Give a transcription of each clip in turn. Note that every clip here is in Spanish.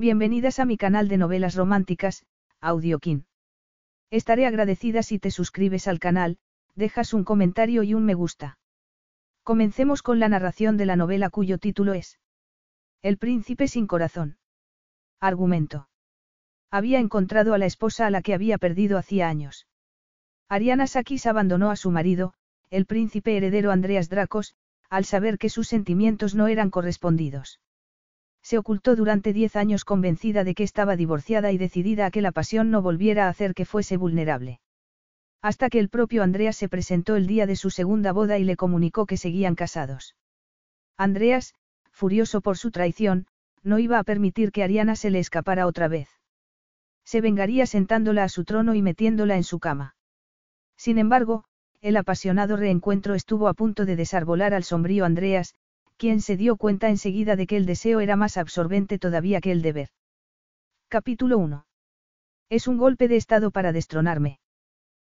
Bienvenidas a mi canal de novelas románticas, Audiokin. Estaré agradecida si te suscribes al canal, dejas un comentario y un me gusta. Comencemos con la narración de la novela cuyo título es El príncipe sin corazón. Argumento. Había encontrado a la esposa a la que había perdido hacía años. Ariana Sakis abandonó a su marido, el príncipe heredero Andreas Dracos, al saber que sus sentimientos no eran correspondidos. Se ocultó durante diez años convencida de que estaba divorciada y decidida a que la pasión no volviera a hacer que fuese vulnerable. Hasta que el propio Andreas se presentó el día de su segunda boda y le comunicó que seguían casados. Andreas, furioso por su traición, no iba a permitir que Ariana se le escapara otra vez. Se vengaría sentándola a su trono y metiéndola en su cama. Sin embargo, el apasionado reencuentro estuvo a punto de desarbolar al sombrío Andreas, quien se dio cuenta enseguida de que el deseo era más absorbente todavía que el deber. Capítulo 1. Es un golpe de estado para destronarme.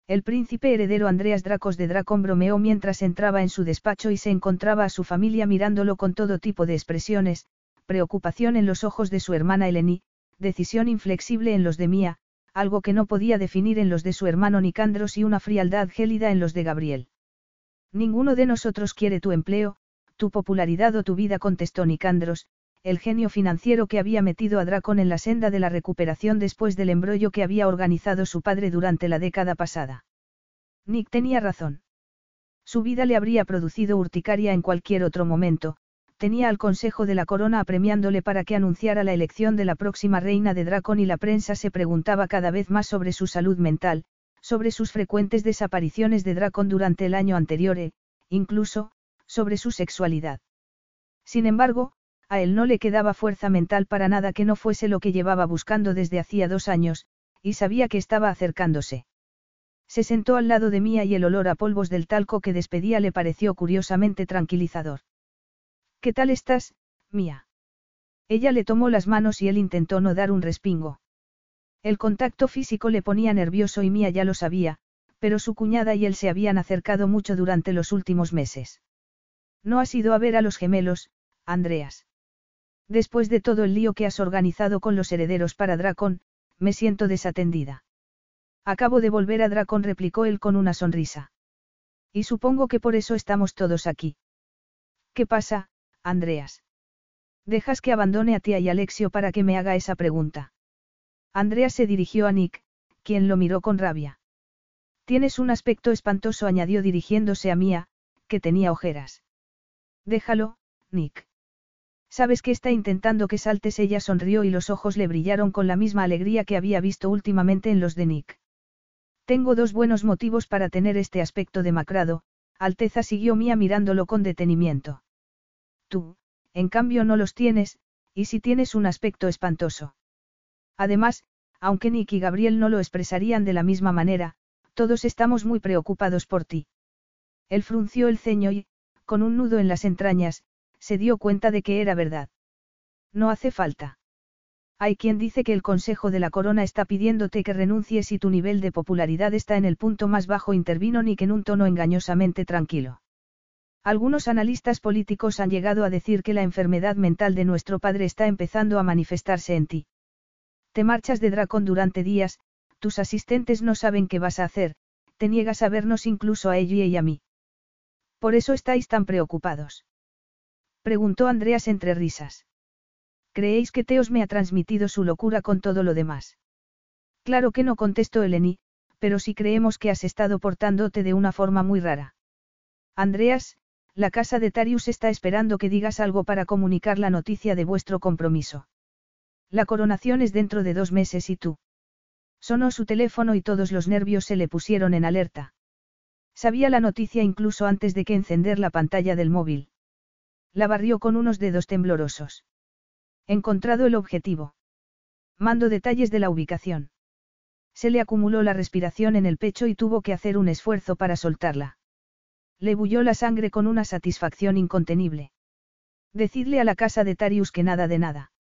El príncipe heredero Andreas Dracos de Dracon bromeó mientras entraba en su despacho y se encontraba a su familia mirándolo con todo tipo de expresiones, preocupación en los ojos de su hermana Eleni, decisión inflexible en los de Mía, algo que no podía definir en los de su hermano Nicandros y una frialdad gélida en los de Gabriel. Ninguno de nosotros quiere tu empleo, tu popularidad o tu vida, contestó Nicandros, el genio financiero que había metido a Dracon en la senda de la recuperación después del embrollo que había organizado su padre durante la década pasada. Nick tenía razón. Su vida le habría producido urticaria en cualquier otro momento, tenía al Consejo de la Corona apremiándole para que anunciara la elección de la próxima reina de Dracon y la prensa se preguntaba cada vez más sobre su salud mental, sobre sus frecuentes desapariciones de Dracon durante el año anterior e, incluso, sobre su sexualidad. Sin embargo, a él no le quedaba fuerza mental para nada que no fuese lo que llevaba buscando desde hacía dos años, y sabía que estaba acercándose. Se sentó al lado de Mía y el olor a polvos del talco que despedía le pareció curiosamente tranquilizador. ¿Qué tal estás, Mía? Ella le tomó las manos y él intentó no dar un respingo. El contacto físico le ponía nervioso y Mía ya lo sabía, pero su cuñada y él se habían acercado mucho durante los últimos meses. No has ido a ver a los gemelos, Andreas. Después de todo el lío que has organizado con los herederos para Dracon, me siento desatendida. Acabo de volver a Dracon, replicó él con una sonrisa. Y supongo que por eso estamos todos aquí. ¿Qué pasa, Andreas? Dejas que abandone a ti y Alexio para que me haga esa pregunta. Andreas se dirigió a Nick, quien lo miró con rabia. Tienes un aspecto espantoso, añadió dirigiéndose a Mía, que tenía ojeras. Déjalo, Nick. Sabes que está intentando que saltes. Ella sonrió y los ojos le brillaron con la misma alegría que había visto últimamente en los de Nick. Tengo dos buenos motivos para tener este aspecto demacrado, Alteza siguió Mía mirándolo con detenimiento. Tú, en cambio, no los tienes, y si tienes un aspecto espantoso. Además, aunque Nick y Gabriel no lo expresarían de la misma manera, todos estamos muy preocupados por ti. Él frunció el ceño y, con un nudo en las entrañas, se dio cuenta de que era verdad. No hace falta. Hay quien dice que el Consejo de la Corona está pidiéndote que renuncies y tu nivel de popularidad está en el punto más bajo, intervino Nick en un tono engañosamente tranquilo. Algunos analistas políticos han llegado a decir que la enfermedad mental de nuestro padre está empezando a manifestarse en ti. Te marchas de Dracón durante días, tus asistentes no saben qué vas a hacer, te niegas a vernos incluso a ella y a mí. ¿Por eso estáis tan preocupados? Preguntó Andreas entre risas. ¿Creéis que Teos me ha transmitido su locura con todo lo demás? Claro que no contestó Eleni, pero sí creemos que has estado portándote de una forma muy rara. Andreas, la casa de Tarius está esperando que digas algo para comunicar la noticia de vuestro compromiso. La coronación es dentro de dos meses y tú. Sonó su teléfono y todos los nervios se le pusieron en alerta. Sabía la noticia incluso antes de que encender la pantalla del móvil. La barrió con unos dedos temblorosos. Encontrado el objetivo. Mando detalles de la ubicación. Se le acumuló la respiración en el pecho y tuvo que hacer un esfuerzo para soltarla. Le bulló la sangre con una satisfacción incontenible. Decidle a la casa de Tarius que nada de nada.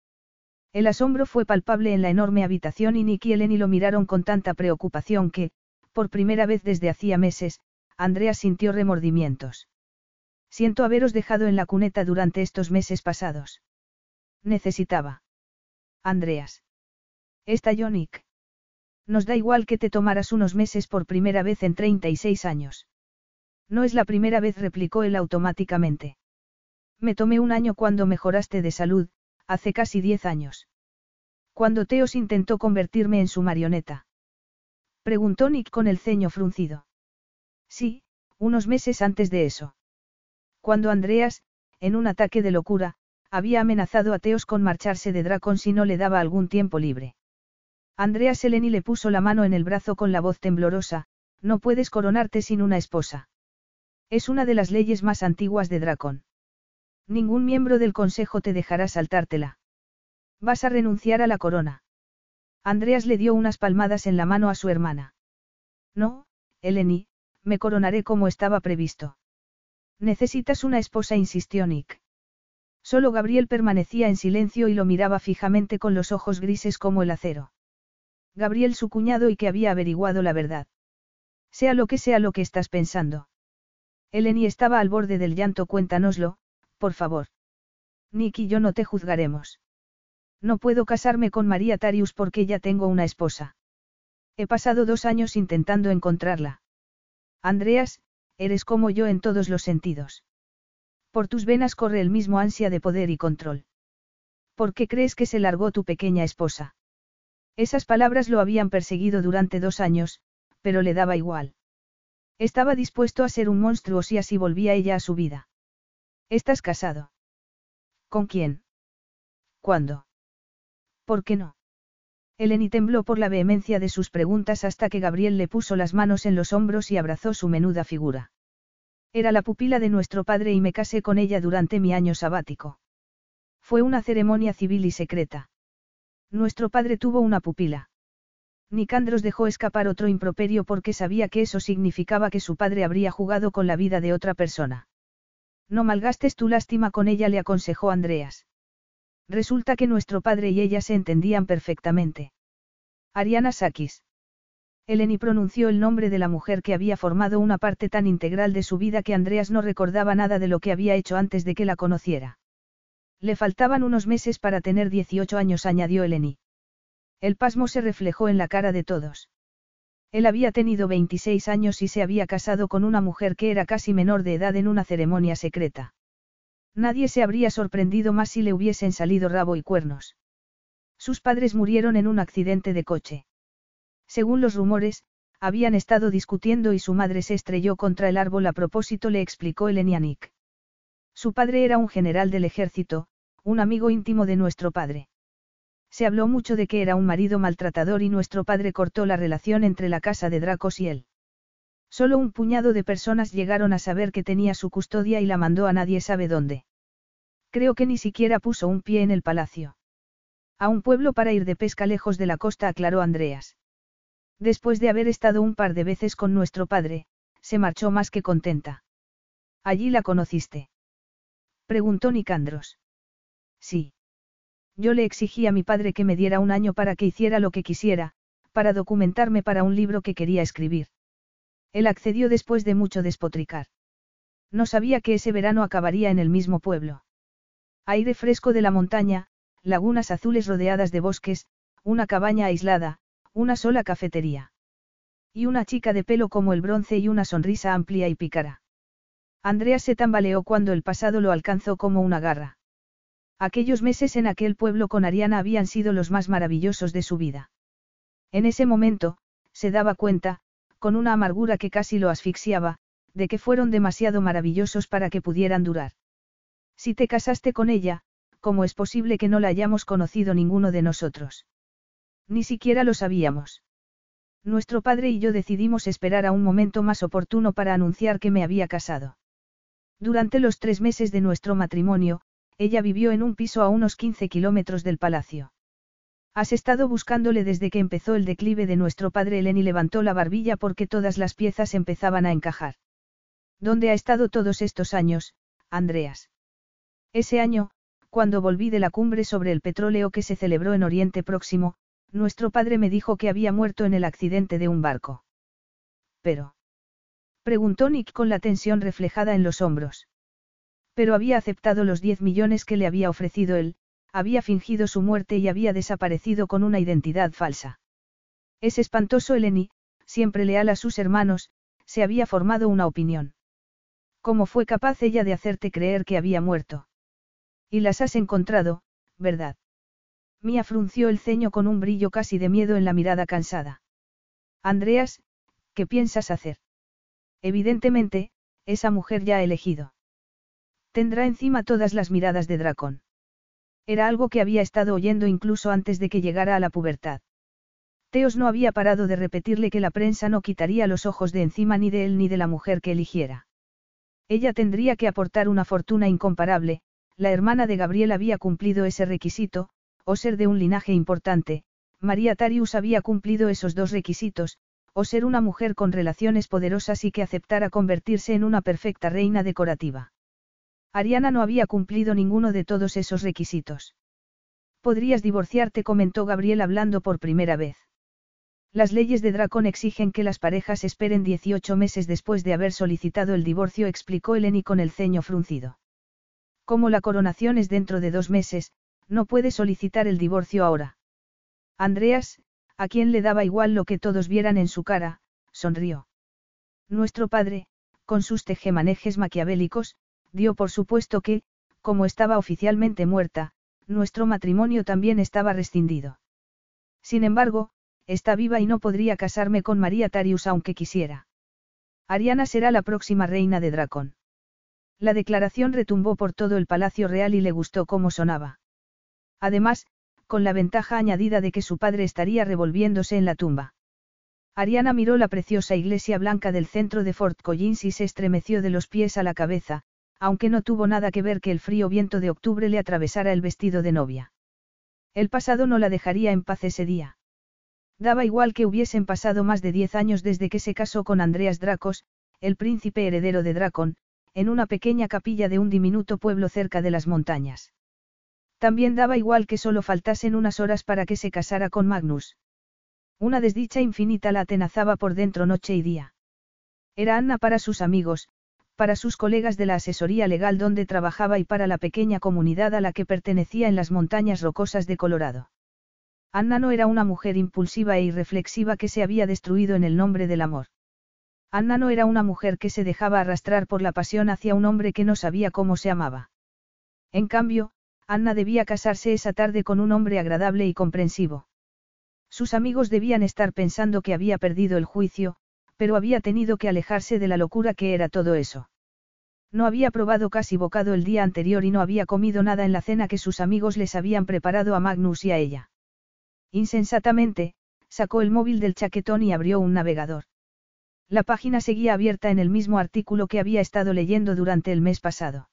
El asombro fue palpable en la enorme habitación y Nick y Eleni lo miraron con tanta preocupación que, por primera vez desde hacía meses, Andrea sintió remordimientos. Siento haberos dejado en la cuneta durante estos meses pasados. Necesitaba. Andreas. Estalló Nick. Nos da igual que te tomaras unos meses por primera vez en 36 años. No es la primera vez, replicó él automáticamente. Me tomé un año cuando mejoraste de salud, hace casi diez años. Cuando Teos intentó convertirme en su marioneta. Preguntó Nick con el ceño fruncido. Sí, unos meses antes de eso. Cuando Andreas, en un ataque de locura, había amenazado a Teos con marcharse de Dracon si no le daba algún tiempo libre. Andreas Eleni le puso la mano en el brazo con la voz temblorosa, no puedes coronarte sin una esposa. Es una de las leyes más antiguas de Dracon. Ningún miembro del consejo te dejará saltártela. Vas a renunciar a la corona. Andreas le dio unas palmadas en la mano a su hermana. No, Eleni, me coronaré como estaba previsto. Necesitas una esposa, insistió Nick. Solo Gabriel permanecía en silencio y lo miraba fijamente con los ojos grises como el acero. Gabriel su cuñado y que había averiguado la verdad. Sea lo que sea lo que estás pensando. Eleni estaba al borde del llanto, cuéntanoslo, por favor. Nick y yo no te juzgaremos. No puedo casarme con María Tarius porque ya tengo una esposa. He pasado dos años intentando encontrarla. Andreas, eres como yo en todos los sentidos. Por tus venas corre el mismo ansia de poder y control. ¿Por qué crees que se largó tu pequeña esposa? Esas palabras lo habían perseguido durante dos años, pero le daba igual. Estaba dispuesto a ser un monstruo si así volvía ella a su vida. ¿Estás casado? ¿Con quién? ¿Cuándo? ¿Por qué no? Eleni tembló por la vehemencia de sus preguntas hasta que Gabriel le puso las manos en los hombros y abrazó su menuda figura. Era la pupila de nuestro padre y me casé con ella durante mi año sabático. Fue una ceremonia civil y secreta. Nuestro padre tuvo una pupila. Nicandros dejó escapar otro improperio porque sabía que eso significaba que su padre habría jugado con la vida de otra persona. No malgastes tu lástima con ella, le aconsejó Andreas. Resulta que nuestro padre y ella se entendían perfectamente. Ariana Sakis. Eleni pronunció el nombre de la mujer que había formado una parte tan integral de su vida que Andreas no recordaba nada de lo que había hecho antes de que la conociera. Le faltaban unos meses para tener 18 años, añadió Eleni. El pasmo se reflejó en la cara de todos. Él había tenido 26 años y se había casado con una mujer que era casi menor de edad en una ceremonia secreta. Nadie se habría sorprendido más si le hubiesen salido rabo y cuernos. Sus padres murieron en un accidente de coche. Según los rumores, habían estado discutiendo y su madre se estrelló contra el árbol a propósito, le explicó Elenianik. Su padre era un general del ejército, un amigo íntimo de nuestro padre. Se habló mucho de que era un marido maltratador y nuestro padre cortó la relación entre la casa de Dracos y él. Solo un puñado de personas llegaron a saber que tenía su custodia y la mandó a nadie sabe dónde. Creo que ni siquiera puso un pie en el palacio. A un pueblo para ir de pesca lejos de la costa, aclaró Andreas. Después de haber estado un par de veces con nuestro padre, se marchó más que contenta. ¿Allí la conociste? Preguntó Nicandros. Sí. Yo le exigí a mi padre que me diera un año para que hiciera lo que quisiera, para documentarme para un libro que quería escribir. Él accedió después de mucho despotricar. No sabía que ese verano acabaría en el mismo pueblo. Aire fresco de la montaña, lagunas azules rodeadas de bosques, una cabaña aislada, una sola cafetería. Y una chica de pelo como el bronce y una sonrisa amplia y pícara. Andrea se tambaleó cuando el pasado lo alcanzó como una garra. Aquellos meses en aquel pueblo con Ariana habían sido los más maravillosos de su vida. En ese momento, se daba cuenta, con una amargura que casi lo asfixiaba, de que fueron demasiado maravillosos para que pudieran durar. Si te casaste con ella, ¿cómo es posible que no la hayamos conocido ninguno de nosotros? Ni siquiera lo sabíamos. Nuestro padre y yo decidimos esperar a un momento más oportuno para anunciar que me había casado. Durante los tres meses de nuestro matrimonio, ella vivió en un piso a unos 15 kilómetros del palacio. Has estado buscándole desde que empezó el declive de nuestro padre Eleni levantó la barbilla porque todas las piezas empezaban a encajar. ¿Dónde ha estado todos estos años, Andreas? Ese año, cuando volví de la cumbre sobre el petróleo que se celebró en Oriente Próximo, nuestro padre me dijo que había muerto en el accidente de un barco. Pero. Preguntó Nick con la tensión reflejada en los hombros. Pero había aceptado los 10 millones que le había ofrecido él, había fingido su muerte y había desaparecido con una identidad falsa. Es espantoso Eleni, siempre leal a sus hermanos, se había formado una opinión. ¿Cómo fue capaz ella de hacerte creer que había muerto? Y las has encontrado, ¿verdad? Mía frunció el ceño con un brillo casi de miedo en la mirada cansada. Andreas, ¿qué piensas hacer? Evidentemente, esa mujer ya ha elegido. Tendrá encima todas las miradas de Dracón. Era algo que había estado oyendo incluso antes de que llegara a la pubertad. Teos no había parado de repetirle que la prensa no quitaría los ojos de encima ni de él ni de la mujer que eligiera. Ella tendría que aportar una fortuna incomparable, la hermana de Gabriel había cumplido ese requisito, o ser de un linaje importante, María Tarius había cumplido esos dos requisitos, o ser una mujer con relaciones poderosas y que aceptara convertirse en una perfecta reina decorativa. Ariana no había cumplido ninguno de todos esos requisitos. Podrías divorciarte, comentó Gabriel hablando por primera vez. Las leyes de Dracón exigen que las parejas esperen 18 meses después de haber solicitado el divorcio, explicó Eleni con el ceño fruncido. Como la coronación es dentro de dos meses, no puede solicitar el divorcio ahora. Andreas, a quien le daba igual lo que todos vieran en su cara, sonrió. Nuestro padre, con sus tejemanejes maquiavélicos, dio por supuesto que, como estaba oficialmente muerta, nuestro matrimonio también estaba rescindido. Sin embargo, está viva y no podría casarme con María Tarius aunque quisiera. Ariana será la próxima reina de Dracón. La declaración retumbó por todo el palacio real y le gustó cómo sonaba. Además, con la ventaja añadida de que su padre estaría revolviéndose en la tumba. Ariana miró la preciosa iglesia blanca del centro de Fort Collins y se estremeció de los pies a la cabeza, aunque no tuvo nada que ver que el frío viento de octubre le atravesara el vestido de novia. El pasado no la dejaría en paz ese día. Daba igual que hubiesen pasado más de diez años desde que se casó con Andreas Dracos, el príncipe heredero de Dracon, en una pequeña capilla de un diminuto pueblo cerca de las montañas. También daba igual que solo faltasen unas horas para que se casara con Magnus. Una desdicha infinita la atenazaba por dentro noche y día. Era Anna para sus amigos, para sus colegas de la asesoría legal donde trabajaba y para la pequeña comunidad a la que pertenecía en las montañas rocosas de Colorado. Anna no era una mujer impulsiva e irreflexiva que se había destruido en el nombre del amor. Anna no era una mujer que se dejaba arrastrar por la pasión hacia un hombre que no sabía cómo se amaba. En cambio, Anna debía casarse esa tarde con un hombre agradable y comprensivo. Sus amigos debían estar pensando que había perdido el juicio, pero había tenido que alejarse de la locura que era todo eso. No había probado casi bocado el día anterior y no había comido nada en la cena que sus amigos les habían preparado a Magnus y a ella. Insensatamente, sacó el móvil del chaquetón y abrió un navegador. La página seguía abierta en el mismo artículo que había estado leyendo durante el mes pasado.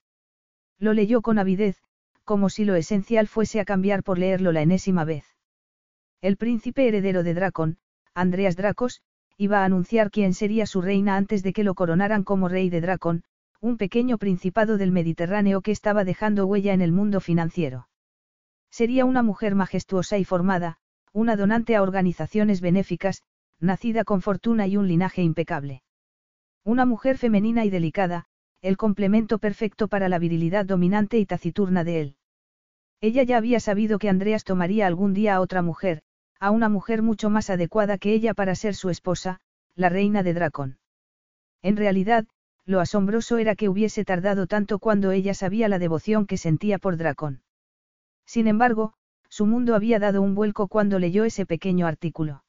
Lo leyó con avidez, como si lo esencial fuese a cambiar por leerlo la enésima vez. El príncipe heredero de Dracon, Andreas Dracos, iba a anunciar quién sería su reina antes de que lo coronaran como rey de Dracon, un pequeño principado del Mediterráneo que estaba dejando huella en el mundo financiero. Sería una mujer majestuosa y formada, una donante a organizaciones benéficas, nacida con fortuna y un linaje impecable. Una mujer femenina y delicada, el complemento perfecto para la virilidad dominante y taciturna de él. Ella ya había sabido que Andreas tomaría algún día a otra mujer, a una mujer mucho más adecuada que ella para ser su esposa, la reina de Dracón. En realidad, lo asombroso era que hubiese tardado tanto cuando ella sabía la devoción que sentía por Dracón. Sin embargo, su mundo había dado un vuelco cuando leyó ese pequeño artículo.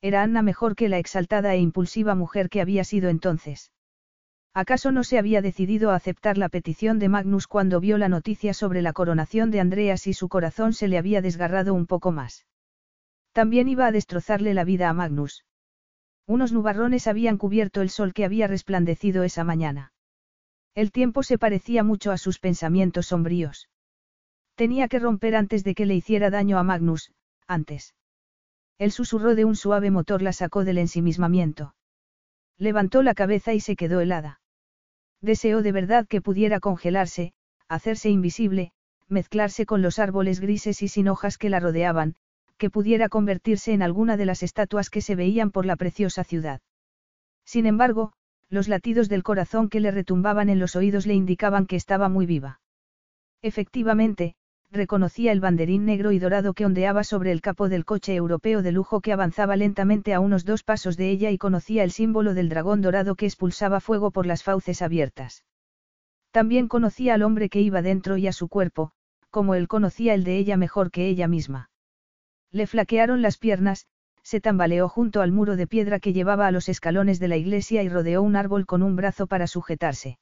Era Anna mejor que la exaltada e impulsiva mujer que había sido entonces. ¿Acaso no se había decidido a aceptar la petición de Magnus cuando vio la noticia sobre la coronación de Andreas y su corazón se le había desgarrado un poco más? También iba a destrozarle la vida a Magnus. Unos nubarrones habían cubierto el sol que había resplandecido esa mañana. El tiempo se parecía mucho a sus pensamientos sombríos. Tenía que romper antes de que le hiciera daño a Magnus, antes. El susurro de un suave motor la sacó del ensimismamiento. Levantó la cabeza y se quedó helada. Deseó de verdad que pudiera congelarse, hacerse invisible, mezclarse con los árboles grises y sin hojas que la rodeaban, que pudiera convertirse en alguna de las estatuas que se veían por la preciosa ciudad. Sin embargo, los latidos del corazón que le retumbaban en los oídos le indicaban que estaba muy viva. Efectivamente, reconocía el banderín negro y dorado que ondeaba sobre el capó del coche europeo de lujo que avanzaba lentamente a unos dos pasos de ella y conocía el símbolo del dragón dorado que expulsaba fuego por las fauces abiertas. También conocía al hombre que iba dentro y a su cuerpo, como él conocía el de ella mejor que ella misma. Le flaquearon las piernas, se tambaleó junto al muro de piedra que llevaba a los escalones de la iglesia y rodeó un árbol con un brazo para sujetarse.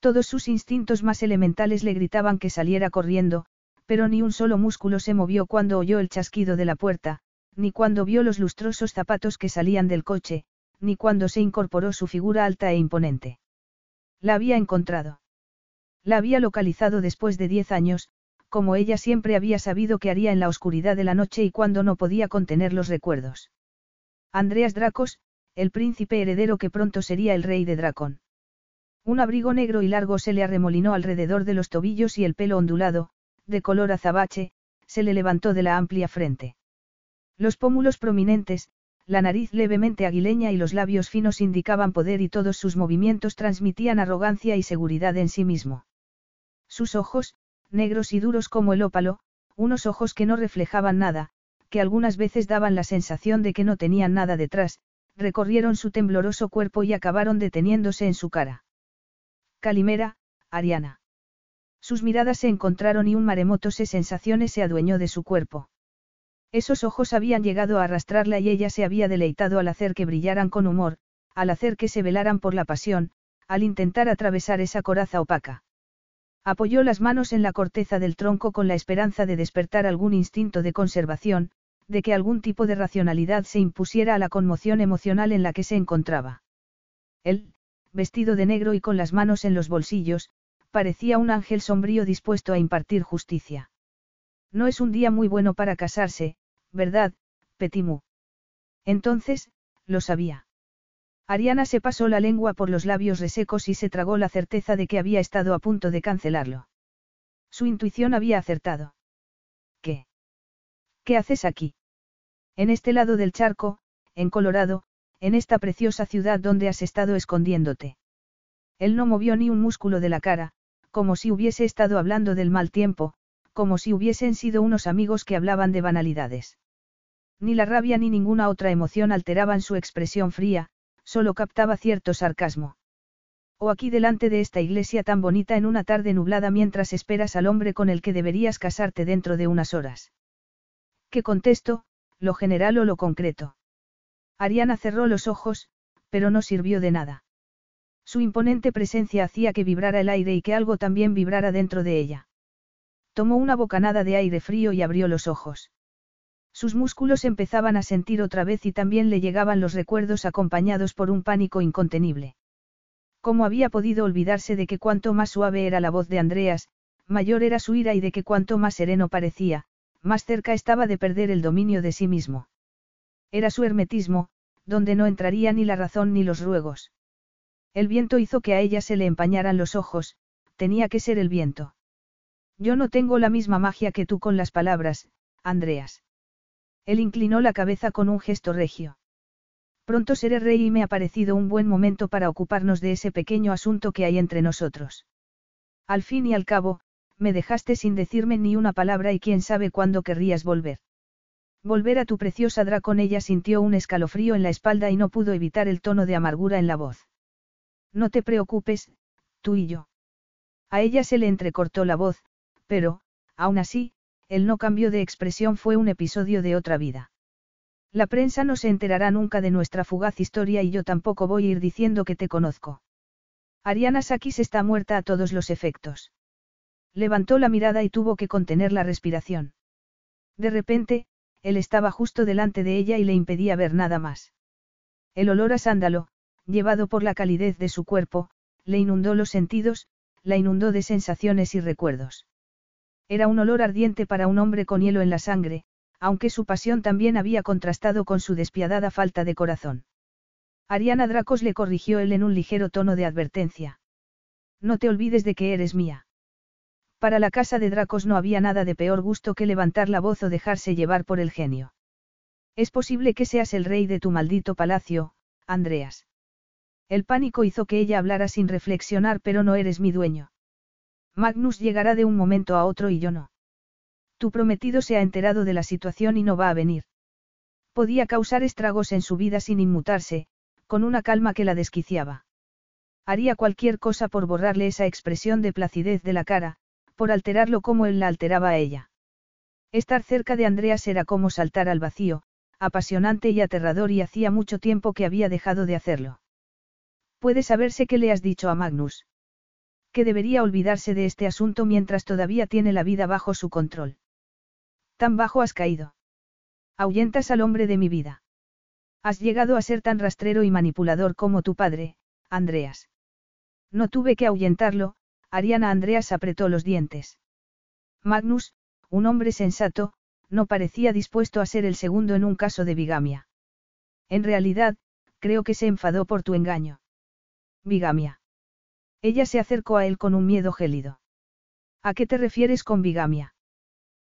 Todos sus instintos más elementales le gritaban que saliera corriendo, pero ni un solo músculo se movió cuando oyó el chasquido de la puerta, ni cuando vio los lustrosos zapatos que salían del coche, ni cuando se incorporó su figura alta e imponente. La había encontrado. La había localizado después de diez años, como ella siempre había sabido que haría en la oscuridad de la noche y cuando no podía contener los recuerdos. Andreas Dracos, el príncipe heredero que pronto sería el rey de Dracón. Un abrigo negro y largo se le arremolinó alrededor de los tobillos y el pelo ondulado, de color azabache, se le levantó de la amplia frente. Los pómulos prominentes, la nariz levemente aguileña y los labios finos indicaban poder y todos sus movimientos transmitían arrogancia y seguridad en sí mismo. Sus ojos, negros y duros como el ópalo, unos ojos que no reflejaban nada, que algunas veces daban la sensación de que no tenían nada detrás, recorrieron su tembloroso cuerpo y acabaron deteniéndose en su cara. Calimera, Ariana. Sus miradas se encontraron y un maremoto de sensaciones se adueñó de su cuerpo. Esos ojos habían llegado a arrastrarla y ella se había deleitado al hacer que brillaran con humor, al hacer que se velaran por la pasión, al intentar atravesar esa coraza opaca. Apoyó las manos en la corteza del tronco con la esperanza de despertar algún instinto de conservación, de que algún tipo de racionalidad se impusiera a la conmoción emocional en la que se encontraba. Él, vestido de negro y con las manos en los bolsillos, parecía un ángel sombrío dispuesto a impartir justicia. No es un día muy bueno para casarse, ¿verdad, Petimu? Entonces, lo sabía. Ariana se pasó la lengua por los labios resecos y se tragó la certeza de que había estado a punto de cancelarlo. Su intuición había acertado. ¿Qué? ¿Qué haces aquí? En este lado del charco, en Colorado, en esta preciosa ciudad donde has estado escondiéndote. Él no movió ni un músculo de la cara, como si hubiese estado hablando del mal tiempo, como si hubiesen sido unos amigos que hablaban de banalidades. Ni la rabia ni ninguna otra emoción alteraban su expresión fría, solo captaba cierto sarcasmo. O aquí delante de esta iglesia tan bonita en una tarde nublada mientras esperas al hombre con el que deberías casarte dentro de unas horas. ¿Qué contesto, lo general o lo concreto? Ariana cerró los ojos, pero no sirvió de nada. Su imponente presencia hacía que vibrara el aire y que algo también vibrara dentro de ella. Tomó una bocanada de aire frío y abrió los ojos. Sus músculos empezaban a sentir otra vez y también le llegaban los recuerdos acompañados por un pánico incontenible. ¿Cómo había podido olvidarse de que cuanto más suave era la voz de Andreas, mayor era su ira y de que cuanto más sereno parecía, más cerca estaba de perder el dominio de sí mismo? Era su hermetismo, donde no entraría ni la razón ni los ruegos. El viento hizo que a ella se le empañaran los ojos, tenía que ser el viento. Yo no tengo la misma magia que tú con las palabras, Andreas. Él inclinó la cabeza con un gesto regio. Pronto seré rey y me ha parecido un buen momento para ocuparnos de ese pequeño asunto que hay entre nosotros. Al fin y al cabo, me dejaste sin decirme ni una palabra y quién sabe cuándo querrías volver. Volver a tu preciosa dracón ella sintió un escalofrío en la espalda y no pudo evitar el tono de amargura en la voz. No te preocupes, tú y yo. A ella se le entrecortó la voz, pero, aún así, el no cambio de expresión fue un episodio de otra vida. La prensa no se enterará nunca de nuestra fugaz historia y yo tampoco voy a ir diciendo que te conozco. Ariana Sakis está muerta a todos los efectos. Levantó la mirada y tuvo que contener la respiración. De repente, él estaba justo delante de ella y le impedía ver nada más. El olor a sándalo, llevado por la calidez de su cuerpo, le inundó los sentidos, la inundó de sensaciones y recuerdos. Era un olor ardiente para un hombre con hielo en la sangre, aunque su pasión también había contrastado con su despiadada falta de corazón. Ariana Dracos le corrigió él en un ligero tono de advertencia. No te olvides de que eres mía. Para la casa de Dracos no había nada de peor gusto que levantar la voz o dejarse llevar por el genio. Es posible que seas el rey de tu maldito palacio, Andreas. El pánico hizo que ella hablara sin reflexionar, pero no eres mi dueño. Magnus llegará de un momento a otro y yo no. Tu prometido se ha enterado de la situación y no va a venir. Podía causar estragos en su vida sin inmutarse, con una calma que la desquiciaba. Haría cualquier cosa por borrarle esa expresión de placidez de la cara, por alterarlo como él la alteraba a ella. Estar cerca de Andreas era como saltar al vacío, apasionante y aterrador y hacía mucho tiempo que había dejado de hacerlo. Puede saberse qué le has dicho a Magnus. Que debería olvidarse de este asunto mientras todavía tiene la vida bajo su control. Tan bajo has caído. Ahuyentas al hombre de mi vida. Has llegado a ser tan rastrero y manipulador como tu padre, Andreas. No tuve que ahuyentarlo, Ariana Andreas apretó los dientes. Magnus, un hombre sensato, no parecía dispuesto a ser el segundo en un caso de bigamia. En realidad, creo que se enfadó por tu engaño. Bigamia. Ella se acercó a él con un miedo gélido. ¿A qué te refieres con bigamia?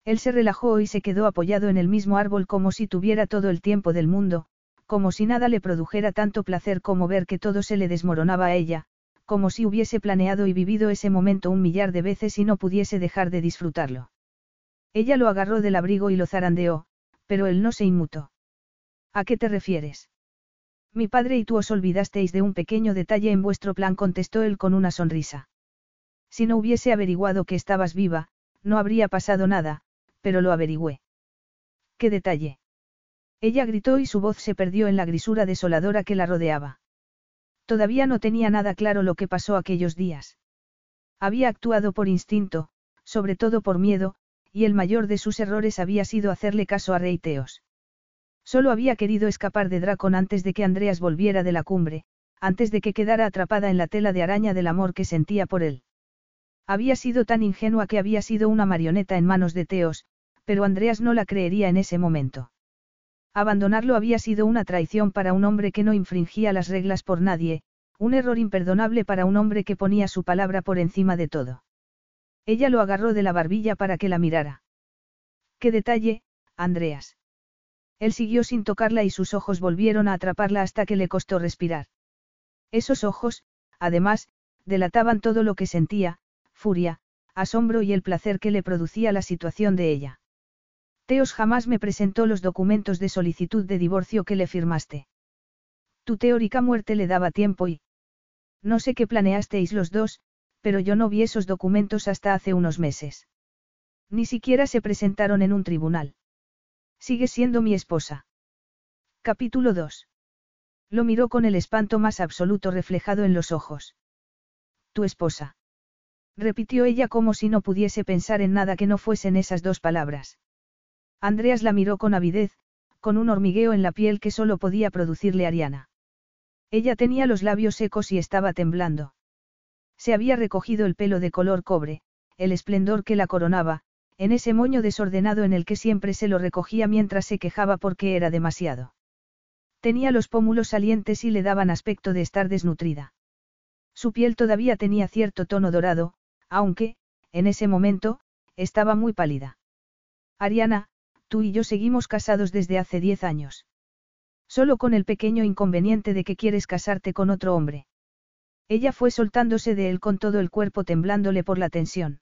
Él se relajó y se quedó apoyado en el mismo árbol como si tuviera todo el tiempo del mundo, como si nada le produjera tanto placer como ver que todo se le desmoronaba a ella, como si hubiese planeado y vivido ese momento un millar de veces y no pudiese dejar de disfrutarlo. Ella lo agarró del abrigo y lo zarandeó, pero él no se inmutó. ¿A qué te refieres? Mi padre y tú os olvidasteis de un pequeño detalle en vuestro plan, contestó él con una sonrisa. Si no hubiese averiguado que estabas viva, no habría pasado nada, pero lo averigüé. ¿Qué detalle? Ella gritó y su voz se perdió en la grisura desoladora que la rodeaba. Todavía no tenía nada claro lo que pasó aquellos días. Había actuado por instinto, sobre todo por miedo, y el mayor de sus errores había sido hacerle caso a Reiteos. Solo había querido escapar de Dracon antes de que Andreas volviera de la cumbre, antes de que quedara atrapada en la tela de araña del amor que sentía por él. Había sido tan ingenua que había sido una marioneta en manos de Teos, pero Andreas no la creería en ese momento. Abandonarlo había sido una traición para un hombre que no infringía las reglas por nadie, un error imperdonable para un hombre que ponía su palabra por encima de todo. Ella lo agarró de la barbilla para que la mirara. ¡Qué detalle, Andreas! Él siguió sin tocarla y sus ojos volvieron a atraparla hasta que le costó respirar. Esos ojos, además, delataban todo lo que sentía, furia, asombro y el placer que le producía la situación de ella. Teos jamás me presentó los documentos de solicitud de divorcio que le firmaste. Tu teórica muerte le daba tiempo y... No sé qué planeasteis los dos, pero yo no vi esos documentos hasta hace unos meses. Ni siquiera se presentaron en un tribunal. Sigue siendo mi esposa. Capítulo 2. Lo miró con el espanto más absoluto reflejado en los ojos. Tu esposa. Repitió ella como si no pudiese pensar en nada que no fuesen esas dos palabras. Andreas la miró con avidez, con un hormigueo en la piel que solo podía producirle Ariana. Ella tenía los labios secos y estaba temblando. Se había recogido el pelo de color cobre, el esplendor que la coronaba, en ese moño desordenado en el que siempre se lo recogía mientras se quejaba porque era demasiado. Tenía los pómulos salientes y le daban aspecto de estar desnutrida. Su piel todavía tenía cierto tono dorado, aunque, en ese momento, estaba muy pálida. Ariana, tú y yo seguimos casados desde hace diez años. Solo con el pequeño inconveniente de que quieres casarte con otro hombre. Ella fue soltándose de él con todo el cuerpo temblándole por la tensión.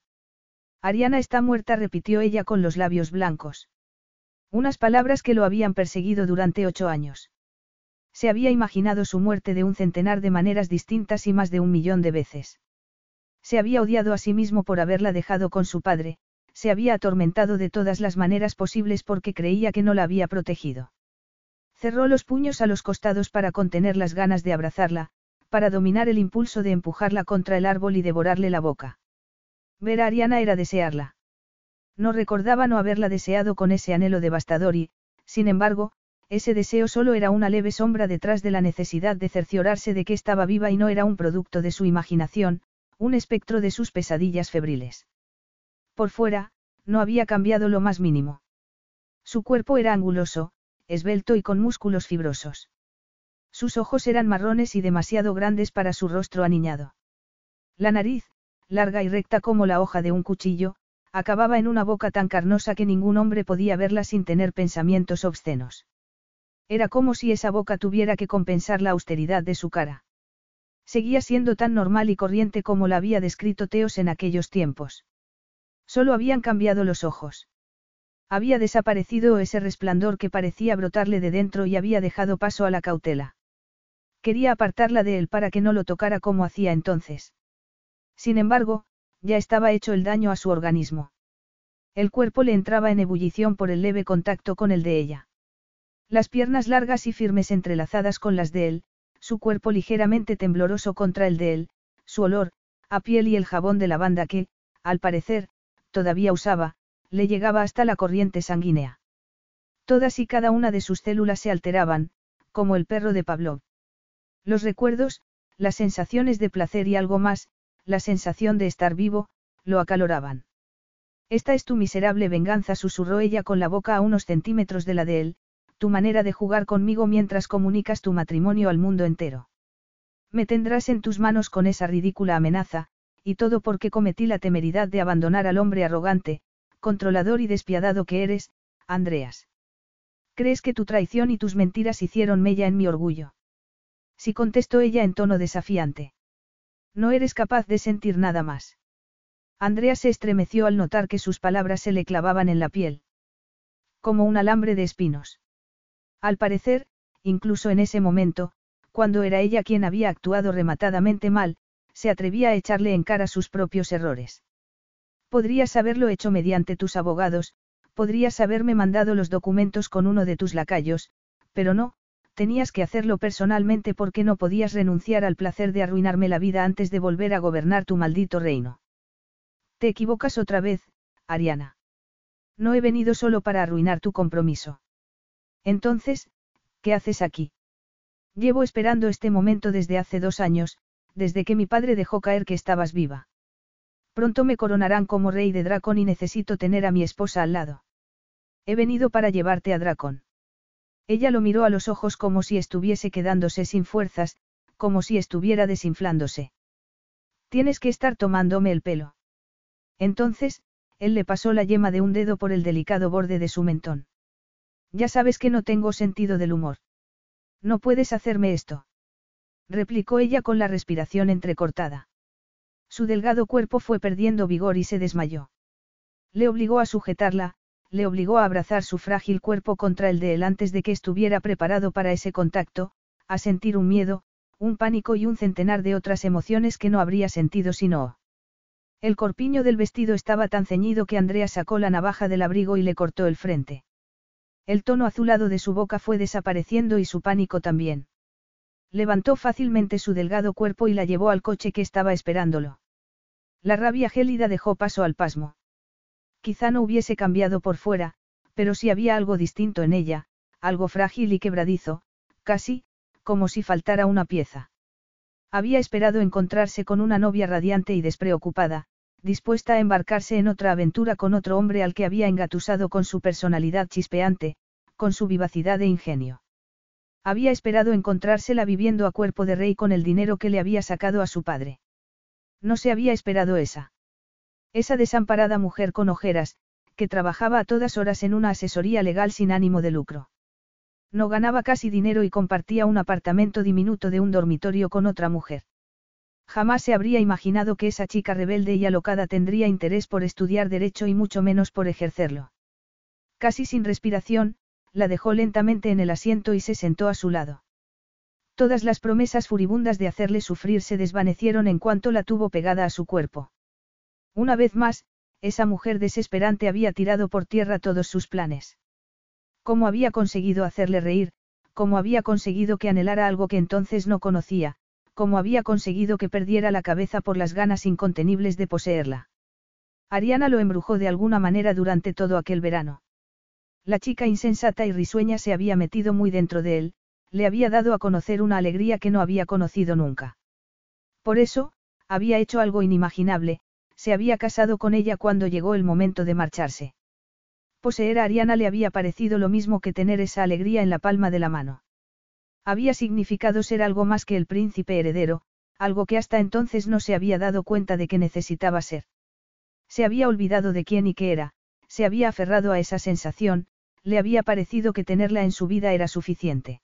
Ariana está muerta, repitió ella con los labios blancos. Unas palabras que lo habían perseguido durante ocho años. Se había imaginado su muerte de un centenar de maneras distintas y más de un millón de veces. Se había odiado a sí mismo por haberla dejado con su padre, se había atormentado de todas las maneras posibles porque creía que no la había protegido. Cerró los puños a los costados para contener las ganas de abrazarla, para dominar el impulso de empujarla contra el árbol y devorarle la boca. Ver a Ariana era desearla. No recordaba no haberla deseado con ese anhelo devastador y, sin embargo, ese deseo solo era una leve sombra detrás de la necesidad de cerciorarse de que estaba viva y no era un producto de su imaginación, un espectro de sus pesadillas febriles. Por fuera, no había cambiado lo más mínimo. Su cuerpo era anguloso, esbelto y con músculos fibrosos. Sus ojos eran marrones y demasiado grandes para su rostro aniñado. La nariz, larga y recta como la hoja de un cuchillo, acababa en una boca tan carnosa que ningún hombre podía verla sin tener pensamientos obscenos. Era como si esa boca tuviera que compensar la austeridad de su cara. Seguía siendo tan normal y corriente como la había descrito Teos en aquellos tiempos. Solo habían cambiado los ojos. Había desaparecido ese resplandor que parecía brotarle de dentro y había dejado paso a la cautela. Quería apartarla de él para que no lo tocara como hacía entonces. Sin embargo, ya estaba hecho el daño a su organismo. El cuerpo le entraba en ebullición por el leve contacto con el de ella. Las piernas largas y firmes entrelazadas con las de él, su cuerpo ligeramente tembloroso contra el de él, su olor, a piel y el jabón de lavanda que, al parecer, todavía usaba, le llegaba hasta la corriente sanguínea. Todas y cada una de sus células se alteraban, como el perro de Pavlov. Los recuerdos, las sensaciones de placer y algo más, la sensación de estar vivo, lo acaloraban. Esta es tu miserable venganza, susurró ella con la boca a unos centímetros de la de él, tu manera de jugar conmigo mientras comunicas tu matrimonio al mundo entero. Me tendrás en tus manos con esa ridícula amenaza, y todo porque cometí la temeridad de abandonar al hombre arrogante, controlador y despiadado que eres, Andreas. ¿Crees que tu traición y tus mentiras hicieron mella en mi orgullo? Si contestó ella en tono desafiante. No eres capaz de sentir nada más. Andreas se estremeció al notar que sus palabras se le clavaban en la piel. Como un alambre de espinos. Al parecer, incluso en ese momento, cuando era ella quien había actuado rematadamente mal, se atrevía a echarle en cara sus propios errores. Podrías haberlo hecho mediante tus abogados, podrías haberme mandado los documentos con uno de tus lacayos, pero no, tenías que hacerlo personalmente porque no podías renunciar al placer de arruinarme la vida antes de volver a gobernar tu maldito reino. Te equivocas otra vez, Ariana. No he venido solo para arruinar tu compromiso. Entonces, ¿qué haces aquí? Llevo esperando este momento desde hace dos años, desde que mi padre dejó caer que estabas viva. Pronto me coronarán como rey de Dracon y necesito tener a mi esposa al lado. He venido para llevarte a Dracon. Ella lo miró a los ojos como si estuviese quedándose sin fuerzas, como si estuviera desinflándose. Tienes que estar tomándome el pelo. Entonces, él le pasó la yema de un dedo por el delicado borde de su mentón. Ya sabes que no tengo sentido del humor. No puedes hacerme esto. Replicó ella con la respiración entrecortada. Su delgado cuerpo fue perdiendo vigor y se desmayó. Le obligó a sujetarla, le obligó a abrazar su frágil cuerpo contra el de él antes de que estuviera preparado para ese contacto, a sentir un miedo, un pánico y un centenar de otras emociones que no habría sentido sino. El corpiño del vestido estaba tan ceñido que Andrea sacó la navaja del abrigo y le cortó el frente. El tono azulado de su boca fue desapareciendo y su pánico también. Levantó fácilmente su delgado cuerpo y la llevó al coche que estaba esperándolo. La rabia gélida dejó paso al pasmo. Quizá no hubiese cambiado por fuera, pero sí había algo distinto en ella, algo frágil y quebradizo, casi, como si faltara una pieza. Había esperado encontrarse con una novia radiante y despreocupada, dispuesta a embarcarse en otra aventura con otro hombre al que había engatusado con su personalidad chispeante, con su vivacidad e ingenio. Había esperado encontrársela viviendo a cuerpo de rey con el dinero que le había sacado a su padre. No se había esperado esa. Esa desamparada mujer con ojeras, que trabajaba a todas horas en una asesoría legal sin ánimo de lucro. No ganaba casi dinero y compartía un apartamento diminuto de un dormitorio con otra mujer. Jamás se habría imaginado que esa chica rebelde y alocada tendría interés por estudiar derecho y mucho menos por ejercerlo. Casi sin respiración, la dejó lentamente en el asiento y se sentó a su lado. Todas las promesas furibundas de hacerle sufrir se desvanecieron en cuanto la tuvo pegada a su cuerpo. Una vez más, esa mujer desesperante había tirado por tierra todos sus planes. ¿Cómo había conseguido hacerle reír? ¿Cómo había conseguido que anhelara algo que entonces no conocía? cómo había conseguido que perdiera la cabeza por las ganas incontenibles de poseerla. Ariana lo embrujó de alguna manera durante todo aquel verano. La chica insensata y risueña se había metido muy dentro de él, le había dado a conocer una alegría que no había conocido nunca. Por eso, había hecho algo inimaginable, se había casado con ella cuando llegó el momento de marcharse. Poseer a Ariana le había parecido lo mismo que tener esa alegría en la palma de la mano. Había significado ser algo más que el príncipe heredero, algo que hasta entonces no se había dado cuenta de que necesitaba ser. Se había olvidado de quién y qué era, se había aferrado a esa sensación, le había parecido que tenerla en su vida era suficiente.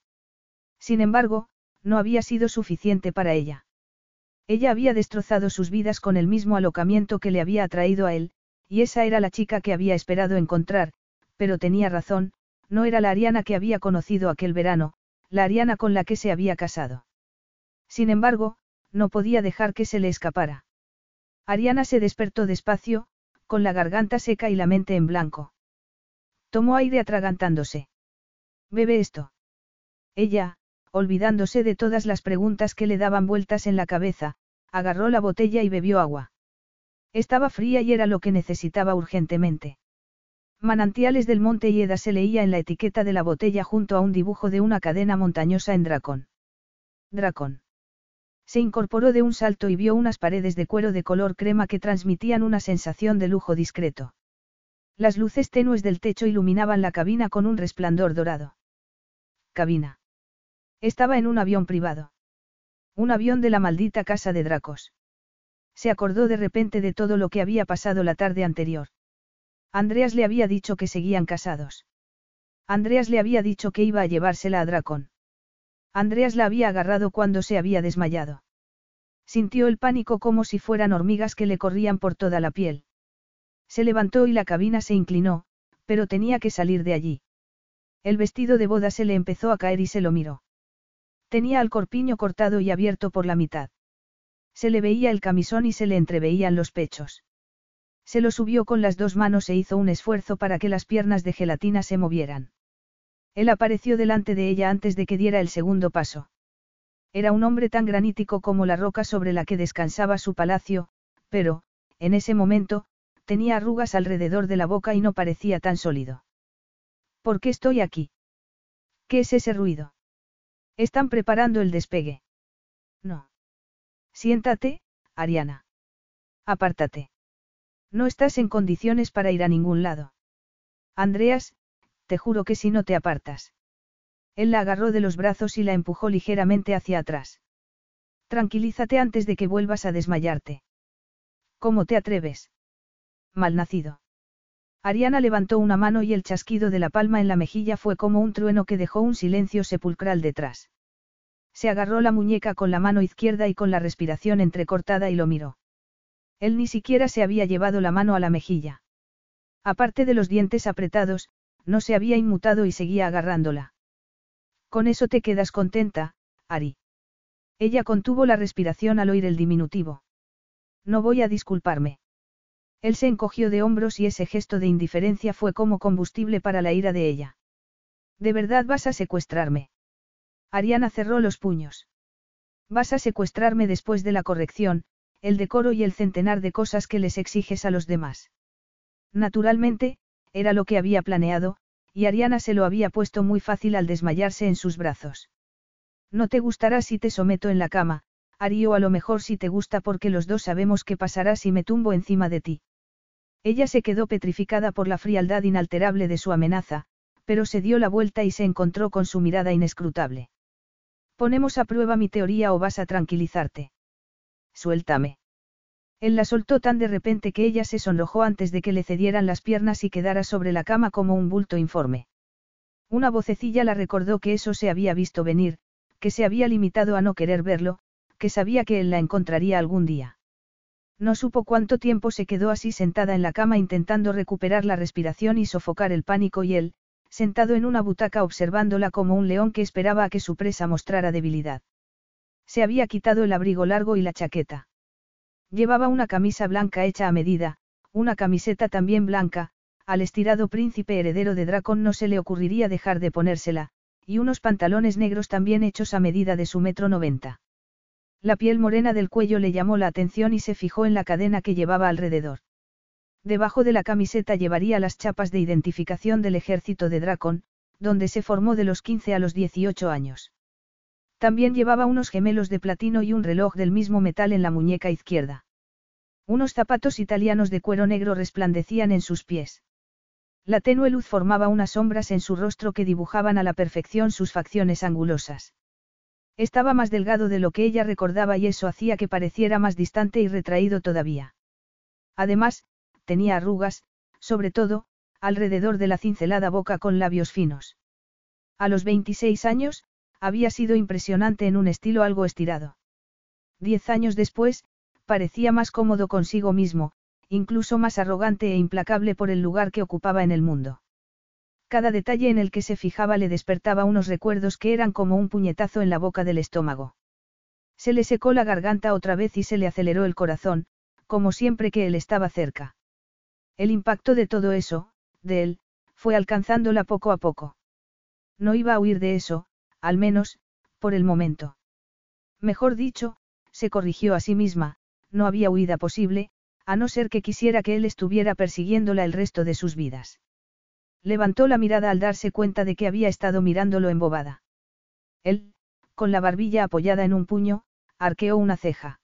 Sin embargo, no había sido suficiente para ella. Ella había destrozado sus vidas con el mismo alocamiento que le había atraído a él, y esa era la chica que había esperado encontrar, pero tenía razón, no era la Ariana que había conocido aquel verano, la Ariana con la que se había casado. Sin embargo, no podía dejar que se le escapara. Ariana se despertó despacio, con la garganta seca y la mente en blanco. Tomó aire atragantándose. Bebe esto. Ella, olvidándose de todas las preguntas que le daban vueltas en la cabeza, agarró la botella y bebió agua. Estaba fría y era lo que necesitaba urgentemente. Manantiales del Monte Hieda se leía en la etiqueta de la botella junto a un dibujo de una cadena montañosa en dracón. Dracón. Se incorporó de un salto y vio unas paredes de cuero de color crema que transmitían una sensación de lujo discreto. Las luces tenues del techo iluminaban la cabina con un resplandor dorado. Cabina. Estaba en un avión privado. Un avión de la maldita casa de Dracos. Se acordó de repente de todo lo que había pasado la tarde anterior. Andreas le había dicho que seguían casados. Andreas le había dicho que iba a llevársela a Dracón. Andreas la había agarrado cuando se había desmayado. Sintió el pánico como si fueran hormigas que le corrían por toda la piel. Se levantó y la cabina se inclinó, pero tenía que salir de allí. El vestido de boda se le empezó a caer y se lo miró. Tenía el corpiño cortado y abierto por la mitad. Se le veía el camisón y se le entreveían los pechos. Se lo subió con las dos manos e hizo un esfuerzo para que las piernas de gelatina se movieran. Él apareció delante de ella antes de que diera el segundo paso. Era un hombre tan granítico como la roca sobre la que descansaba su palacio, pero, en ese momento, tenía arrugas alrededor de la boca y no parecía tan sólido. ¿Por qué estoy aquí? ¿Qué es ese ruido? Están preparando el despegue. No. Siéntate, Ariana. Apártate. No estás en condiciones para ir a ningún lado. Andreas, te juro que si no te apartas. Él la agarró de los brazos y la empujó ligeramente hacia atrás. Tranquilízate antes de que vuelvas a desmayarte. ¿Cómo te atreves? Malnacido. Ariana levantó una mano y el chasquido de la palma en la mejilla fue como un trueno que dejó un silencio sepulcral detrás. Se agarró la muñeca con la mano izquierda y con la respiración entrecortada y lo miró. Él ni siquiera se había llevado la mano a la mejilla. Aparte de los dientes apretados, no se había inmutado y seguía agarrándola. Con eso te quedas contenta, Ari. Ella contuvo la respiración al oír el diminutivo. No voy a disculparme. Él se encogió de hombros y ese gesto de indiferencia fue como combustible para la ira de ella. ¿De verdad vas a secuestrarme? Ariana cerró los puños. Vas a secuestrarme después de la corrección, el decoro y el centenar de cosas que les exiges a los demás. Naturalmente, era lo que había planeado, y Ariana se lo había puesto muy fácil al desmayarse en sus brazos. No te gustará si te someto en la cama, Ari o a lo mejor si te gusta porque los dos sabemos qué pasará si me tumbo encima de ti. Ella se quedó petrificada por la frialdad inalterable de su amenaza, pero se dio la vuelta y se encontró con su mirada inescrutable. Ponemos a prueba mi teoría o vas a tranquilizarte suéltame. Él la soltó tan de repente que ella se sonrojó antes de que le cedieran las piernas y quedara sobre la cama como un bulto informe. Una vocecilla la recordó que eso se había visto venir, que se había limitado a no querer verlo, que sabía que él la encontraría algún día. No supo cuánto tiempo se quedó así sentada en la cama intentando recuperar la respiración y sofocar el pánico y él, sentado en una butaca observándola como un león que esperaba a que su presa mostrara debilidad. Se había quitado el abrigo largo y la chaqueta. Llevaba una camisa blanca hecha a medida, una camiseta también blanca, al estirado príncipe heredero de Dracon no se le ocurriría dejar de ponérsela, y unos pantalones negros también hechos a medida de su metro noventa. La piel morena del cuello le llamó la atención y se fijó en la cadena que llevaba alrededor. Debajo de la camiseta llevaría las chapas de identificación del ejército de Dracon, donde se formó de los 15 a los 18 años. También llevaba unos gemelos de platino y un reloj del mismo metal en la muñeca izquierda. Unos zapatos italianos de cuero negro resplandecían en sus pies. La tenue luz formaba unas sombras en su rostro que dibujaban a la perfección sus facciones angulosas. Estaba más delgado de lo que ella recordaba y eso hacía que pareciera más distante y retraído todavía. Además, tenía arrugas, sobre todo, alrededor de la cincelada boca con labios finos. A los 26 años, había sido impresionante en un estilo algo estirado. Diez años después, parecía más cómodo consigo mismo, incluso más arrogante e implacable por el lugar que ocupaba en el mundo. Cada detalle en el que se fijaba le despertaba unos recuerdos que eran como un puñetazo en la boca del estómago. Se le secó la garganta otra vez y se le aceleró el corazón, como siempre que él estaba cerca. El impacto de todo eso, de él, fue alcanzándola poco a poco. No iba a huir de eso, al menos, por el momento. Mejor dicho, se corrigió a sí misma, no había huida posible, a no ser que quisiera que él estuviera persiguiéndola el resto de sus vidas. Levantó la mirada al darse cuenta de que había estado mirándolo embobada. Él, con la barbilla apoyada en un puño, arqueó una ceja.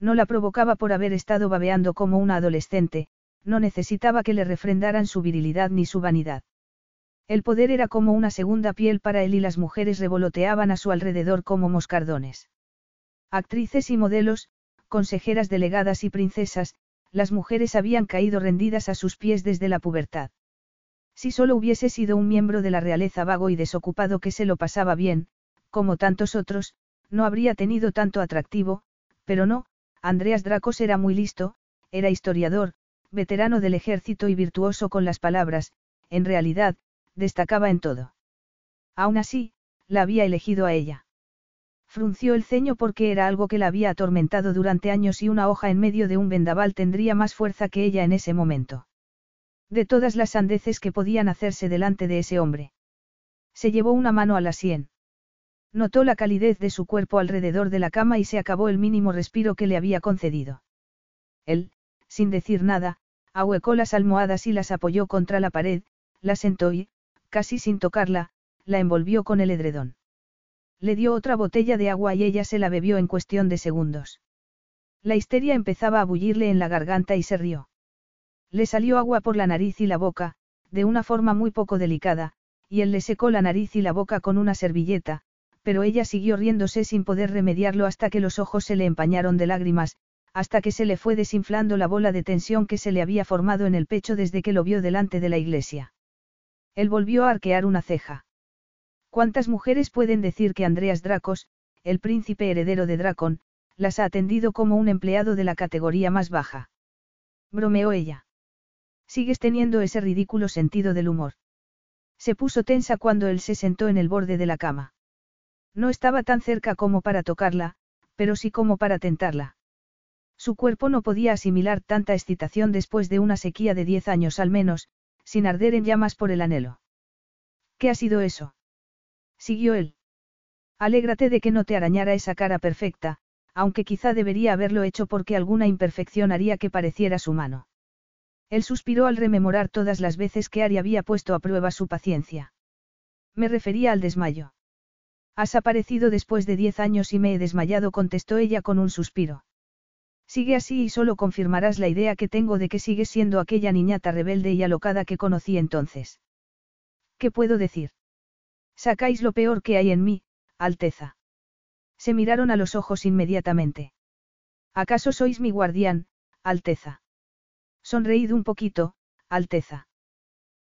No la provocaba por haber estado babeando como una adolescente, no necesitaba que le refrendaran su virilidad ni su vanidad. El poder era como una segunda piel para él y las mujeres revoloteaban a su alrededor como moscardones. Actrices y modelos, consejeras delegadas y princesas, las mujeres habían caído rendidas a sus pies desde la pubertad. Si solo hubiese sido un miembro de la realeza vago y desocupado que se lo pasaba bien, como tantos otros, no habría tenido tanto atractivo, pero no, Andreas Dracos era muy listo, era historiador, veterano del ejército y virtuoso con las palabras, en realidad, destacaba en todo. Aún así, la había elegido a ella. Frunció el ceño porque era algo que la había atormentado durante años y una hoja en medio de un vendaval tendría más fuerza que ella en ese momento. De todas las sandeces que podían hacerse delante de ese hombre. Se llevó una mano a la sien. Notó la calidez de su cuerpo alrededor de la cama y se acabó el mínimo respiro que le había concedido. Él, sin decir nada, ahuecó las almohadas y las apoyó contra la pared, la sentó y, casi sin tocarla, la envolvió con el edredón. Le dio otra botella de agua y ella se la bebió en cuestión de segundos. La histeria empezaba a bullirle en la garganta y se rió. Le salió agua por la nariz y la boca, de una forma muy poco delicada, y él le secó la nariz y la boca con una servilleta, pero ella siguió riéndose sin poder remediarlo hasta que los ojos se le empañaron de lágrimas, hasta que se le fue desinflando la bola de tensión que se le había formado en el pecho desde que lo vio delante de la iglesia. Él volvió a arquear una ceja. ¿Cuántas mujeres pueden decir que Andreas Dracos, el príncipe heredero de Dracon, las ha atendido como un empleado de la categoría más baja? Bromeó ella. Sigues teniendo ese ridículo sentido del humor. Se puso tensa cuando él se sentó en el borde de la cama. No estaba tan cerca como para tocarla, pero sí como para tentarla. Su cuerpo no podía asimilar tanta excitación después de una sequía de diez años al menos, sin arder en llamas por el anhelo. ¿Qué ha sido eso? Siguió él. Alégrate de que no te arañara esa cara perfecta, aunque quizá debería haberlo hecho porque alguna imperfección haría que pareciera su mano. Él suspiró al rememorar todas las veces que Ari había puesto a prueba su paciencia. Me refería al desmayo. Has aparecido después de diez años y me he desmayado, contestó ella con un suspiro. Sigue así y solo confirmarás la idea que tengo de que sigues siendo aquella niñata rebelde y alocada que conocí entonces. ¿Qué puedo decir? Sacáis lo peor que hay en mí, Alteza. Se miraron a los ojos inmediatamente. ¿Acaso sois mi guardián, Alteza? Sonreíd un poquito, Alteza.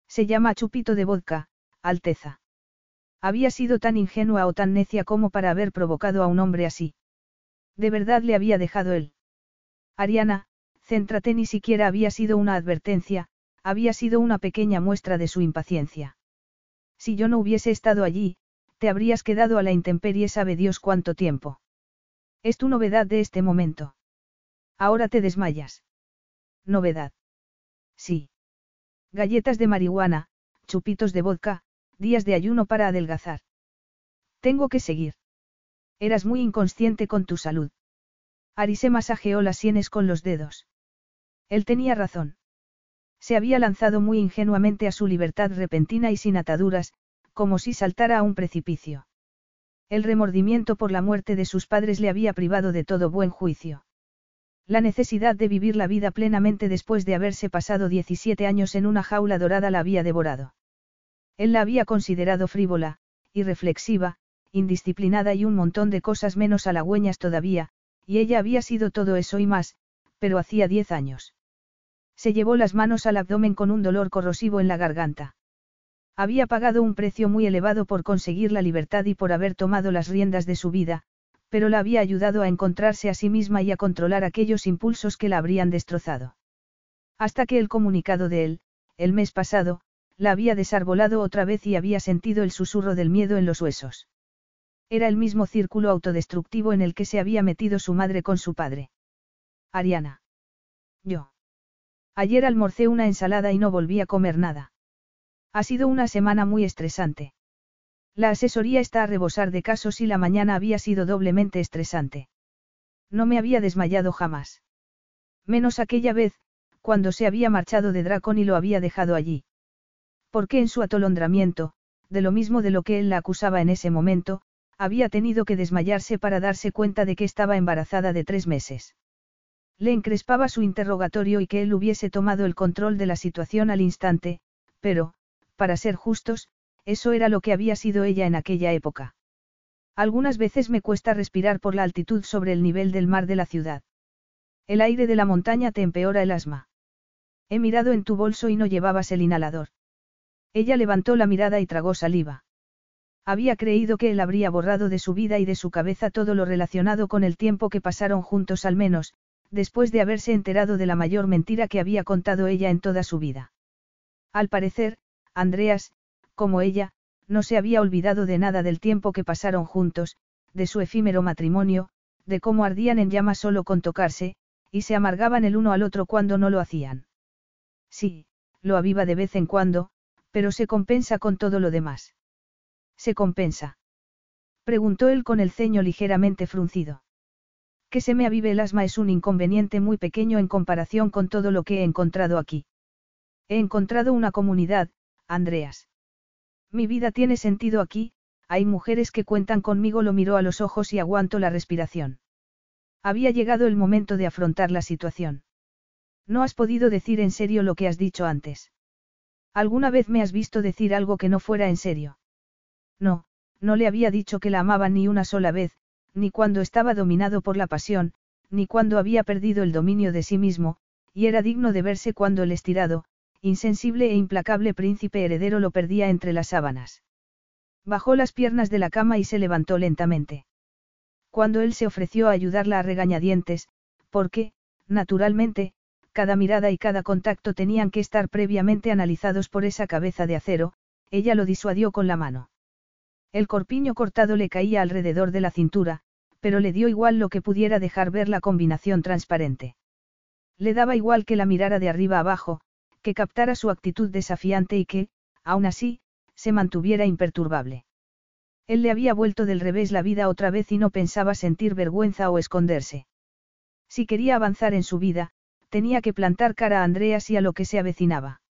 Se llama chupito de vodka, Alteza. Había sido tan ingenua o tan necia como para haber provocado a un hombre así. De verdad le había dejado él. Ariana, céntrate ni siquiera había sido una advertencia, había sido una pequeña muestra de su impaciencia. Si yo no hubiese estado allí, te habrías quedado a la intemperie sabe Dios cuánto tiempo. Es tu novedad de este momento. Ahora te desmayas. Novedad. Sí. Galletas de marihuana, chupitos de vodka, días de ayuno para adelgazar. Tengo que seguir. Eras muy inconsciente con tu salud. Ari se masajeó las sienes con los dedos. Él tenía razón. Se había lanzado muy ingenuamente a su libertad repentina y sin ataduras, como si saltara a un precipicio. El remordimiento por la muerte de sus padres le había privado de todo buen juicio. La necesidad de vivir la vida plenamente después de haberse pasado 17 años en una jaula dorada la había devorado. Él la había considerado frívola, irreflexiva, indisciplinada y un montón de cosas menos halagüeñas todavía, y ella había sido todo eso y más, pero hacía diez años. Se llevó las manos al abdomen con un dolor corrosivo en la garganta. Había pagado un precio muy elevado por conseguir la libertad y por haber tomado las riendas de su vida, pero la había ayudado a encontrarse a sí misma y a controlar aquellos impulsos que la habrían destrozado. Hasta que el comunicado de él, el mes pasado, la había desarbolado otra vez y había sentido el susurro del miedo en los huesos. Era el mismo círculo autodestructivo en el que se había metido su madre con su padre. Ariana. Yo. Ayer almorcé una ensalada y no volví a comer nada. Ha sido una semana muy estresante. La asesoría está a rebosar de casos y la mañana había sido doblemente estresante. No me había desmayado jamás. Menos aquella vez, cuando se había marchado de Dracon y lo había dejado allí. Porque en su atolondramiento, de lo mismo de lo que él la acusaba en ese momento, había tenido que desmayarse para darse cuenta de que estaba embarazada de tres meses. Le encrespaba su interrogatorio y que él hubiese tomado el control de la situación al instante, pero, para ser justos, eso era lo que había sido ella en aquella época. Algunas veces me cuesta respirar por la altitud sobre el nivel del mar de la ciudad. El aire de la montaña te empeora el asma. He mirado en tu bolso y no llevabas el inhalador. Ella levantó la mirada y tragó saliva. Había creído que él habría borrado de su vida y de su cabeza todo lo relacionado con el tiempo que pasaron juntos al menos, después de haberse enterado de la mayor mentira que había contado ella en toda su vida. Al parecer, Andreas, como ella, no se había olvidado de nada del tiempo que pasaron juntos, de su efímero matrimonio, de cómo ardían en llamas solo con tocarse, y se amargaban el uno al otro cuando no lo hacían. Sí, lo aviva de vez en cuando, pero se compensa con todo lo demás. ¿Se compensa? Preguntó él con el ceño ligeramente fruncido. Que se me avive el asma es un inconveniente muy pequeño en comparación con todo lo que he encontrado aquí. He encontrado una comunidad, Andreas. Mi vida tiene sentido aquí, hay mujeres que cuentan conmigo, lo miró a los ojos y aguanto la respiración. Había llegado el momento de afrontar la situación. No has podido decir en serio lo que has dicho antes. ¿Alguna vez me has visto decir algo que no fuera en serio? No, no le había dicho que la amaba ni una sola vez, ni cuando estaba dominado por la pasión, ni cuando había perdido el dominio de sí mismo, y era digno de verse cuando el estirado, insensible e implacable príncipe heredero lo perdía entre las sábanas. Bajó las piernas de la cama y se levantó lentamente. Cuando él se ofreció a ayudarla a regañadientes, porque, naturalmente, cada mirada y cada contacto tenían que estar previamente analizados por esa cabeza de acero, ella lo disuadió con la mano. El corpiño cortado le caía alrededor de la cintura, pero le dio igual lo que pudiera dejar ver la combinación transparente. Le daba igual que la mirara de arriba abajo, que captara su actitud desafiante y que, aún así, se mantuviera imperturbable. Él le había vuelto del revés la vida otra vez y no pensaba sentir vergüenza o esconderse. Si quería avanzar en su vida, tenía que plantar cara a Andreas y a lo que se avecinaba.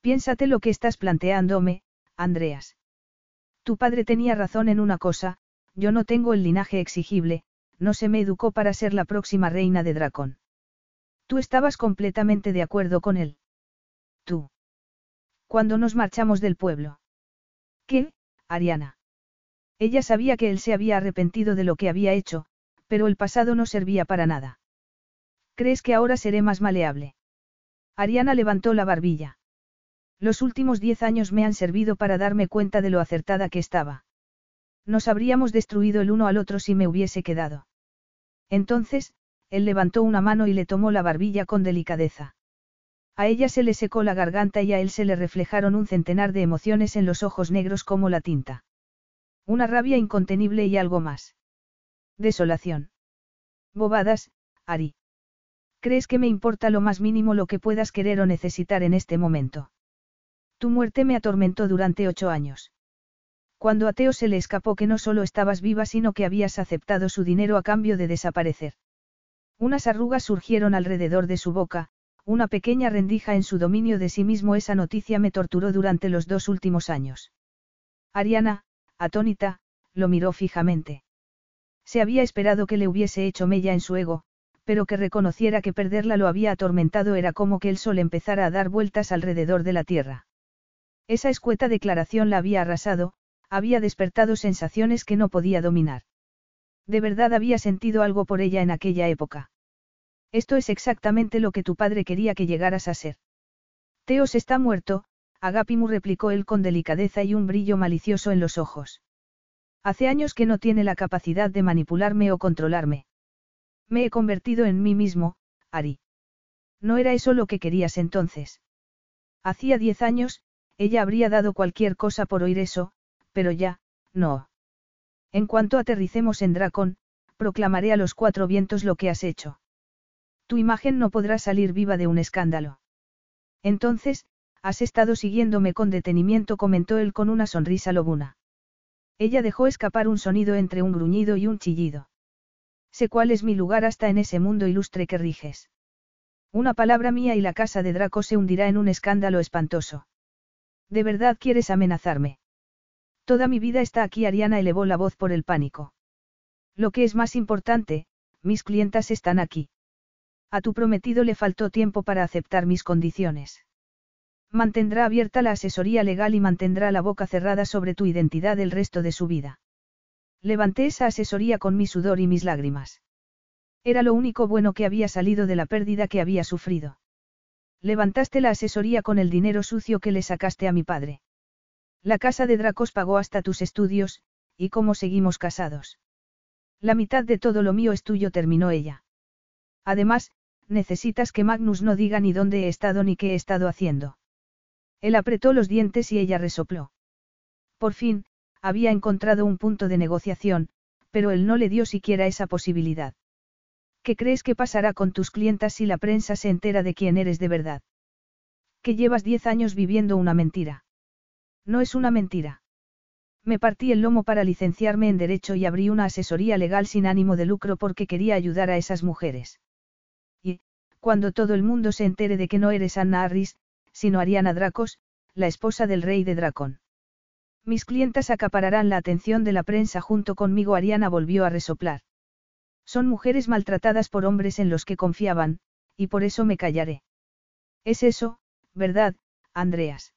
Piénsate lo que estás planteándome, Andreas. Tu padre tenía razón en una cosa, yo no tengo el linaje exigible, no se me educó para ser la próxima reina de Dracón. Tú estabas completamente de acuerdo con él. Tú. Cuando nos marchamos del pueblo. ¿Qué, Ariana? Ella sabía que él se había arrepentido de lo que había hecho, pero el pasado no servía para nada. ¿Crees que ahora seré más maleable? Ariana levantó la barbilla. Los últimos diez años me han servido para darme cuenta de lo acertada que estaba. Nos habríamos destruido el uno al otro si me hubiese quedado. Entonces, él levantó una mano y le tomó la barbilla con delicadeza. A ella se le secó la garganta y a él se le reflejaron un centenar de emociones en los ojos negros como la tinta. Una rabia incontenible y algo más. Desolación. Bobadas, Ari. ¿Crees que me importa lo más mínimo lo que puedas querer o necesitar en este momento? Tu muerte me atormentó durante ocho años. Cuando a Teo se le escapó que no solo estabas viva sino que habías aceptado su dinero a cambio de desaparecer. Unas arrugas surgieron alrededor de su boca, una pequeña rendija en su dominio de sí mismo. Esa noticia me torturó durante los dos últimos años. Ariana, atónita, lo miró fijamente. Se había esperado que le hubiese hecho mella en su ego, pero que reconociera que perderla lo había atormentado era como que el sol empezara a dar vueltas alrededor de la tierra. Esa escueta declaración la había arrasado, había despertado sensaciones que no podía dominar. De verdad había sentido algo por ella en aquella época. Esto es exactamente lo que tu padre quería que llegaras a ser. Teos está muerto, Agapimu replicó él con delicadeza y un brillo malicioso en los ojos. Hace años que no tiene la capacidad de manipularme o controlarme. Me he convertido en mí mismo, Ari. No era eso lo que querías entonces. Hacía diez años, ella habría dado cualquier cosa por oír eso, pero ya, no. En cuanto aterricemos en Dracón, proclamaré a los cuatro vientos lo que has hecho. Tu imagen no podrá salir viva de un escándalo. Entonces, has estado siguiéndome con detenimiento, comentó él con una sonrisa lobuna. Ella dejó escapar un sonido entre un gruñido y un chillido. Sé cuál es mi lugar hasta en ese mundo ilustre que riges. Una palabra mía y la casa de Draco se hundirá en un escándalo espantoso. ¿De verdad quieres amenazarme? Toda mi vida está aquí. Ariana elevó la voz por el pánico. Lo que es más importante, mis clientas están aquí. A tu prometido le faltó tiempo para aceptar mis condiciones. Mantendrá abierta la asesoría legal y mantendrá la boca cerrada sobre tu identidad el resto de su vida. Levanté esa asesoría con mi sudor y mis lágrimas. Era lo único bueno que había salido de la pérdida que había sufrido. Levantaste la asesoría con el dinero sucio que le sacaste a mi padre. La casa de Dracos pagó hasta tus estudios, y cómo seguimos casados. La mitad de todo lo mío es tuyo, terminó ella. Además, necesitas que Magnus no diga ni dónde he estado ni qué he estado haciendo. Él apretó los dientes y ella resopló. Por fin, había encontrado un punto de negociación, pero él no le dio siquiera esa posibilidad. ¿Qué crees que pasará con tus clientas si la prensa se entera de quién eres de verdad? Que llevas diez años viviendo una mentira. No es una mentira. Me partí el lomo para licenciarme en Derecho y abrí una asesoría legal sin ánimo de lucro porque quería ayudar a esas mujeres. Cuando todo el mundo se entere de que no eres Anna Harris, sino Ariana Dracos, la esposa del rey de Dracón. Mis clientas acapararán la atención de la prensa junto conmigo. Ariana volvió a resoplar. Son mujeres maltratadas por hombres en los que confiaban, y por eso me callaré. Es eso, ¿verdad, Andreas?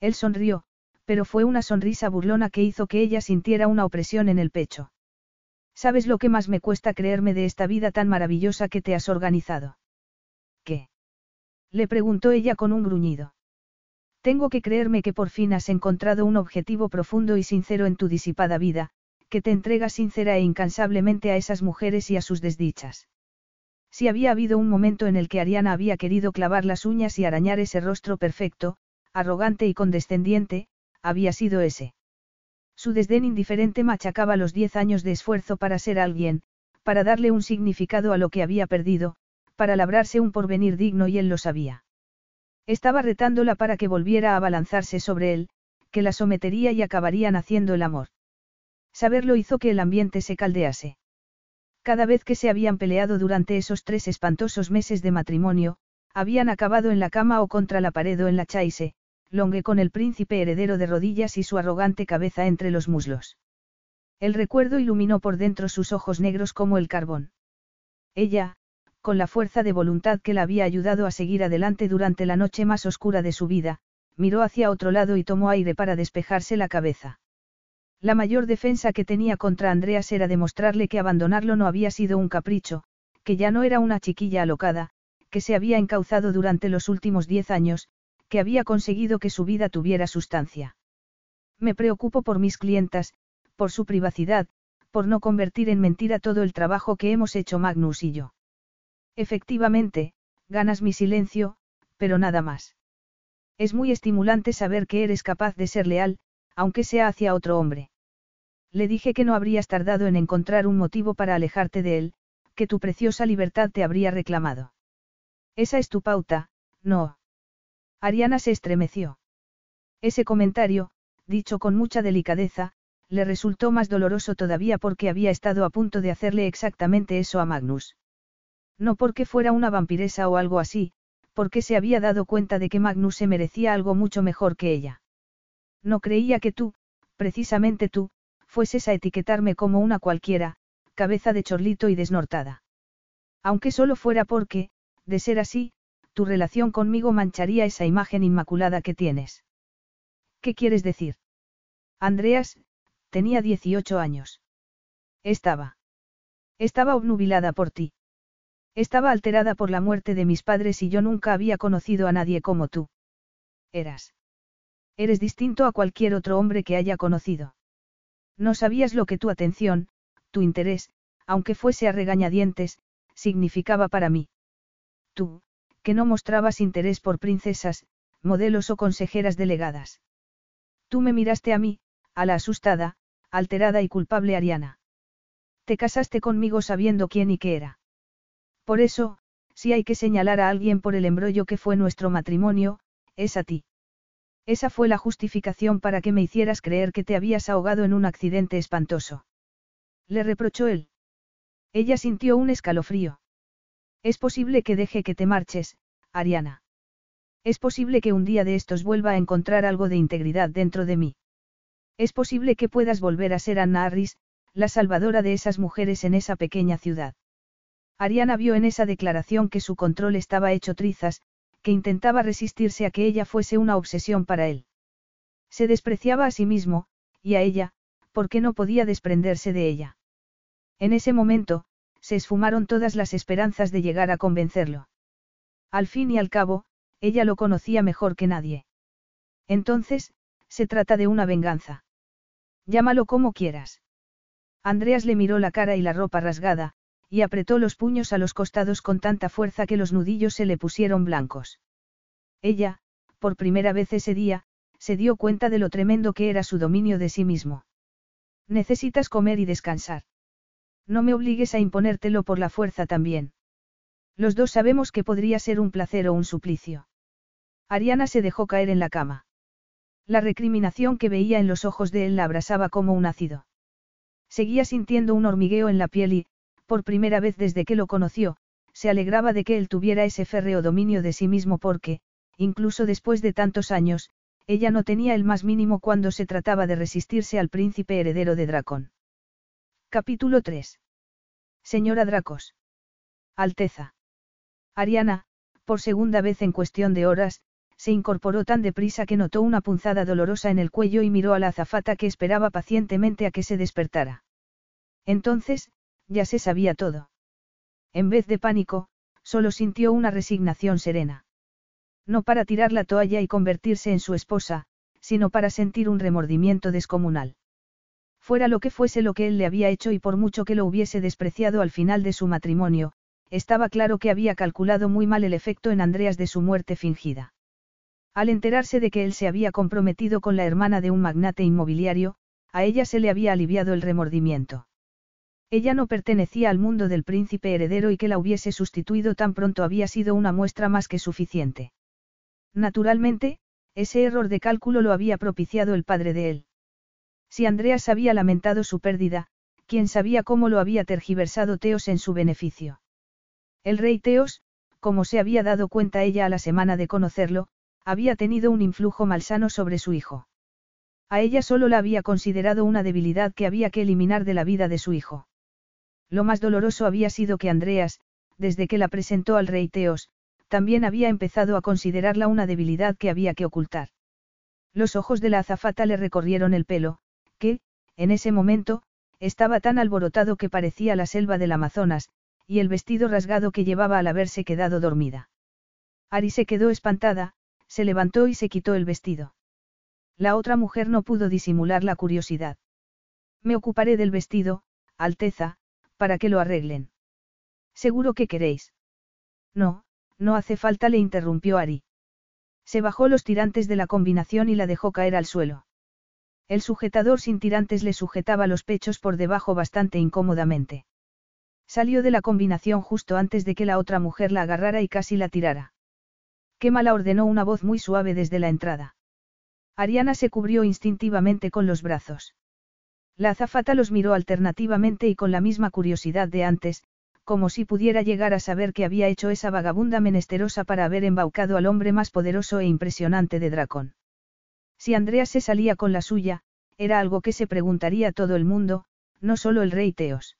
Él sonrió, pero fue una sonrisa burlona que hizo que ella sintiera una opresión en el pecho. ¿Sabes lo que más me cuesta creerme de esta vida tan maravillosa que te has organizado? Le preguntó ella con un gruñido. Tengo que creerme que por fin has encontrado un objetivo profundo y sincero en tu disipada vida, que te entregas sincera e incansablemente a esas mujeres y a sus desdichas. Si había habido un momento en el que Ariana había querido clavar las uñas y arañar ese rostro perfecto, arrogante y condescendiente, había sido ese. Su desdén indiferente machacaba los diez años de esfuerzo para ser alguien, para darle un significado a lo que había perdido, para labrarse un porvenir digno y él lo sabía. Estaba retándola para que volviera a abalanzarse sobre él, que la sometería y acabarían haciendo el amor. Saberlo hizo que el ambiente se caldease. Cada vez que se habían peleado durante esos tres espantosos meses de matrimonio, habían acabado en la cama o contra la pared o en la chaise, Longue con el príncipe heredero de rodillas y su arrogante cabeza entre los muslos. El recuerdo iluminó por dentro sus ojos negros como el carbón. Ella, con la fuerza de voluntad que la había ayudado a seguir adelante durante la noche más oscura de su vida, miró hacia otro lado y tomó aire para despejarse la cabeza. La mayor defensa que tenía contra Andreas era demostrarle que abandonarlo no había sido un capricho, que ya no era una chiquilla alocada, que se había encauzado durante los últimos diez años, que había conseguido que su vida tuviera sustancia. Me preocupo por mis clientas, por su privacidad, por no convertir en mentira todo el trabajo que hemos hecho Magnus y yo. Efectivamente, ganas mi silencio, pero nada más. Es muy estimulante saber que eres capaz de ser leal, aunque sea hacia otro hombre. Le dije que no habrías tardado en encontrar un motivo para alejarte de él, que tu preciosa libertad te habría reclamado. Esa es tu pauta, no. Ariana se estremeció. Ese comentario, dicho con mucha delicadeza, le resultó más doloroso todavía porque había estado a punto de hacerle exactamente eso a Magnus. No porque fuera una vampiresa o algo así, porque se había dado cuenta de que Magnus se merecía algo mucho mejor que ella. No creía que tú, precisamente tú, fueses a etiquetarme como una cualquiera, cabeza de chorlito y desnortada. Aunque solo fuera porque, de ser así, tu relación conmigo mancharía esa imagen inmaculada que tienes. ¿Qué quieres decir? Andreas, tenía 18 años. Estaba. Estaba obnubilada por ti. Estaba alterada por la muerte de mis padres y yo nunca había conocido a nadie como tú. Eras. Eres distinto a cualquier otro hombre que haya conocido. No sabías lo que tu atención, tu interés, aunque fuese a regañadientes, significaba para mí. Tú, que no mostrabas interés por princesas, modelos o consejeras delegadas. Tú me miraste a mí, a la asustada, alterada y culpable Ariana. Te casaste conmigo sabiendo quién y qué era. Por eso, si hay que señalar a alguien por el embrollo que fue nuestro matrimonio, es a ti. Esa fue la justificación para que me hicieras creer que te habías ahogado en un accidente espantoso. Le reprochó él. Ella sintió un escalofrío. Es posible que deje que te marches, Ariana. Es posible que un día de estos vuelva a encontrar algo de integridad dentro de mí. Es posible que puedas volver a ser Anna Harris, la salvadora de esas mujeres en esa pequeña ciudad. Ariana vio en esa declaración que su control estaba hecho trizas, que intentaba resistirse a que ella fuese una obsesión para él. Se despreciaba a sí mismo, y a ella, porque no podía desprenderse de ella. En ese momento, se esfumaron todas las esperanzas de llegar a convencerlo. Al fin y al cabo, ella lo conocía mejor que nadie. Entonces, se trata de una venganza. Llámalo como quieras. Andreas le miró la cara y la ropa rasgada, y apretó los puños a los costados con tanta fuerza que los nudillos se le pusieron blancos. Ella, por primera vez ese día, se dio cuenta de lo tremendo que era su dominio de sí mismo. Necesitas comer y descansar. No me obligues a imponértelo por la fuerza también. Los dos sabemos que podría ser un placer o un suplicio. Ariana se dejó caer en la cama. La recriminación que veía en los ojos de él la abrasaba como un ácido. Seguía sintiendo un hormigueo en la piel y, por primera vez desde que lo conoció, se alegraba de que él tuviera ese férreo dominio de sí mismo porque, incluso después de tantos años, ella no tenía el más mínimo cuando se trataba de resistirse al príncipe heredero de Dracón. Capítulo 3. Señora Dracos. Alteza. Ariana, por segunda vez en cuestión de horas, se incorporó tan deprisa que notó una punzada dolorosa en el cuello y miró a la azafata que esperaba pacientemente a que se despertara. Entonces, ya se sabía todo. En vez de pánico, solo sintió una resignación serena. No para tirar la toalla y convertirse en su esposa, sino para sentir un remordimiento descomunal. Fuera lo que fuese lo que él le había hecho y por mucho que lo hubiese despreciado al final de su matrimonio, estaba claro que había calculado muy mal el efecto en Andreas de su muerte fingida. Al enterarse de que él se había comprometido con la hermana de un magnate inmobiliario, a ella se le había aliviado el remordimiento. Ella no pertenecía al mundo del príncipe heredero y que la hubiese sustituido tan pronto había sido una muestra más que suficiente. Naturalmente, ese error de cálculo lo había propiciado el padre de él. Si Andreas había lamentado su pérdida, quién sabía cómo lo había tergiversado Teos en su beneficio. El rey Teos, como se había dado cuenta ella a la semana de conocerlo, había tenido un influjo malsano sobre su hijo. A ella solo la había considerado una debilidad que había que eliminar de la vida de su hijo. Lo más doloroso había sido que Andreas, desde que la presentó al rey Teos, también había empezado a considerarla una debilidad que había que ocultar. Los ojos de la azafata le recorrieron el pelo, que, en ese momento, estaba tan alborotado que parecía la selva del Amazonas, y el vestido rasgado que llevaba al haberse quedado dormida. Ari se quedó espantada, se levantó y se quitó el vestido. La otra mujer no pudo disimular la curiosidad. Me ocuparé del vestido, Alteza, para que lo arreglen. Seguro que queréis. No, no hace falta, le interrumpió Ari. Se bajó los tirantes de la combinación y la dejó caer al suelo. El sujetador sin tirantes le sujetaba los pechos por debajo bastante incómodamente. Salió de la combinación justo antes de que la otra mujer la agarrara y casi la tirara. Qué mala ordenó una voz muy suave desde la entrada. Ariana se cubrió instintivamente con los brazos. La azafata los miró alternativamente y con la misma curiosidad de antes, como si pudiera llegar a saber qué había hecho esa vagabunda menesterosa para haber embaucado al hombre más poderoso e impresionante de Dracón. Si Andrea se salía con la suya, era algo que se preguntaría todo el mundo, no solo el rey Teos.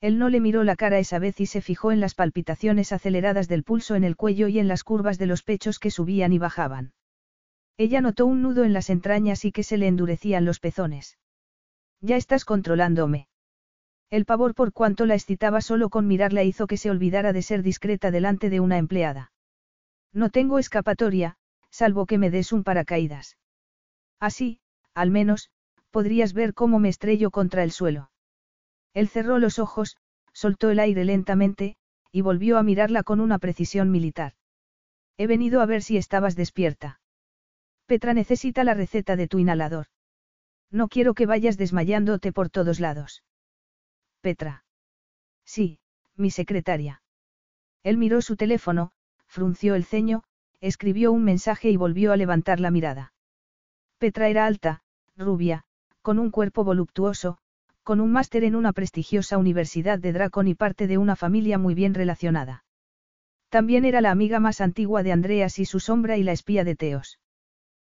Él no le miró la cara esa vez y se fijó en las palpitaciones aceleradas del pulso en el cuello y en las curvas de los pechos que subían y bajaban. Ella notó un nudo en las entrañas y que se le endurecían los pezones. Ya estás controlándome. El pavor por cuanto la excitaba solo con mirarla hizo que se olvidara de ser discreta delante de una empleada. No tengo escapatoria, salvo que me des un paracaídas. Así, al menos, podrías ver cómo me estrello contra el suelo. Él cerró los ojos, soltó el aire lentamente, y volvió a mirarla con una precisión militar. He venido a ver si estabas despierta. Petra necesita la receta de tu inhalador. No quiero que vayas desmayándote por todos lados. Petra. Sí, mi secretaria. Él miró su teléfono, frunció el ceño, escribió un mensaje y volvió a levantar la mirada. Petra era alta, rubia, con un cuerpo voluptuoso, con un máster en una prestigiosa universidad de Dracon y parte de una familia muy bien relacionada. También era la amiga más antigua de Andreas y su sombra y la espía de Teos.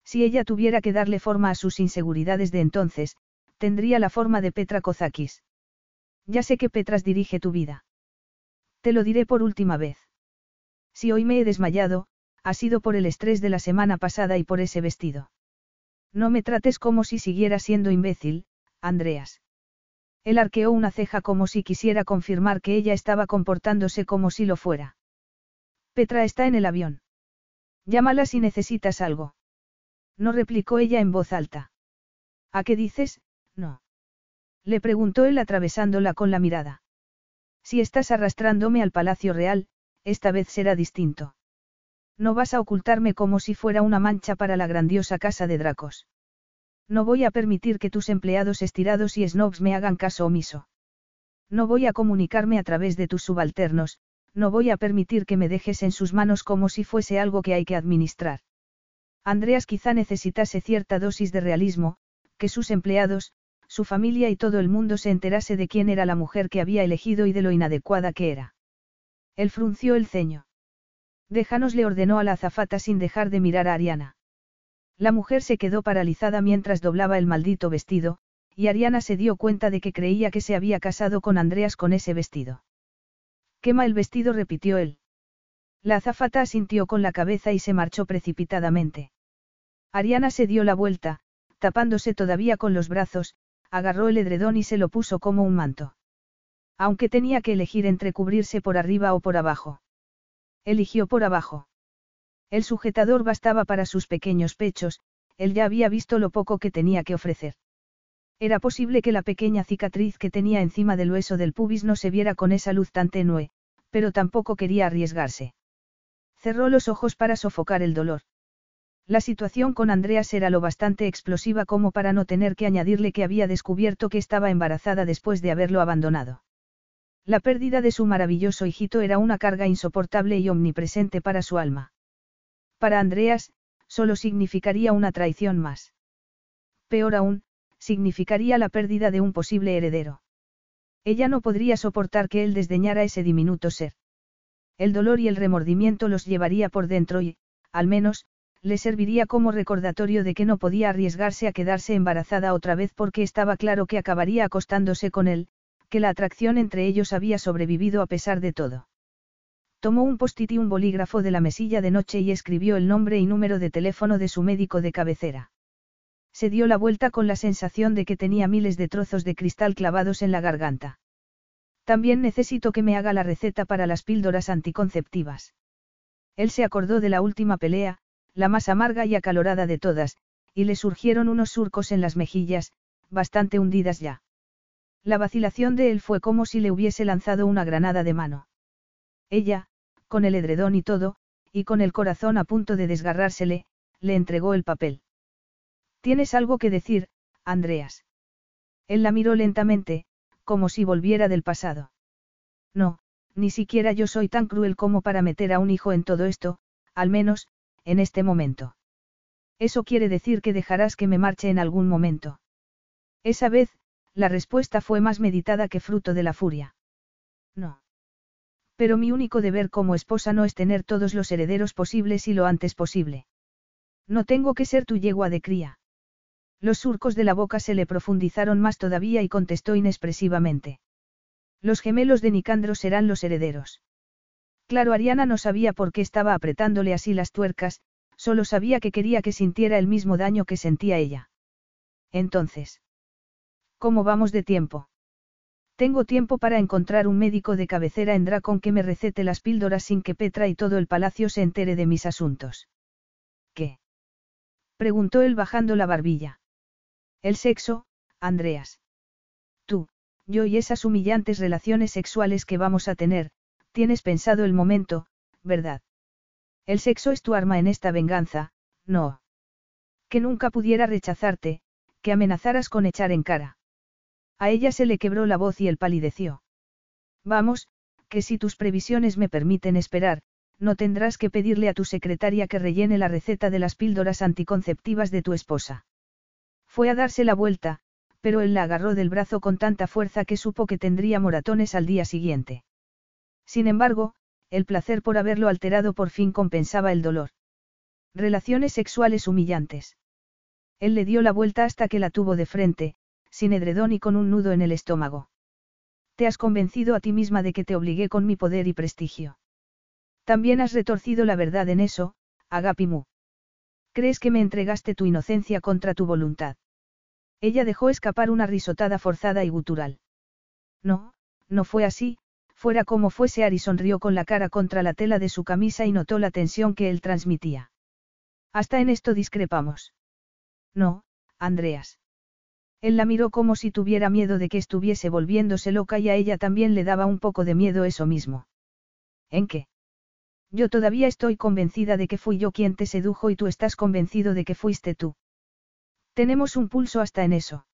Si ella tuviera que darle forma a sus inseguridades de entonces, tendría la forma de Petra Kozakis. Ya sé que Petras dirige tu vida. Te lo diré por última vez. Si hoy me he desmayado, ha sido por el estrés de la semana pasada y por ese vestido. No me trates como si siguiera siendo imbécil, Andreas. Él arqueó una ceja como si quisiera confirmar que ella estaba comportándose como si lo fuera. Petra está en el avión. Llámala si necesitas algo. No replicó ella en voz alta. ¿A qué dices? No. Le preguntó él atravesándola con la mirada. Si estás arrastrándome al Palacio Real, esta vez será distinto. No vas a ocultarme como si fuera una mancha para la grandiosa casa de Dracos. No voy a permitir que tus empleados estirados y snobs me hagan caso omiso. No voy a comunicarme a través de tus subalternos, no voy a permitir que me dejes en sus manos como si fuese algo que hay que administrar. Andreas quizá necesitase cierta dosis de realismo, que sus empleados, su familia y todo el mundo se enterase de quién era la mujer que había elegido y de lo inadecuada que era. Él frunció el ceño. Déjanos le ordenó a la azafata sin dejar de mirar a Ariana. La mujer se quedó paralizada mientras doblaba el maldito vestido, y Ariana se dio cuenta de que creía que se había casado con Andreas con ese vestido. Quema el vestido, repitió él. La azafata asintió con la cabeza y se marchó precipitadamente. Ariana se dio la vuelta, tapándose todavía con los brazos, agarró el edredón y se lo puso como un manto. Aunque tenía que elegir entre cubrirse por arriba o por abajo. Eligió por abajo. El sujetador bastaba para sus pequeños pechos, él ya había visto lo poco que tenía que ofrecer. Era posible que la pequeña cicatriz que tenía encima del hueso del pubis no se viera con esa luz tan tenue, pero tampoco quería arriesgarse. Cerró los ojos para sofocar el dolor. La situación con Andreas era lo bastante explosiva como para no tener que añadirle que había descubierto que estaba embarazada después de haberlo abandonado. La pérdida de su maravilloso hijito era una carga insoportable y omnipresente para su alma. Para Andreas, solo significaría una traición más. Peor aún, significaría la pérdida de un posible heredero. Ella no podría soportar que él desdeñara ese diminuto ser. El dolor y el remordimiento los llevaría por dentro y, al menos, le serviría como recordatorio de que no podía arriesgarse a quedarse embarazada otra vez porque estaba claro que acabaría acostándose con él, que la atracción entre ellos había sobrevivido a pesar de todo. Tomó un post-it y un bolígrafo de la mesilla de noche y escribió el nombre y número de teléfono de su médico de cabecera. Se dio la vuelta con la sensación de que tenía miles de trozos de cristal clavados en la garganta. También necesito que me haga la receta para las píldoras anticonceptivas. Él se acordó de la última pelea, la más amarga y acalorada de todas, y le surgieron unos surcos en las mejillas, bastante hundidas ya. La vacilación de él fue como si le hubiese lanzado una granada de mano. Ella, con el edredón y todo, y con el corazón a punto de desgarrársele, le entregó el papel. ¿Tienes algo que decir, Andreas? Él la miró lentamente, como si volviera del pasado. No, ni siquiera yo soy tan cruel como para meter a un hijo en todo esto, al menos, en este momento. Eso quiere decir que dejarás que me marche en algún momento. Esa vez, la respuesta fue más meditada que fruto de la furia. No. Pero mi único deber como esposa no es tener todos los herederos posibles y lo antes posible. No tengo que ser tu yegua de cría. Los surcos de la boca se le profundizaron más todavía y contestó inexpresivamente. Los gemelos de Nicandro serán los herederos. Claro, Ariana no sabía por qué estaba apretándole así las tuercas, solo sabía que quería que sintiera el mismo daño que sentía ella. Entonces. ¿Cómo vamos de tiempo? Tengo tiempo para encontrar un médico de cabecera en Dracon que me recete las píldoras sin que Petra y todo el palacio se entere de mis asuntos. ¿Qué? preguntó él bajando la barbilla. El sexo, Andreas. Tú, yo y esas humillantes relaciones sexuales que vamos a tener, tienes pensado el momento, ¿verdad? El sexo es tu arma en esta venganza, no. Que nunca pudiera rechazarte, que amenazaras con echar en cara. A ella se le quebró la voz y él palideció. Vamos, que si tus previsiones me permiten esperar, no tendrás que pedirle a tu secretaria que rellene la receta de las píldoras anticonceptivas de tu esposa. Fue a darse la vuelta, pero él la agarró del brazo con tanta fuerza que supo que tendría moratones al día siguiente. Sin embargo, el placer por haberlo alterado por fin compensaba el dolor. Relaciones sexuales humillantes. Él le dio la vuelta hasta que la tuvo de frente, sin edredón y con un nudo en el estómago. Te has convencido a ti misma de que te obligué con mi poder y prestigio. También has retorcido la verdad en eso, Agapimu. ¿Crees que me entregaste tu inocencia contra tu voluntad? Ella dejó escapar una risotada forzada y gutural. No, no fue así, fuera como fuese Ari sonrió con la cara contra la tela de su camisa y notó la tensión que él transmitía. Hasta en esto discrepamos. No, Andreas. Él la miró como si tuviera miedo de que estuviese volviéndose loca y a ella también le daba un poco de miedo eso mismo. ¿En qué? Yo todavía estoy convencida de que fui yo quien te sedujo y tú estás convencido de que fuiste tú. Tenemos un pulso hasta en eso.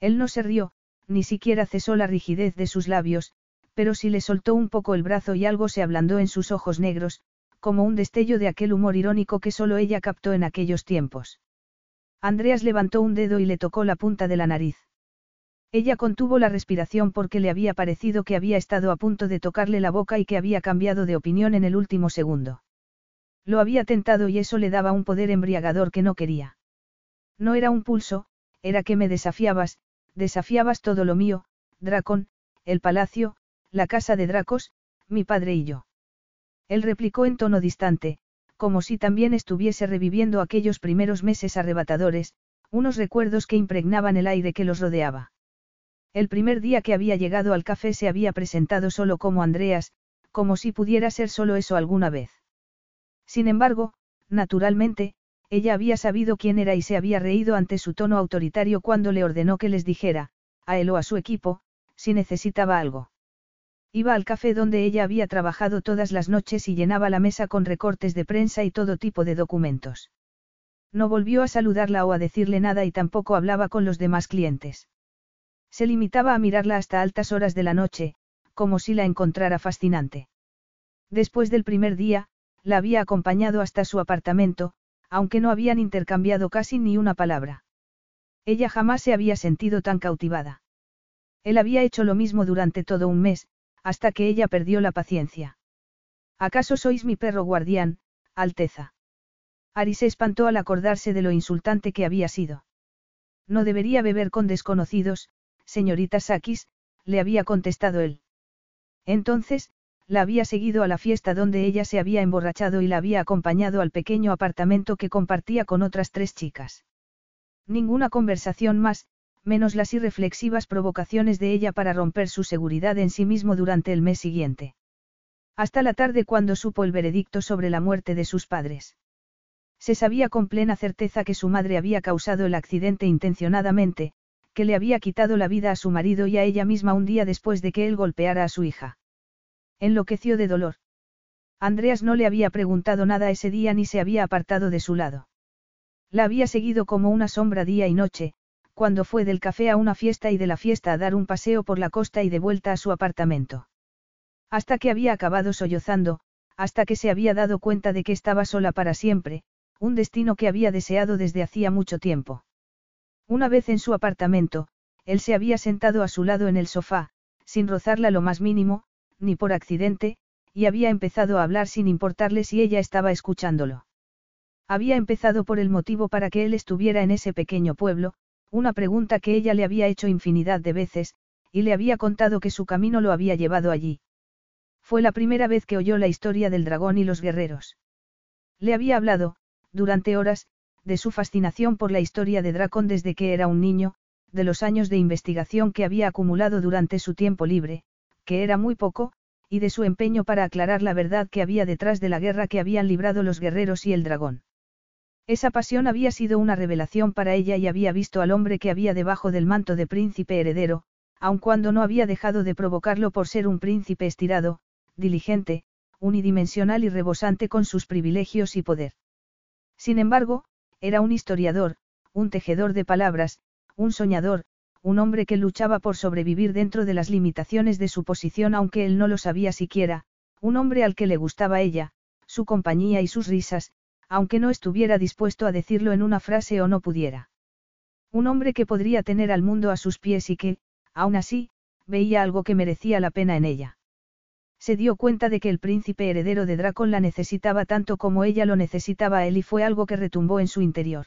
Él no se rió, ni siquiera cesó la rigidez de sus labios, pero sí le soltó un poco el brazo y algo se ablandó en sus ojos negros, como un destello de aquel humor irónico que solo ella captó en aquellos tiempos. Andreas levantó un dedo y le tocó la punta de la nariz. Ella contuvo la respiración porque le había parecido que había estado a punto de tocarle la boca y que había cambiado de opinión en el último segundo. Lo había tentado y eso le daba un poder embriagador que no quería. No era un pulso, era que me desafiabas, desafiabas todo lo mío, Dracón, el palacio, la casa de Dracos, mi padre y yo. Él replicó en tono distante, como si también estuviese reviviendo aquellos primeros meses arrebatadores, unos recuerdos que impregnaban el aire que los rodeaba. El primer día que había llegado al café se había presentado solo como Andreas, como si pudiera ser solo eso alguna vez. Sin embargo, naturalmente, ella había sabido quién era y se había reído ante su tono autoritario cuando le ordenó que les dijera, a él o a su equipo, si necesitaba algo. Iba al café donde ella había trabajado todas las noches y llenaba la mesa con recortes de prensa y todo tipo de documentos. No volvió a saludarla o a decirle nada y tampoco hablaba con los demás clientes. Se limitaba a mirarla hasta altas horas de la noche, como si la encontrara fascinante. Después del primer día, la había acompañado hasta su apartamento, aunque no habían intercambiado casi ni una palabra. Ella jamás se había sentido tan cautivada. Él había hecho lo mismo durante todo un mes, hasta que ella perdió la paciencia. ¿Acaso sois mi perro guardián, Alteza? Ari se espantó al acordarse de lo insultante que había sido. No debería beber con desconocidos, señorita Sakis, le había contestado él. Entonces, la había seguido a la fiesta donde ella se había emborrachado y la había acompañado al pequeño apartamento que compartía con otras tres chicas. Ninguna conversación más, menos las irreflexivas provocaciones de ella para romper su seguridad en sí mismo durante el mes siguiente. Hasta la tarde cuando supo el veredicto sobre la muerte de sus padres. Se sabía con plena certeza que su madre había causado el accidente intencionadamente, que le había quitado la vida a su marido y a ella misma un día después de que él golpeara a su hija. Enloqueció de dolor. Andreas no le había preguntado nada ese día ni se había apartado de su lado. La había seguido como una sombra día y noche, cuando fue del café a una fiesta y de la fiesta a dar un paseo por la costa y de vuelta a su apartamento. Hasta que había acabado sollozando, hasta que se había dado cuenta de que estaba sola para siempre, un destino que había deseado desde hacía mucho tiempo. Una vez en su apartamento, él se había sentado a su lado en el sofá, sin rozarla lo más mínimo, ni por accidente, y había empezado a hablar sin importarle si ella estaba escuchándolo. Había empezado por el motivo para que él estuviera en ese pequeño pueblo, una pregunta que ella le había hecho infinidad de veces, y le había contado que su camino lo había llevado allí. Fue la primera vez que oyó la historia del dragón y los guerreros. Le había hablado, durante horas, de su fascinación por la historia de Dracon desde que era un niño, de los años de investigación que había acumulado durante su tiempo libre, que era muy poco, y de su empeño para aclarar la verdad que había detrás de la guerra que habían librado los guerreros y el dragón. Esa pasión había sido una revelación para ella y había visto al hombre que había debajo del manto de príncipe heredero, aun cuando no había dejado de provocarlo por ser un príncipe estirado, diligente, unidimensional y rebosante con sus privilegios y poder. Sin embargo, era un historiador, un tejedor de palabras, un soñador, un hombre que luchaba por sobrevivir dentro de las limitaciones de su posición aunque él no lo sabía siquiera, un hombre al que le gustaba ella, su compañía y sus risas, aunque no estuviera dispuesto a decirlo en una frase o no pudiera. Un hombre que podría tener al mundo a sus pies y que, aún así, veía algo que merecía la pena en ella. Se dio cuenta de que el príncipe heredero de Dracon la necesitaba tanto como ella lo necesitaba a él y fue algo que retumbó en su interior.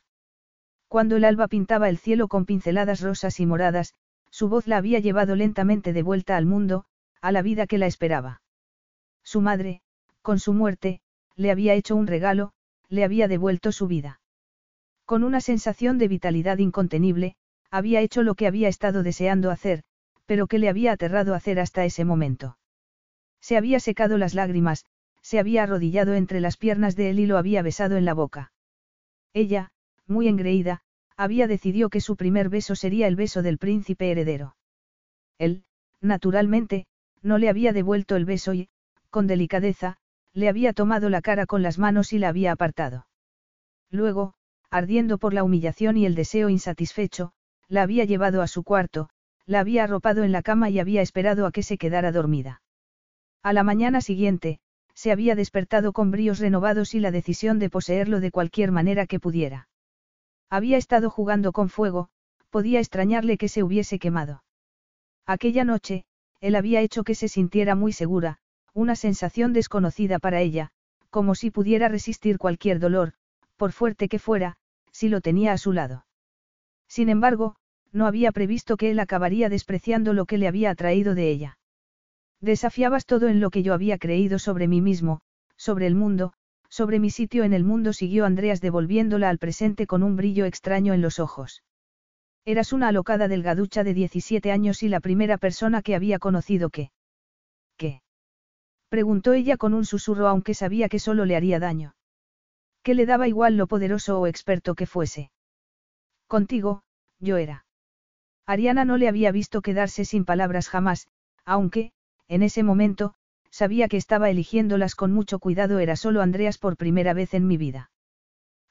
Cuando el alba pintaba el cielo con pinceladas rosas y moradas, su voz la había llevado lentamente de vuelta al mundo, a la vida que la esperaba. Su madre, con su muerte, le había hecho un regalo, le había devuelto su vida. Con una sensación de vitalidad incontenible, había hecho lo que había estado deseando hacer, pero que le había aterrado hacer hasta ese momento. Se había secado las lágrimas, se había arrodillado entre las piernas de él y lo había besado en la boca. Ella, muy engreída, había decidido que su primer beso sería el beso del príncipe heredero. Él, naturalmente, no le había devuelto el beso y, con delicadeza, le había tomado la cara con las manos y la había apartado. Luego, ardiendo por la humillación y el deseo insatisfecho, la había llevado a su cuarto, la había arropado en la cama y había esperado a que se quedara dormida. A la mañana siguiente, se había despertado con bríos renovados y la decisión de poseerlo de cualquier manera que pudiera. Había estado jugando con fuego, podía extrañarle que se hubiese quemado. Aquella noche, él había hecho que se sintiera muy segura, una sensación desconocida para ella, como si pudiera resistir cualquier dolor, por fuerte que fuera, si lo tenía a su lado. Sin embargo, no había previsto que él acabaría despreciando lo que le había atraído de ella. Desafiabas todo en lo que yo había creído sobre mí mismo, sobre el mundo, sobre mi sitio en el mundo, siguió Andreas devolviéndola al presente con un brillo extraño en los ojos. Eras una alocada delgaducha de 17 años y la primera persona que había conocido que... Preguntó ella con un susurro aunque sabía que solo le haría daño. Que le daba igual lo poderoso o experto que fuese. Contigo, yo era. Ariana no le había visto quedarse sin palabras jamás, aunque, en ese momento, sabía que estaba eligiéndolas con mucho cuidado. Era solo Andreas por primera vez en mi vida.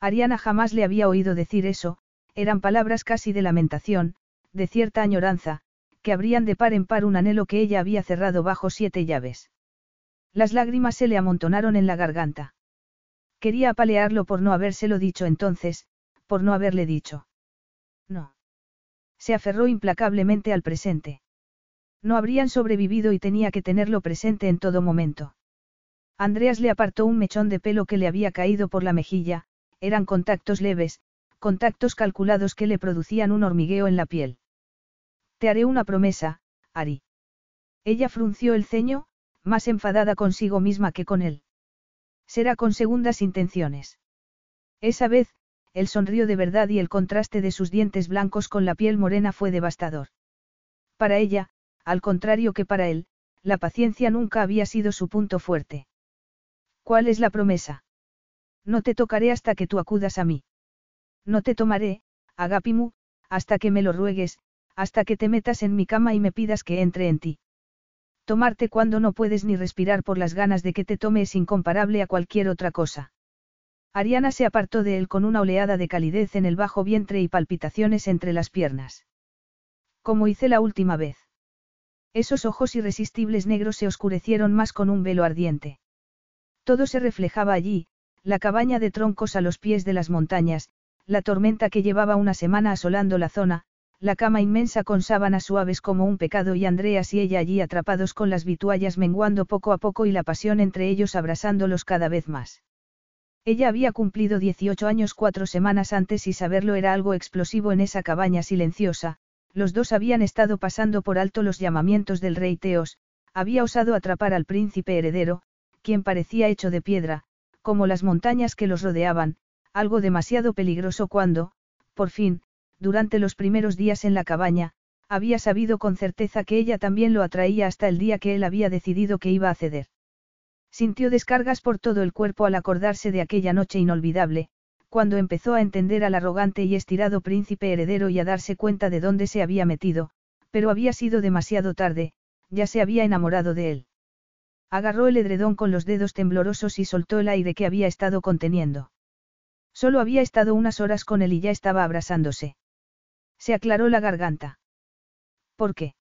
Ariana jamás le había oído decir eso, eran palabras casi de lamentación, de cierta añoranza, que abrían de par en par un anhelo que ella había cerrado bajo siete llaves. Las lágrimas se le amontonaron en la garganta. Quería apalearlo por no habérselo dicho entonces, por no haberle dicho. No. Se aferró implacablemente al presente. No habrían sobrevivido y tenía que tenerlo presente en todo momento. Andreas le apartó un mechón de pelo que le había caído por la mejilla, eran contactos leves, contactos calculados que le producían un hormigueo en la piel. Te haré una promesa, Ari. Ella frunció el ceño, más enfadada consigo misma que con él. Será con segundas intenciones. Esa vez, él sonrió de verdad y el contraste de sus dientes blancos con la piel morena fue devastador. Para ella, al contrario que para él, la paciencia nunca había sido su punto fuerte. ¿Cuál es la promesa? No te tocaré hasta que tú acudas a mí. No te tomaré, Agapimu, hasta que me lo ruegues, hasta que te metas en mi cama y me pidas que entre en ti. Tomarte cuando no puedes ni respirar por las ganas de que te tome es incomparable a cualquier otra cosa. Ariana se apartó de él con una oleada de calidez en el bajo vientre y palpitaciones entre las piernas. Como hice la última vez. Esos ojos irresistibles negros se oscurecieron más con un velo ardiente. Todo se reflejaba allí, la cabaña de troncos a los pies de las montañas, la tormenta que llevaba una semana asolando la zona, la cama inmensa con sábanas suaves como un pecado y Andreas y ella allí atrapados con las vituallas menguando poco a poco y la pasión entre ellos abrasándolos cada vez más. Ella había cumplido 18 años cuatro semanas antes y saberlo era algo explosivo en esa cabaña silenciosa, los dos habían estado pasando por alto los llamamientos del rey Teos, había osado atrapar al príncipe heredero, quien parecía hecho de piedra, como las montañas que los rodeaban, algo demasiado peligroso cuando, por fin, durante los primeros días en la cabaña, había sabido con certeza que ella también lo atraía hasta el día que él había decidido que iba a ceder. Sintió descargas por todo el cuerpo al acordarse de aquella noche inolvidable, cuando empezó a entender al arrogante y estirado príncipe heredero y a darse cuenta de dónde se había metido, pero había sido demasiado tarde, ya se había enamorado de él. Agarró el edredón con los dedos temblorosos y soltó el aire que había estado conteniendo. Solo había estado unas horas con él y ya estaba abrasándose. Se aclaró la garganta. ¿Por qué?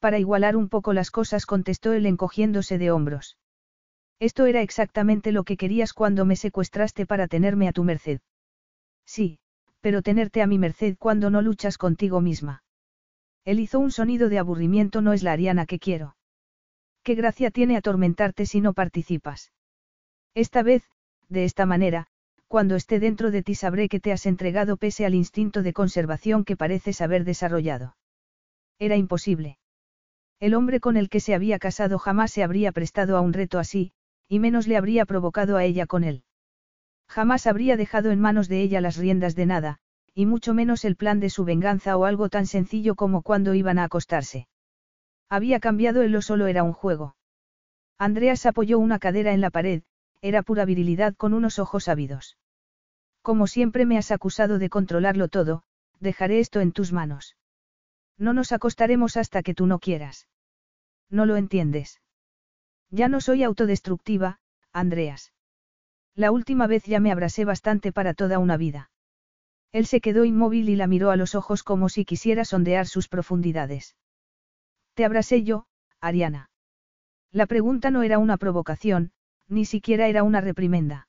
Para igualar un poco las cosas contestó él encogiéndose de hombros. Esto era exactamente lo que querías cuando me secuestraste para tenerme a tu merced. Sí, pero tenerte a mi merced cuando no luchas contigo misma. Él hizo un sonido de aburrimiento no es la Ariana que quiero. ¿Qué gracia tiene atormentarte si no participas? Esta vez, de esta manera, cuando esté dentro de ti sabré que te has entregado pese al instinto de conservación que pareces haber desarrollado. Era imposible. El hombre con el que se había casado jamás se habría prestado a un reto así, y menos le habría provocado a ella con él. Jamás habría dejado en manos de ella las riendas de nada, y mucho menos el plan de su venganza o algo tan sencillo como cuando iban a acostarse. Había cambiado él o solo era un juego. Andreas apoyó una cadera en la pared, era pura virilidad con unos ojos ávidos. Como siempre me has acusado de controlarlo todo, dejaré esto en tus manos. No nos acostaremos hasta que tú no quieras. No lo entiendes. Ya no soy autodestructiva, Andreas. La última vez ya me abrasé bastante para toda una vida. Él se quedó inmóvil y la miró a los ojos como si quisiera sondear sus profundidades. Te abrasé yo, Ariana. La pregunta no era una provocación, ni siquiera era una reprimenda.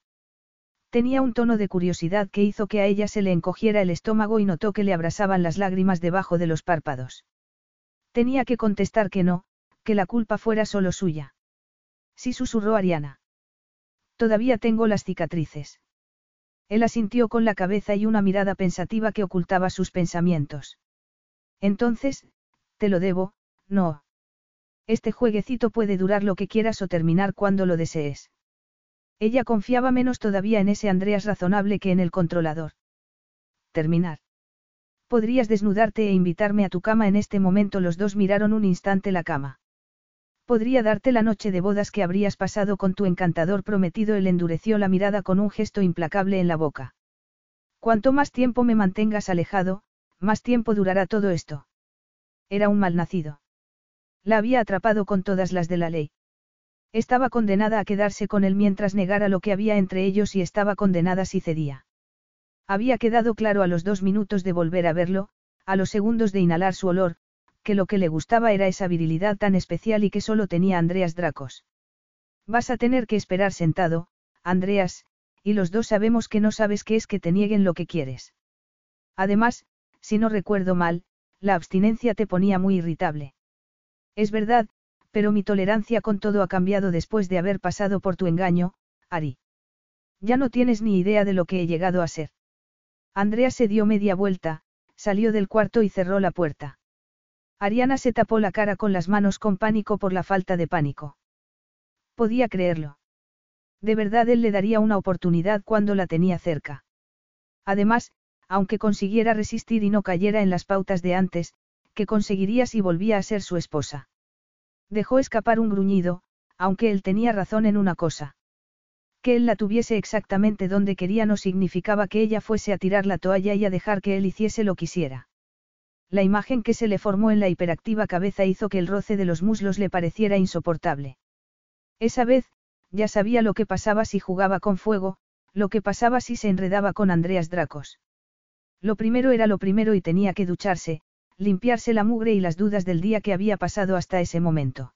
Tenía un tono de curiosidad que hizo que a ella se le encogiera el estómago y notó que le abrasaban las lágrimas debajo de los párpados. Tenía que contestar que no, que la culpa fuera solo suya. Sí susurró Ariana. Todavía tengo las cicatrices. Él asintió con la cabeza y una mirada pensativa que ocultaba sus pensamientos. Entonces, te lo debo, no. Este jueguecito puede durar lo que quieras o terminar cuando lo desees. Ella confiaba menos todavía en ese Andreas razonable que en el controlador. Terminar. Podrías desnudarte e invitarme a tu cama en este momento. Los dos miraron un instante la cama. Podría darte la noche de bodas que habrías pasado con tu encantador prometido. Él endureció la mirada con un gesto implacable en la boca. Cuanto más tiempo me mantengas alejado, más tiempo durará todo esto. Era un malnacido. La había atrapado con todas las de la ley. Estaba condenada a quedarse con él mientras negara lo que había entre ellos y estaba condenada si cedía. Había quedado claro a los dos minutos de volver a verlo, a los segundos de inhalar su olor, que lo que le gustaba era esa virilidad tan especial y que solo tenía Andreas Dracos. Vas a tener que esperar sentado, Andreas, y los dos sabemos que no sabes qué es que te nieguen lo que quieres. Además, si no recuerdo mal, la abstinencia te ponía muy irritable. Es verdad, pero mi tolerancia con todo ha cambiado después de haber pasado por tu engaño, Ari. Ya no tienes ni idea de lo que he llegado a ser. Andrea se dio media vuelta, salió del cuarto y cerró la puerta. Ariana se tapó la cara con las manos con pánico por la falta de pánico. Podía creerlo. De verdad él le daría una oportunidad cuando la tenía cerca. Además, aunque consiguiera resistir y no cayera en las pautas de antes, que conseguiría si volvía a ser su esposa. Dejó escapar un gruñido, aunque él tenía razón en una cosa. Que él la tuviese exactamente donde quería no significaba que ella fuese a tirar la toalla y a dejar que él hiciese lo quisiera. La imagen que se le formó en la hiperactiva cabeza hizo que el roce de los muslos le pareciera insoportable. Esa vez, ya sabía lo que pasaba si jugaba con fuego, lo que pasaba si se enredaba con Andreas Dracos. Lo primero era lo primero y tenía que ducharse, limpiarse la mugre y las dudas del día que había pasado hasta ese momento.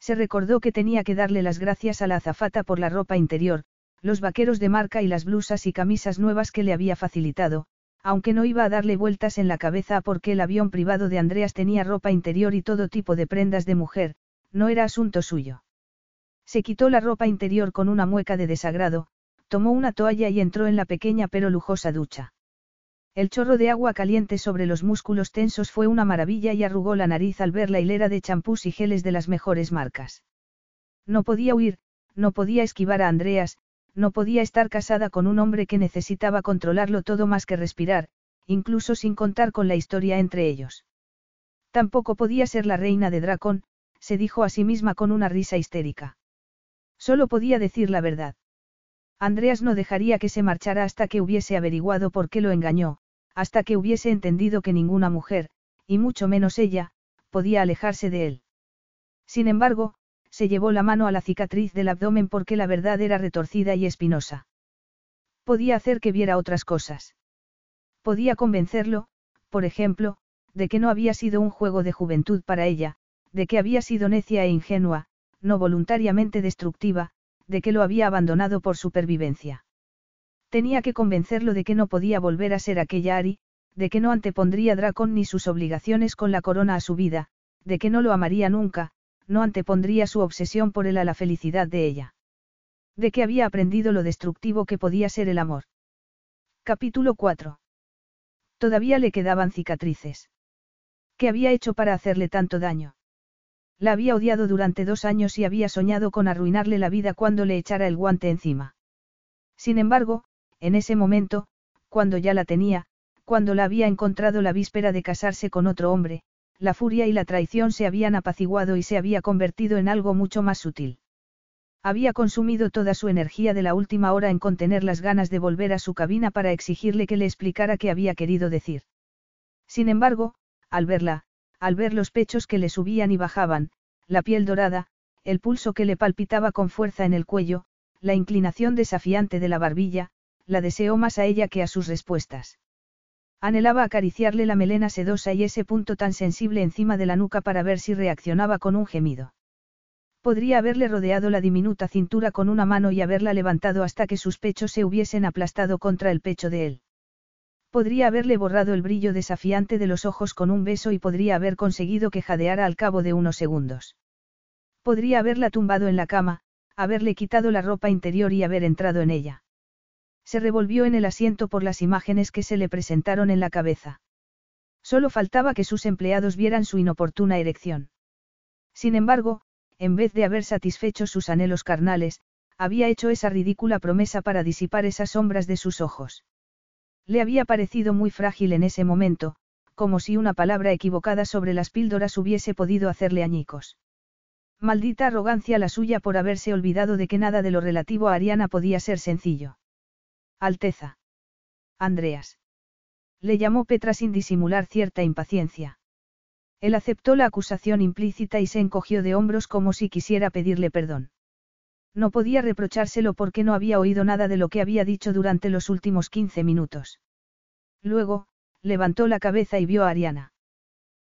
Se recordó que tenía que darle las gracias a la azafata por la ropa interior, los vaqueros de marca y las blusas y camisas nuevas que le había facilitado, aunque no iba a darle vueltas en la cabeza porque el avión privado de Andreas tenía ropa interior y todo tipo de prendas de mujer, no era asunto suyo. Se quitó la ropa interior con una mueca de desagrado, tomó una toalla y entró en la pequeña pero lujosa ducha. El chorro de agua caliente sobre los músculos tensos fue una maravilla y arrugó la nariz al ver la hilera de champús y geles de las mejores marcas. No podía huir, no podía esquivar a Andreas, no podía estar casada con un hombre que necesitaba controlarlo todo más que respirar, incluso sin contar con la historia entre ellos. Tampoco podía ser la reina de Dracón, se dijo a sí misma con una risa histérica. Solo podía decir la verdad. Andreas no dejaría que se marchara hasta que hubiese averiguado por qué lo engañó, hasta que hubiese entendido que ninguna mujer, y mucho menos ella, podía alejarse de él. Sin embargo, se llevó la mano a la cicatriz del abdomen porque la verdad era retorcida y espinosa. Podía hacer que viera otras cosas. Podía convencerlo, por ejemplo, de que no había sido un juego de juventud para ella, de que había sido necia e ingenua, no voluntariamente destructiva, de que lo había abandonado por supervivencia. Tenía que convencerlo de que no podía volver a ser aquella Ari, de que no antepondría Dracon ni sus obligaciones con la corona a su vida, de que no lo amaría nunca, no antepondría su obsesión por él a la felicidad de ella. De que había aprendido lo destructivo que podía ser el amor. Capítulo 4. Todavía le quedaban cicatrices. ¿Qué había hecho para hacerle tanto daño? La había odiado durante dos años y había soñado con arruinarle la vida cuando le echara el guante encima. Sin embargo, en ese momento, cuando ya la tenía, cuando la había encontrado la víspera de casarse con otro hombre, la furia y la traición se habían apaciguado y se había convertido en algo mucho más sutil. Había consumido toda su energía de la última hora en contener las ganas de volver a su cabina para exigirle que le explicara qué había querido decir. Sin embargo, al verla, al ver los pechos que le subían y bajaban, la piel dorada, el pulso que le palpitaba con fuerza en el cuello, la inclinación desafiante de la barbilla, la deseó más a ella que a sus respuestas. Anhelaba acariciarle la melena sedosa y ese punto tan sensible encima de la nuca para ver si reaccionaba con un gemido. Podría haberle rodeado la diminuta cintura con una mano y haberla levantado hasta que sus pechos se hubiesen aplastado contra el pecho de él. Podría haberle borrado el brillo desafiante de los ojos con un beso y podría haber conseguido que jadeara al cabo de unos segundos. Podría haberla tumbado en la cama, haberle quitado la ropa interior y haber entrado en ella. Se revolvió en el asiento por las imágenes que se le presentaron en la cabeza. Solo faltaba que sus empleados vieran su inoportuna erección. Sin embargo, en vez de haber satisfecho sus anhelos carnales, había hecho esa ridícula promesa para disipar esas sombras de sus ojos. Le había parecido muy frágil en ese momento, como si una palabra equivocada sobre las píldoras hubiese podido hacerle añicos. Maldita arrogancia la suya por haberse olvidado de que nada de lo relativo a Ariana podía ser sencillo. Alteza. Andreas. Le llamó Petra sin disimular cierta impaciencia. Él aceptó la acusación implícita y se encogió de hombros como si quisiera pedirle perdón. No podía reprochárselo porque no había oído nada de lo que había dicho durante los últimos 15 minutos. Luego, levantó la cabeza y vio a Ariana.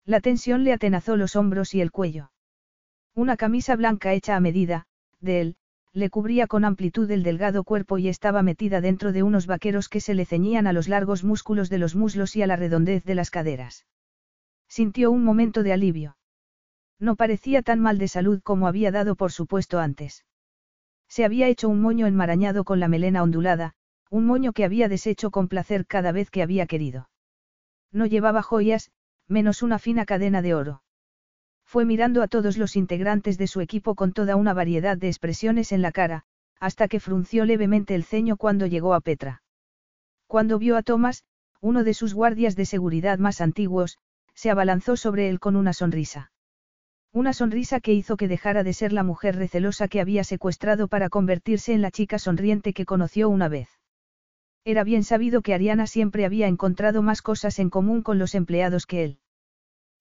La tensión le atenazó los hombros y el cuello. Una camisa blanca hecha a medida, de él, le cubría con amplitud el delgado cuerpo y estaba metida dentro de unos vaqueros que se le ceñían a los largos músculos de los muslos y a la redondez de las caderas. Sintió un momento de alivio. No parecía tan mal de salud como había dado por supuesto antes. Se había hecho un moño enmarañado con la melena ondulada, un moño que había deshecho con placer cada vez que había querido. No llevaba joyas, menos una fina cadena de oro. Fue mirando a todos los integrantes de su equipo con toda una variedad de expresiones en la cara, hasta que frunció levemente el ceño cuando llegó a Petra. Cuando vio a Thomas, uno de sus guardias de seguridad más antiguos, se abalanzó sobre él con una sonrisa. Una sonrisa que hizo que dejara de ser la mujer recelosa que había secuestrado para convertirse en la chica sonriente que conoció una vez. Era bien sabido que Ariana siempre había encontrado más cosas en común con los empleados que él.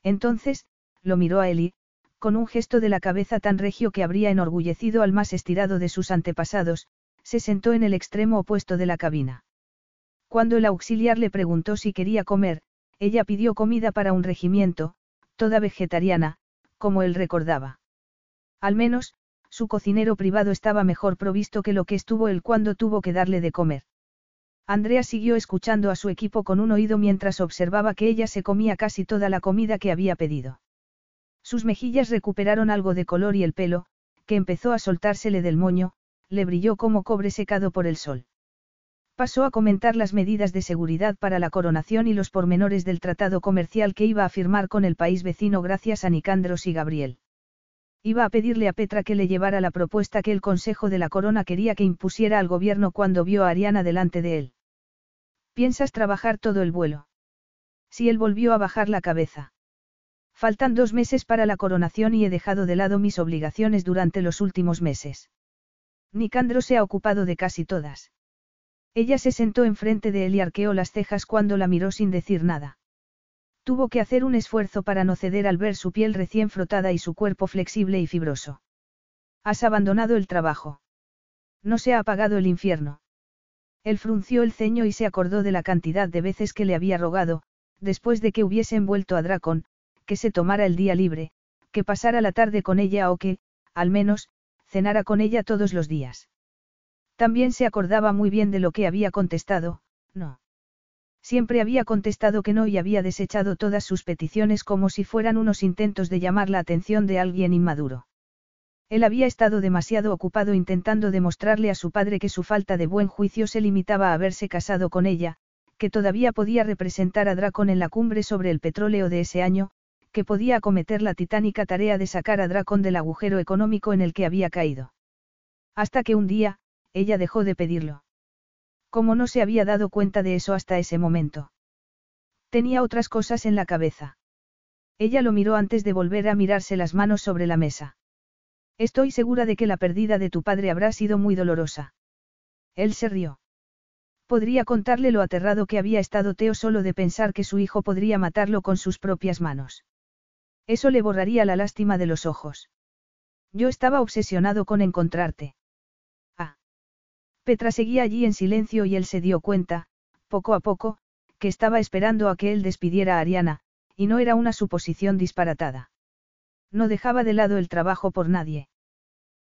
Entonces, lo miró a Eli, con un gesto de la cabeza tan regio que habría enorgullecido al más estirado de sus antepasados, se sentó en el extremo opuesto de la cabina. Cuando el auxiliar le preguntó si quería comer, ella pidió comida para un regimiento, toda vegetariana, como él recordaba. Al menos, su cocinero privado estaba mejor provisto que lo que estuvo él cuando tuvo que darle de comer. Andrea siguió escuchando a su equipo con un oído mientras observaba que ella se comía casi toda la comida que había pedido. Sus mejillas recuperaron algo de color y el pelo, que empezó a soltársele del moño, le brilló como cobre secado por el sol. Pasó a comentar las medidas de seguridad para la coronación y los pormenores del tratado comercial que iba a firmar con el país vecino gracias a Nicandros y Gabriel. Iba a pedirle a Petra que le llevara la propuesta que el Consejo de la Corona quería que impusiera al gobierno cuando vio a Ariana delante de él. ¿Piensas trabajar todo el vuelo? Si él volvió a bajar la cabeza. Faltan dos meses para la coronación y he dejado de lado mis obligaciones durante los últimos meses. Nicandro se ha ocupado de casi todas. Ella se sentó enfrente de él y arqueó las cejas cuando la miró sin decir nada. Tuvo que hacer un esfuerzo para no ceder al ver su piel recién frotada y su cuerpo flexible y fibroso. Has abandonado el trabajo. No se ha apagado el infierno. Él frunció el ceño y se acordó de la cantidad de veces que le había rogado, después de que hubiesen vuelto a Dracon, que se tomara el día libre, que pasara la tarde con ella o que, al menos, cenara con ella todos los días. También se acordaba muy bien de lo que había contestado, no. Siempre había contestado que no y había desechado todas sus peticiones como si fueran unos intentos de llamar la atención de alguien inmaduro. Él había estado demasiado ocupado intentando demostrarle a su padre que su falta de buen juicio se limitaba a haberse casado con ella, que todavía podía representar a Dracon en la cumbre sobre el petróleo de ese año, que podía acometer la titánica tarea de sacar a Dracon del agujero económico en el que había caído. Hasta que un día, ella dejó de pedirlo. Como no se había dado cuenta de eso hasta ese momento. Tenía otras cosas en la cabeza. Ella lo miró antes de volver a mirarse las manos sobre la mesa. Estoy segura de que la pérdida de tu padre habrá sido muy dolorosa. Él se rió. Podría contarle lo aterrado que había estado Teo solo de pensar que su hijo podría matarlo con sus propias manos. Eso le borraría la lástima de los ojos. Yo estaba obsesionado con encontrarte. Ah. Petra seguía allí en silencio y él se dio cuenta, poco a poco, que estaba esperando a que él despidiera a Ariana, y no era una suposición disparatada. No dejaba de lado el trabajo por nadie.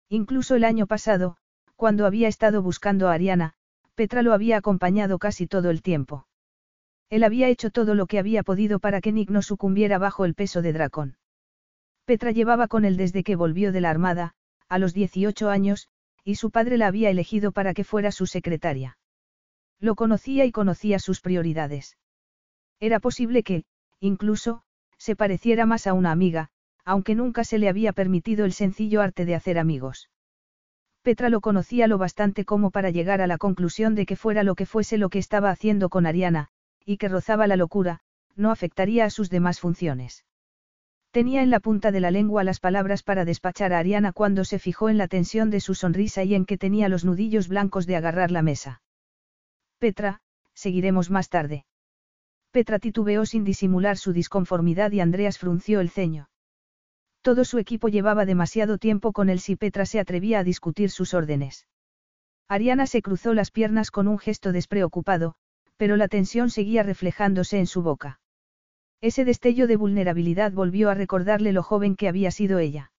Incluso el año pasado, cuando había estado buscando a Ariana, Petra lo había acompañado casi todo el tiempo. Él había hecho todo lo que había podido para que Nick no sucumbiera bajo el peso de Dracón. Petra llevaba con él desde que volvió de la Armada, a los 18 años, y su padre la había elegido para que fuera su secretaria. Lo conocía y conocía sus prioridades. Era posible que, incluso, se pareciera más a una amiga, aunque nunca se le había permitido el sencillo arte de hacer amigos. Petra lo conocía lo bastante como para llegar a la conclusión de que fuera lo que fuese lo que estaba haciendo con Ariana, y que rozaba la locura, no afectaría a sus demás funciones. Tenía en la punta de la lengua las palabras para despachar a Ariana cuando se fijó en la tensión de su sonrisa y en que tenía los nudillos blancos de agarrar la mesa. Petra, seguiremos más tarde. Petra titubeó sin disimular su disconformidad y Andreas frunció el ceño. Todo su equipo llevaba demasiado tiempo con él si Petra se atrevía a discutir sus órdenes. Ariana se cruzó las piernas con un gesto despreocupado, pero la tensión seguía reflejándose en su boca. Ese destello de vulnerabilidad volvió a recordarle lo joven que había sido ella.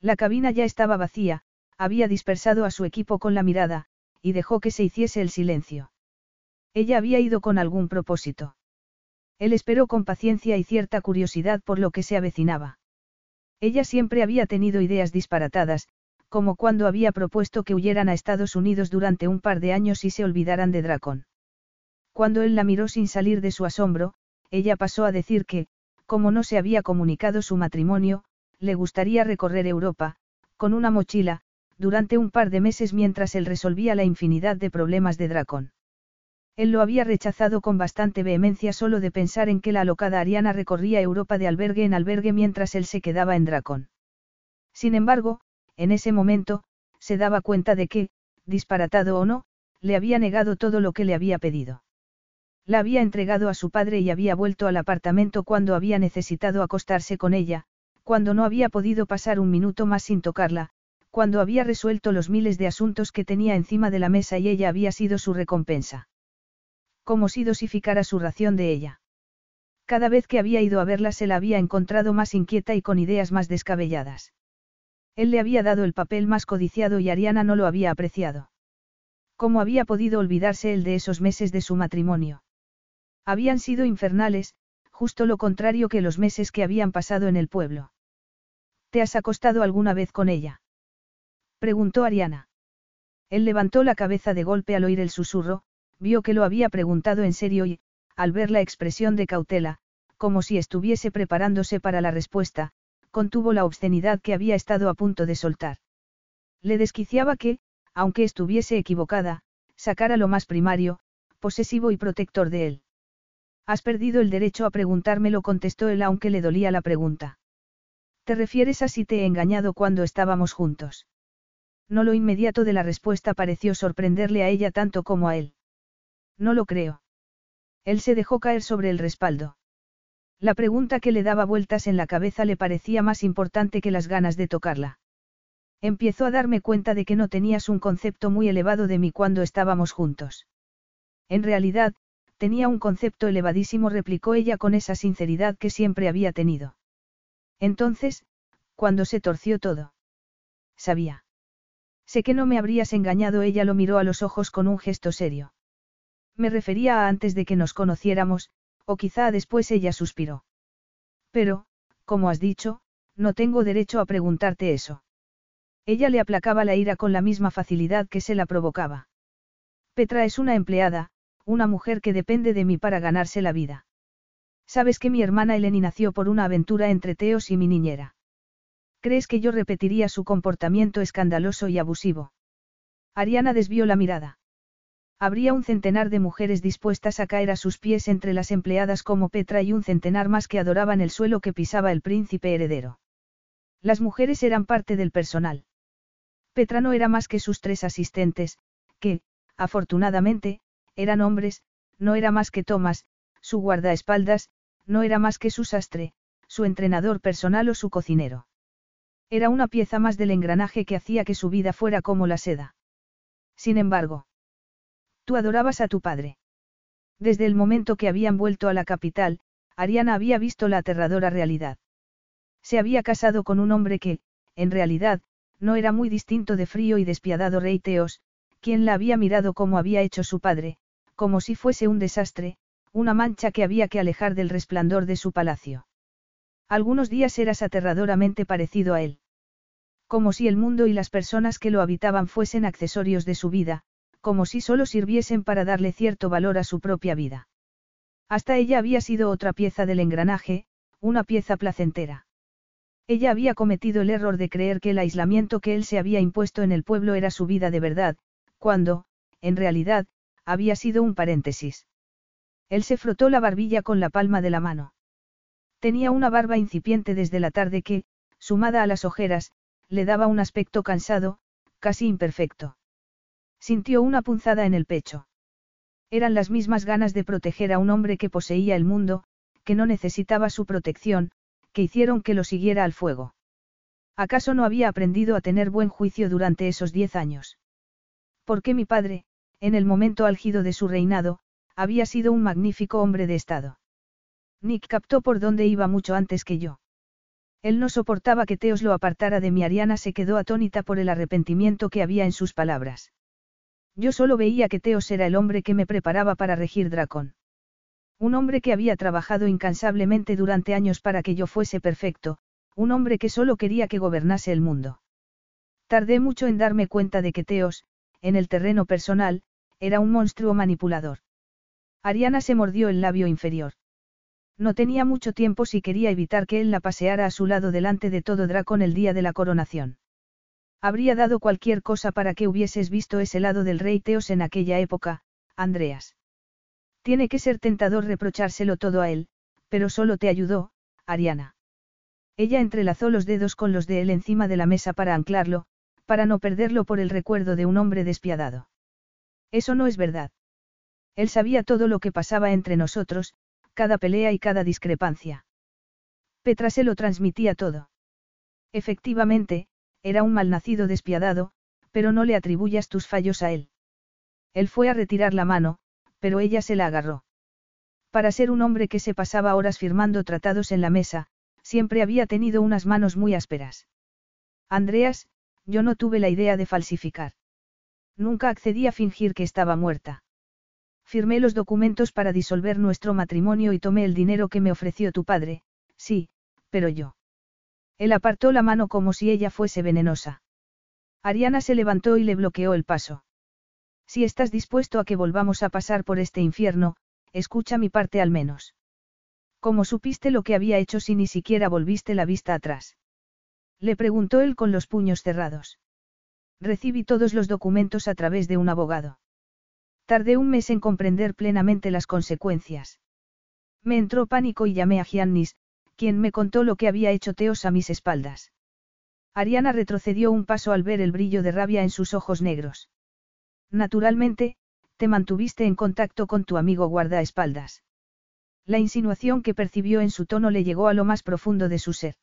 La cabina ya estaba vacía, había dispersado a su equipo con la mirada, y dejó que se hiciese el silencio. Ella había ido con algún propósito. Él esperó con paciencia y cierta curiosidad por lo que se avecinaba. Ella siempre había tenido ideas disparatadas, como cuando había propuesto que huyeran a Estados Unidos durante un par de años y se olvidaran de Dracon. Cuando él la miró sin salir de su asombro, ella pasó a decir que, como no se había comunicado su matrimonio, le gustaría recorrer Europa, con una mochila, durante un par de meses mientras él resolvía la infinidad de problemas de Dracon. Él lo había rechazado con bastante vehemencia solo de pensar en que la alocada Ariana recorría Europa de albergue en albergue mientras él se quedaba en Dracon. Sin embargo, en ese momento, se daba cuenta de que, disparatado o no, le había negado todo lo que le había pedido. La había entregado a su padre y había vuelto al apartamento cuando había necesitado acostarse con ella, cuando no había podido pasar un minuto más sin tocarla, cuando había resuelto los miles de asuntos que tenía encima de la mesa y ella había sido su recompensa. Como si dosificara su ración de ella. Cada vez que había ido a verla se la había encontrado más inquieta y con ideas más descabelladas. Él le había dado el papel más codiciado y Ariana no lo había apreciado. ¿Cómo había podido olvidarse él de esos meses de su matrimonio? Habían sido infernales, justo lo contrario que los meses que habían pasado en el pueblo. ¿Te has acostado alguna vez con ella? Preguntó Ariana. Él levantó la cabeza de golpe al oír el susurro, vio que lo había preguntado en serio y, al ver la expresión de cautela, como si estuviese preparándose para la respuesta, contuvo la obscenidad que había estado a punto de soltar. Le desquiciaba que, aunque estuviese equivocada, sacara lo más primario, posesivo y protector de él. Has perdido el derecho a preguntármelo, contestó él aunque le dolía la pregunta. ¿Te refieres a si te he engañado cuando estábamos juntos? No lo inmediato de la respuesta pareció sorprenderle a ella tanto como a él. No lo creo. Él se dejó caer sobre el respaldo. La pregunta que le daba vueltas en la cabeza le parecía más importante que las ganas de tocarla. Empiezo a darme cuenta de que no tenías un concepto muy elevado de mí cuando estábamos juntos. En realidad, tenía un concepto elevadísimo, replicó ella con esa sinceridad que siempre había tenido. Entonces, cuando se torció todo. Sabía. Sé que no me habrías engañado, ella lo miró a los ojos con un gesto serio. Me refería a antes de que nos conociéramos, o quizá después ella suspiró. Pero, como has dicho, no tengo derecho a preguntarte eso. Ella le aplacaba la ira con la misma facilidad que se la provocaba. Petra es una empleada, una mujer que depende de mí para ganarse la vida. Sabes que mi hermana Eleni nació por una aventura entre Teos y mi niñera. ¿Crees que yo repetiría su comportamiento escandaloso y abusivo? Ariana desvió la mirada. Habría un centenar de mujeres dispuestas a caer a sus pies entre las empleadas como Petra y un centenar más que adoraban el suelo que pisaba el príncipe heredero. Las mujeres eran parte del personal. Petra no era más que sus tres asistentes, que, afortunadamente, eran hombres, no era más que Thomas, su guardaespaldas, no era más que su sastre, su entrenador personal o su cocinero. Era una pieza más del engranaje que hacía que su vida fuera como la seda. Sin embargo, Tú adorabas a tu padre. Desde el momento que habían vuelto a la capital, Ariana había visto la aterradora realidad. Se había casado con un hombre que, en realidad, no era muy distinto de frío y despiadado rey Teos, quien la había mirado como había hecho su padre, como si fuese un desastre, una mancha que había que alejar del resplandor de su palacio. Algunos días eras aterradoramente parecido a él. Como si el mundo y las personas que lo habitaban fuesen accesorios de su vida, como si solo sirviesen para darle cierto valor a su propia vida. Hasta ella había sido otra pieza del engranaje, una pieza placentera. Ella había cometido el error de creer que el aislamiento que él se había impuesto en el pueblo era su vida de verdad, cuando, en realidad, había sido un paréntesis. Él se frotó la barbilla con la palma de la mano. Tenía una barba incipiente desde la tarde que, sumada a las ojeras, le daba un aspecto cansado, casi imperfecto. Sintió una punzada en el pecho. Eran las mismas ganas de proteger a un hombre que poseía el mundo, que no necesitaba su protección, que hicieron que lo siguiera al fuego. ¿Acaso no había aprendido a tener buen juicio durante esos diez años? Porque mi padre, en el momento álgido de su reinado, había sido un magnífico hombre de Estado. Nick captó por dónde iba mucho antes que yo. Él no soportaba que Teos lo apartara de mi Ariana se quedó atónita por el arrepentimiento que había en sus palabras. Yo solo veía que Teos era el hombre que me preparaba para regir Dracón. Un hombre que había trabajado incansablemente durante años para que yo fuese perfecto, un hombre que solo quería que gobernase el mundo. Tardé mucho en darme cuenta de que Teos, en el terreno personal, era un monstruo manipulador. Ariana se mordió el labio inferior. No tenía mucho tiempo si quería evitar que él la paseara a su lado delante de todo Dracón el día de la coronación. Habría dado cualquier cosa para que hubieses visto ese lado del rey Teos en aquella época, Andreas. Tiene que ser tentador reprochárselo todo a él, pero solo te ayudó, Ariana. Ella entrelazó los dedos con los de él encima de la mesa para anclarlo, para no perderlo por el recuerdo de un hombre despiadado. Eso no es verdad. Él sabía todo lo que pasaba entre nosotros, cada pelea y cada discrepancia. Petra se lo transmitía todo. Efectivamente, era un malnacido despiadado, pero no le atribuyas tus fallos a él. Él fue a retirar la mano, pero ella se la agarró. Para ser un hombre que se pasaba horas firmando tratados en la mesa, siempre había tenido unas manos muy ásperas. Andreas, yo no tuve la idea de falsificar. Nunca accedí a fingir que estaba muerta. Firmé los documentos para disolver nuestro matrimonio y tomé el dinero que me ofreció tu padre, sí, pero yo. Él apartó la mano como si ella fuese venenosa. Ariana se levantó y le bloqueó el paso. Si estás dispuesto a que volvamos a pasar por este infierno, escucha mi parte al menos. ¿Cómo supiste lo que había hecho si ni siquiera volviste la vista atrás? Le preguntó él con los puños cerrados. Recibí todos los documentos a través de un abogado. Tardé un mes en comprender plenamente las consecuencias. Me entró pánico y llamé a Giannis, quien me contó lo que había hecho Teos a mis espaldas. Ariana retrocedió un paso al ver el brillo de rabia en sus ojos negros. Naturalmente, te mantuviste en contacto con tu amigo guardaespaldas. La insinuación que percibió en su tono le llegó a lo más profundo de su ser.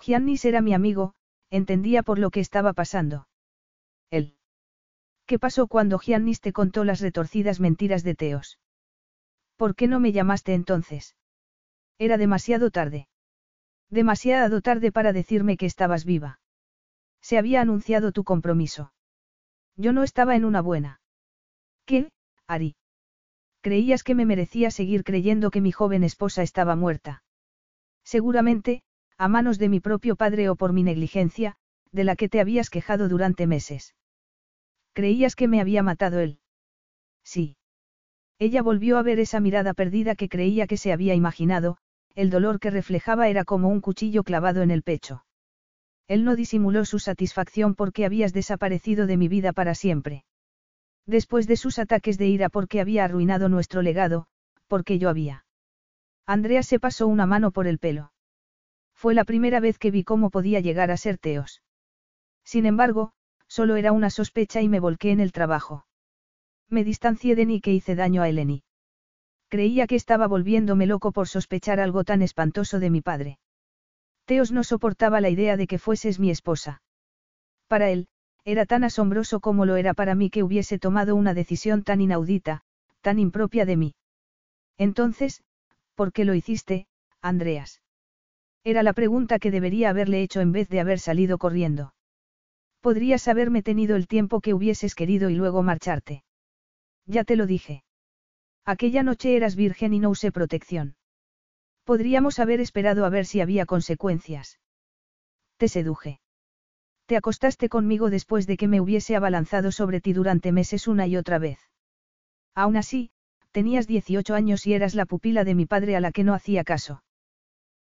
Giannis era mi amigo, entendía por lo que estaba pasando. Él. ¿Qué pasó cuando Giannis te contó las retorcidas mentiras de Teos? ¿Por qué no me llamaste entonces? Era demasiado tarde. Demasiado tarde para decirme que estabas viva. Se había anunciado tu compromiso. Yo no estaba en una buena. ¿Qué, Ari? Creías que me merecía seguir creyendo que mi joven esposa estaba muerta. Seguramente, a manos de mi propio padre o por mi negligencia, de la que te habías quejado durante meses. ¿Creías que me había matado él? Sí. Ella volvió a ver esa mirada perdida que creía que se había imaginado, el dolor que reflejaba era como un cuchillo clavado en el pecho. Él no disimuló su satisfacción porque habías desaparecido de mi vida para siempre. Después de sus ataques de ira porque había arruinado nuestro legado, porque yo había. Andrea se pasó una mano por el pelo. Fue la primera vez que vi cómo podía llegar a ser Teos. Sin embargo, Solo era una sospecha y me volqué en el trabajo. Me distancié de Nick e hice daño a Eleni. Creía que estaba volviéndome loco por sospechar algo tan espantoso de mi padre. Teos no soportaba la idea de que fueses mi esposa. Para él, era tan asombroso como lo era para mí que hubiese tomado una decisión tan inaudita, tan impropia de mí. Entonces, ¿por qué lo hiciste, Andreas? Era la pregunta que debería haberle hecho en vez de haber salido corriendo. Podrías haberme tenido el tiempo que hubieses querido y luego marcharte. Ya te lo dije. Aquella noche eras virgen y no usé protección. Podríamos haber esperado a ver si había consecuencias. Te seduje. Te acostaste conmigo después de que me hubiese abalanzado sobre ti durante meses una y otra vez. Aún así, tenías 18 años y eras la pupila de mi padre a la que no hacía caso.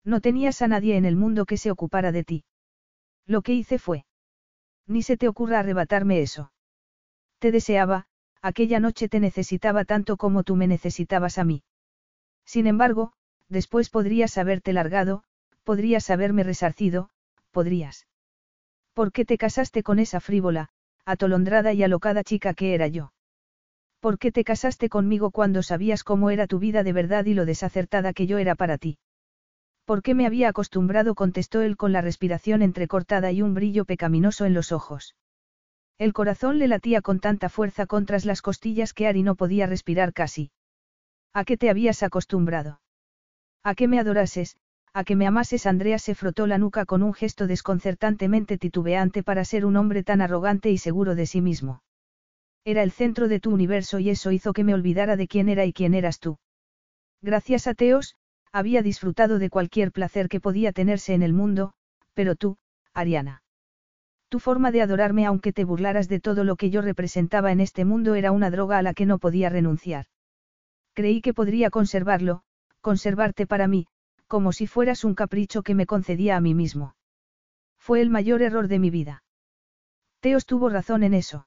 No tenías a nadie en el mundo que se ocupara de ti. Lo que hice fue. Ni se te ocurra arrebatarme eso. Te deseaba, aquella noche te necesitaba tanto como tú me necesitabas a mí. Sin embargo, después podrías haberte largado, podrías haberme resarcido, podrías. ¿Por qué te casaste con esa frívola, atolondrada y alocada chica que era yo? ¿Por qué te casaste conmigo cuando sabías cómo era tu vida de verdad y lo desacertada que yo era para ti? ¿Por qué me había acostumbrado? contestó él con la respiración entrecortada y un brillo pecaminoso en los ojos. El corazón le latía con tanta fuerza contra las costillas que Ari no podía respirar casi. ¿A qué te habías acostumbrado? ¿A qué me adorases? ¿A que me amases? Andrea se frotó la nuca con un gesto desconcertantemente titubeante para ser un hombre tan arrogante y seguro de sí mismo. Era el centro de tu universo y eso hizo que me olvidara de quién era y quién eras tú. Gracias a Teos, había disfrutado de cualquier placer que podía tenerse en el mundo, pero tú, Ariana. Tu forma de adorarme aunque te burlaras de todo lo que yo representaba en este mundo era una droga a la que no podía renunciar. Creí que podría conservarlo, conservarte para mí, como si fueras un capricho que me concedía a mí mismo. Fue el mayor error de mi vida. Teos tuvo razón en eso.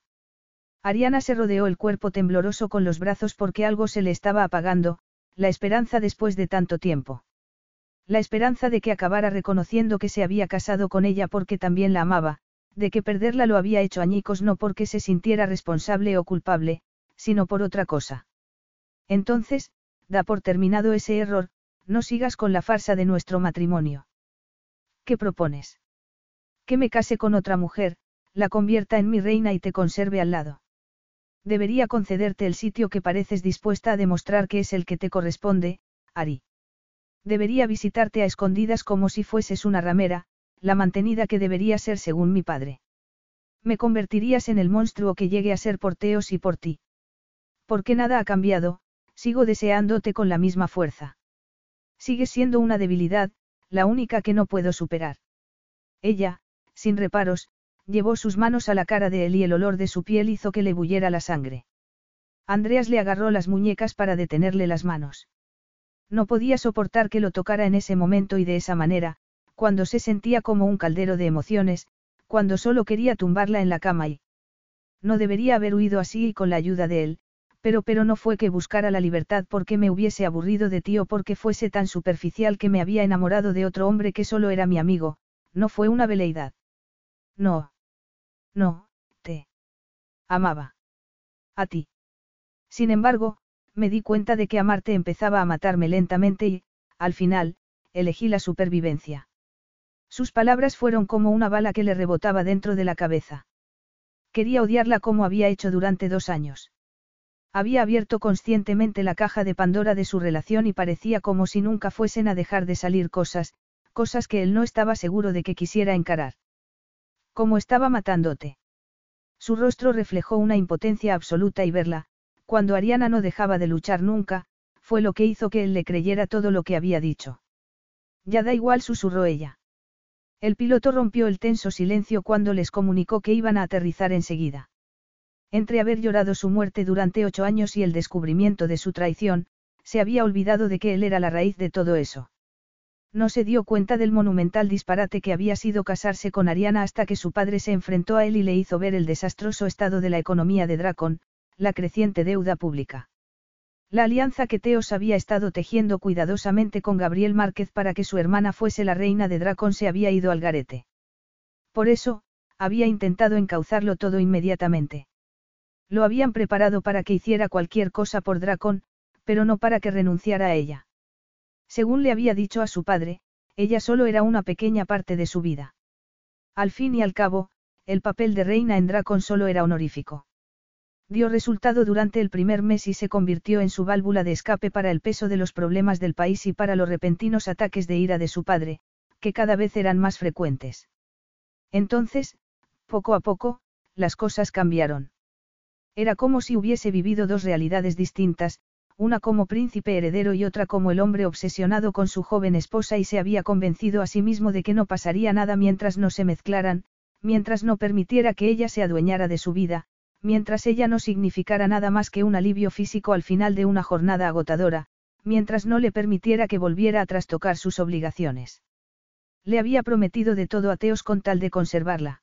Ariana se rodeó el cuerpo tembloroso con los brazos porque algo se le estaba apagando, la esperanza después de tanto tiempo. La esperanza de que acabara reconociendo que se había casado con ella porque también la amaba, de que perderla lo había hecho añicos no porque se sintiera responsable o culpable, sino por otra cosa. Entonces, da por terminado ese error, no sigas con la farsa de nuestro matrimonio. ¿Qué propones? Que me case con otra mujer, la convierta en mi reina y te conserve al lado. Debería concederte el sitio que pareces dispuesta a demostrar que es el que te corresponde, Ari. Debería visitarte a escondidas como si fueses una ramera, la mantenida que debería ser según mi padre. Me convertirías en el monstruo que llegue a ser por Teos y por ti. Porque nada ha cambiado, sigo deseándote con la misma fuerza. Sigues siendo una debilidad, la única que no puedo superar. Ella, sin reparos, llevó sus manos a la cara de él y el olor de su piel hizo que le bulliera la sangre. Andreas le agarró las muñecas para detenerle las manos. No podía soportar que lo tocara en ese momento y de esa manera, cuando se sentía como un caldero de emociones, cuando solo quería tumbarla en la cama y... No debería haber huido así y con la ayuda de él, pero pero no fue que buscara la libertad porque me hubiese aburrido de ti o porque fuese tan superficial que me había enamorado de otro hombre que solo era mi amigo, no fue una veleidad. No. No, te. Amaba. A ti. Sin embargo, me di cuenta de que amarte empezaba a matarme lentamente y, al final, elegí la supervivencia. Sus palabras fueron como una bala que le rebotaba dentro de la cabeza. Quería odiarla como había hecho durante dos años. Había abierto conscientemente la caja de Pandora de su relación y parecía como si nunca fuesen a dejar de salir cosas, cosas que él no estaba seguro de que quisiera encarar. Como estaba matándote. Su rostro reflejó una impotencia absoluta y verla, cuando Ariana no dejaba de luchar nunca, fue lo que hizo que él le creyera todo lo que había dicho. Ya da igual, susurró ella. El piloto rompió el tenso silencio cuando les comunicó que iban a aterrizar enseguida. Entre haber llorado su muerte durante ocho años y el descubrimiento de su traición, se había olvidado de que él era la raíz de todo eso. No se dio cuenta del monumental disparate que había sido casarse con Ariana hasta que su padre se enfrentó a él y le hizo ver el desastroso estado de la economía de Dracon, la creciente deuda pública. La alianza que Teos había estado tejiendo cuidadosamente con Gabriel Márquez para que su hermana fuese la reina de Dracon se había ido al garete. Por eso, había intentado encauzarlo todo inmediatamente. Lo habían preparado para que hiciera cualquier cosa por Dracon, pero no para que renunciara a ella. Según le había dicho a su padre, ella solo era una pequeña parte de su vida. Al fin y al cabo, el papel de reina en Dracon solo era honorífico. Dio resultado durante el primer mes y se convirtió en su válvula de escape para el peso de los problemas del país y para los repentinos ataques de ira de su padre, que cada vez eran más frecuentes. Entonces, poco a poco, las cosas cambiaron. Era como si hubiese vivido dos realidades distintas, una como príncipe heredero y otra como el hombre obsesionado con su joven esposa y se había convencido a sí mismo de que no pasaría nada mientras no se mezclaran, mientras no permitiera que ella se adueñara de su vida, mientras ella no significara nada más que un alivio físico al final de una jornada agotadora, mientras no le permitiera que volviera a trastocar sus obligaciones. Le había prometido de todo a Teos con tal de conservarla.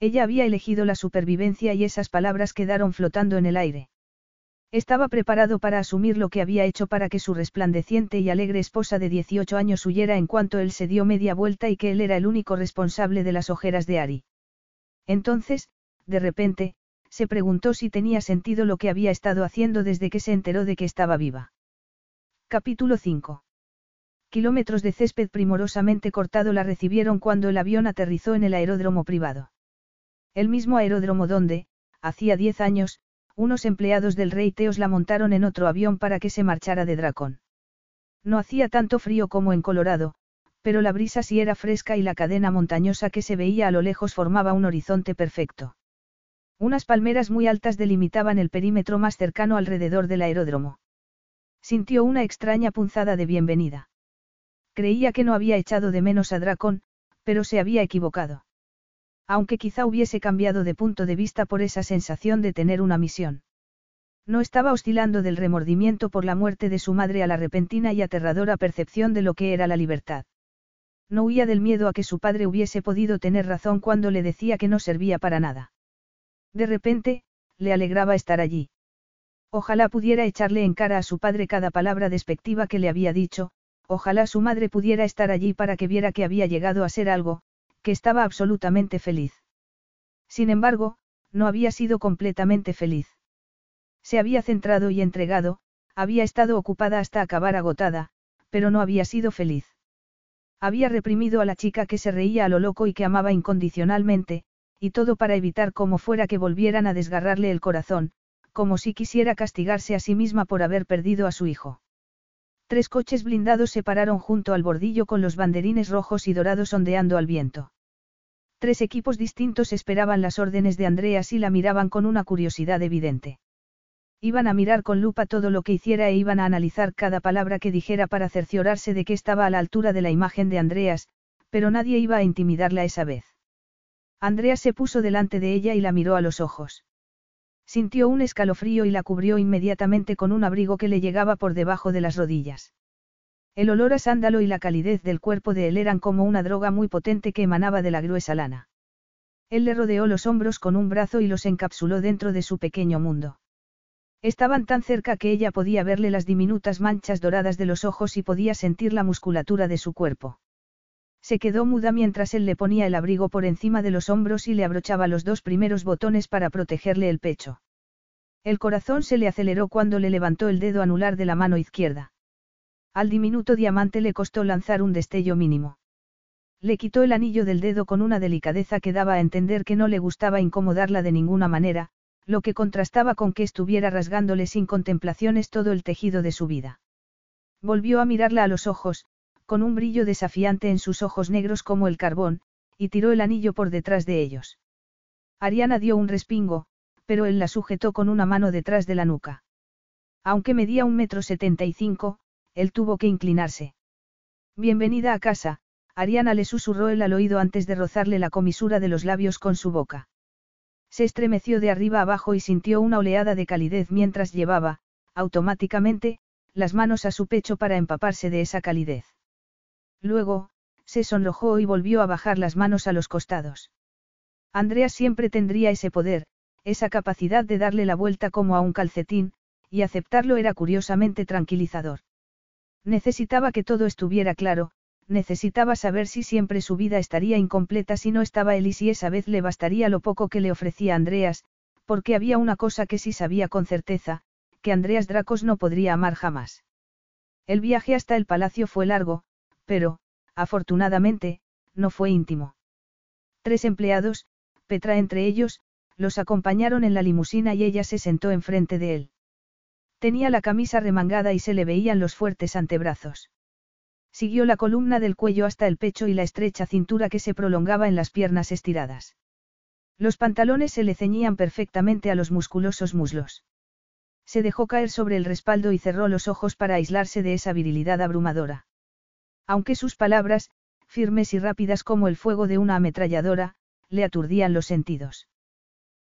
Ella había elegido la supervivencia y esas palabras quedaron flotando en el aire. Estaba preparado para asumir lo que había hecho para que su resplandeciente y alegre esposa de 18 años huyera en cuanto él se dio media vuelta y que él era el único responsable de las ojeras de Ari. Entonces, de repente, se preguntó si tenía sentido lo que había estado haciendo desde que se enteró de que estaba viva. Capítulo 5. Kilómetros de césped primorosamente cortado la recibieron cuando el avión aterrizó en el aeródromo privado. El mismo aeródromo donde, hacía diez años, unos empleados del rey Teos la montaron en otro avión para que se marchara de Dracón. No hacía tanto frío como en Colorado, pero la brisa sí era fresca y la cadena montañosa que se veía a lo lejos formaba un horizonte perfecto. Unas palmeras muy altas delimitaban el perímetro más cercano alrededor del aeródromo. Sintió una extraña punzada de bienvenida. Creía que no había echado de menos a Dracón, pero se había equivocado. Aunque quizá hubiese cambiado de punto de vista por esa sensación de tener una misión. No estaba oscilando del remordimiento por la muerte de su madre a la repentina y aterradora percepción de lo que era la libertad. No huía del miedo a que su padre hubiese podido tener razón cuando le decía que no servía para nada. De repente, le alegraba estar allí. Ojalá pudiera echarle en cara a su padre cada palabra despectiva que le había dicho, ojalá su madre pudiera estar allí para que viera que había llegado a ser algo, que estaba absolutamente feliz. Sin embargo, no había sido completamente feliz. Se había centrado y entregado, había estado ocupada hasta acabar agotada, pero no había sido feliz. Había reprimido a la chica que se reía a lo loco y que amaba incondicionalmente, y todo para evitar como fuera que volvieran a desgarrarle el corazón, como si quisiera castigarse a sí misma por haber perdido a su hijo. Tres coches blindados se pararon junto al bordillo con los banderines rojos y dorados ondeando al viento. Tres equipos distintos esperaban las órdenes de Andreas y la miraban con una curiosidad evidente. Iban a mirar con lupa todo lo que hiciera e iban a analizar cada palabra que dijera para cerciorarse de que estaba a la altura de la imagen de Andreas, pero nadie iba a intimidarla esa vez. Andreas se puso delante de ella y la miró a los ojos. Sintió un escalofrío y la cubrió inmediatamente con un abrigo que le llegaba por debajo de las rodillas. El olor a sándalo y la calidez del cuerpo de él eran como una droga muy potente que emanaba de la gruesa lana. Él le rodeó los hombros con un brazo y los encapsuló dentro de su pequeño mundo. Estaban tan cerca que ella podía verle las diminutas manchas doradas de los ojos y podía sentir la musculatura de su cuerpo. Se quedó muda mientras él le ponía el abrigo por encima de los hombros y le abrochaba los dos primeros botones para protegerle el pecho. El corazón se le aceleró cuando le levantó el dedo anular de la mano izquierda. Al diminuto diamante le costó lanzar un destello mínimo. Le quitó el anillo del dedo con una delicadeza que daba a entender que no le gustaba incomodarla de ninguna manera, lo que contrastaba con que estuviera rasgándole sin contemplaciones todo el tejido de su vida. Volvió a mirarla a los ojos, con un brillo desafiante en sus ojos negros como el carbón, y tiró el anillo por detrás de ellos. Ariana dio un respingo, pero él la sujetó con una mano detrás de la nuca. Aunque medía un metro setenta y cinco, él tuvo que inclinarse. Bienvenida a casa, Ariana le susurró él al oído antes de rozarle la comisura de los labios con su boca. Se estremeció de arriba abajo y sintió una oleada de calidez mientras llevaba, automáticamente, las manos a su pecho para empaparse de esa calidez. Luego, se sonrojó y volvió a bajar las manos a los costados. Andrea siempre tendría ese poder, esa capacidad de darle la vuelta como a un calcetín, y aceptarlo era curiosamente tranquilizador. Necesitaba que todo estuviera claro, necesitaba saber si siempre su vida estaría incompleta si no estaba él y si esa vez le bastaría lo poco que le ofrecía Andreas, porque había una cosa que sí sabía con certeza, que Andreas Dracos no podría amar jamás. El viaje hasta el palacio fue largo, pero, afortunadamente, no fue íntimo. Tres empleados, Petra entre ellos, los acompañaron en la limusina y ella se sentó enfrente de él. Tenía la camisa remangada y se le veían los fuertes antebrazos. Siguió la columna del cuello hasta el pecho y la estrecha cintura que se prolongaba en las piernas estiradas. Los pantalones se le ceñían perfectamente a los musculosos muslos. Se dejó caer sobre el respaldo y cerró los ojos para aislarse de esa virilidad abrumadora. Aunque sus palabras, firmes y rápidas como el fuego de una ametralladora, le aturdían los sentidos.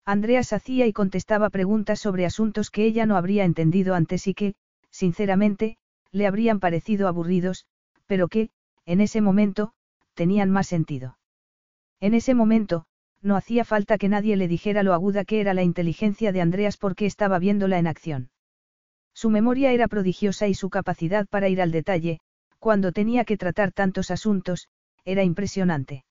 Andreas hacía y contestaba preguntas sobre asuntos que ella no habría entendido antes y que, sinceramente, le habrían parecido aburridos, pero que, en ese momento, tenían más sentido. En ese momento, no hacía falta que nadie le dijera lo aguda que era la inteligencia de Andreas porque estaba viéndola en acción. Su memoria era prodigiosa y su capacidad para ir al detalle, cuando tenía que tratar tantos asuntos, era impresionante.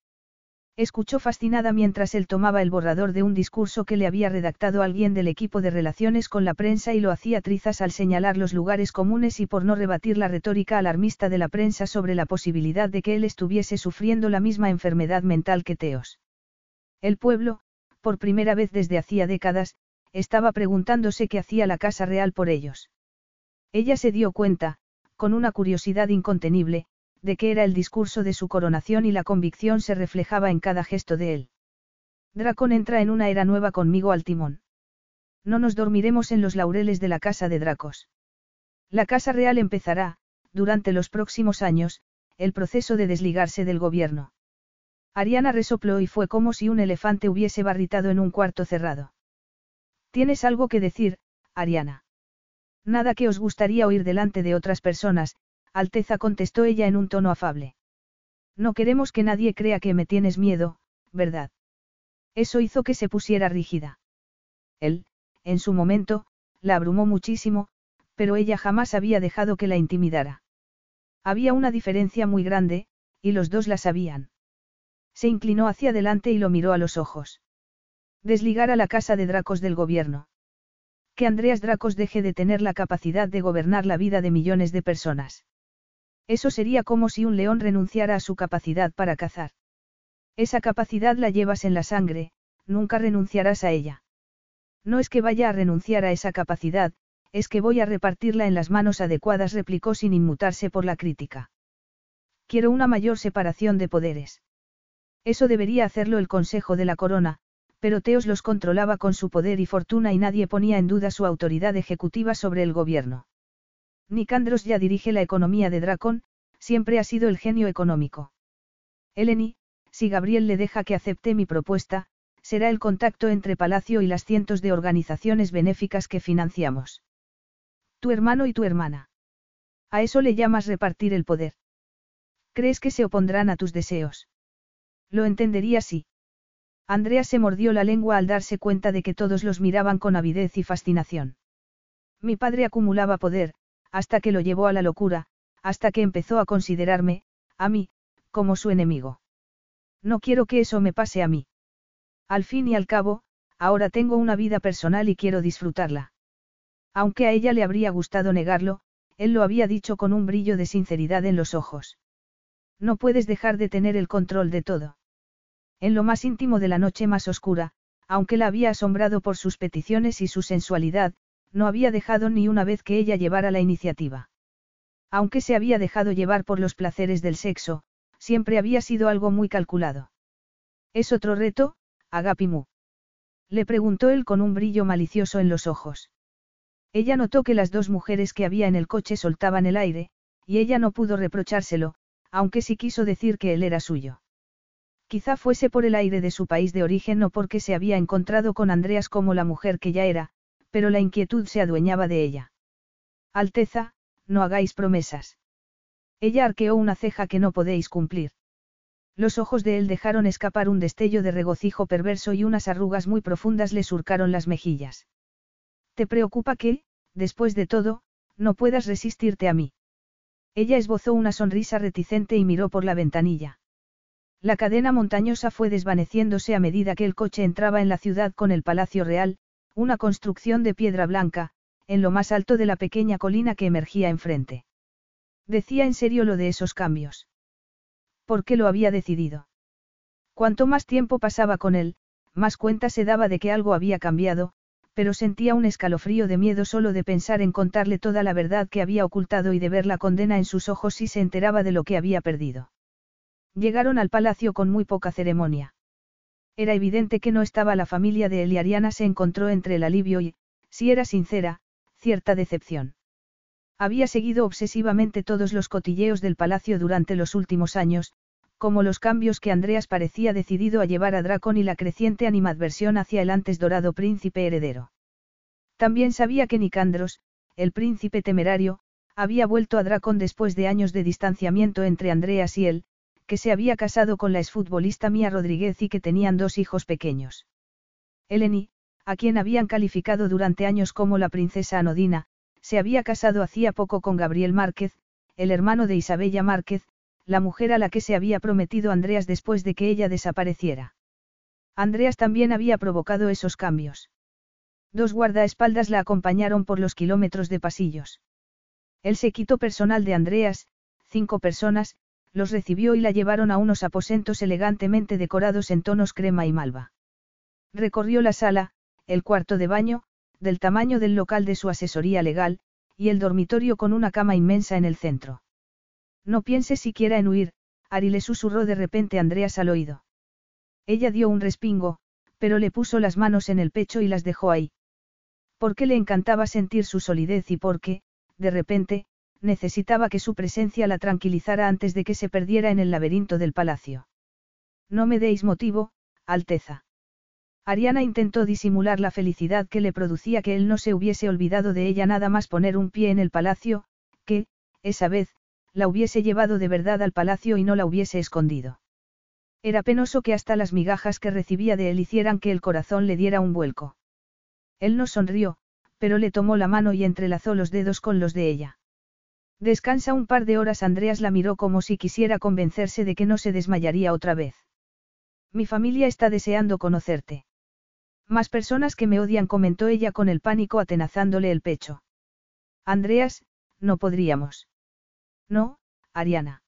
Escuchó fascinada mientras él tomaba el borrador de un discurso que le había redactado alguien del equipo de relaciones con la prensa y lo hacía trizas al señalar los lugares comunes y por no rebatir la retórica alarmista de la prensa sobre la posibilidad de que él estuviese sufriendo la misma enfermedad mental que Teos. El pueblo, por primera vez desde hacía décadas, estaba preguntándose qué hacía la Casa Real por ellos. Ella se dio cuenta, con una curiosidad incontenible, de que era el discurso de su coronación y la convicción se reflejaba en cada gesto de él. Dracón entra en una era nueva conmigo al timón. No nos dormiremos en los laureles de la casa de Dracos. La Casa Real empezará, durante los próximos años, el proceso de desligarse del gobierno. Ariana resopló y fue como si un elefante hubiese barritado en un cuarto cerrado. ¿Tienes algo que decir, Ariana? Nada que os gustaría oír delante de otras personas, Alteza contestó ella en un tono afable. No queremos que nadie crea que me tienes miedo, ¿verdad? Eso hizo que se pusiera rígida. Él, en su momento, la abrumó muchísimo, pero ella jamás había dejado que la intimidara. Había una diferencia muy grande, y los dos la sabían. Se inclinó hacia adelante y lo miró a los ojos. Desligar a la casa de Dracos del gobierno. Que Andreas Dracos deje de tener la capacidad de gobernar la vida de millones de personas. Eso sería como si un león renunciara a su capacidad para cazar. Esa capacidad la llevas en la sangre, nunca renunciarás a ella. No es que vaya a renunciar a esa capacidad, es que voy a repartirla en las manos adecuadas, replicó sin inmutarse por la crítica. Quiero una mayor separación de poderes. Eso debería hacerlo el Consejo de la Corona, pero Teos los controlaba con su poder y fortuna y nadie ponía en duda su autoridad ejecutiva sobre el gobierno. Nicandros ya dirige la economía de Dracon, siempre ha sido el genio económico. Eleni, si Gabriel le deja que acepte mi propuesta, será el contacto entre Palacio y las cientos de organizaciones benéficas que financiamos. Tu hermano y tu hermana. A eso le llamas repartir el poder. ¿Crees que se opondrán a tus deseos? Lo entendería si. Andrea se mordió la lengua al darse cuenta de que todos los miraban con avidez y fascinación. Mi padre acumulaba poder, hasta que lo llevó a la locura, hasta que empezó a considerarme, a mí, como su enemigo. No quiero que eso me pase a mí. Al fin y al cabo, ahora tengo una vida personal y quiero disfrutarla. Aunque a ella le habría gustado negarlo, él lo había dicho con un brillo de sinceridad en los ojos. No puedes dejar de tener el control de todo. En lo más íntimo de la noche más oscura, aunque la había asombrado por sus peticiones y su sensualidad, no había dejado ni una vez que ella llevara la iniciativa. Aunque se había dejado llevar por los placeres del sexo, siempre había sido algo muy calculado. ¿Es otro reto, Agapimu? Le preguntó él con un brillo malicioso en los ojos. Ella notó que las dos mujeres que había en el coche soltaban el aire, y ella no pudo reprochárselo, aunque sí quiso decir que él era suyo. Quizá fuese por el aire de su país de origen o porque se había encontrado con Andreas como la mujer que ya era, pero la inquietud se adueñaba de ella. Alteza, no hagáis promesas. Ella arqueó una ceja que no podéis cumplir. Los ojos de él dejaron escapar un destello de regocijo perverso y unas arrugas muy profundas le surcaron las mejillas. ¿Te preocupa que, después de todo, no puedas resistirte a mí? Ella esbozó una sonrisa reticente y miró por la ventanilla. La cadena montañosa fue desvaneciéndose a medida que el coche entraba en la ciudad con el Palacio Real, una construcción de piedra blanca, en lo más alto de la pequeña colina que emergía enfrente. Decía en serio lo de esos cambios. ¿Por qué lo había decidido? Cuanto más tiempo pasaba con él, más cuenta se daba de que algo había cambiado, pero sentía un escalofrío de miedo solo de pensar en contarle toda la verdad que había ocultado y de ver la condena en sus ojos si se enteraba de lo que había perdido. Llegaron al palacio con muy poca ceremonia. Era evidente que no estaba la familia de él y Ariana se encontró entre el alivio y, si era sincera, cierta decepción. Había seguido obsesivamente todos los cotilleos del palacio durante los últimos años, como los cambios que Andreas parecía decidido a llevar a Dracon y la creciente animadversión hacia el antes dorado príncipe heredero. También sabía que Nicandros, el príncipe temerario, había vuelto a Dracon después de años de distanciamiento entre Andreas y él, que se había casado con la exfutbolista Mía Rodríguez y que tenían dos hijos pequeños. Eleni, a quien habían calificado durante años como la princesa anodina, se había casado hacía poco con Gabriel Márquez, el hermano de Isabella Márquez, la mujer a la que se había prometido Andreas después de que ella desapareciera. Andreas también había provocado esos cambios. Dos guardaespaldas la acompañaron por los kilómetros de pasillos. El séquito personal de Andreas, cinco personas, los recibió y la llevaron a unos aposentos elegantemente decorados en tonos crema y malva. Recorrió la sala, el cuarto de baño, del tamaño del local de su asesoría legal, y el dormitorio con una cama inmensa en el centro. No piense siquiera en huir, Ari le susurró de repente Andreas al oído. Ella dio un respingo, pero le puso las manos en el pecho y las dejó ahí. Porque le encantaba sentir su solidez y porque, de repente, necesitaba que su presencia la tranquilizara antes de que se perdiera en el laberinto del palacio. No me deis motivo, Alteza. Ariana intentó disimular la felicidad que le producía que él no se hubiese olvidado de ella nada más poner un pie en el palacio, que, esa vez, la hubiese llevado de verdad al palacio y no la hubiese escondido. Era penoso que hasta las migajas que recibía de él hicieran que el corazón le diera un vuelco. Él no sonrió, pero le tomó la mano y entrelazó los dedos con los de ella. Descansa un par de horas. Andreas la miró como si quisiera convencerse de que no se desmayaría otra vez. Mi familia está deseando conocerte. Más personas que me odian, comentó ella con el pánico atenazándole el pecho. Andreas, no podríamos. No, Ariana.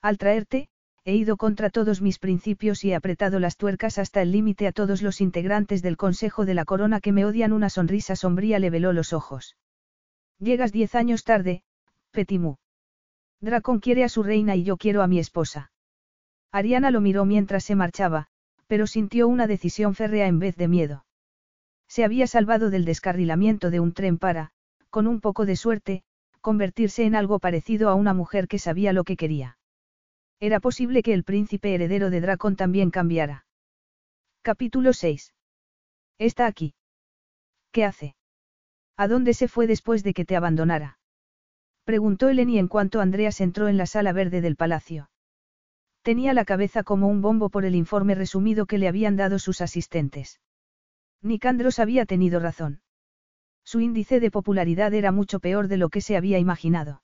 Al traerte, he ido contra todos mis principios y he apretado las tuercas hasta el límite a todos los integrantes del Consejo de la Corona que me odian. Una sonrisa sombría le veló los ojos. Llegas diez años tarde, Petimu. Dracon quiere a su reina y yo quiero a mi esposa. Ariana lo miró mientras se marchaba, pero sintió una decisión férrea en vez de miedo. Se había salvado del descarrilamiento de un tren para, con un poco de suerte, convertirse en algo parecido a una mujer que sabía lo que quería. Era posible que el príncipe heredero de Dracon también cambiara. Capítulo 6. Está aquí. ¿Qué hace? ¿A dónde se fue después de que te abandonara? Preguntó Eleni en cuanto Andreas entró en la sala verde del palacio. Tenía la cabeza como un bombo por el informe resumido que le habían dado sus asistentes. Nicandros había tenido razón. Su índice de popularidad era mucho peor de lo que se había imaginado.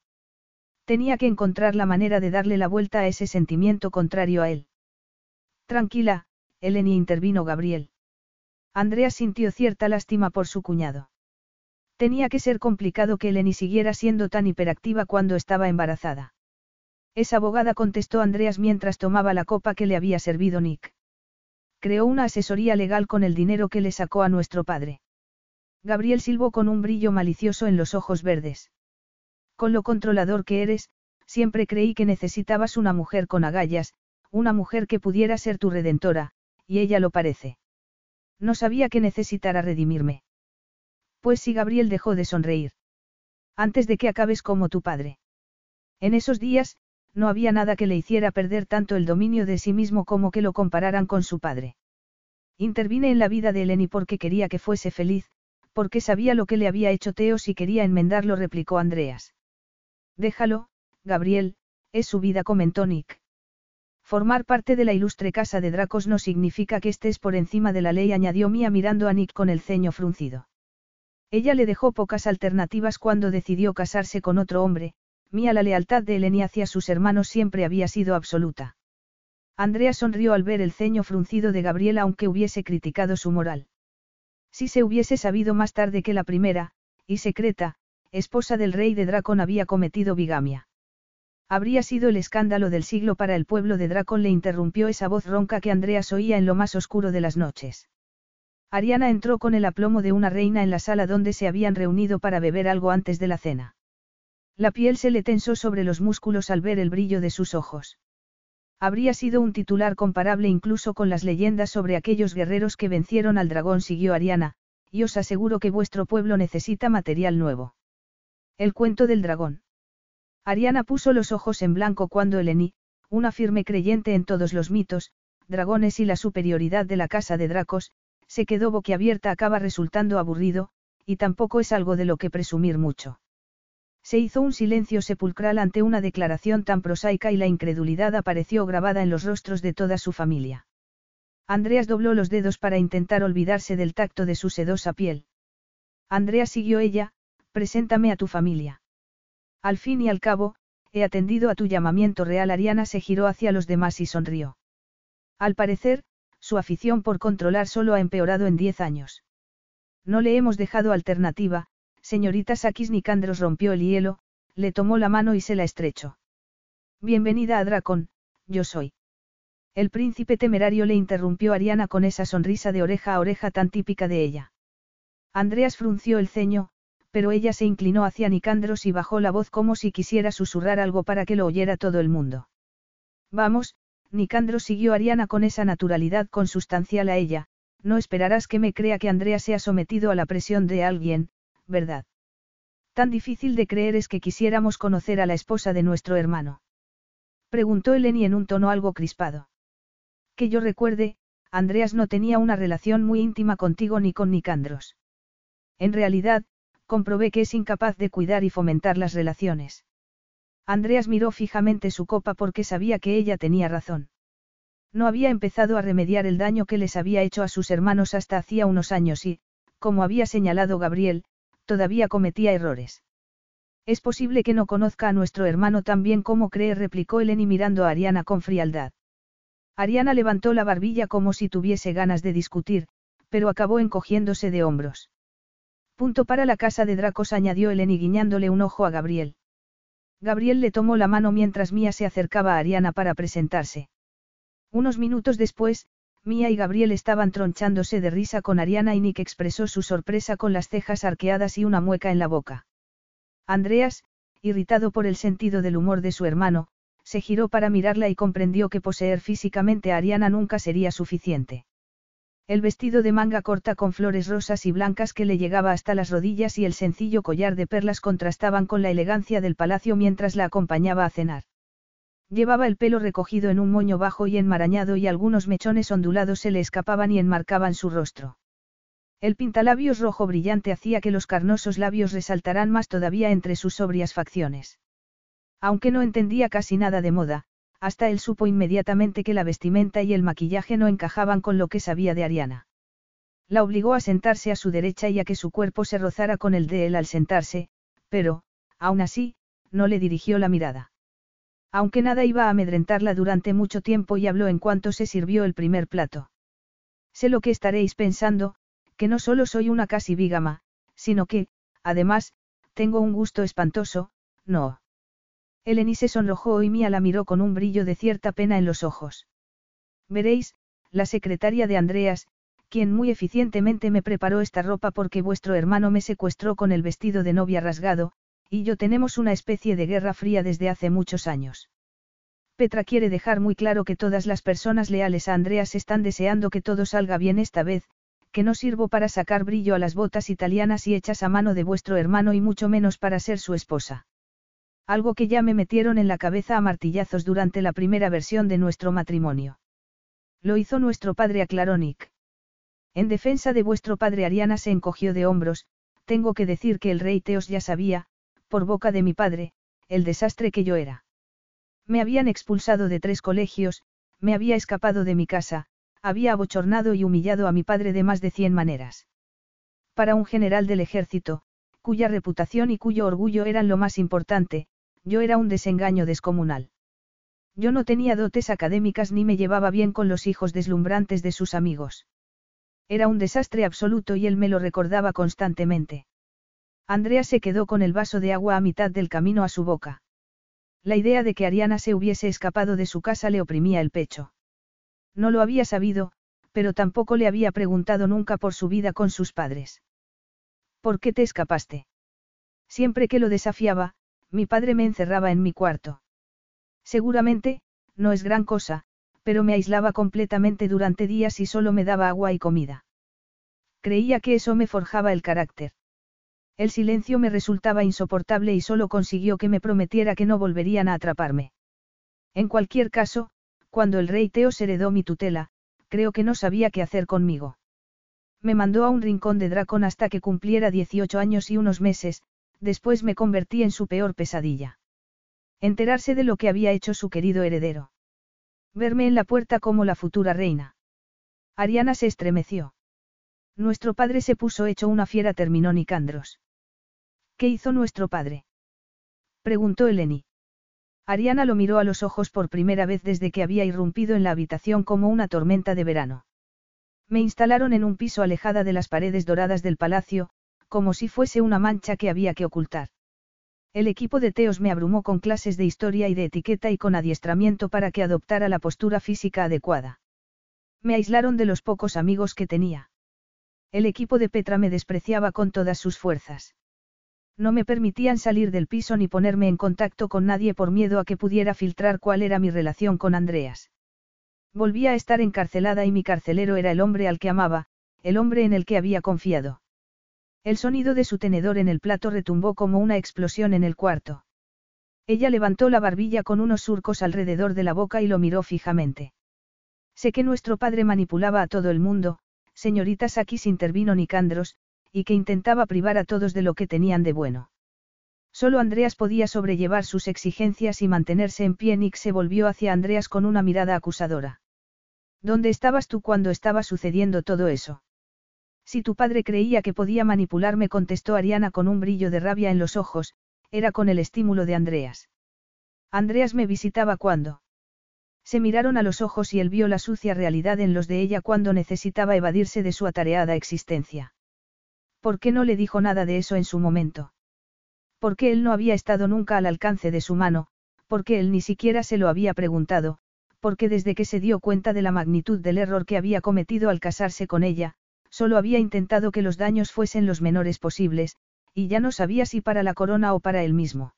Tenía que encontrar la manera de darle la vuelta a ese sentimiento contrario a él. Tranquila, Eleni intervino Gabriel. Andreas sintió cierta lástima por su cuñado. Tenía que ser complicado que Eleni siguiera siendo tan hiperactiva cuando estaba embarazada. Es abogada, contestó Andreas mientras tomaba la copa que le había servido Nick. Creó una asesoría legal con el dinero que le sacó a nuestro padre. Gabriel silbó con un brillo malicioso en los ojos verdes. Con lo controlador que eres, siempre creí que necesitabas una mujer con agallas, una mujer que pudiera ser tu redentora, y ella lo parece. No sabía que necesitara redimirme. Pues sí, Gabriel dejó de sonreír. Antes de que acabes como tu padre. En esos días, no había nada que le hiciera perder tanto el dominio de sí mismo como que lo compararan con su padre. Intervine en la vida de Eleni porque quería que fuese feliz, porque sabía lo que le había hecho Teos y quería enmendarlo, replicó Andreas. Déjalo, Gabriel, es su vida, comentó Nick. Formar parte de la ilustre casa de Dracos no significa que estés por encima de la ley, añadió Mia mirando a Nick con el ceño fruncido. Ella le dejó pocas alternativas cuando decidió casarse con otro hombre, Mía la lealtad de Eleni hacia sus hermanos siempre había sido absoluta. Andrea sonrió al ver el ceño fruncido de Gabriela aunque hubiese criticado su moral. Si se hubiese sabido más tarde que la primera, y secreta, esposa del rey de Dracon había cometido bigamia. Habría sido el escándalo del siglo para el pueblo de Dracon le interrumpió esa voz ronca que Andreas oía en lo más oscuro de las noches. Ariana entró con el aplomo de una reina en la sala donde se habían reunido para beber algo antes de la cena. La piel se le tensó sobre los músculos al ver el brillo de sus ojos. Habría sido un titular comparable incluso con las leyendas sobre aquellos guerreros que vencieron al dragón, siguió Ariana, y os aseguro que vuestro pueblo necesita material nuevo. El cuento del dragón. Ariana puso los ojos en blanco cuando Eleni, una firme creyente en todos los mitos, dragones y la superioridad de la casa de Dracos, se quedó boquiabierta acaba resultando aburrido, y tampoco es algo de lo que presumir mucho. Se hizo un silencio sepulcral ante una declaración tan prosaica y la incredulidad apareció grabada en los rostros de toda su familia. Andreas dobló los dedos para intentar olvidarse del tacto de su sedosa piel. Andrea siguió ella, preséntame a tu familia. Al fin y al cabo, he atendido a tu llamamiento real. Ariana se giró hacia los demás y sonrió. Al parecer, su afición por controlar solo ha empeorado en diez años. No le hemos dejado alternativa, señorita Sakis Nicandros rompió el hielo, le tomó la mano y se la estrechó. Bienvenida a Dracon, yo soy. El príncipe temerario le interrumpió Ariana con esa sonrisa de oreja a oreja tan típica de ella. Andreas frunció el ceño, pero ella se inclinó hacia Nicandros y bajó la voz como si quisiera susurrar algo para que lo oyera todo el mundo. Vamos, Nicandros siguió Ariana con esa naturalidad consustancial a ella, no esperarás que me crea que Andrea sea sometido a la presión de alguien, ¿verdad? Tan difícil de creer es que quisiéramos conocer a la esposa de nuestro hermano. Preguntó Eleni en un tono algo crispado. Que yo recuerde, Andreas no tenía una relación muy íntima contigo ni con Nicandros. En realidad, comprobé que es incapaz de cuidar y fomentar las relaciones. Andreas miró fijamente su copa porque sabía que ella tenía razón. No había empezado a remediar el daño que les había hecho a sus hermanos hasta hacía unos años y, como había señalado Gabriel, todavía cometía errores. Es posible que no conozca a nuestro hermano tan bien como cree, replicó Eleni mirando a Ariana con frialdad. Ariana levantó la barbilla como si tuviese ganas de discutir, pero acabó encogiéndose de hombros. Punto para la casa de Dracos, añadió Eleni guiñándole un ojo a Gabriel. Gabriel le tomó la mano mientras Mía se acercaba a Ariana para presentarse. Unos minutos después, Mía y Gabriel estaban tronchándose de risa con Ariana y Nick expresó su sorpresa con las cejas arqueadas y una mueca en la boca. Andreas, irritado por el sentido del humor de su hermano, se giró para mirarla y comprendió que poseer físicamente a Ariana nunca sería suficiente. El vestido de manga corta con flores rosas y blancas que le llegaba hasta las rodillas y el sencillo collar de perlas contrastaban con la elegancia del palacio mientras la acompañaba a cenar. Llevaba el pelo recogido en un moño bajo y enmarañado y algunos mechones ondulados se le escapaban y enmarcaban su rostro. El pintalabios rojo brillante hacía que los carnosos labios resaltaran más todavía entre sus sobrias facciones. Aunque no entendía casi nada de moda, hasta él supo inmediatamente que la vestimenta y el maquillaje no encajaban con lo que sabía de Ariana. La obligó a sentarse a su derecha y a que su cuerpo se rozara con el de él al sentarse, pero, aún así, no le dirigió la mirada. Aunque nada iba a amedrentarla durante mucho tiempo y habló en cuanto se sirvió el primer plato. Sé lo que estaréis pensando, que no solo soy una casi vígama, sino que, además, tengo un gusto espantoso, no. Eleni se sonrojó y Mía la miró con un brillo de cierta pena en los ojos. Veréis, la secretaria de Andreas, quien muy eficientemente me preparó esta ropa porque vuestro hermano me secuestró con el vestido de novia rasgado, y yo tenemos una especie de guerra fría desde hace muchos años. Petra quiere dejar muy claro que todas las personas leales a Andreas están deseando que todo salga bien esta vez, que no sirvo para sacar brillo a las botas italianas y hechas a mano de vuestro hermano y mucho menos para ser su esposa. Algo que ya me metieron en la cabeza a martillazos durante la primera versión de nuestro matrimonio. Lo hizo nuestro padre aclaró Nick. En defensa de vuestro padre Ariana se encogió de hombros, tengo que decir que el rey Teos ya sabía, por boca de mi padre, el desastre que yo era. Me habían expulsado de tres colegios, me había escapado de mi casa, había abochornado y humillado a mi padre de más de cien maneras. Para un general del ejército, cuya reputación y cuyo orgullo eran lo más importante, yo era un desengaño descomunal. Yo no tenía dotes académicas ni me llevaba bien con los hijos deslumbrantes de sus amigos. Era un desastre absoluto y él me lo recordaba constantemente. Andrea se quedó con el vaso de agua a mitad del camino a su boca. La idea de que Ariana se hubiese escapado de su casa le oprimía el pecho. No lo había sabido, pero tampoco le había preguntado nunca por su vida con sus padres. ¿Por qué te escapaste? Siempre que lo desafiaba, mi padre me encerraba en mi cuarto. Seguramente, no es gran cosa, pero me aislaba completamente durante días y solo me daba agua y comida. Creía que eso me forjaba el carácter. El silencio me resultaba insoportable y solo consiguió que me prometiera que no volverían a atraparme. En cualquier caso, cuando el rey Teos heredó mi tutela, creo que no sabía qué hacer conmigo. Me mandó a un rincón de Dracón hasta que cumpliera 18 años y unos meses, después me convertí en su peor pesadilla. Enterarse de lo que había hecho su querido heredero. Verme en la puerta como la futura reina. Ariana se estremeció. Nuestro padre se puso hecho una fiera, terminó Nicandros. ¿Qué hizo nuestro padre? preguntó Eleni. Ariana lo miró a los ojos por primera vez desde que había irrumpido en la habitación como una tormenta de verano. Me instalaron en un piso alejada de las paredes doradas del palacio, como si fuese una mancha que había que ocultar. El equipo de Teos me abrumó con clases de historia y de etiqueta y con adiestramiento para que adoptara la postura física adecuada. Me aislaron de los pocos amigos que tenía. El equipo de Petra me despreciaba con todas sus fuerzas. No me permitían salir del piso ni ponerme en contacto con nadie por miedo a que pudiera filtrar cuál era mi relación con Andreas. Volvía a estar encarcelada y mi carcelero era el hombre al que amaba, el hombre en el que había confiado. El sonido de su tenedor en el plato retumbó como una explosión en el cuarto. Ella levantó la barbilla con unos surcos alrededor de la boca y lo miró fijamente. Sé que nuestro padre manipulaba a todo el mundo, señorita Sakis intervino Nicandros, y que intentaba privar a todos de lo que tenían de bueno. Solo Andreas podía sobrellevar sus exigencias y mantenerse en pie. Nick se volvió hacia Andreas con una mirada acusadora. ¿Dónde estabas tú cuando estaba sucediendo todo eso? Si tu padre creía que podía manipularme, contestó Ariana con un brillo de rabia en los ojos, era con el estímulo de Andreas. Andreas me visitaba cuando. Se miraron a los ojos y él vio la sucia realidad en los de ella cuando necesitaba evadirse de su atareada existencia. ¿Por qué no le dijo nada de eso en su momento? Porque él no había estado nunca al alcance de su mano, porque él ni siquiera se lo había preguntado, porque desde que se dio cuenta de la magnitud del error que había cometido al casarse con ella, solo había intentado que los daños fuesen los menores posibles, y ya no sabía si para la corona o para él mismo.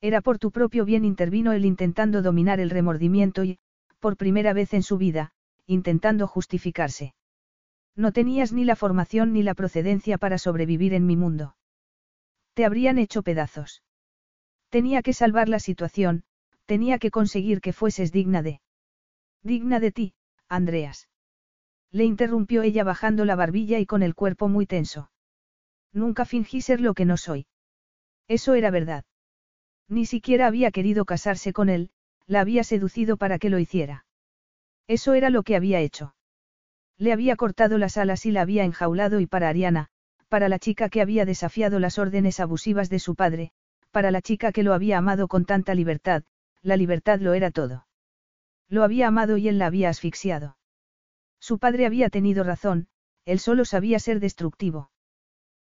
Era por tu propio bien intervino él intentando dominar el remordimiento y, por primera vez en su vida, intentando justificarse. No tenías ni la formación ni la procedencia para sobrevivir en mi mundo. Te habrían hecho pedazos. Tenía que salvar la situación, tenía que conseguir que fueses digna de... Digna de ti, Andreas. Le interrumpió ella bajando la barbilla y con el cuerpo muy tenso. Nunca fingí ser lo que no soy. Eso era verdad. Ni siquiera había querido casarse con él, la había seducido para que lo hiciera. Eso era lo que había hecho. Le había cortado las alas y la había enjaulado y para Ariana, para la chica que había desafiado las órdenes abusivas de su padre, para la chica que lo había amado con tanta libertad, la libertad lo era todo. Lo había amado y él la había asfixiado. Su padre había tenido razón, él solo sabía ser destructivo.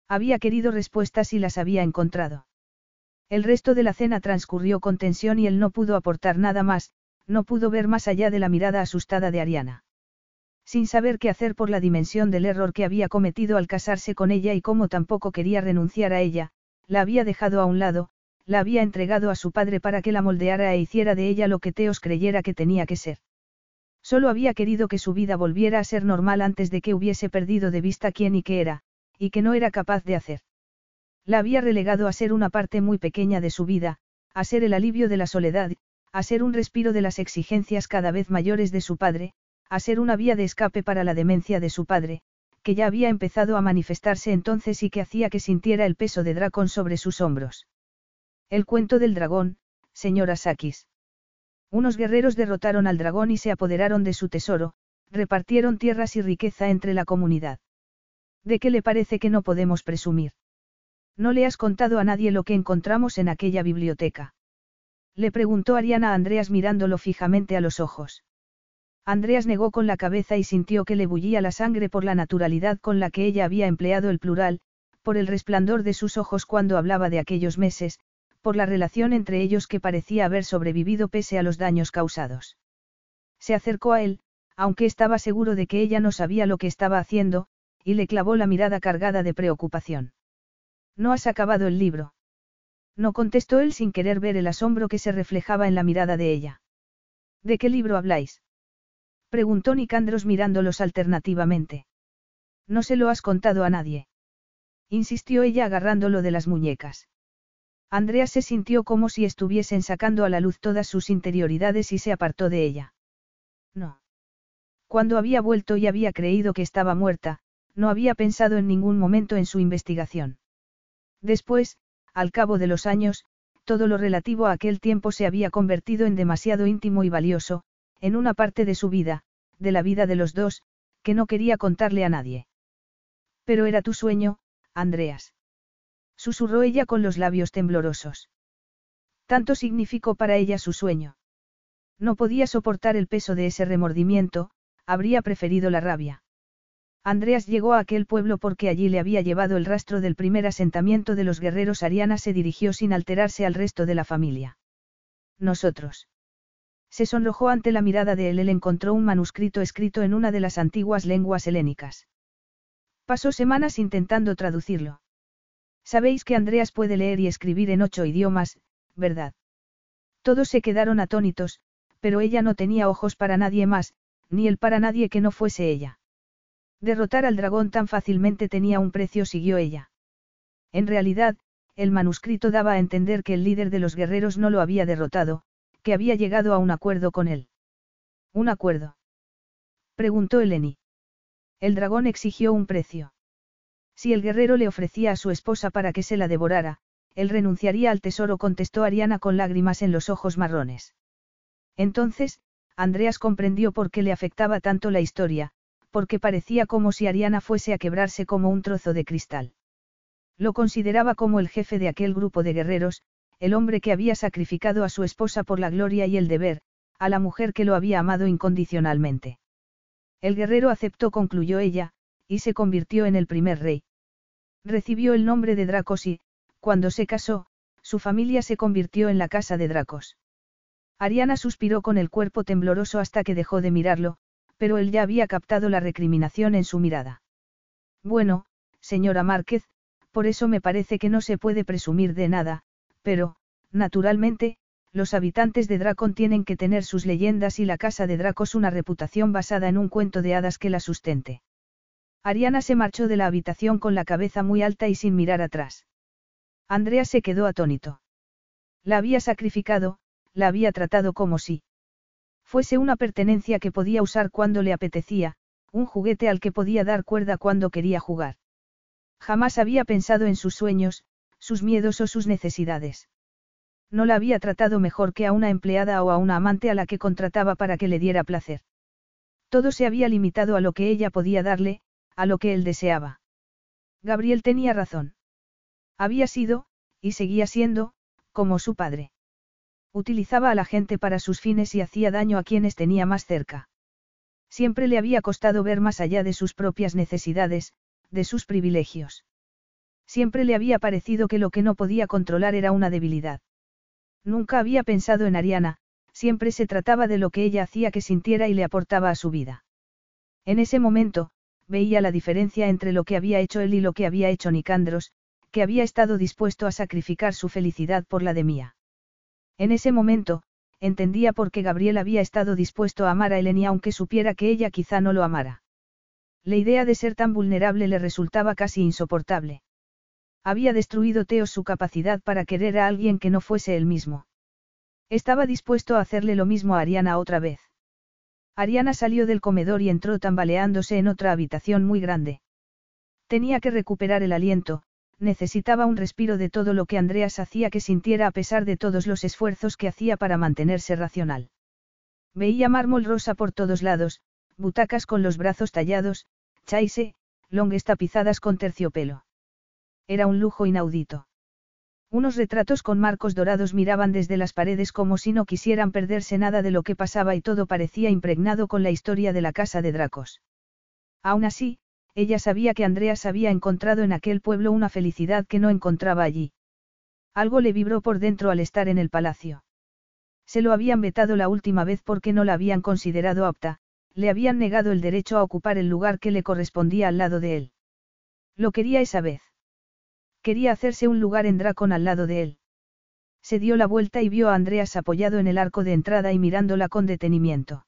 Había querido respuestas y las había encontrado. El resto de la cena transcurrió con tensión y él no pudo aportar nada más, no pudo ver más allá de la mirada asustada de Ariana. Sin saber qué hacer por la dimensión del error que había cometido al casarse con ella y cómo tampoco quería renunciar a ella, la había dejado a un lado, la había entregado a su padre para que la moldeara e hiciera de ella lo que Teos creyera que tenía que ser. Solo había querido que su vida volviera a ser normal antes de que hubiese perdido de vista quién y qué era, y que no era capaz de hacer. La había relegado a ser una parte muy pequeña de su vida, a ser el alivio de la soledad, a ser un respiro de las exigencias cada vez mayores de su padre, a ser una vía de escape para la demencia de su padre, que ya había empezado a manifestarse entonces y que hacía que sintiera el peso de Dracon sobre sus hombros. El cuento del dragón, señora Sakis. Unos guerreros derrotaron al dragón y se apoderaron de su tesoro, repartieron tierras y riqueza entre la comunidad. ¿De qué le parece que no podemos presumir? No le has contado a nadie lo que encontramos en aquella biblioteca. Le preguntó Ariana a Andreas mirándolo fijamente a los ojos. Andreas negó con la cabeza y sintió que le bullía la sangre por la naturalidad con la que ella había empleado el plural, por el resplandor de sus ojos cuando hablaba de aquellos meses, por la relación entre ellos que parecía haber sobrevivido pese a los daños causados. Se acercó a él, aunque estaba seguro de que ella no sabía lo que estaba haciendo, y le clavó la mirada cargada de preocupación. ¿No has acabado el libro? No contestó él sin querer ver el asombro que se reflejaba en la mirada de ella. ¿De qué libro habláis? Preguntó Nicandros mirándolos alternativamente. No se lo has contado a nadie. Insistió ella agarrándolo de las muñecas. Andrea se sintió como si estuviesen sacando a la luz todas sus interioridades y se apartó de ella. No. Cuando había vuelto y había creído que estaba muerta, no había pensado en ningún momento en su investigación. Después, al cabo de los años, todo lo relativo a aquel tiempo se había convertido en demasiado íntimo y valioso, en una parte de su vida, de la vida de los dos, que no quería contarle a nadie. Pero era tu sueño, Andreas susurró ella con los labios temblorosos. Tanto significó para ella su sueño. No podía soportar el peso de ese remordimiento, habría preferido la rabia. Andreas llegó a aquel pueblo porque allí le había llevado el rastro del primer asentamiento de los guerreros ariana se dirigió sin alterarse al resto de la familia. Nosotros. Se sonrojó ante la mirada de él. Él encontró un manuscrito escrito en una de las antiguas lenguas helénicas. Pasó semanas intentando traducirlo. Sabéis que Andreas puede leer y escribir en ocho idiomas, ¿verdad? Todos se quedaron atónitos, pero ella no tenía ojos para nadie más, ni él para nadie que no fuese ella. Derrotar al dragón tan fácilmente tenía un precio, siguió ella. En realidad, el manuscrito daba a entender que el líder de los guerreros no lo había derrotado, que había llegado a un acuerdo con él. ¿Un acuerdo? Preguntó Eleni. El dragón exigió un precio. Si el guerrero le ofrecía a su esposa para que se la devorara, él renunciaría al tesoro, contestó Ariana con lágrimas en los ojos marrones. Entonces, Andreas comprendió por qué le afectaba tanto la historia, porque parecía como si Ariana fuese a quebrarse como un trozo de cristal. Lo consideraba como el jefe de aquel grupo de guerreros, el hombre que había sacrificado a su esposa por la gloria y el deber, a la mujer que lo había amado incondicionalmente. El guerrero aceptó, concluyó ella, y se convirtió en el primer rey. Recibió el nombre de Dracos y, cuando se casó, su familia se convirtió en la casa de Dracos. Ariana suspiró con el cuerpo tembloroso hasta que dejó de mirarlo, pero él ya había captado la recriminación en su mirada. Bueno, señora Márquez, por eso me parece que no se puede presumir de nada, pero, naturalmente, los habitantes de Dracon tienen que tener sus leyendas y la casa de Dracos una reputación basada en un cuento de hadas que la sustente. Ariana se marchó de la habitación con la cabeza muy alta y sin mirar atrás. Andrea se quedó atónito. La había sacrificado, la había tratado como si fuese una pertenencia que podía usar cuando le apetecía, un juguete al que podía dar cuerda cuando quería jugar. Jamás había pensado en sus sueños, sus miedos o sus necesidades. No la había tratado mejor que a una empleada o a una amante a la que contrataba para que le diera placer. Todo se había limitado a lo que ella podía darle, a lo que él deseaba. Gabriel tenía razón. Había sido, y seguía siendo, como su padre. Utilizaba a la gente para sus fines y hacía daño a quienes tenía más cerca. Siempre le había costado ver más allá de sus propias necesidades, de sus privilegios. Siempre le había parecido que lo que no podía controlar era una debilidad. Nunca había pensado en Ariana, siempre se trataba de lo que ella hacía que sintiera y le aportaba a su vida. En ese momento, veía la diferencia entre lo que había hecho él y lo que había hecho Nicandros, que había estado dispuesto a sacrificar su felicidad por la de Mía. En ese momento, entendía por qué Gabriel había estado dispuesto a amar a Eleni aunque supiera que ella quizá no lo amara. La idea de ser tan vulnerable le resultaba casi insoportable. Había destruido Teos su capacidad para querer a alguien que no fuese él mismo. Estaba dispuesto a hacerle lo mismo a Ariana otra vez. Ariana salió del comedor y entró tambaleándose en otra habitación muy grande. Tenía que recuperar el aliento, necesitaba un respiro de todo lo que Andreas hacía que sintiera a pesar de todos los esfuerzos que hacía para mantenerse racional. Veía mármol rosa por todos lados, butacas con los brazos tallados, chaise, longues tapizadas con terciopelo. Era un lujo inaudito. Unos retratos con marcos dorados miraban desde las paredes como si no quisieran perderse nada de lo que pasaba y todo parecía impregnado con la historia de la casa de Dracos. Aún así, ella sabía que Andreas había encontrado en aquel pueblo una felicidad que no encontraba allí. Algo le vibró por dentro al estar en el palacio. Se lo habían vetado la última vez porque no la habían considerado apta, le habían negado el derecho a ocupar el lugar que le correspondía al lado de él. Lo quería esa vez. Quería hacerse un lugar en Dracon al lado de él. Se dio la vuelta y vio a Andreas apoyado en el arco de entrada y mirándola con detenimiento.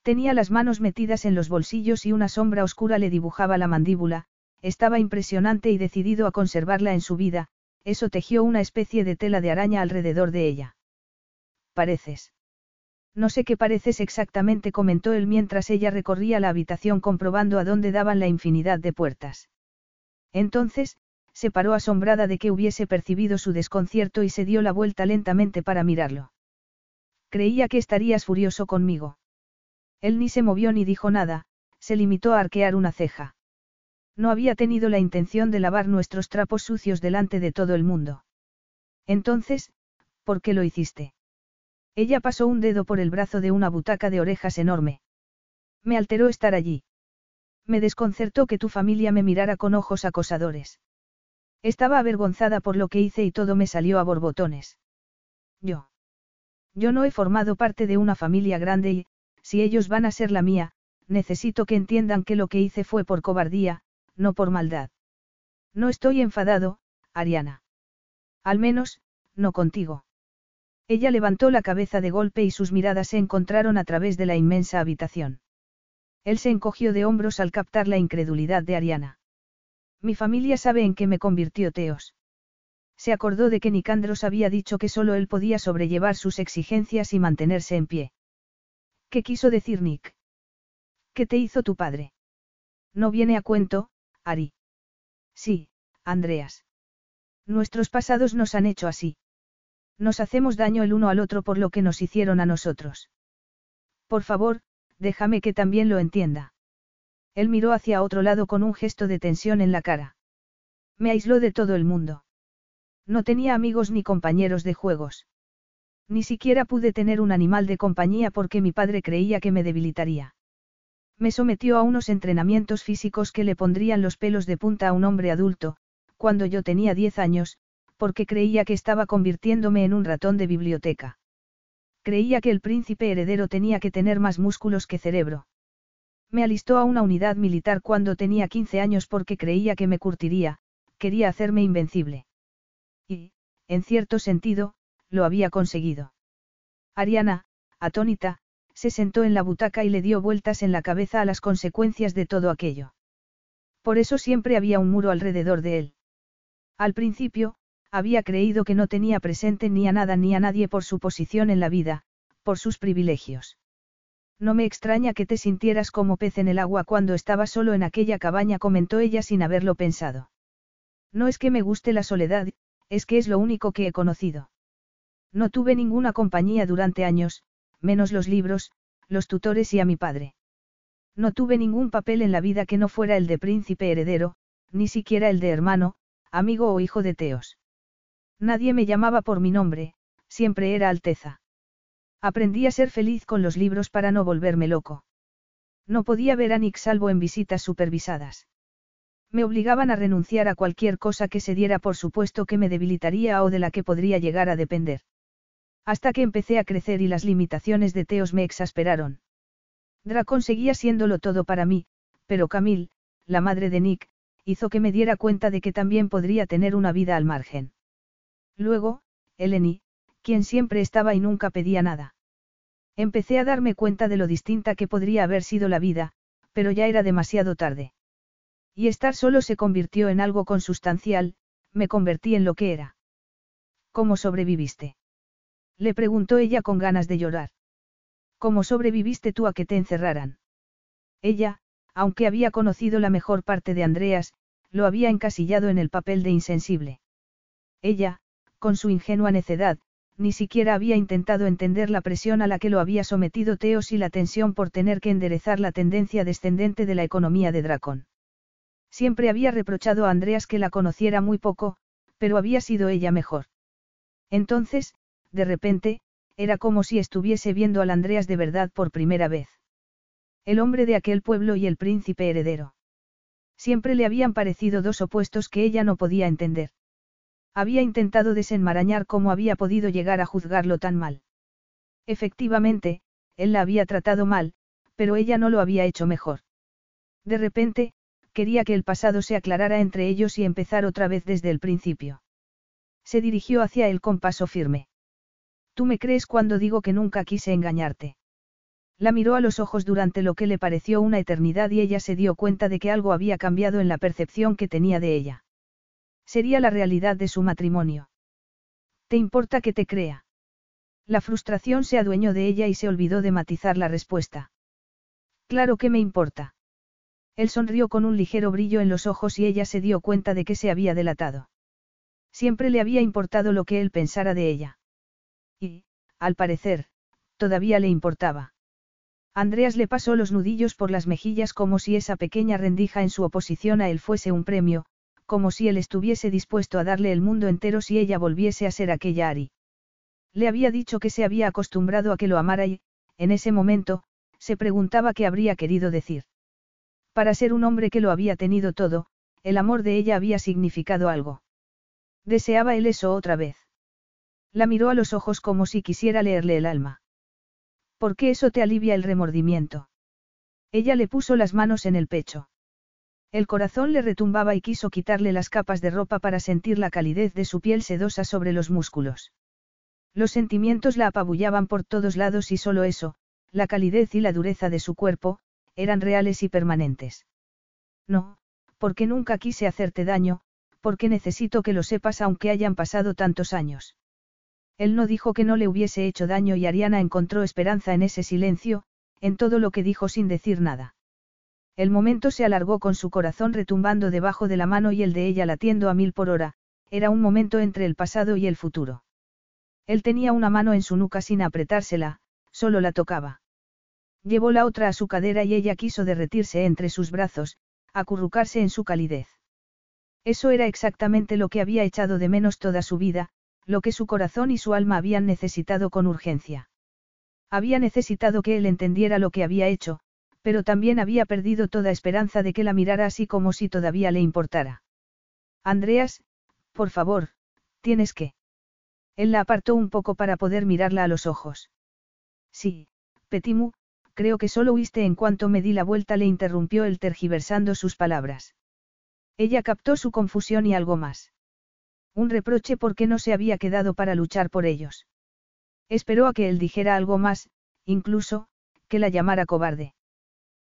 Tenía las manos metidas en los bolsillos y una sombra oscura le dibujaba la mandíbula, estaba impresionante y decidido a conservarla en su vida, eso tejió una especie de tela de araña alrededor de ella. Pareces. No sé qué pareces exactamente, comentó él mientras ella recorría la habitación comprobando a dónde daban la infinidad de puertas. Entonces, se paró asombrada de que hubiese percibido su desconcierto y se dio la vuelta lentamente para mirarlo. Creía que estarías furioso conmigo. Él ni se movió ni dijo nada, se limitó a arquear una ceja. No había tenido la intención de lavar nuestros trapos sucios delante de todo el mundo. Entonces, ¿por qué lo hiciste? Ella pasó un dedo por el brazo de una butaca de orejas enorme. Me alteró estar allí. Me desconcertó que tu familia me mirara con ojos acosadores. Estaba avergonzada por lo que hice y todo me salió a borbotones. Yo. Yo no he formado parte de una familia grande y, si ellos van a ser la mía, necesito que entiendan que lo que hice fue por cobardía, no por maldad. No estoy enfadado, Ariana. Al menos, no contigo. Ella levantó la cabeza de golpe y sus miradas se encontraron a través de la inmensa habitación. Él se encogió de hombros al captar la incredulidad de Ariana. Mi familia sabe en qué me convirtió Teos. Se acordó de que Nicandros había dicho que solo él podía sobrellevar sus exigencias y mantenerse en pie. ¿Qué quiso decir Nick? ¿Qué te hizo tu padre? No viene a cuento, Ari. Sí, Andreas. Nuestros pasados nos han hecho así. Nos hacemos daño el uno al otro por lo que nos hicieron a nosotros. Por favor, déjame que también lo entienda. Él miró hacia otro lado con un gesto de tensión en la cara. Me aisló de todo el mundo. No tenía amigos ni compañeros de juegos. Ni siquiera pude tener un animal de compañía porque mi padre creía que me debilitaría. Me sometió a unos entrenamientos físicos que le pondrían los pelos de punta a un hombre adulto, cuando yo tenía diez años, porque creía que estaba convirtiéndome en un ratón de biblioteca. Creía que el príncipe heredero tenía que tener más músculos que cerebro. Me alistó a una unidad militar cuando tenía 15 años porque creía que me curtiría, quería hacerme invencible. Y, en cierto sentido, lo había conseguido. Ariana, atónita, se sentó en la butaca y le dio vueltas en la cabeza a las consecuencias de todo aquello. Por eso siempre había un muro alrededor de él. Al principio, había creído que no tenía presente ni a nada ni a nadie por su posición en la vida, por sus privilegios. No me extraña que te sintieras como pez en el agua cuando estaba solo en aquella cabaña, comentó ella sin haberlo pensado. No es que me guste la soledad, es que es lo único que he conocido. No tuve ninguna compañía durante años, menos los libros, los tutores y a mi padre. No tuve ningún papel en la vida que no fuera el de príncipe heredero, ni siquiera el de hermano, amigo o hijo de Teos. Nadie me llamaba por mi nombre, siempre era Alteza. Aprendí a ser feliz con los libros para no volverme loco. No podía ver a Nick salvo en visitas supervisadas. Me obligaban a renunciar a cualquier cosa que se diera por supuesto que me debilitaría o de la que podría llegar a depender. Hasta que empecé a crecer y las limitaciones de Teos me exasperaron. Dracon seguía siéndolo todo para mí, pero Camille, la madre de Nick, hizo que me diera cuenta de que también podría tener una vida al margen. Luego, Eleni, quien siempre estaba y nunca pedía nada. Empecé a darme cuenta de lo distinta que podría haber sido la vida, pero ya era demasiado tarde. Y estar solo se convirtió en algo consustancial, me convertí en lo que era. ¿Cómo sobreviviste? Le preguntó ella con ganas de llorar. ¿Cómo sobreviviste tú a que te encerraran? Ella, aunque había conocido la mejor parte de Andreas, lo había encasillado en el papel de insensible. Ella, con su ingenua necedad, ni siquiera había intentado entender la presión a la que lo había sometido Teos y la tensión por tener que enderezar la tendencia descendente de la economía de Dracón. Siempre había reprochado a Andreas que la conociera muy poco, pero había sido ella mejor. Entonces, de repente, era como si estuviese viendo al Andreas de verdad por primera vez. El hombre de aquel pueblo y el príncipe heredero. Siempre le habían parecido dos opuestos que ella no podía entender. Había intentado desenmarañar cómo había podido llegar a juzgarlo tan mal. Efectivamente, él la había tratado mal, pero ella no lo había hecho mejor. De repente, quería que el pasado se aclarara entre ellos y empezar otra vez desde el principio. Se dirigió hacia él con paso firme. Tú me crees cuando digo que nunca quise engañarte. La miró a los ojos durante lo que le pareció una eternidad y ella se dio cuenta de que algo había cambiado en la percepción que tenía de ella. Sería la realidad de su matrimonio. ¿Te importa que te crea? La frustración se adueñó de ella y se olvidó de matizar la respuesta. Claro que me importa. Él sonrió con un ligero brillo en los ojos y ella se dio cuenta de que se había delatado. Siempre le había importado lo que él pensara de ella. Y, al parecer, todavía le importaba. Andreas le pasó los nudillos por las mejillas como si esa pequeña rendija en su oposición a él fuese un premio, como si él estuviese dispuesto a darle el mundo entero si ella volviese a ser aquella Ari. Le había dicho que se había acostumbrado a que lo amara y, en ese momento, se preguntaba qué habría querido decir. Para ser un hombre que lo había tenido todo, el amor de ella había significado algo. Deseaba él eso otra vez. La miró a los ojos como si quisiera leerle el alma. ¿Por qué eso te alivia el remordimiento? Ella le puso las manos en el pecho. El corazón le retumbaba y quiso quitarle las capas de ropa para sentir la calidez de su piel sedosa sobre los músculos. Los sentimientos la apabullaban por todos lados y solo eso, la calidez y la dureza de su cuerpo, eran reales y permanentes. No, porque nunca quise hacerte daño, porque necesito que lo sepas aunque hayan pasado tantos años. Él no dijo que no le hubiese hecho daño y Ariana encontró esperanza en ese silencio, en todo lo que dijo sin decir nada. El momento se alargó con su corazón retumbando debajo de la mano y el de ella latiendo a mil por hora, era un momento entre el pasado y el futuro. Él tenía una mano en su nuca sin apretársela, solo la tocaba. Llevó la otra a su cadera y ella quiso derretirse entre sus brazos, acurrucarse en su calidez. Eso era exactamente lo que había echado de menos toda su vida, lo que su corazón y su alma habían necesitado con urgencia. Había necesitado que él entendiera lo que había hecho, pero también había perdido toda esperanza de que la mirara así como si todavía le importara. Andreas, por favor, tienes que. Él la apartó un poco para poder mirarla a los ojos. Sí, Petimu, creo que solo huiste en cuanto me di la vuelta, le interrumpió él tergiversando sus palabras. Ella captó su confusión y algo más. Un reproche porque no se había quedado para luchar por ellos. Esperó a que él dijera algo más, incluso, que la llamara cobarde.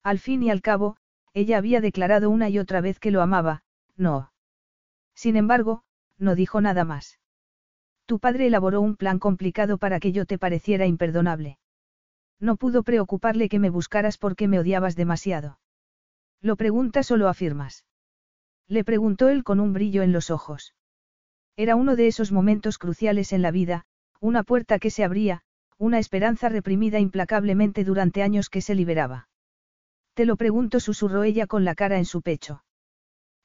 Al fin y al cabo, ella había declarado una y otra vez que lo amaba, no. Sin embargo, no dijo nada más. Tu padre elaboró un plan complicado para que yo te pareciera imperdonable. No pudo preocuparle que me buscaras porque me odiabas demasiado. ¿Lo preguntas o lo afirmas? Le preguntó él con un brillo en los ojos. Era uno de esos momentos cruciales en la vida, una puerta que se abría, una esperanza reprimida implacablemente durante años que se liberaba. Te lo pregunto, susurró ella con la cara en su pecho.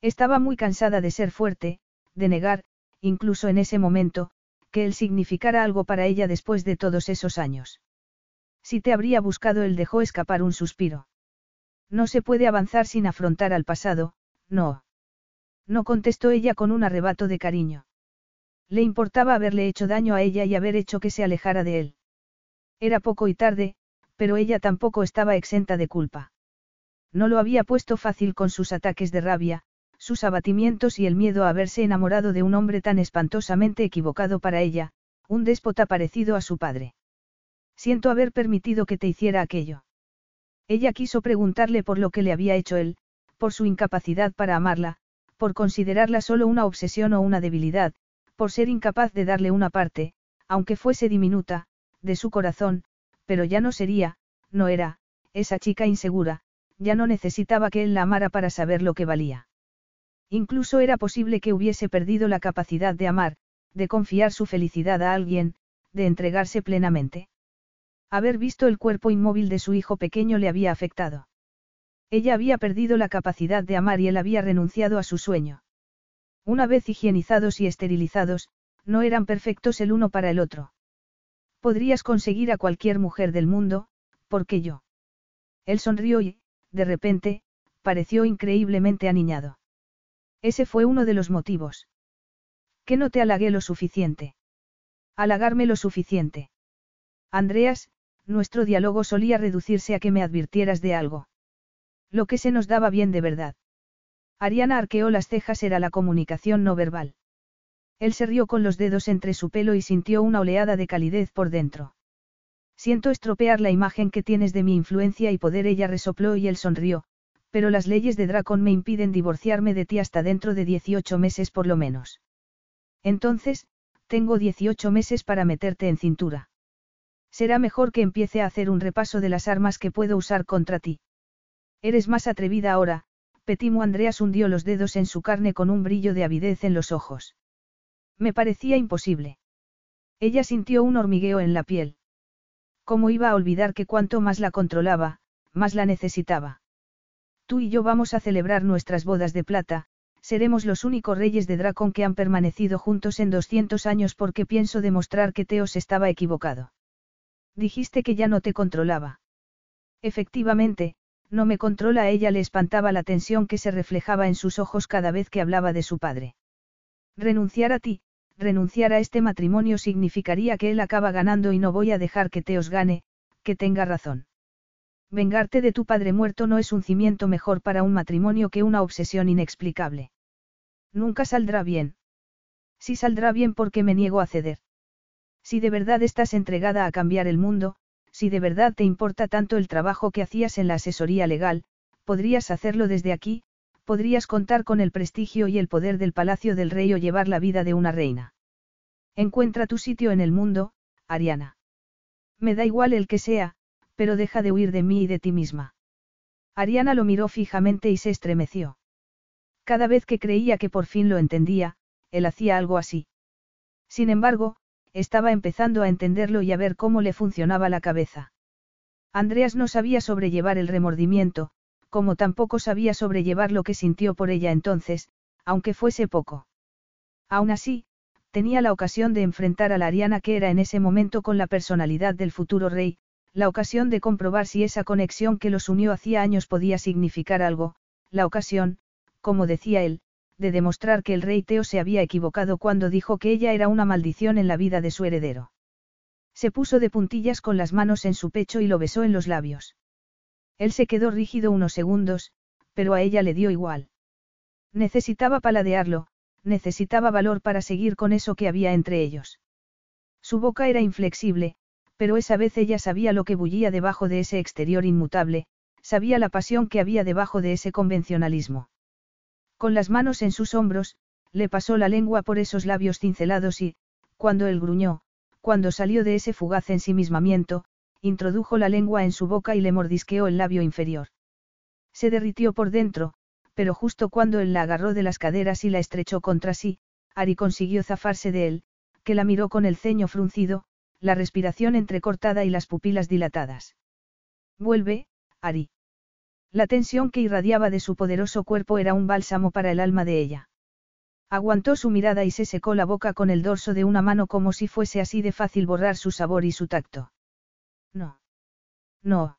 Estaba muy cansada de ser fuerte, de negar, incluso en ese momento, que él significara algo para ella después de todos esos años. Si te habría buscado, él dejó escapar un suspiro. No se puede avanzar sin afrontar al pasado, no. No contestó ella con un arrebato de cariño. Le importaba haberle hecho daño a ella y haber hecho que se alejara de él. Era poco y tarde, pero ella tampoco estaba exenta de culpa. No lo había puesto fácil con sus ataques de rabia, sus abatimientos y el miedo a haberse enamorado de un hombre tan espantosamente equivocado para ella, un déspota parecido a su padre. Siento haber permitido que te hiciera aquello. Ella quiso preguntarle por lo que le había hecho él, por su incapacidad para amarla, por considerarla solo una obsesión o una debilidad, por ser incapaz de darle una parte, aunque fuese diminuta, de su corazón, pero ya no sería, no era, esa chica insegura, ya no necesitaba que él la amara para saber lo que valía. Incluso era posible que hubiese perdido la capacidad de amar, de confiar su felicidad a alguien, de entregarse plenamente. Haber visto el cuerpo inmóvil de su hijo pequeño le había afectado. Ella había perdido la capacidad de amar y él había renunciado a su sueño. Una vez higienizados y esterilizados, no eran perfectos el uno para el otro. Podrías conseguir a cualquier mujer del mundo, porque yo. Él sonrió y, de repente, pareció increíblemente aniñado. Ese fue uno de los motivos. Que no te halagué lo suficiente. Halagarme lo suficiente. Andreas, nuestro diálogo solía reducirse a que me advirtieras de algo. Lo que se nos daba bien de verdad. Ariana arqueó las cejas era la comunicación no verbal. Él se rió con los dedos entre su pelo y sintió una oleada de calidez por dentro. Siento estropear la imagen que tienes de mi influencia y poder. Ella resopló y él sonrió, pero las leyes de Dracon me impiden divorciarme de ti hasta dentro de 18 meses por lo menos. Entonces, tengo 18 meses para meterte en cintura. Será mejor que empiece a hacer un repaso de las armas que puedo usar contra ti. Eres más atrevida ahora, Petimo Andreas hundió los dedos en su carne con un brillo de avidez en los ojos. Me parecía imposible. Ella sintió un hormigueo en la piel. ¿Cómo iba a olvidar que cuanto más la controlaba, más la necesitaba? Tú y yo vamos a celebrar nuestras bodas de plata, seremos los únicos reyes de Dracon que han permanecido juntos en 200 años porque pienso demostrar que Teos estaba equivocado. Dijiste que ya no te controlaba. Efectivamente, no me controla a ella le espantaba la tensión que se reflejaba en sus ojos cada vez que hablaba de su padre. Renunciar a ti, renunciar a este matrimonio significaría que él acaba ganando y no voy a dejar que Teos gane, que tenga razón. Vengarte de tu padre muerto no es un cimiento mejor para un matrimonio que una obsesión inexplicable. Nunca saldrá bien. Si saldrá bien porque me niego a ceder. Si de verdad estás entregada a cambiar el mundo, si de verdad te importa tanto el trabajo que hacías en la asesoría legal, podrías hacerlo desde aquí, podrías contar con el prestigio y el poder del palacio del rey o llevar la vida de una reina. Encuentra tu sitio en el mundo, Ariana. Me da igual el que sea, pero deja de huir de mí y de ti misma. Ariana lo miró fijamente y se estremeció. Cada vez que creía que por fin lo entendía, él hacía algo así. Sin embargo, estaba empezando a entenderlo y a ver cómo le funcionaba la cabeza. Andreas no sabía sobrellevar el remordimiento, como tampoco sabía sobrellevar lo que sintió por ella entonces, aunque fuese poco. Aún así, tenía la ocasión de enfrentar a la Ariana que era en ese momento con la personalidad del futuro rey, la ocasión de comprobar si esa conexión que los unió hacía años podía significar algo, la ocasión, como decía él, de demostrar que el rey Teo se había equivocado cuando dijo que ella era una maldición en la vida de su heredero. Se puso de puntillas con las manos en su pecho y lo besó en los labios. Él se quedó rígido unos segundos, pero a ella le dio igual. Necesitaba paladearlo, necesitaba valor para seguir con eso que había entre ellos. Su boca era inflexible, pero esa vez ella sabía lo que bullía debajo de ese exterior inmutable, sabía la pasión que había debajo de ese convencionalismo. Con las manos en sus hombros, le pasó la lengua por esos labios cincelados y, cuando él gruñó, cuando salió de ese fugaz ensimismamiento, introdujo la lengua en su boca y le mordisqueó el labio inferior. Se derritió por dentro, pero justo cuando él la agarró de las caderas y la estrechó contra sí, Ari consiguió zafarse de él, que la miró con el ceño fruncido, la respiración entrecortada y las pupilas dilatadas. Vuelve, Ari. La tensión que irradiaba de su poderoso cuerpo era un bálsamo para el alma de ella. Aguantó su mirada y se secó la boca con el dorso de una mano como si fuese así de fácil borrar su sabor y su tacto. No. No.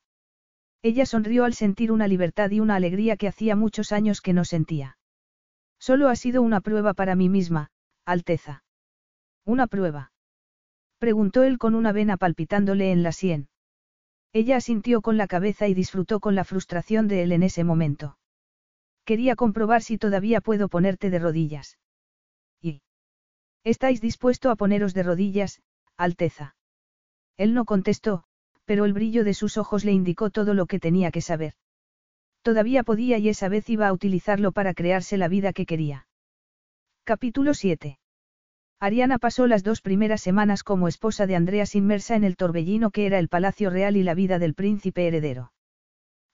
Ella sonrió al sentir una libertad y una alegría que hacía muchos años que no sentía. Solo ha sido una prueba para mí misma, Alteza. ¿Una prueba? Preguntó él con una vena palpitándole en la sien. Ella asintió con la cabeza y disfrutó con la frustración de él en ese momento. Quería comprobar si todavía puedo ponerte de rodillas. ¿Y? ¿Estáis dispuesto a poneros de rodillas, Alteza? Él no contestó, pero el brillo de sus ojos le indicó todo lo que tenía que saber. Todavía podía y esa vez iba a utilizarlo para crearse la vida que quería. Capítulo 7. Ariana pasó las dos primeras semanas como esposa de Andreas inmersa en el torbellino que era el Palacio Real y la vida del príncipe heredero.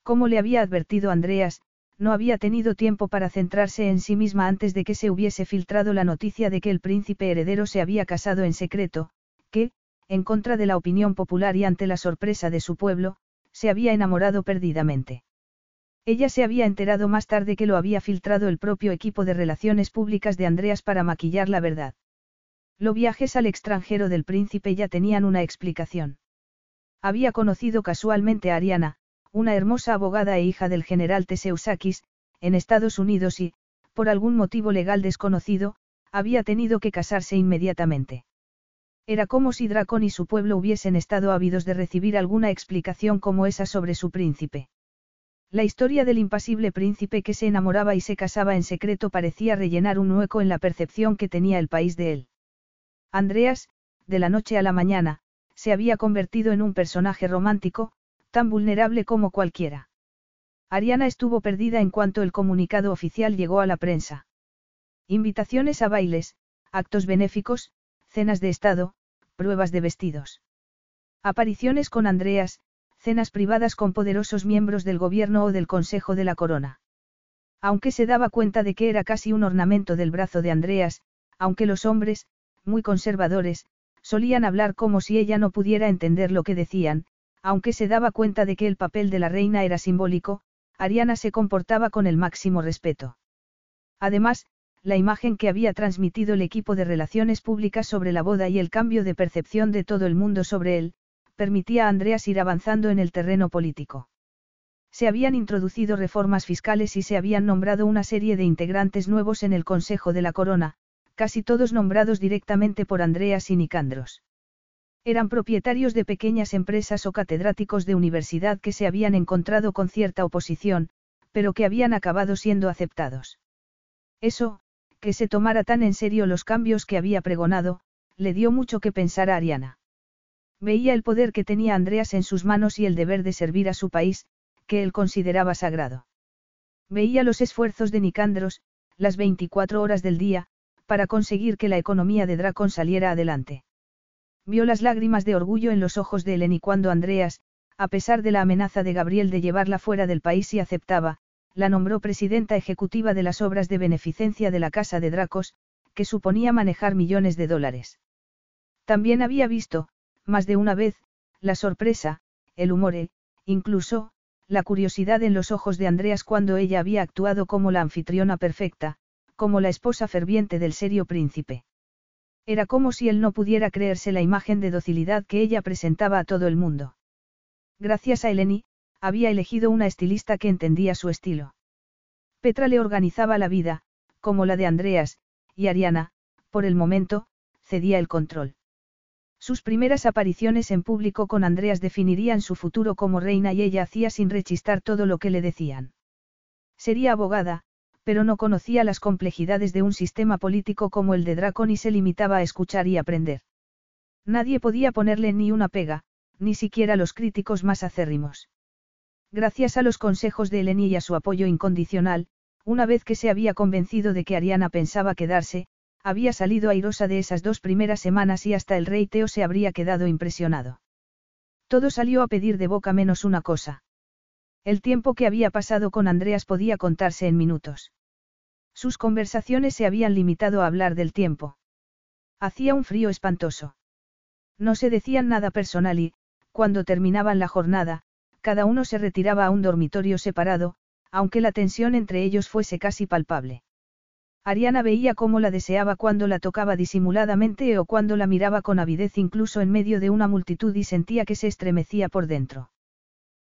Como le había advertido Andreas, no había tenido tiempo para centrarse en sí misma antes de que se hubiese filtrado la noticia de que el príncipe heredero se había casado en secreto, que, en contra de la opinión popular y ante la sorpresa de su pueblo, se había enamorado perdidamente. Ella se había enterado más tarde que lo había filtrado el propio equipo de relaciones públicas de Andreas para maquillar la verdad. Los viajes al extranjero del príncipe ya tenían una explicación. Había conocido casualmente a Ariana, una hermosa abogada e hija del general Teseusakis, en Estados Unidos y, por algún motivo legal desconocido, había tenido que casarse inmediatamente. Era como si Dracón y su pueblo hubiesen estado ávidos de recibir alguna explicación como esa sobre su príncipe. La historia del impasible príncipe que se enamoraba y se casaba en secreto parecía rellenar un hueco en la percepción que tenía el país de él. Andreas, de la noche a la mañana, se había convertido en un personaje romántico, tan vulnerable como cualquiera. Ariana estuvo perdida en cuanto el comunicado oficial llegó a la prensa. Invitaciones a bailes, actos benéficos, cenas de estado, pruebas de vestidos. Apariciones con Andreas, cenas privadas con poderosos miembros del gobierno o del Consejo de la Corona. Aunque se daba cuenta de que era casi un ornamento del brazo de Andreas, aunque los hombres, muy conservadores, solían hablar como si ella no pudiera entender lo que decían, aunque se daba cuenta de que el papel de la reina era simbólico, Ariana se comportaba con el máximo respeto. Además, la imagen que había transmitido el equipo de relaciones públicas sobre la boda y el cambio de percepción de todo el mundo sobre él, permitía a Andreas ir avanzando en el terreno político. Se habían introducido reformas fiscales y se habían nombrado una serie de integrantes nuevos en el Consejo de la Corona, casi todos nombrados directamente por Andreas y Nicandros. Eran propietarios de pequeñas empresas o catedráticos de universidad que se habían encontrado con cierta oposición, pero que habían acabado siendo aceptados. Eso, que se tomara tan en serio los cambios que había pregonado, le dio mucho que pensar a Ariana. Veía el poder que tenía Andreas en sus manos y el deber de servir a su país, que él consideraba sagrado. Veía los esfuerzos de Nicandros, las 24 horas del día, para conseguir que la economía de Dracon saliera adelante. Vio las lágrimas de orgullo en los ojos de Eleni cuando Andreas, a pesar de la amenaza de Gabriel de llevarla fuera del país y aceptaba, la nombró presidenta ejecutiva de las obras de beneficencia de la Casa de Dracos, que suponía manejar millones de dólares. También había visto, más de una vez, la sorpresa, el humor e, incluso, la curiosidad en los ojos de Andreas cuando ella había actuado como la anfitriona perfecta, como la esposa ferviente del serio príncipe. Era como si él no pudiera creerse la imagen de docilidad que ella presentaba a todo el mundo. Gracias a Eleni, había elegido una estilista que entendía su estilo. Petra le organizaba la vida, como la de Andreas, y Ariana, por el momento, cedía el control. Sus primeras apariciones en público con Andreas definirían su futuro como reina y ella hacía sin rechistar todo lo que le decían. Sería abogada, pero no conocía las complejidades de un sistema político como el de Dracon y se limitaba a escuchar y aprender. Nadie podía ponerle ni una pega, ni siquiera los críticos más acérrimos. Gracias a los consejos de Eleni y a su apoyo incondicional, una vez que se había convencido de que Ariana pensaba quedarse, había salido airosa de esas dos primeras semanas y hasta el rey Teo se habría quedado impresionado. Todo salió a pedir de boca menos una cosa. El tiempo que había pasado con Andreas podía contarse en minutos. Sus conversaciones se habían limitado a hablar del tiempo. Hacía un frío espantoso. No se decían nada personal y, cuando terminaban la jornada, cada uno se retiraba a un dormitorio separado, aunque la tensión entre ellos fuese casi palpable. Ariana veía cómo la deseaba cuando la tocaba disimuladamente o cuando la miraba con avidez incluso en medio de una multitud y sentía que se estremecía por dentro.